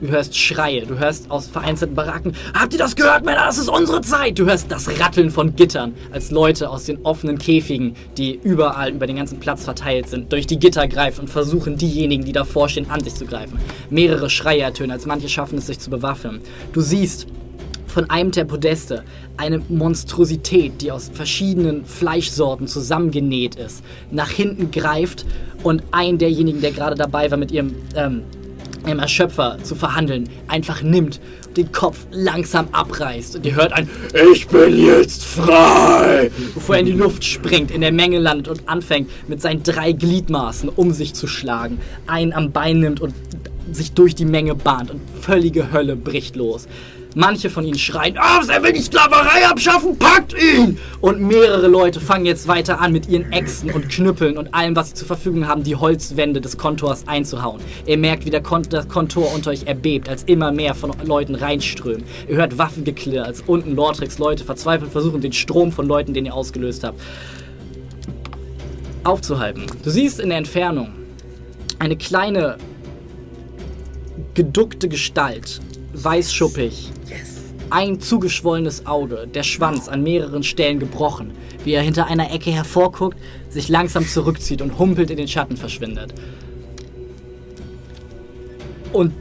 Du hörst Schreie, du hörst aus vereinzelten Baracken, habt ihr das gehört, Männer, das ist unsere Zeit! Du hörst das Ratteln von Gittern, als Leute aus den offenen Käfigen, die überall über den ganzen Platz verteilt sind, durch die Gitter greifen und versuchen, diejenigen, die davor stehen, an sich zu greifen. Mehrere Schreie ertönen, als manche schaffen es, sich zu bewaffnen. Du siehst von einem der Podeste eine Monstrosität, die aus verschiedenen Fleischsorten zusammengenäht ist, nach hinten greift und einen derjenigen, der gerade dabei war, mit ihrem, ähm, ihrem Erschöpfer zu verhandeln, einfach nimmt, den Kopf langsam abreißt und ihr hört ein Ich bin jetzt frei! Bevor er in die Luft springt, in der Menge landet und anfängt, mit seinen drei Gliedmaßen um sich zu schlagen, einen am Bein nimmt und sich durch die Menge bahnt und völlige Hölle bricht los. Manche von ihnen schreien, ah, er will die Sklaverei abschaffen, packt ihn! Und mehrere Leute fangen jetzt weiter an, mit ihren Äxten und Knüppeln und allem, was sie zur Verfügung haben, die Holzwände des Kontors einzuhauen. Ihr merkt, wie der, Kon das Kontor unter euch erbebt, als immer mehr von Leuten reinströmen. Ihr hört Waffengeklirr, als unten Lortrix Leute verzweifelt versuchen, den Strom von Leuten, den ihr ausgelöst habt, aufzuhalten. Du siehst in der Entfernung eine kleine, geduckte Gestalt, weißschuppig, ein zugeschwollenes Auge, der Schwanz an mehreren Stellen gebrochen, wie er hinter einer Ecke hervorguckt, sich langsam zurückzieht und humpelt in den Schatten verschwindet. Und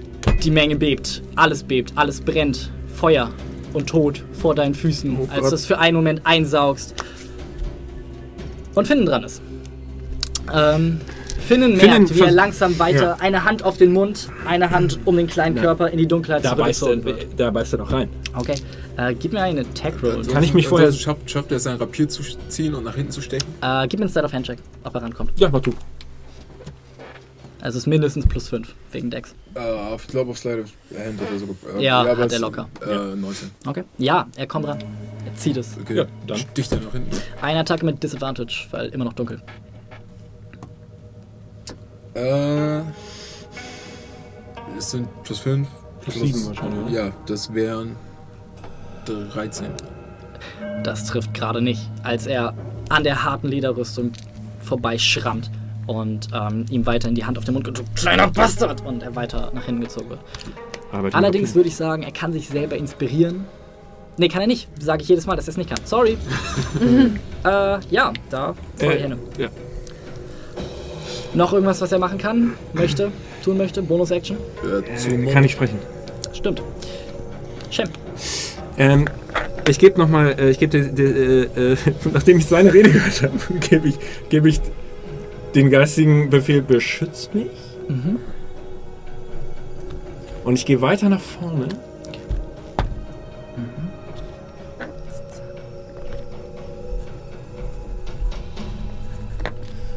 die Menge bebt, alles bebt, alles brennt, Feuer und Tod vor deinen Füßen, als Gott. du es für einen Moment einsaugst und Finnen dran ist. Ähm, Finnen merkt, Finnen wie er langsam weiter, Ja. eine Hand auf den Mund, eine Hand um den kleinen Ja. Körper in die Dunkelheit Da beißt, zurückgezogen er, wird. da beißt er doch rein. Okay, äh, gib mir einen Attack Roll. Kann ich mich vorher- schafft, schafft er es, sein Rapier zu ziehen und nach hinten zu stecken? Äh, gib mir einen State of Hand Check, ob er rankommt. Ja, mach du. Also es ist mindestens plus 5 wegen Dex. Äh, auf- ich glaube auf Slide of Hand oder so. Äh, Ja, aber hat er locker. Äh, 19. Okay. Ja, er kommt ran. Er zieht es. Okay. Ja, dann. Sticht er nach hinten. Eine Attacke mit Disadvantage, weil immer noch dunkel. Äh. Es sind plus 5. Plus sieben wahrscheinlich, oder? Ja, das wären 13. Das trifft gerade nicht, als er an der harten Lederrüstung vorbeischrammt und ähm, ihm weiter in die Hand auf den Mund gedrückt. Kleiner Bastard! Und er weiter nach hinten gezogen wird. Arbeit Allerdings würde ich sagen, er kann sich selber inspirieren. Nee, kann er nicht. Sage ich jedes Mal, dass er es nicht kann. Sorry. [laughs] äh, ja, da zwei Äh, Hände. ja. Noch irgendwas, was er machen kann, möchte, tun möchte? Bonus-Action? Äh, Äh, kann ich sprechen? Stimmt. Shem. Ähm, ich gebe nochmal, äh, ich gebe, äh, äh, [laughs] nachdem ich seine Rede gehört habe, [laughs] gebe ich, gebe ich den geistigen Befehl, beschützt mich. Mhm. Und ich gehe weiter nach vorne.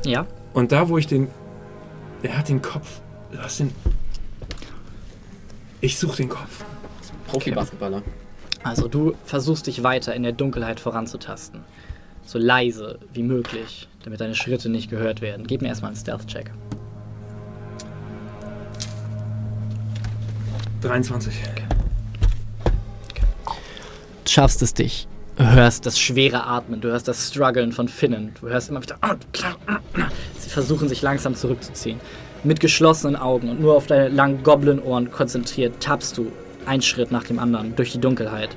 Ja. Und da, wo ich den. Er hat den Kopf. Du hast den. Ich suche den Kopf. Profi-Basketballer. Also du versuchst dich weiter in der Dunkelheit voranzutasten. So leise wie möglich, damit deine Schritte nicht gehört werden. Gib mir erstmal einen Stealth-Check. 23. Du schaffst es dich. Du hörst das schwere Atmen, du hörst das Struggeln von Finnen. Du hörst immer wieder. Sie versuchen sich langsam zurückzuziehen. Mit geschlossenen Augen und nur auf deine langen Goblin-Ohren konzentriert, tappst du einen Schritt nach dem anderen durch die Dunkelheit.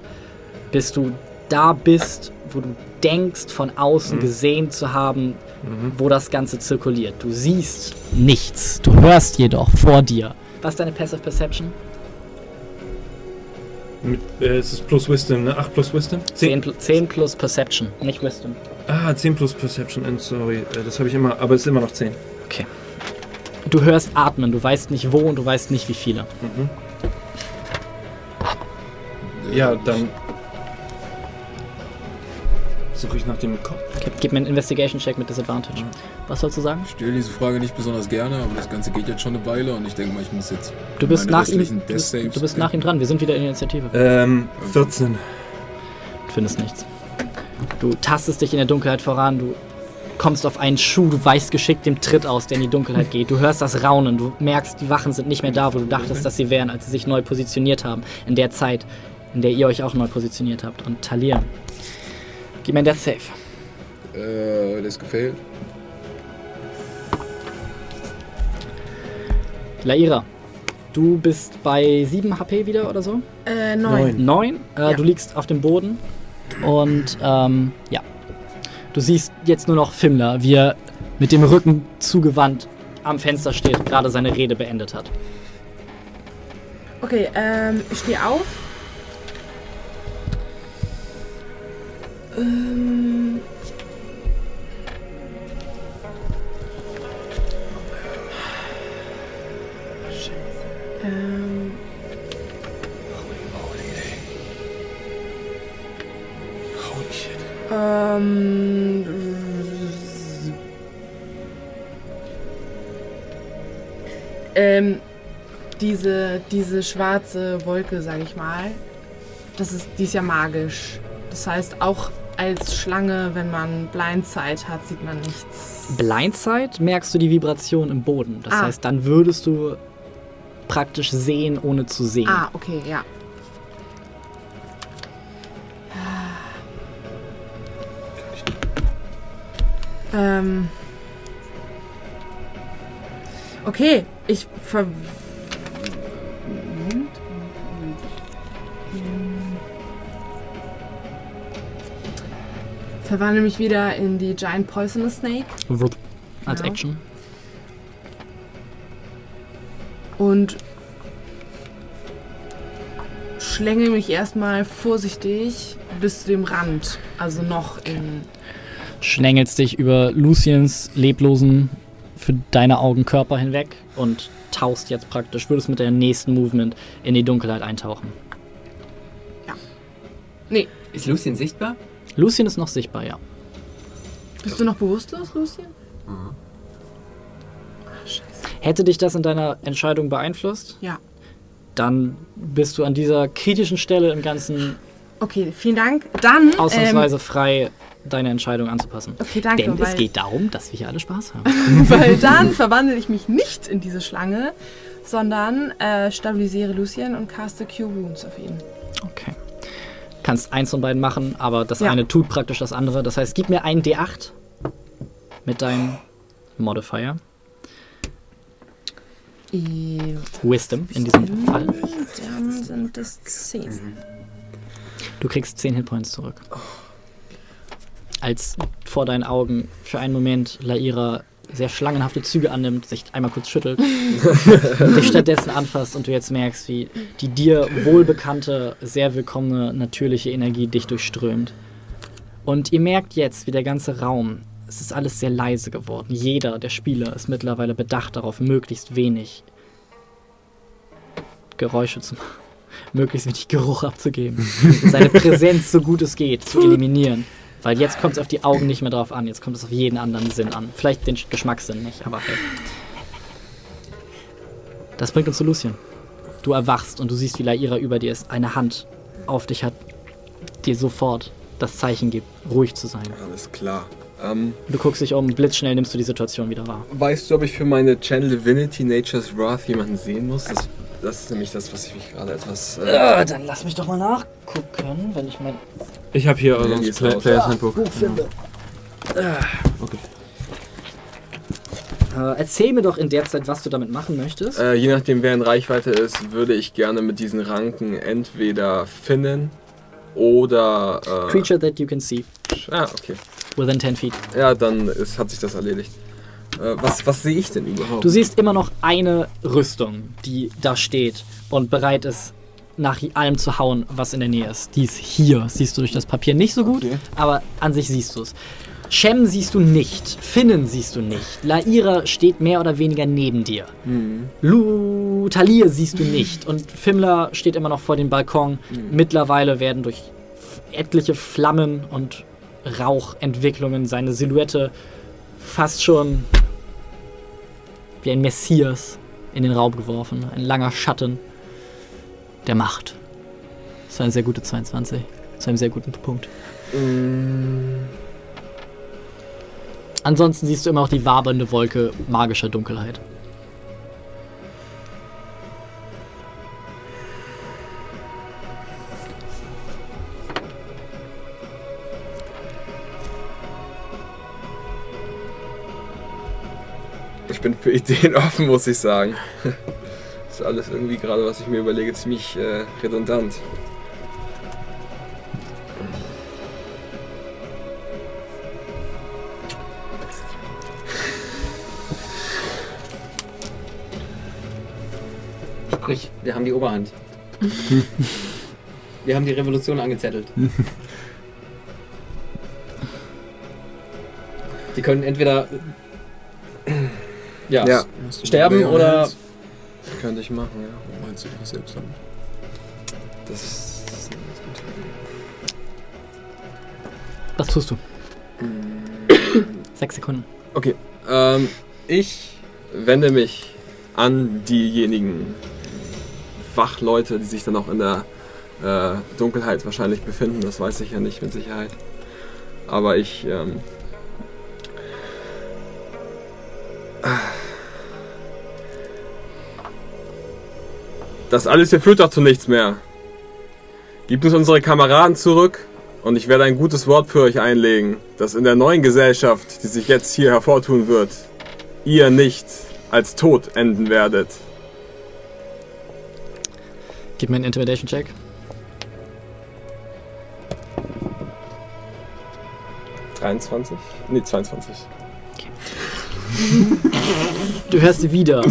Bis du da bist, wo du denkst, von außen gesehen zu haben, wo das Ganze zirkuliert. Du siehst nichts. Du hörst jedoch vor dir. Was ist deine Passive Perception? Mit, äh, es ist plus Wisdom, ne? 8 plus Wisdom? 10, pl- 10 plus Perception, nicht Wisdom. Ah, 10 plus Perception, and sorry. Äh, das habe ich immer, aber es ist immer noch 10. Okay. Du hörst atmen, du weißt nicht wo und du weißt nicht wie viele. Ja, dann suche ich nach dem Kopf. Okay, gib mir einen Investigation-Check mit Disadvantage. Was sollst du sagen? Ich stelle diese Frage nicht besonders gerne, aber das Ganze geht jetzt schon eine Weile und ich denke mal, ich muss jetzt. Du bist, meine nach ihm, du bist, du bist nach ihm dran. Wir sind wieder in der Initiative. Ähm, 14. Du findest nichts. Du tastest dich in der Dunkelheit voran, du kommst auf einen Schuh, du weichst geschickt dem Tritt aus, der in die Dunkelheit [laughs] geht. Du hörst das Raunen, du merkst, die Wachen sind nicht mehr da, wo du dachtest, dass sie wären, als sie sich neu positioniert haben. In der Zeit, in der ihr euch auch neu positioniert habt. Und Talia, gib mir Death Save. Äh, das gefällt. Laira, du bist bei 7 HP wieder oder so? Äh, neun. 9. Äh, Ja. Du liegst auf dem Boden und ähm, ja. Du siehst jetzt nur noch Fimmler, wie er mit dem Rücken zugewandt am Fenster steht, gerade seine Rede beendet hat. Okay, ähm, ich stehe auf. Ähm. Ähm. Diese, diese schwarze Wolke, sag ich mal, das ist, die ist ja magisch. Das heißt, auch als Schlange, wenn man Blindzeit hat, sieht man nichts. Blindside merkst du die Vibration im Boden. Das Ah. heißt, dann würdest du praktisch sehen, ohne zu sehen. Ah, okay, ja. Ähm. Okay, ich ver. Verwandle mich wieder in die Giant Poisonous Snake Wupp. Als Ja. Action. und schlänge mich erstmal vorsichtig bis zu dem Rand. Also noch in. Schlängelst dich über Luciens leblosen, für deine Augen Körper hinweg und tauchst jetzt praktisch, würdest mit deinem nächsten Movement in die Dunkelheit eintauchen. Nee, Ist Lucien sichtbar? Lucien ist noch sichtbar, ja. bist du noch bewusstlos, Lucien? Hätte dich das in deiner Entscheidung beeinflusst, Ja. dann bist du an dieser kritischen Stelle im Ganzen Okay, vielen Dank. Dann. ausnahmsweise frei, deine Entscheidung anzupassen. Okay, danke, Denn es geht darum, dass wir hier alle Spaß haben. Ähm, [laughs] weil dann verwandle ich mich nicht in diese Schlange, sondern äh, stabilisiere Lucien und caste Cure Wounds auf ihn. Okay. Kannst eins von beiden machen, aber das Ja. eine tut praktisch das andere. Das heißt, gib mir einen D8 mit deinem Modifier. I- Wisdom in diesem Fall. Dann sind es 10. Du kriegst 10 Hitpoints zurück. Als vor deinen Augen für einen Moment Laira sehr schlangenhafte Züge annimmt, sich einmal kurz schüttelt, [laughs] dich stattdessen anfasst und du jetzt merkst, wie die dir wohlbekannte, sehr willkommene, natürliche Energie dich durchströmt. Und ihr merkt jetzt, wie der ganze Raum, es ist alles sehr leise geworden. Jeder der Spieler ist mittlerweile bedacht darauf, möglichst wenig Geräusche zu machen, [laughs] möglichst wenig Geruch abzugeben, [laughs] seine Präsenz so gut es geht zu eliminieren. Weil jetzt kommt es auf die Augen nicht mehr drauf an, jetzt kommt es auf jeden anderen Sinn an. Vielleicht den Geschmackssinn nicht, aber hey. Das bringt uns zu Lucien. Du erwachst und du siehst, wie Laira über dir ist, eine Hand auf dich hat, dir sofort das Zeichen gibt, ruhig zu sein. Alles klar. Ähm, Du guckst dich um, blitzschnell nimmst du die Situation wieder wahr. weißt du, ob ich für meine Channel Divinity Nature's Wrath jemanden sehen muss? Das Das ist nämlich das, was ich mich gerade etwas. Äh, dann lass mich doch mal nachgucken, wenn ich mein Ich habe hier Ja, euer die ist Play. Players Handbook. Buch finde. Okay. Äh, erzähl mir doch in der Zeit, was du damit machen möchtest. Äh, je nachdem, wer in Reichweite ist, würde ich gerne mit diesen Ranken entweder finnen oder. Äh, Creature that you can see Ah, okay. within 10 feet. Ja, dann ist, hat sich das erledigt. Äh, was, was sehe ich denn überhaupt? Du siehst immer noch eine Rüstung, die da steht und bereit ist, nach allem zu hauen, was in der Nähe ist. Die ist hier. Siehst du durch das Papier nicht so gut, aber an sich siehst du es. Shem siehst du nicht. Finnen siehst du nicht. Laira steht mehr oder weniger neben dir. Lu Talir siehst du nicht. Und Fimler steht immer noch vor dem Balkon. Mittlerweile werden durch etliche Flammen und Rauchentwicklungen seine Silhouette fast schon wie ein Messias in den Raum geworfen. Ein langer Schatten der Macht. Das war eine sehr gute 22. Zu einem sehr guten Punkt. Ansonsten siehst du immer noch die wabernde Wolke magischer Dunkelheit. Ich bin für Ideen offen, muss ich sagen. [laughs] ist alles irgendwie gerade, was ich mir überlege, ziemlich äh, redundant. Sprich, wir haben die Oberhand. [laughs] wir haben die Revolution angezettelt. [laughs] Die können entweder ja, Ja. sterben oder Könnte ich machen, ja. Warum meinst du dich selbst damit? Das ist eine ganz gute Idee. Was tust du? Sechs Sekunden. Okay, ähm, ich wende mich an diejenigen Wachleute, die sich dann auch in der äh, Dunkelheit wahrscheinlich befinden. Das weiß ich ja nicht mit Sicherheit. Aber ich. Ähm, das alles hier führt doch zu nichts mehr. Gebt uns unsere Kameraden zurück und ich werde ein gutes Wort für euch einlegen, dass in der neuen Gesellschaft, die sich jetzt hier hervortun wird, ihr nicht als tot enden werdet. Gib mir einen Intimidation-Check. Okay. 23? Nee, 22. Du hörst wieder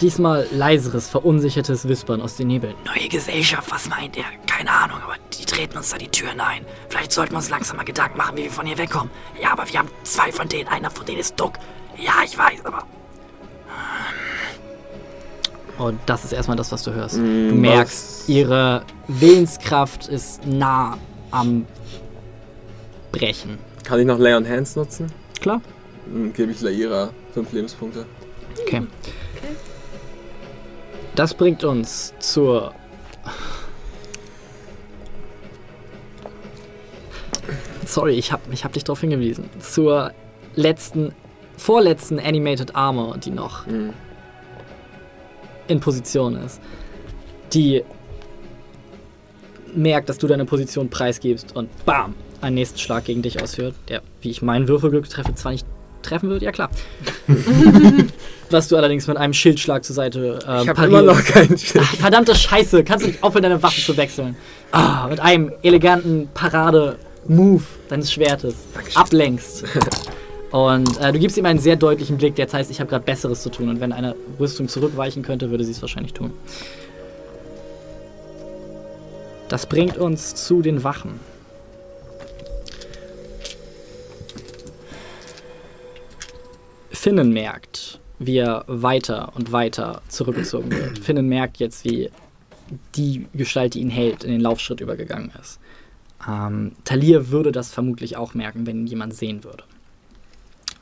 diesmal leiseres, verunsichertes Wispern aus den Nebeln. Neue Gesellschaft, was meint er? Keine Ahnung, aber die treten uns da die Türen ein. Vielleicht sollten wir uns langsam mal Gedanken machen, wie wir von hier wegkommen. Ja, aber wir haben zwei von denen. Einer von denen ist Duck. Ja, ich weiß, aber Und das ist erstmal das, was du hörst. Mm, Du merkst, ihre Willenskraft ist nah am Brechen. Kann ich noch Lay on Hands nutzen? Klar. Dann gebe ich Laira 5 Lebenspunkte. Okay. Das bringt uns zur. Sorry, ich hab, ich hab dich darauf hingewiesen. Zur letzten, vorletzten Animated Armor, die noch Mhm. in Position ist. Die merkt, dass du deine Position preisgibst und bam, einen nächsten Schlag gegen dich ausführt, der, wie ich meinen Würfelglück treffe, zwar nicht treffen wird, ja klar. [laughs] Was du allerdings mit einem Schildschlag zur Seite äh, Ich habe immer noch keinen [laughs] Schild. Ach, verdammte Scheiße, kannst du nicht aufhören, deine Waffe zu wechseln? Ah, mit einem eleganten Parade-Move deines Schwertes ablenkst. Und äh, du gibst ihm einen sehr deutlichen Blick, der heißt, ich habe gerade Besseres zu tun. Und wenn eine Rüstung zurückweichen könnte, würde sie es wahrscheinlich tun. Das bringt uns zu den Wachen. Finnen merkt, wie er weiter und weiter zurückgezogen wird. [clears throat] Finnen merkt jetzt, wie die Gestalt, die ihn hält, in den Laufschritt übergegangen ist. Ähm, Talir würde das vermutlich auch merken, wenn ihn jemand sehen würde.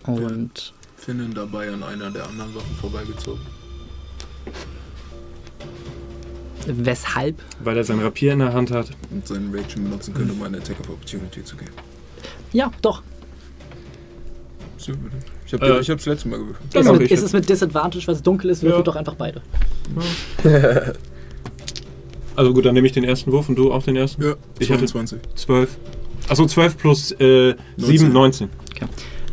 Und Finnen dabei an einer der anderen Wachen vorbeigezogen. weshalb? Weil er sein Rapier in der Hand hat. Und seinen Rage benutzen könnte, um eine Attack of Opportunity zu geben. Ja, doch. Würfelst du bitte? Ich habe Äh, ich hab's letzte Mal gewürfelt. Ist, Genau, mit, ist es mit Disadvantage, weil es dunkel ist, würfelt Ja. doch einfach beide. Also gut, dann nehme ich den ersten Wurf und du auch den ersten. Ja, Ich hatte 22. 12. Achso, 12 plus äh, 7, 19.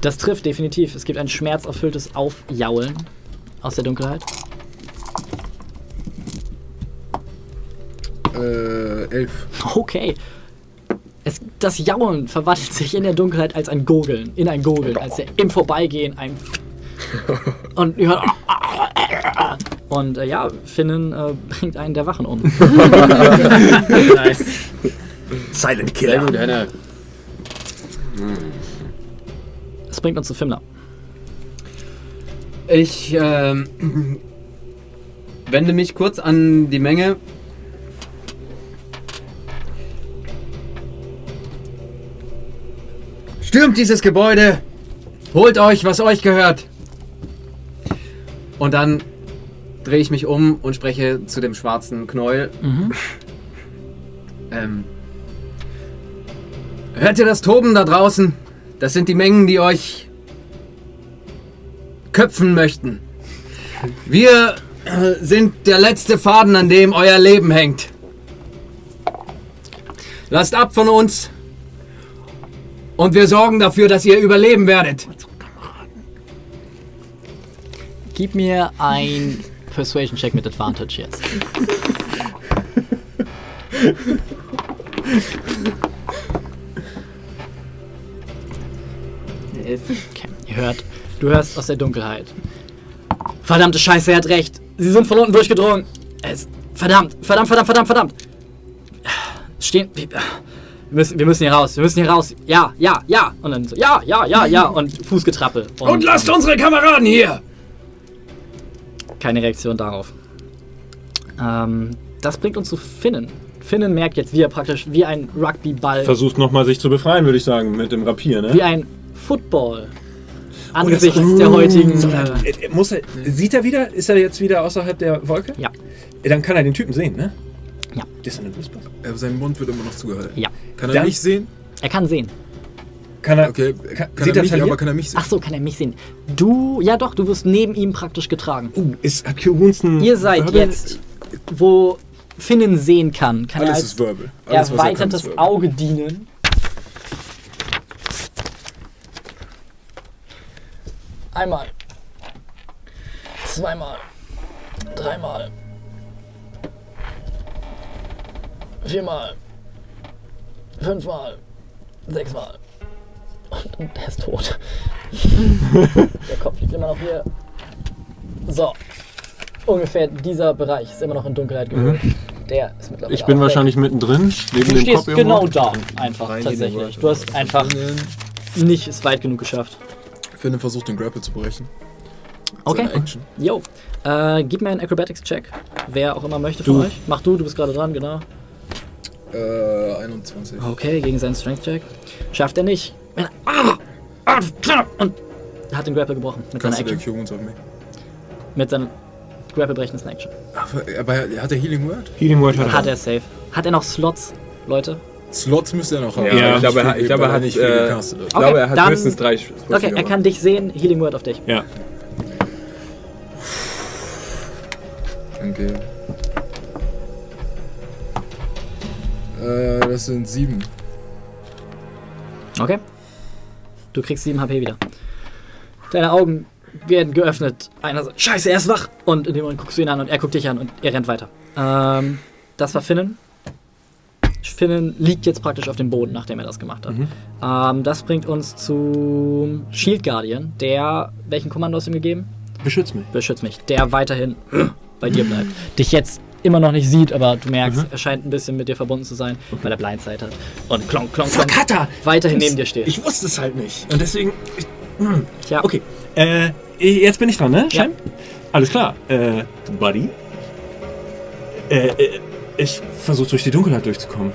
Das trifft definitiv. Es gibt ein schmerzerfülltes Aufjaulen aus der Dunkelheit. Äh, 11. Okay. Es, das Jaulen verwandelt sich in der Dunkelheit als ein Gurgeln, in ein Gurgeln, als er im Vorbeigehen ein [laughs] und ihr hört [laughs] und äh, ja, Finnen äh, bringt einen der Wachen um. [laughs] nice. Silent Sehr gut, Henne. Das bringt uns zu Fimler. Ich ähm, wende mich kurz an die Menge. Stürmt dieses Gebäude! Holt euch, was euch gehört! Und dann drehe ich mich um und spreche zu dem schwarzen Knäuel. [laughs] Ähm, hört ihr das Toben da draußen? Das sind die Mengen, die euch köpfen möchten. Wir sind der letzte Faden, an dem euer Leben hängt. Lasst ab von uns und wir sorgen dafür, dass ihr überleben werdet. Gib mir ein Persuasion Check mit Advantage jetzt. Okay, ihr hört, du hörst aus der Dunkelheit. Verdammte Scheiße, er hat recht. Sie sind von unten durchgedrungen. Es, verdammt, verdammt, verdammt, verdammt, verdammt. Stehen. Wir müssen, wir müssen hier raus, wir müssen hier raus. Ja, ja, ja. Und dann so, ja, ja, ja, ja. Und Fußgetrappel. Und lasst unsere Kameraden hier! Keine Reaktion darauf. Ähm, das bringt uns zu Finnen. Finnen merkt jetzt, wie er praktisch wie ein Rugbyball, Versucht nochmal sich zu befreien, würde ich sagen, mit dem Rapier, ne? wie ein Football angesichts der heutigen. So, Äh, äh, muss er, sieht er wieder? Ist er jetzt wieder außerhalb der Wolke? Ja. Dann kann er den Typen sehen, ne? Ja. Das ist eine. Äh, sein Mund wird immer noch zugehalten. ja, Kann er Dann- mich sehen? er kann sehen. Kann er. Okay, Kann- kann, sieht er er mich, aber kann er mich sehen? Ach so, kann er mich sehen. Du, ja doch, du wirst neben ihm praktisch getragen. Uh, ist hat ein. Ihr seid Verbal- jetzt, wo Finnen sehen kann, kann er Alles als ist Verbal. Alles, was er kann, erweitertes ist Verbal. Auge dienen. Einmal. Zweimal. Dreimal. Viermal. Fünfmal. Sechsmal. Und, und der ist tot. [laughs] der Kopf liegt immer noch hier. So. Ungefähr dieser Bereich ist immer noch in Dunkelheit gehüllt. Der ist mittlerweile Ich bin auch weg. wahrscheinlich mittendrin, neben Du dem stehst Kopf genau irgendwo. da, einfach Rein tatsächlich. Du hast einfach nicht es weit genug geschafft. Finn versucht den Grapple zu brechen. Okay. Action. Jo. Äh, gib mir einen Acrobatics-Check. Wer auch immer möchte Du. von euch. Mach du, du bist gerade dran, genau. Äh, 21. Okay, gegen seinen Strength-Check. Schafft er nicht. Ah! Ah! Und hat den Grapple gebrochen mit Kannst seiner du der Action. Wounds auf mich? Mit seinem Grapple brechen ist eine Action. Aber, aber hat er Healing Word? Healing Word hat er. Hat er safe. Hat er noch Slots, Leute? Slots müsste er noch haben. Ja, Ja, ich glaube, er hat, ich glaube, er hat, nicht viel äh, gecastet hat. ich glaube, er hat dann- höchstens drei Okay, er kann dich sehen. Healing Word auf dich. Ja. Okay. Äh, das sind sieben. Okay. Du kriegst 7 HP wieder. Deine Augen werden geöffnet. Einer sagt, scheiße, er ist wach. Und in dem Moment guckst du ihn an und er guckt dich an und er rennt weiter. Ähm, das war Finnen. Finnen liegt jetzt praktisch auf dem Boden, nachdem er das gemacht hat. Ähm, das bringt uns zu Shield Guardian, der, welchen Kommando hast du ihm gegeben? Beschütz mich. Beschütz mich. Der weiterhin bei dir bleibt. Dich jetzt immer noch nicht sieht, aber du merkst, er scheint ein bisschen mit dir verbunden zu sein, weil er Blindside hat. Und klonk, klonk, klonk. Cutter! Weiterhin neben dir steht. Ich wusste es halt nicht. Und deswegen. Tja, Okay. Äh, jetzt bin ich dran, ne? Ja. Schein? Alles klar. Äh, Buddy? Äh, äh, ich versuche durch die Dunkelheit durchzukommen.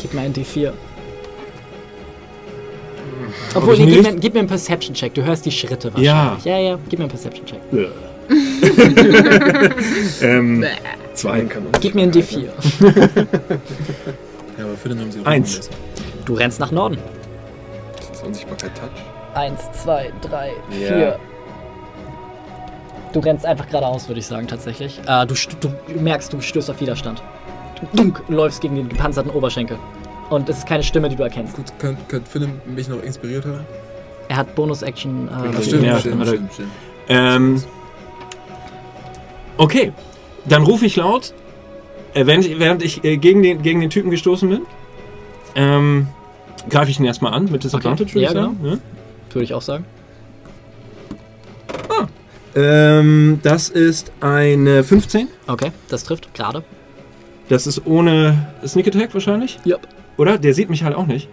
Gib mir einen D4. Obwohl, ich nee, gib, mir, gib mir einen Perception-Check. Du hörst die Schritte Ja. wahrscheinlich. Ja, ja, gib mir einen Perception-Check. [laughs] ähm, Zwei kann Gib mir einen D4. [laughs] Ja, aber Finn haben sie auch Eins. Du rennst nach Norden. Unsichtbarkeit Touch. Eins, zwei, drei, Ja. vier. Du rennst einfach geradeaus, würde ich sagen, tatsächlich. Äh, du, du merkst, du stößt auf Widerstand. Du dunk, läufst gegen den gepanzerten Oberschenkel. Und es ist keine Stimme, die du erkennst. Gut, könnte könnt Philipp mich noch inspiriert haben? Er hat Bonus-Action. Äh, Ach, stimmt, Ja, stimmt, warte. stimmt, stimmt. Ähm, okay, dann rufe ich laut, äh, während ich, während ich äh, gegen, den, gegen den Typen gestoßen bin. Ähm, greife ich ihn erstmal an mit Disadvantage, würde Ja, ich sagen. Ja? Würde ich auch sagen. Ähm, das ist eine 15. Okay, das trifft gerade. Das ist ohne Sneak Attack wahrscheinlich. Yep. Oder? Der sieht mich halt auch nicht.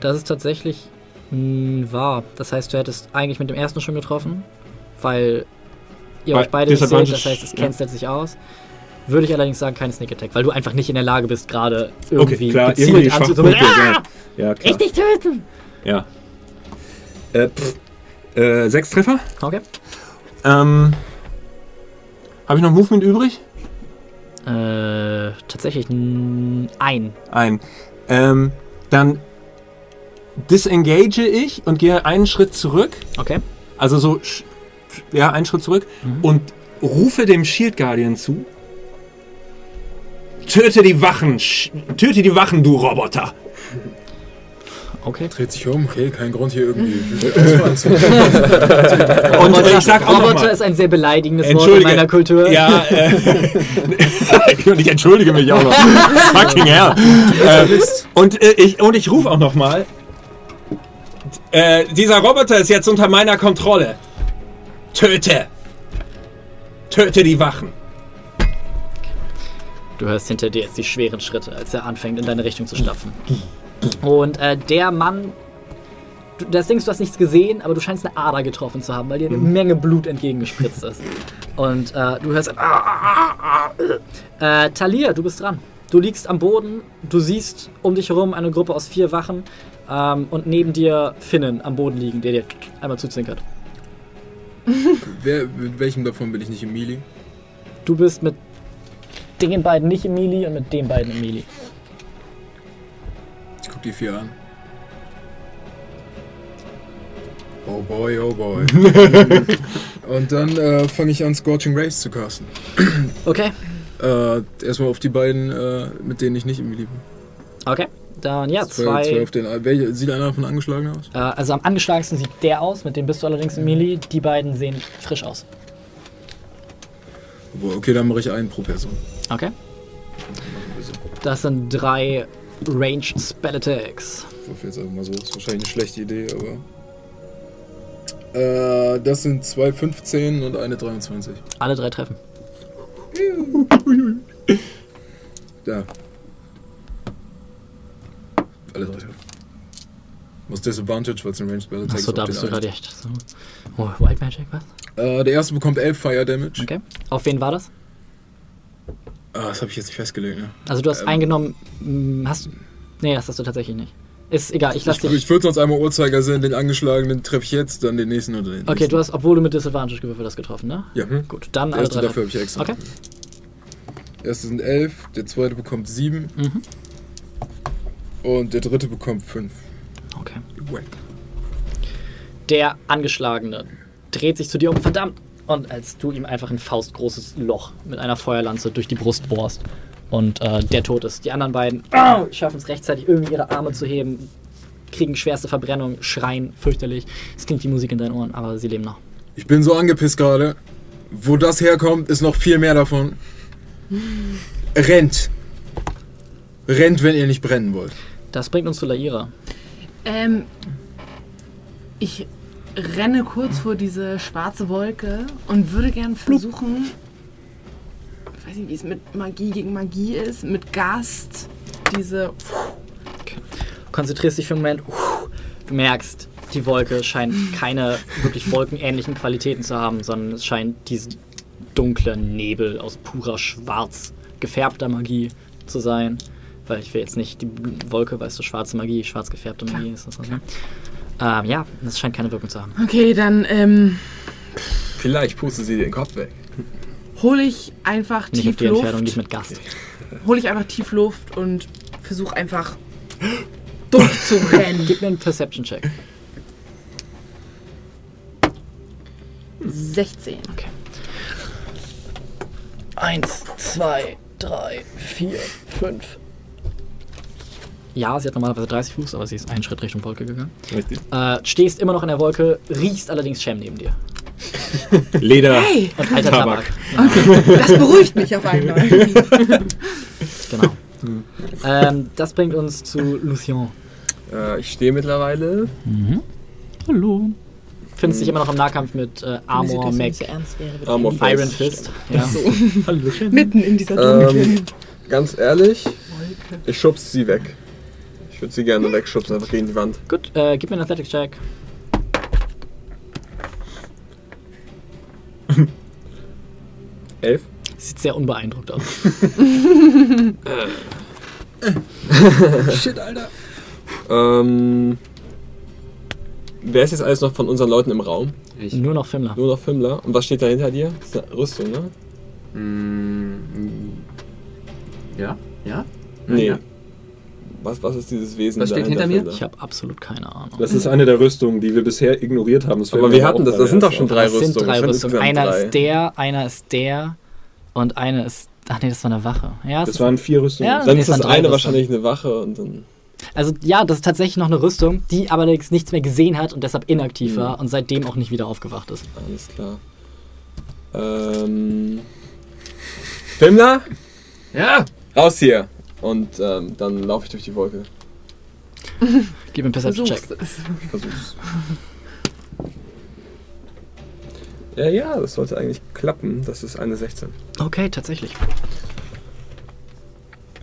Das ist tatsächlich mh, wahr. Das heißt, du hättest eigentlich mit dem ersten schon getroffen, weil ihr euch beide nicht seht. Das heißt, es ja. cancelt sich aus. Würde ich allerdings sagen, kein Sneak Attack, weil du einfach nicht in der Lage bist, gerade irgendwie Okay, klar, gezielt irgendwie anzu- Schwachpunkte. Ah! Ja, klar. Richtig töten! Ja. Äh, pff, äh, sechs Treffer. Okay. Ähm, Habe ich noch Movement übrig? Äh, tatsächlich ein. Ein. Ähm, dann disengage ich und gehe einen Schritt zurück. Okay. Also so, ja, einen Schritt zurück und rufe dem Shield Guardian zu. Töte die Wachen! sch- Töte die Wachen, du Roboter! Okay. Dreht sich um, okay, kein Grund hier irgendwie [laughs] [laughs] Und äh, ich sag auch noch Roboter mal, ist ein sehr beleidigendes Wort in meiner Kultur. Ja, äh, [laughs] und ich entschuldige mich auch noch. Fucking hell. Äh, und, äh, ich, und ich rufe auch noch mal. Äh, dieser Roboter ist jetzt unter meiner Kontrolle. Töte! Töte die Wachen! Du hörst hinter dir jetzt die schweren Schritte, als er anfängt, in deine Richtung zu stapfen. Und äh, der Mann, du, das Ding ist, du hast nichts gesehen, aber du scheinst eine Ader getroffen zu haben, weil dir eine Menge Blut entgegengespritzt ist. Und äh, du hörst. Äh, Talia, du bist dran. Du liegst am Boden, du siehst um dich herum eine Gruppe aus vier Wachen ähm, und neben dir Finnen am Boden liegen, der dir einmal zuzwinkert. [laughs] Wer, mit welchem davon bin ich nicht im Melee? Du bist mit den beiden nicht im Melee und mit den beiden im Melee. Ich guck die vier an. Oh boy, oh boy. [laughs] Und dann äh, fange ich an, Scorching Rays zu casten. Okay. Äh, erstmal auf die beiden, äh, mit denen ich nicht im Melee bin. Okay. Dann ja, Zwei, zwei zwei. auf den, welche, sieht einer von angeschlagen aus? Äh, also am angeschlagensten sieht der aus, mit dem bist du allerdings im Melee. Die beiden sehen frisch aus. Okay, dann mache ich einen pro Person. Okay. Das sind drei Range Spell Attacks. Ich hoffe jetzt einfach mal so. Ist wahrscheinlich eine schlechte Idee, aber. Äh, das sind zwei 15 und eine 23. Alle drei treffen. [laughs] Ja. Alle drei. Muss Disadvantage, weil es ein Range Spell Attack Achso, ist, da bist du gerade echt. So. Oh, White Magic, was? Äh, der erste bekommt 11 Fire Damage. Okay. Auf wen war das? Ah, das habe ich jetzt nicht festgelegt, ne? Also du hast Ähm. eingenommen. mh, Hast du. Nee, das hast du tatsächlich nicht. Ist egal, ich lass Ich, dich. ich würde sonst einmal Uhrzeigersinn, den angeschlagenen treffe ich jetzt, dann den nächsten oder den Okay, nächsten. du hast, obwohl du mit Disadvantage gewürfelt hast, getroffen, ne? Ja. Gut, dann Der alle erste drei. dafür habe ich extra. Okay. Der erste sind 11, der zweite bekommt 7 Mhm. Und der dritte bekommt 5. Okay. Wack. Der Angeschlagene dreht sich zu dir um, verdammt! Und als du ihm einfach ein faustgroßes Loch mit einer Feuerlanze durch die Brust bohrst und äh, der tot ist. Die anderen beiden au, schaffen es rechtzeitig, irgendwie ihre Arme zu heben, kriegen schwerste Verbrennung, schreien fürchterlich. Es klingt wie Musik in deinen Ohren, aber sie leben noch. Ich bin so angepisst gerade. Wo das herkommt, ist noch viel mehr davon. [laughs] Rennt. Rennt, wenn ihr nicht brennen wollt. Das bringt uns zu Laira. Ähm, ich renne kurz vor diese schwarze Wolke und würde gern versuchen, ich weiß nicht, wie es mit Magie gegen Magie ist, mit Gast diese. konzentrierst dich für einen Moment, du merkst, die Wolke scheint keine wirklich wolkenähnlichen Qualitäten zu haben, sondern es scheint diesen dunklen Nebel aus purer schwarz gefärbter Magie zu sein. Weil ich will jetzt nicht die Wolke, weißt du, schwarze Magie, schwarz gefärbte Magie ist das was, ne? Ähm, ja, das scheint keine Wirkung zu haben. Okay, dann ähm, Vielleicht pustet sie den Kopf weg. hole ich einfach Nicht auf tief die Entfernung, Luft. nicht mit Gast. Hole ich einfach tief Luft und versuche einfach durchzurennen. [laughs] Gib mir einen Perception-Check. 16. Okay. Eins, zwei, drei, vier, fünf. Ja, sie hat normalerweise 30 Fuß, aber sie ist einen Schritt Richtung Wolke gegangen. Richtig. Äh, stehst immer noch in der Wolke, riechst allerdings Shem neben dir. [laughs] Leder. Hey, Und alter Tabak. Tabak. das beruhigt mich auf einmal. [laughs] Genau. ähm, das bringt uns zu Lucien. Äh, ich stehe mittlerweile. Hallo. Findest dich immer noch im Nahkampf mit äh, Armor, Mac, ernst wäre, Armor Iron Fist. Fist. Ja. Hallo. Mitten in dieser dunklen. Ähm, ganz ehrlich, ich schubse sie weg. Ich würde sie gerne wegschubsen, einfach gegen die Wand. Gut, äh, gib mir einen Athletics-Check. Elf. Sieht sehr unbeeindruckt aus. [laughs] Shit, Alter. Ähm, wer ist jetzt alles noch von unseren Leuten im Raum? Ich. Nur noch Fimmler. Nur noch Fimmler. Und was steht da hinter dir? Das ist eine Rüstung, ne? Mm, ja? Ja? Nee. Ja. Was, was ist dieses Wesen Was steht hinter mir? Ich habe absolut keine Ahnung. Das ist eine der Rüstungen, die wir bisher ignoriert haben. Das Aber wir hatten das, das sind doch schon drei Das sind Rüstungen. drei Rüstungen. Einer drei. ist der, einer ist der und eine ist. Ach nee, das war eine Wache. Ja, Das waren vier Rüstungen. Ja, Dann nee, ist das eine Rüstungen. wahrscheinlich eine Wache und dann. Also ja, das ist tatsächlich noch eine Rüstung, die allerdings nichts mehr gesehen hat und deshalb inaktiv Mhm. war und seitdem auch nicht wieder aufgewacht ist. Alles klar. Ähm. Fimmler? Ja! Raus hier! Und ähm, dann laufe ich durch die Wolke. [laughs] Gib mir einen Perception-Check. Ich versuch's. Ja, ja, das sollte eigentlich klappen. Das ist eine 16. Okay, tatsächlich.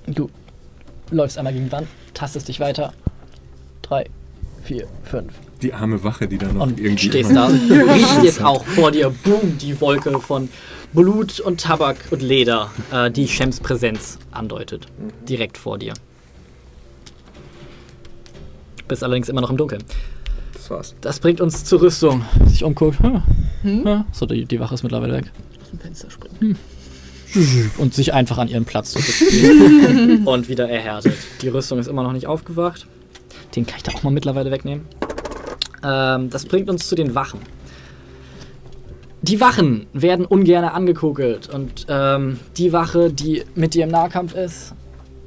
Du läufst einmal gegen die Wand, tastest dich weiter. Drei, vier, fünf. Die arme Wache, die da noch Und irgendwie. stehst da. [laughs] Riecht jetzt auch vor dir, boom, die Wolke von Blut und Tabak und Leder, äh, die Shems Präsenz andeutet. Direkt vor dir. Bist allerdings immer noch im Dunkeln. Das war's. Das bringt uns zur Rüstung. Sich umguckt. Hm. Ja, so, die, die Wache ist mittlerweile weg. Aus dem Fenster springen. Und sich einfach an ihren Platz zurückzieht. [laughs] und wieder erhärtet. Die Rüstung ist immer noch nicht aufgewacht. Den kann ich da auch mal mittlerweile wegnehmen. Ähm, das bringt uns zu den Wachen. Die Wachen werden ungern angekokelt. Und ähm, die Wache, die mit dir im Nahkampf ist,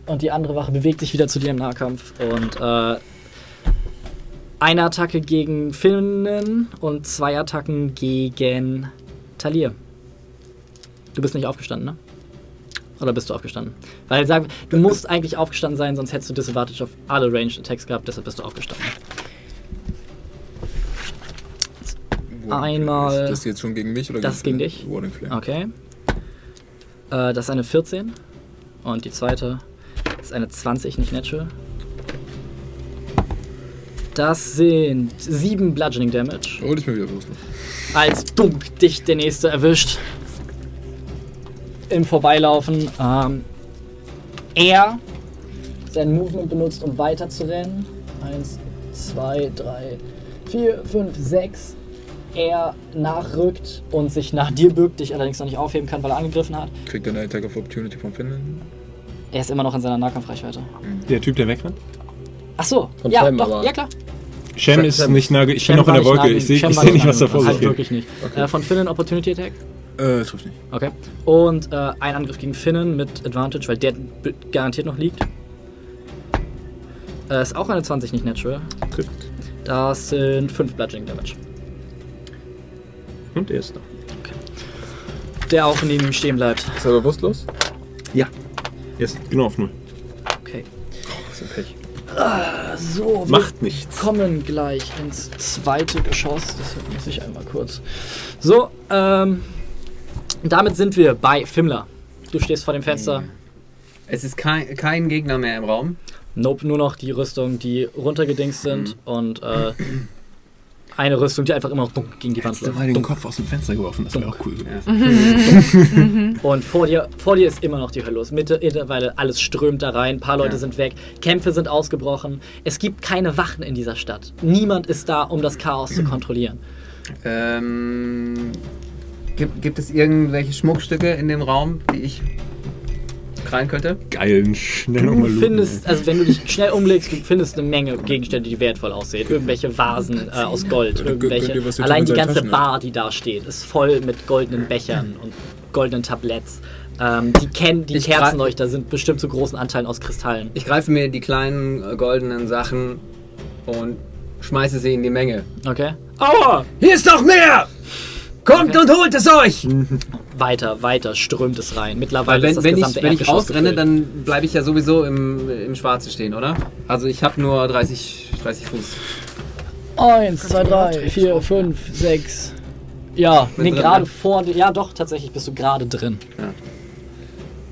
und die andere Wache bewegt sich wieder zu dir im Nahkampf. Und äh, eine Attacke gegen Finnen und zwei Attacken gegen Talir. Du bist nicht aufgestanden, ne? Oder bist du aufgestanden? Weil sag, du musst eigentlich aufgestanden sein, sonst hättest du Disadvantage auf alle Ranged Attacks gehabt, deshalb bist du aufgestanden. Einmal- Ist das jetzt schon gegen mich oder Das gegen dich. Warning Flame. Okay. Äh, das ist eine 14. Und die zweite ist eine 20, nicht natural. Das sind 7 Bludgeoning Damage. Hol dich mal wieder los. Ne? als dunk dich der nächste erwischt. Im Vorbeilaufen. Ähm, er sein Movement benutzt, um weiter zu rennen. Eins, zwei, drei, vier, fünf, sechs. Er nachrückt und sich nach dir bückt, dich allerdings noch nicht aufheben kann, weil er angegriffen hat. Kriegt er eine Attack of Opportunity von Finnland? Er ist immer noch in seiner Nahkampfreichweite. Der Typ, der wegrennt? Ach so, Von ja, Shem doch, aber. ja klar. Shem ist Shem- nicht nah. Ich Shem bin noch in der Wolke. Ich sehe seh nicht, was da vor sich geht. wirklich nicht. Äh, von Finn Opportunity Attack. Äh, trifft nicht. Okay. Und äh, ein Angriff gegen Finnen mit Advantage, weil der garantiert noch liegt. Äh, ist auch eine 20, nicht natural. Trifft. Das sind 5 Bludgeoning Damage. Und er ist da. Der auch neben ihm stehen bleibt. Ist er bewusstlos? Er ist genau auf Null. Okay. Das ist ein Pech. So, wir Macht nichts. kommen gleich ins zweite Geschoss. Deshalb muss ich einmal kurz. So, ähm. Damit sind wir bei Fimmler. Du stehst vor dem Fenster. Es ist kein, kein Gegner mehr im Raum. Nope, nur noch die Rüstung, die runtergedingst sind und äh, eine Rüstung, die einfach immer noch gegen die Wand Hast du läuft. mal den. Kopf aus dem Fenster geworfen? Das wäre auch cool gewesen. Und vor dir, vor dir ist immer noch die Hölle los. Mittlerweile alles strömt da rein, ein paar Leute Ja. sind weg, Kämpfe sind ausgebrochen. Es gibt keine Wachen in dieser Stadt. Niemand ist da, um das Chaos zu kontrollieren. Ähm, gibt, gibt es irgendwelche Schmuckstücke in dem Raum, die ich. Krallen könnte? Geilen, schnell Du nochmal findest, also wenn du dich schnell umlegst, du findest eine Menge Gegenstände, die wertvoll aussehen. Irgendwelche Vasen äh, aus Gold, irgendwelche. Allein die ganze Taschen Bar, die da steht, ist voll mit goldenen Bechern und goldenen Tabletts. Ähm, die kennen, die Ich Kerzenleuchter sind bestimmt zu großen Anteilen aus Kristallen. Ich greife mir die kleinen äh, goldenen Sachen und schmeiße sie in die Menge. Okay. Aua! Hier ist noch mehr! Kommt und holt es euch! [laughs] Weiter, weiter strömt es rein. Mittlerweile Weil ist wenn, das wenn, gesamte ich, wenn ich rausrenne, gefüllt. dann bleibe ich ja sowieso im, im Schwarzen stehen, oder? Also ich habe nur 30, 30 Fuß. Eins, zwei, drei, vier, fünf, sechs. Ja, Bin nee, gerade vor dir. Ja, doch, tatsächlich bist du gerade drin.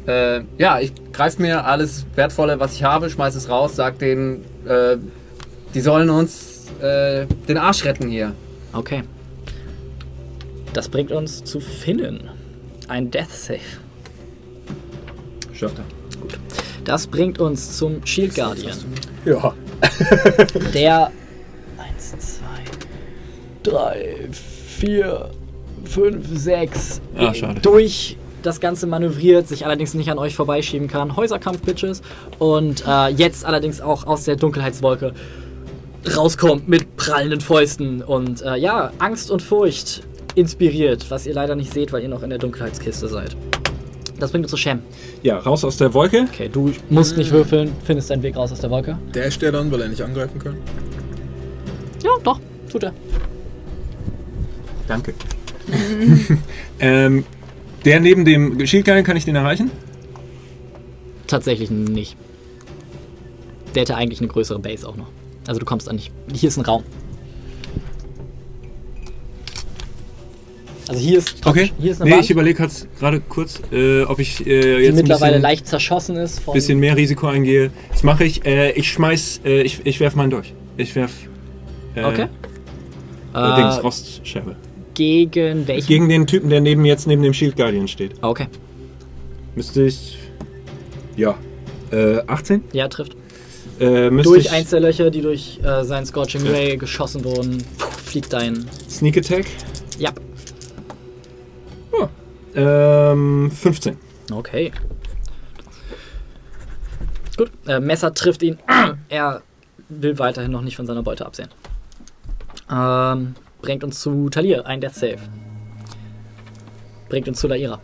Äh, ja, ich greife mir alles Wertvolle, was ich habe, schmeiß es raus, sag denen, äh, die sollen uns äh, den Arsch retten hier. Okay. Das bringt uns zu Finnen. Ein Death Save. Schafft er. Das bringt uns zum Shield Guardian. Ja. [laughs] Der 1, 2, 3, 4, 5, 6 Ah, schade. durch das Ganze manövriert, sich allerdings nicht an euch vorbeischieben kann. Häuserkampf, Bitches. Und äh, jetzt allerdings auch aus der Dunkelheitswolke rauskommt mit prallenden Fäusten und äh, ja, Angst und Furcht inspiriert, was ihr leider nicht seht, weil ihr noch in der Dunkelheitskiste seid. Das bringt uns zu Shem. Ja, raus aus der Wolke. Okay, du musst nicht würfeln, findest deinen Weg raus aus der Wolke. Dash der dann, weil er nicht angreifen kann? Ja, doch, tut er. Danke. [laughs] ähm, der neben dem Schildgeil, kann ich den erreichen? Tatsächlich nicht. Der hätte eigentlich eine größere Base auch noch. Also du kommst da nicht. Hier ist ein Raum. Also hier ist, Okay. hier ist eine Nee, Wand, ich überlege gerade kurz, äh, ob ich äh, die jetzt ein mittlerweile bisschen, leicht zerschossen ist. Von, bisschen mehr Risiko eingehe. Das mache ich. Äh, ich schmeiß, äh, ich, ich werf meinen durch. Ich werf. Äh, Okay. Äh, Dings, Äh, Rostscherbe. gegen welchen? Gegen den Typen, der neben jetzt neben dem Shield Guardian steht. Okay. Müsste ich. Ja. Äh, 18? Ja, trifft. Äh, Durch ich eins der Löcher, die durch äh, seinen Scorching Ray geschossen wurden, fliegt dein. Sneak Attack? Ja. Ähm, 15. Okay. Gut. Äh, Messer trifft ihn. Er will weiterhin noch nicht von seiner Beute absehen. Ähm, bringt uns zu Talir, ein Death Save. Bringt uns zu Laira.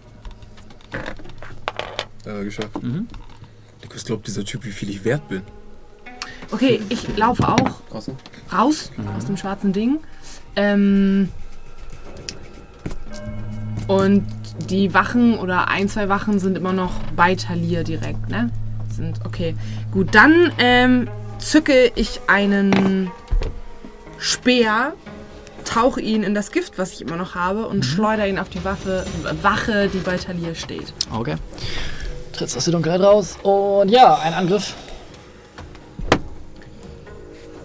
Äh, geschafft. Mhm. Was glaubt dieser Typ, wie viel ich wert bin? Okay, ich laufe auch raus aus dem schwarzen Ding. Ähm, und die Wachen oder ein, zwei Wachen sind immer noch bei Talir direkt, ne? Sind, okay. Gut, dann ähm, zücke ich einen Speer, tauche ihn in das Gift, was ich immer noch habe, und schleudere ihn auf die Waffe, Wache, die bei Talir steht. Okay. Trittst aus der Dunkelheit raus. Und ja, ein Angriff.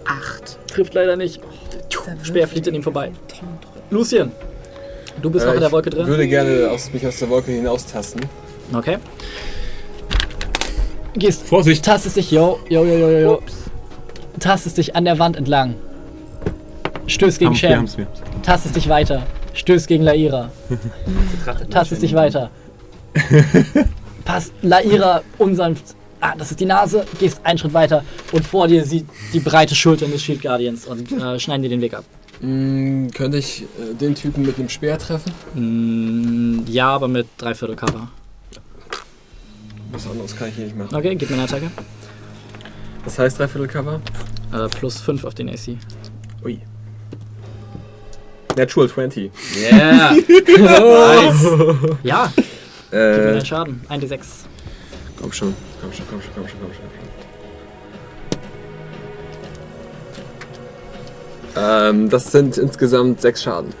Acht. Trifft leider nicht. Speer fliegt an ihm vorbei. Lucien, du bist noch in der Wolke Ich drin. würde gerne aus, mich aus der Wolke hinaustasten. Okay. Gehst, Vorsicht! tastest dich, yo, yo, yo, yo, yo. Tastest dich an der Wand entlang. Stößt gegen Sham. Tastest dich weiter. Stößt gegen Laira. [laughs] Tastest dich weiter. [laughs] Passt Laira unsanft. Ah, das ist die Nase. Gehst einen Schritt weiter und vor dir sieht die breite Schultern des Shield Guardians und äh, schneiden dir den Weg ab. Mm, könnte ich äh, den Typen mit dem Speer treffen? Mm, ja, aber mit Dreiviertel Cover. Was anderes kann ich hier nicht machen. Okay, gib mir eine Attacke. Was heißt Dreiviertel Cover? Äh, plus 5 auf den AC. Ui. Natural 20. Yeah! [laughs] Ja, gib mir Äh, deinen Schaden. 1d6. komm schon, komm schon, komm schon, komm schon, komm schon. Ähm, das sind insgesamt sechs Schaden.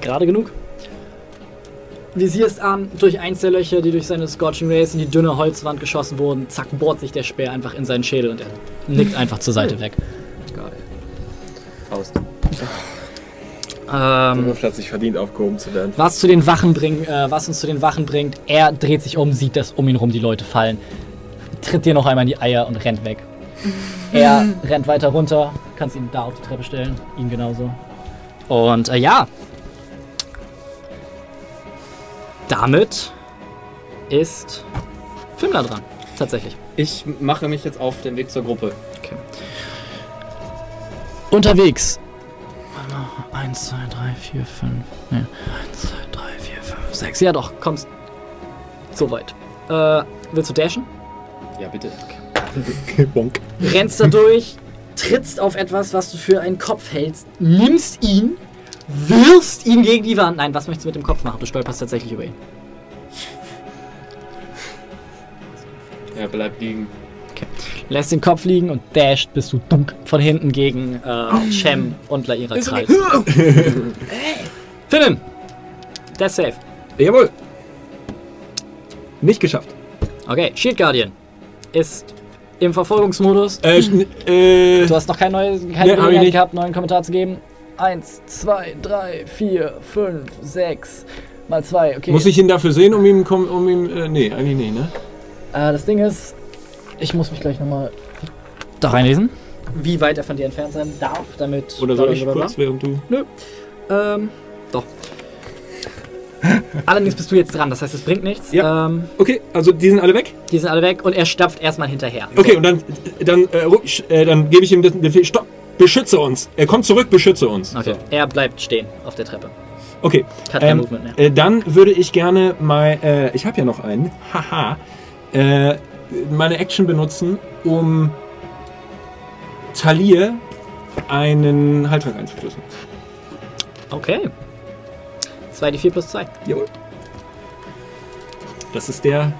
Gerade genug. Visierst an, durch eins der Löcher, die durch seine Scorching Rays in die dünne Holzwand geschossen wurden, zack, bohrt sich der Speer einfach in seinen Schädel und er nickt einfach zur Seite weg. Geil. Faust. Ähm, Der Würfel hat sich verdient, aufgehoben zu werden. was, zu den Wachen bring, äh, was uns zu den Wachen bringt, er dreht sich um, sieht, dass um ihn rum die Leute fallen, tritt dir noch einmal in die Eier und rennt weg. [laughs] Er rennt weiter runter, kannst ihn da auf die Treppe stellen, ihn genauso. Und äh, ja, damit ist Fimler dran. Tatsächlich. Ich mache mich jetzt auf den Weg zur Gruppe. Okay. Unterwegs. Mal. Eins, zwei, drei, vier, fünf. Nee. Eins, zwei, drei, vier, fünf, sechs. Ja doch, kommst so weit. Äh, willst du dashen? Ja, bitte. Bonk. Rennst da durch, trittst auf etwas, was du für einen Kopf hältst, nimmst ihn, wirfst ihn gegen die Wand. Nein, was möchtest du mit dem Kopf machen? Du stolperst tatsächlich über ihn. Er bleibt liegen. Lässt den Kopf liegen und dasht, bis du dunk von hinten gegen äh, Shem und Laira kreist. [laughs] Finnen! That's safe. Jawohl. Nicht geschafft. Okay, Shield Guardian ist im Verfolgungsmodus. Äh, äh, Du hast noch keine, neue, keine Nee, Gelegenheit nicht. gehabt, neuen Kommentar zu geben. Eins, zwei, drei, vier, fünf, sechs, mal zwei. Okay. muss ich ihn dafür sehen, um ihm, um ihm, äh, nee, eigentlich nicht, ne? Äh, das Ding ist, ich muss mich gleich nochmal da reinlesen. Wie weit er von dir entfernt sein darf, damit. Oder soll ich kurz, während du... Nö. Ähm, doch. Allerdings bist du jetzt dran, das heißt, es bringt nichts. Ja. Ähm, Okay, also die sind alle weg? die sind alle weg und er stapft erstmal hinterher. Okay, und dann, dann, äh, äh, dann gebe ich ihm den Befehl, stopp, beschütze uns. Er kommt zurück, beschütze uns. Okay, er bleibt stehen auf der Treppe. Okay, Hat kein ähm, Movement mehr. äh, dann würde ich gerne mal, äh, ich habe ja noch einen, haha, äh, meine Action benutzen, um Talir einen Haltrag einzuflößen. Okay. 2 die 4 plus 2. Jawohl. Das ist der,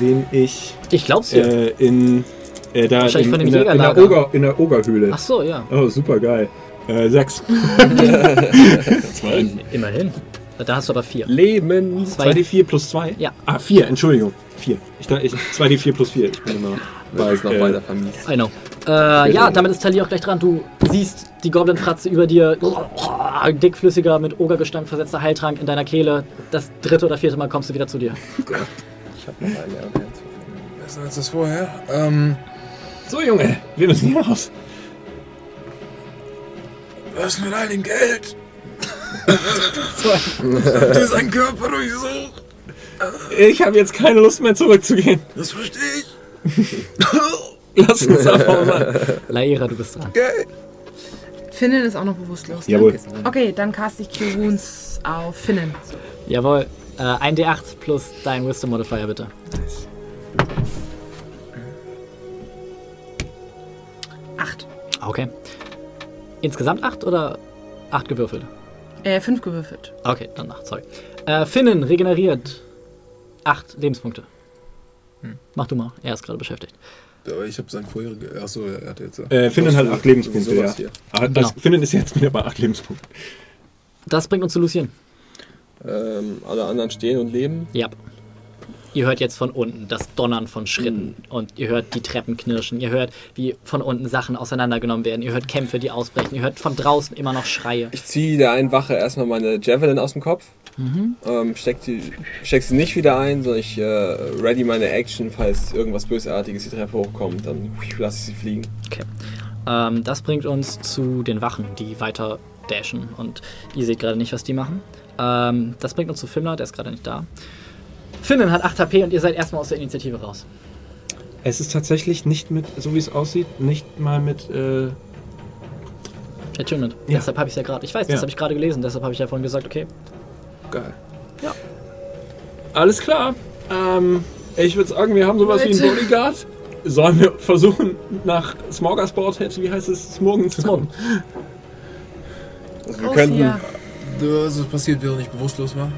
den ich Ich glaub's dir. äh, in, äh, da Wahrscheinlich in, von dem in, der, in, der Jägerlager. Oger, in der Ogerhöhle. Ach so, ja. Oh, super geil. Äh, sechs. [laughs] Immerhin. Da hast du aber 4. Leben. 2d4 plus 2? Ja. Ah, 4, Entschuldigung. 4. Ich, ich, 2d4 plus 4. Ich bin immer. Es noch äh, weiter vermisst. I know. Äh, ja, damit ist Talir auch gleich dran. Du siehst die Goblin-Fratze über dir. Dickflüssiger, mit Ogergestank versetzter Heiltrank in deiner Kehle. Das dritte oder vierte Mal kommst du wieder zu dir. Ich hab noch okay. Besser als das vorher. Ähm, So, Junge, wir müssen hier raus. was mit all dem Geld? Habt ihr seinen Körper durchsucht? Ich habe jetzt keine Lust mehr zurückzugehen. Das verstehe ich. [laughs] Lass uns abhauen, Mann. Laera, du bist dran. Okay. Finnen ist auch noch bewusstlos. Ne? Jawohl. Okay, dann cast ich Wounds auf Finnen. Jawohl. Äh, ein D8 plus dein Wisdom Modifier, bitte. Acht. Okay. Insgesamt 8 oder 8 gewürfelt? Äh, fünf gewürfelt. Okay, dann 8, sorry. Äh, Finnen regeneriert 8 Lebenspunkte. Mach du mal, er ist gerade beschäftigt. Aber ich habe sein vorherige. Achso, er hat jetzt. Äh, Finnen hat 8 Lebenspunkte, ja. Ah, Genau. das, Finnen ist jetzt wieder bei 8 Lebenspunkten. Das bringt uns zu Lucien. Ähm, alle anderen stehen und leben. Ja. Ihr hört jetzt von unten das Donnern von Schritten und ihr hört die Treppen knirschen. Ihr hört, wie von unten Sachen auseinandergenommen werden. Ihr hört Kämpfe, die ausbrechen. Ihr hört von draußen immer noch Schreie. Ich ziehe der einen Wache erstmal meine Javelin aus dem Kopf. Ähm, steck, die, steck sie nicht wieder ein, sondern ich äh, ready meine Action, falls irgendwas Bösartiges die Treppe hochkommt, dann lasse ich sie fliegen. Okay. Ähm, das bringt uns zu den Wachen, die weiter dashen. Und ihr seht gerade nicht, was die machen. Ähm, das bringt uns zu Finnler, der ist gerade nicht da. Finnen hat 8 HP und ihr seid erstmal aus der Initiative raus. Es ist tatsächlich nicht mit, so wie es aussieht, nicht mal mit. Äh, Attunement. Ja. Deshalb habe ich es ja gerade. Ich weiß, Ja. das habe ich gerade gelesen. Deshalb habe ich ja vorhin gesagt, okay. Geil. Ja. Alles klar. Ähm, ich würde sagen, wir haben sowas wie einen Leute. Bodyguard. Sollen wir versuchen, nach Smorgasbord, wie heißt es, Smorgen zu kommen? Also wir könnten. Was ist passiert, während ich bewusstlos war?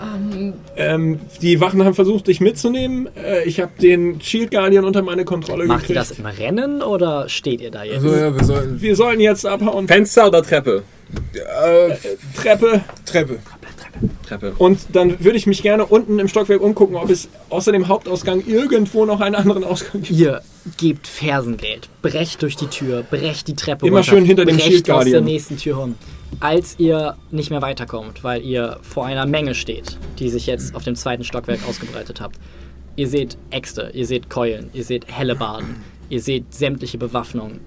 Ähm, Ähm, die Wachen haben versucht, dich mitzunehmen. Äh, ich habe den Shield Guardian unter meine Kontrolle Macht ihr gekriegt. das im Rennen oder steht ihr da jetzt? Also ja, wir sollten. Wir sollen jetzt abhauen. Fenster oder Treppe? Äh, Treppe. Treppe. Treppe. Und dann würde ich mich gerne unten im Stockwerk umgucken, ob es außer dem Hauptausgang irgendwo noch einen anderen Ausgang gibt. Ihr gebt Fersengeld, brecht durch die Tür, brecht die Treppe Immer runter, schön hinter dem brecht Shield aus der Guardian. nächsten Tür rum. Als ihr nicht mehr weiterkommt, weil ihr vor einer Menge steht, die sich jetzt auf dem zweiten Stockwerk ausgebreitet habt. Ihr seht Äxte, ihr seht Keulen, ihr seht Hellebarden, ihr seht sämtliche Bewaffnung.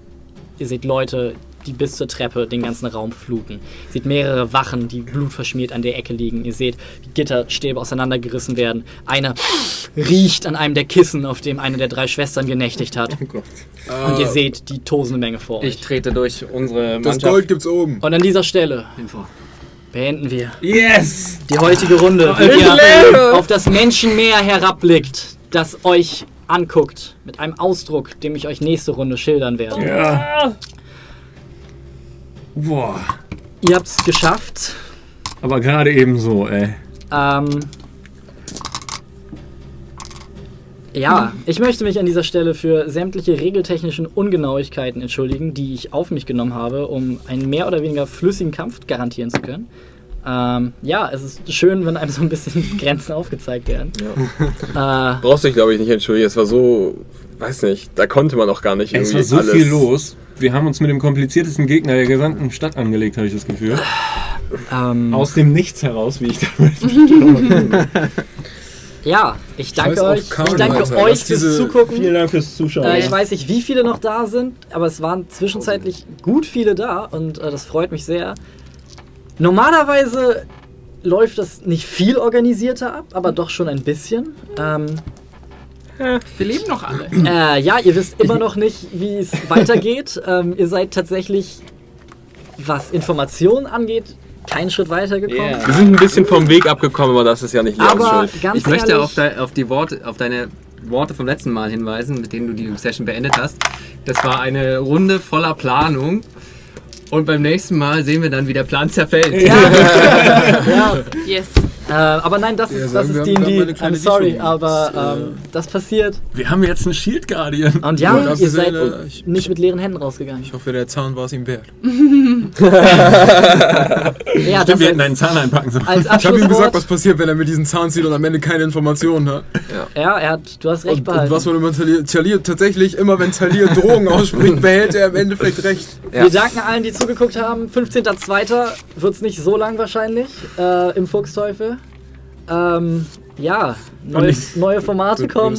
Ihr seht Leute, die bis zur Treppe den ganzen Raum fluten. Ihr seht mehrere Wachen, die blutverschmiert an der Ecke liegen. Ihr seht, wie Gitterstäbe auseinandergerissen werden. Einer riecht an einem der Kissen, auf dem eine der drei Schwestern genächtigt hat. Oh Gott. Und ihr seht die tosende Menge vor euch. Ich trete durch unsere Das Mannschaft. Gold gibt's oben. Und an dieser Stelle beenden wir Yes! die heutige Runde, wie ihr auf das Menschenmeer herabblickt, das euch anguckt, mit einem Ausdruck, dem ich euch nächste Runde schildern werde. Ja. Boah. Ihr habt's geschafft. Aber gerade eben so, ey. Ähm, ja, ich möchte mich an dieser Stelle für sämtliche regeltechnischen Ungenauigkeiten entschuldigen, die ich auf mich genommen habe, um einen mehr oder weniger flüssigen Kampf garantieren zu können. Ähm, ja, es ist schön, wenn einem so ein bisschen [laughs] Grenzen aufgezeigt werden. Äh, Brauchst du dich, glaube ich, nicht entschuldigen. Es war so, weiß nicht, da konnte man auch gar nicht Es irgendwie war so alles. viel los. Wir haben uns mit dem kompliziertesten Gegner der gesamten Stadt angelegt, habe ich das Gefühl. ähm, Aus dem Nichts heraus, wie ich damals [laughs] [laughs] ja, ich danke Scheiß euch. Ich danke Alter. euch Lass fürs Zugucken. Vielen Dank fürs Zuschauen. Äh, ich weiß nicht, wie viele noch da sind, aber es waren zwischenzeitlich gut viele da und äh, das freut mich sehr. Normalerweise läuft das nicht viel organisierter ab, aber doch schon ein bisschen. Ähm, Wir leben noch alle. äh, ja, ihr wisst immer noch nicht, wie es [laughs] weitergeht. Ähm, ihr seid tatsächlich, was Informationen angeht, keinen Schritt weitergekommen. Yeah. Wir sind ein bisschen vom Weg abgekommen, aber das ist ja nicht Leons Aber Schuld. ganz Ich möchte ehrlich, auf, de, auf, die Worte, auf deine Worte vom letzten Mal hinweisen, mit denen du die Session beendet hast. Das war eine Runde voller Planung. Und beim nächsten Mal sehen wir dann, wie der Plan zerfällt. ja, [laughs] Yes. Äh, aber nein, das Ja, ist, das ist D&D. I'm sorry, aber Das, ähm, das passiert. Wir haben jetzt einen Shield Guardian. Und Ja, ja, ihr seid äh, ich- nicht mit leeren Händen rausgegangen. Ich hoffe, der Zahn war es ihm wert. [laughs] Ja, Stimmt, wir hätten als, einen Zahn einpacken sollen. Ich habe ihm gesagt, was passiert, wenn er mit diesen Zahn zieht und am Ende keine Informationen hat. ja, er hat, du hast recht Und, und was man immer Talir, tatsächlich, immer wenn Talir [laughs] Drohungen ausspricht, behält er im Endeffekt recht. Ja. Wir danken allen, die zugeguckt haben. 15.02. wird es nicht so lang wahrscheinlich äh, im Fuchsteufel. Ähm, ja, neue, neue Formate kommen.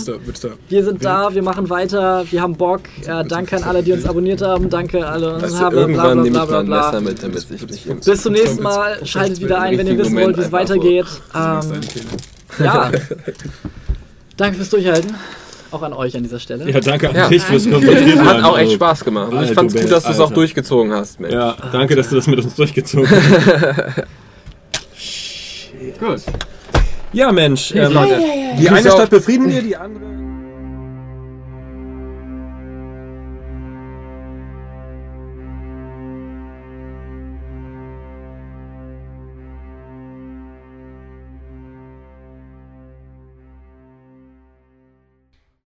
Wir sind da, wir machen weiter, wir haben Bock. Äh, danke an alle, die uns abonniert haben. Danke alle. Weißt du, Habe, irgendwann nehme ich mal ein Messer mit, damit ich mich im Bis zum nächsten Mal. Schaltet wieder ein, wenn ihr wissen wollt, wie es weitergeht. Ähm, ja. Danke fürs Durchhalten. Auch an euch an dieser Stelle. Ja, danke an Ja. dich fürs konzentriert Hat auch echt Also, Spaß gemacht. Und ich fand's du gut, dass du es auch durchgezogen hast. Mensch. Ja, danke, dass du das mit uns durchgezogen hast. Gut. Ja, Mensch. Ähm, Leute. die eine Stadt befrieden wir, die andere.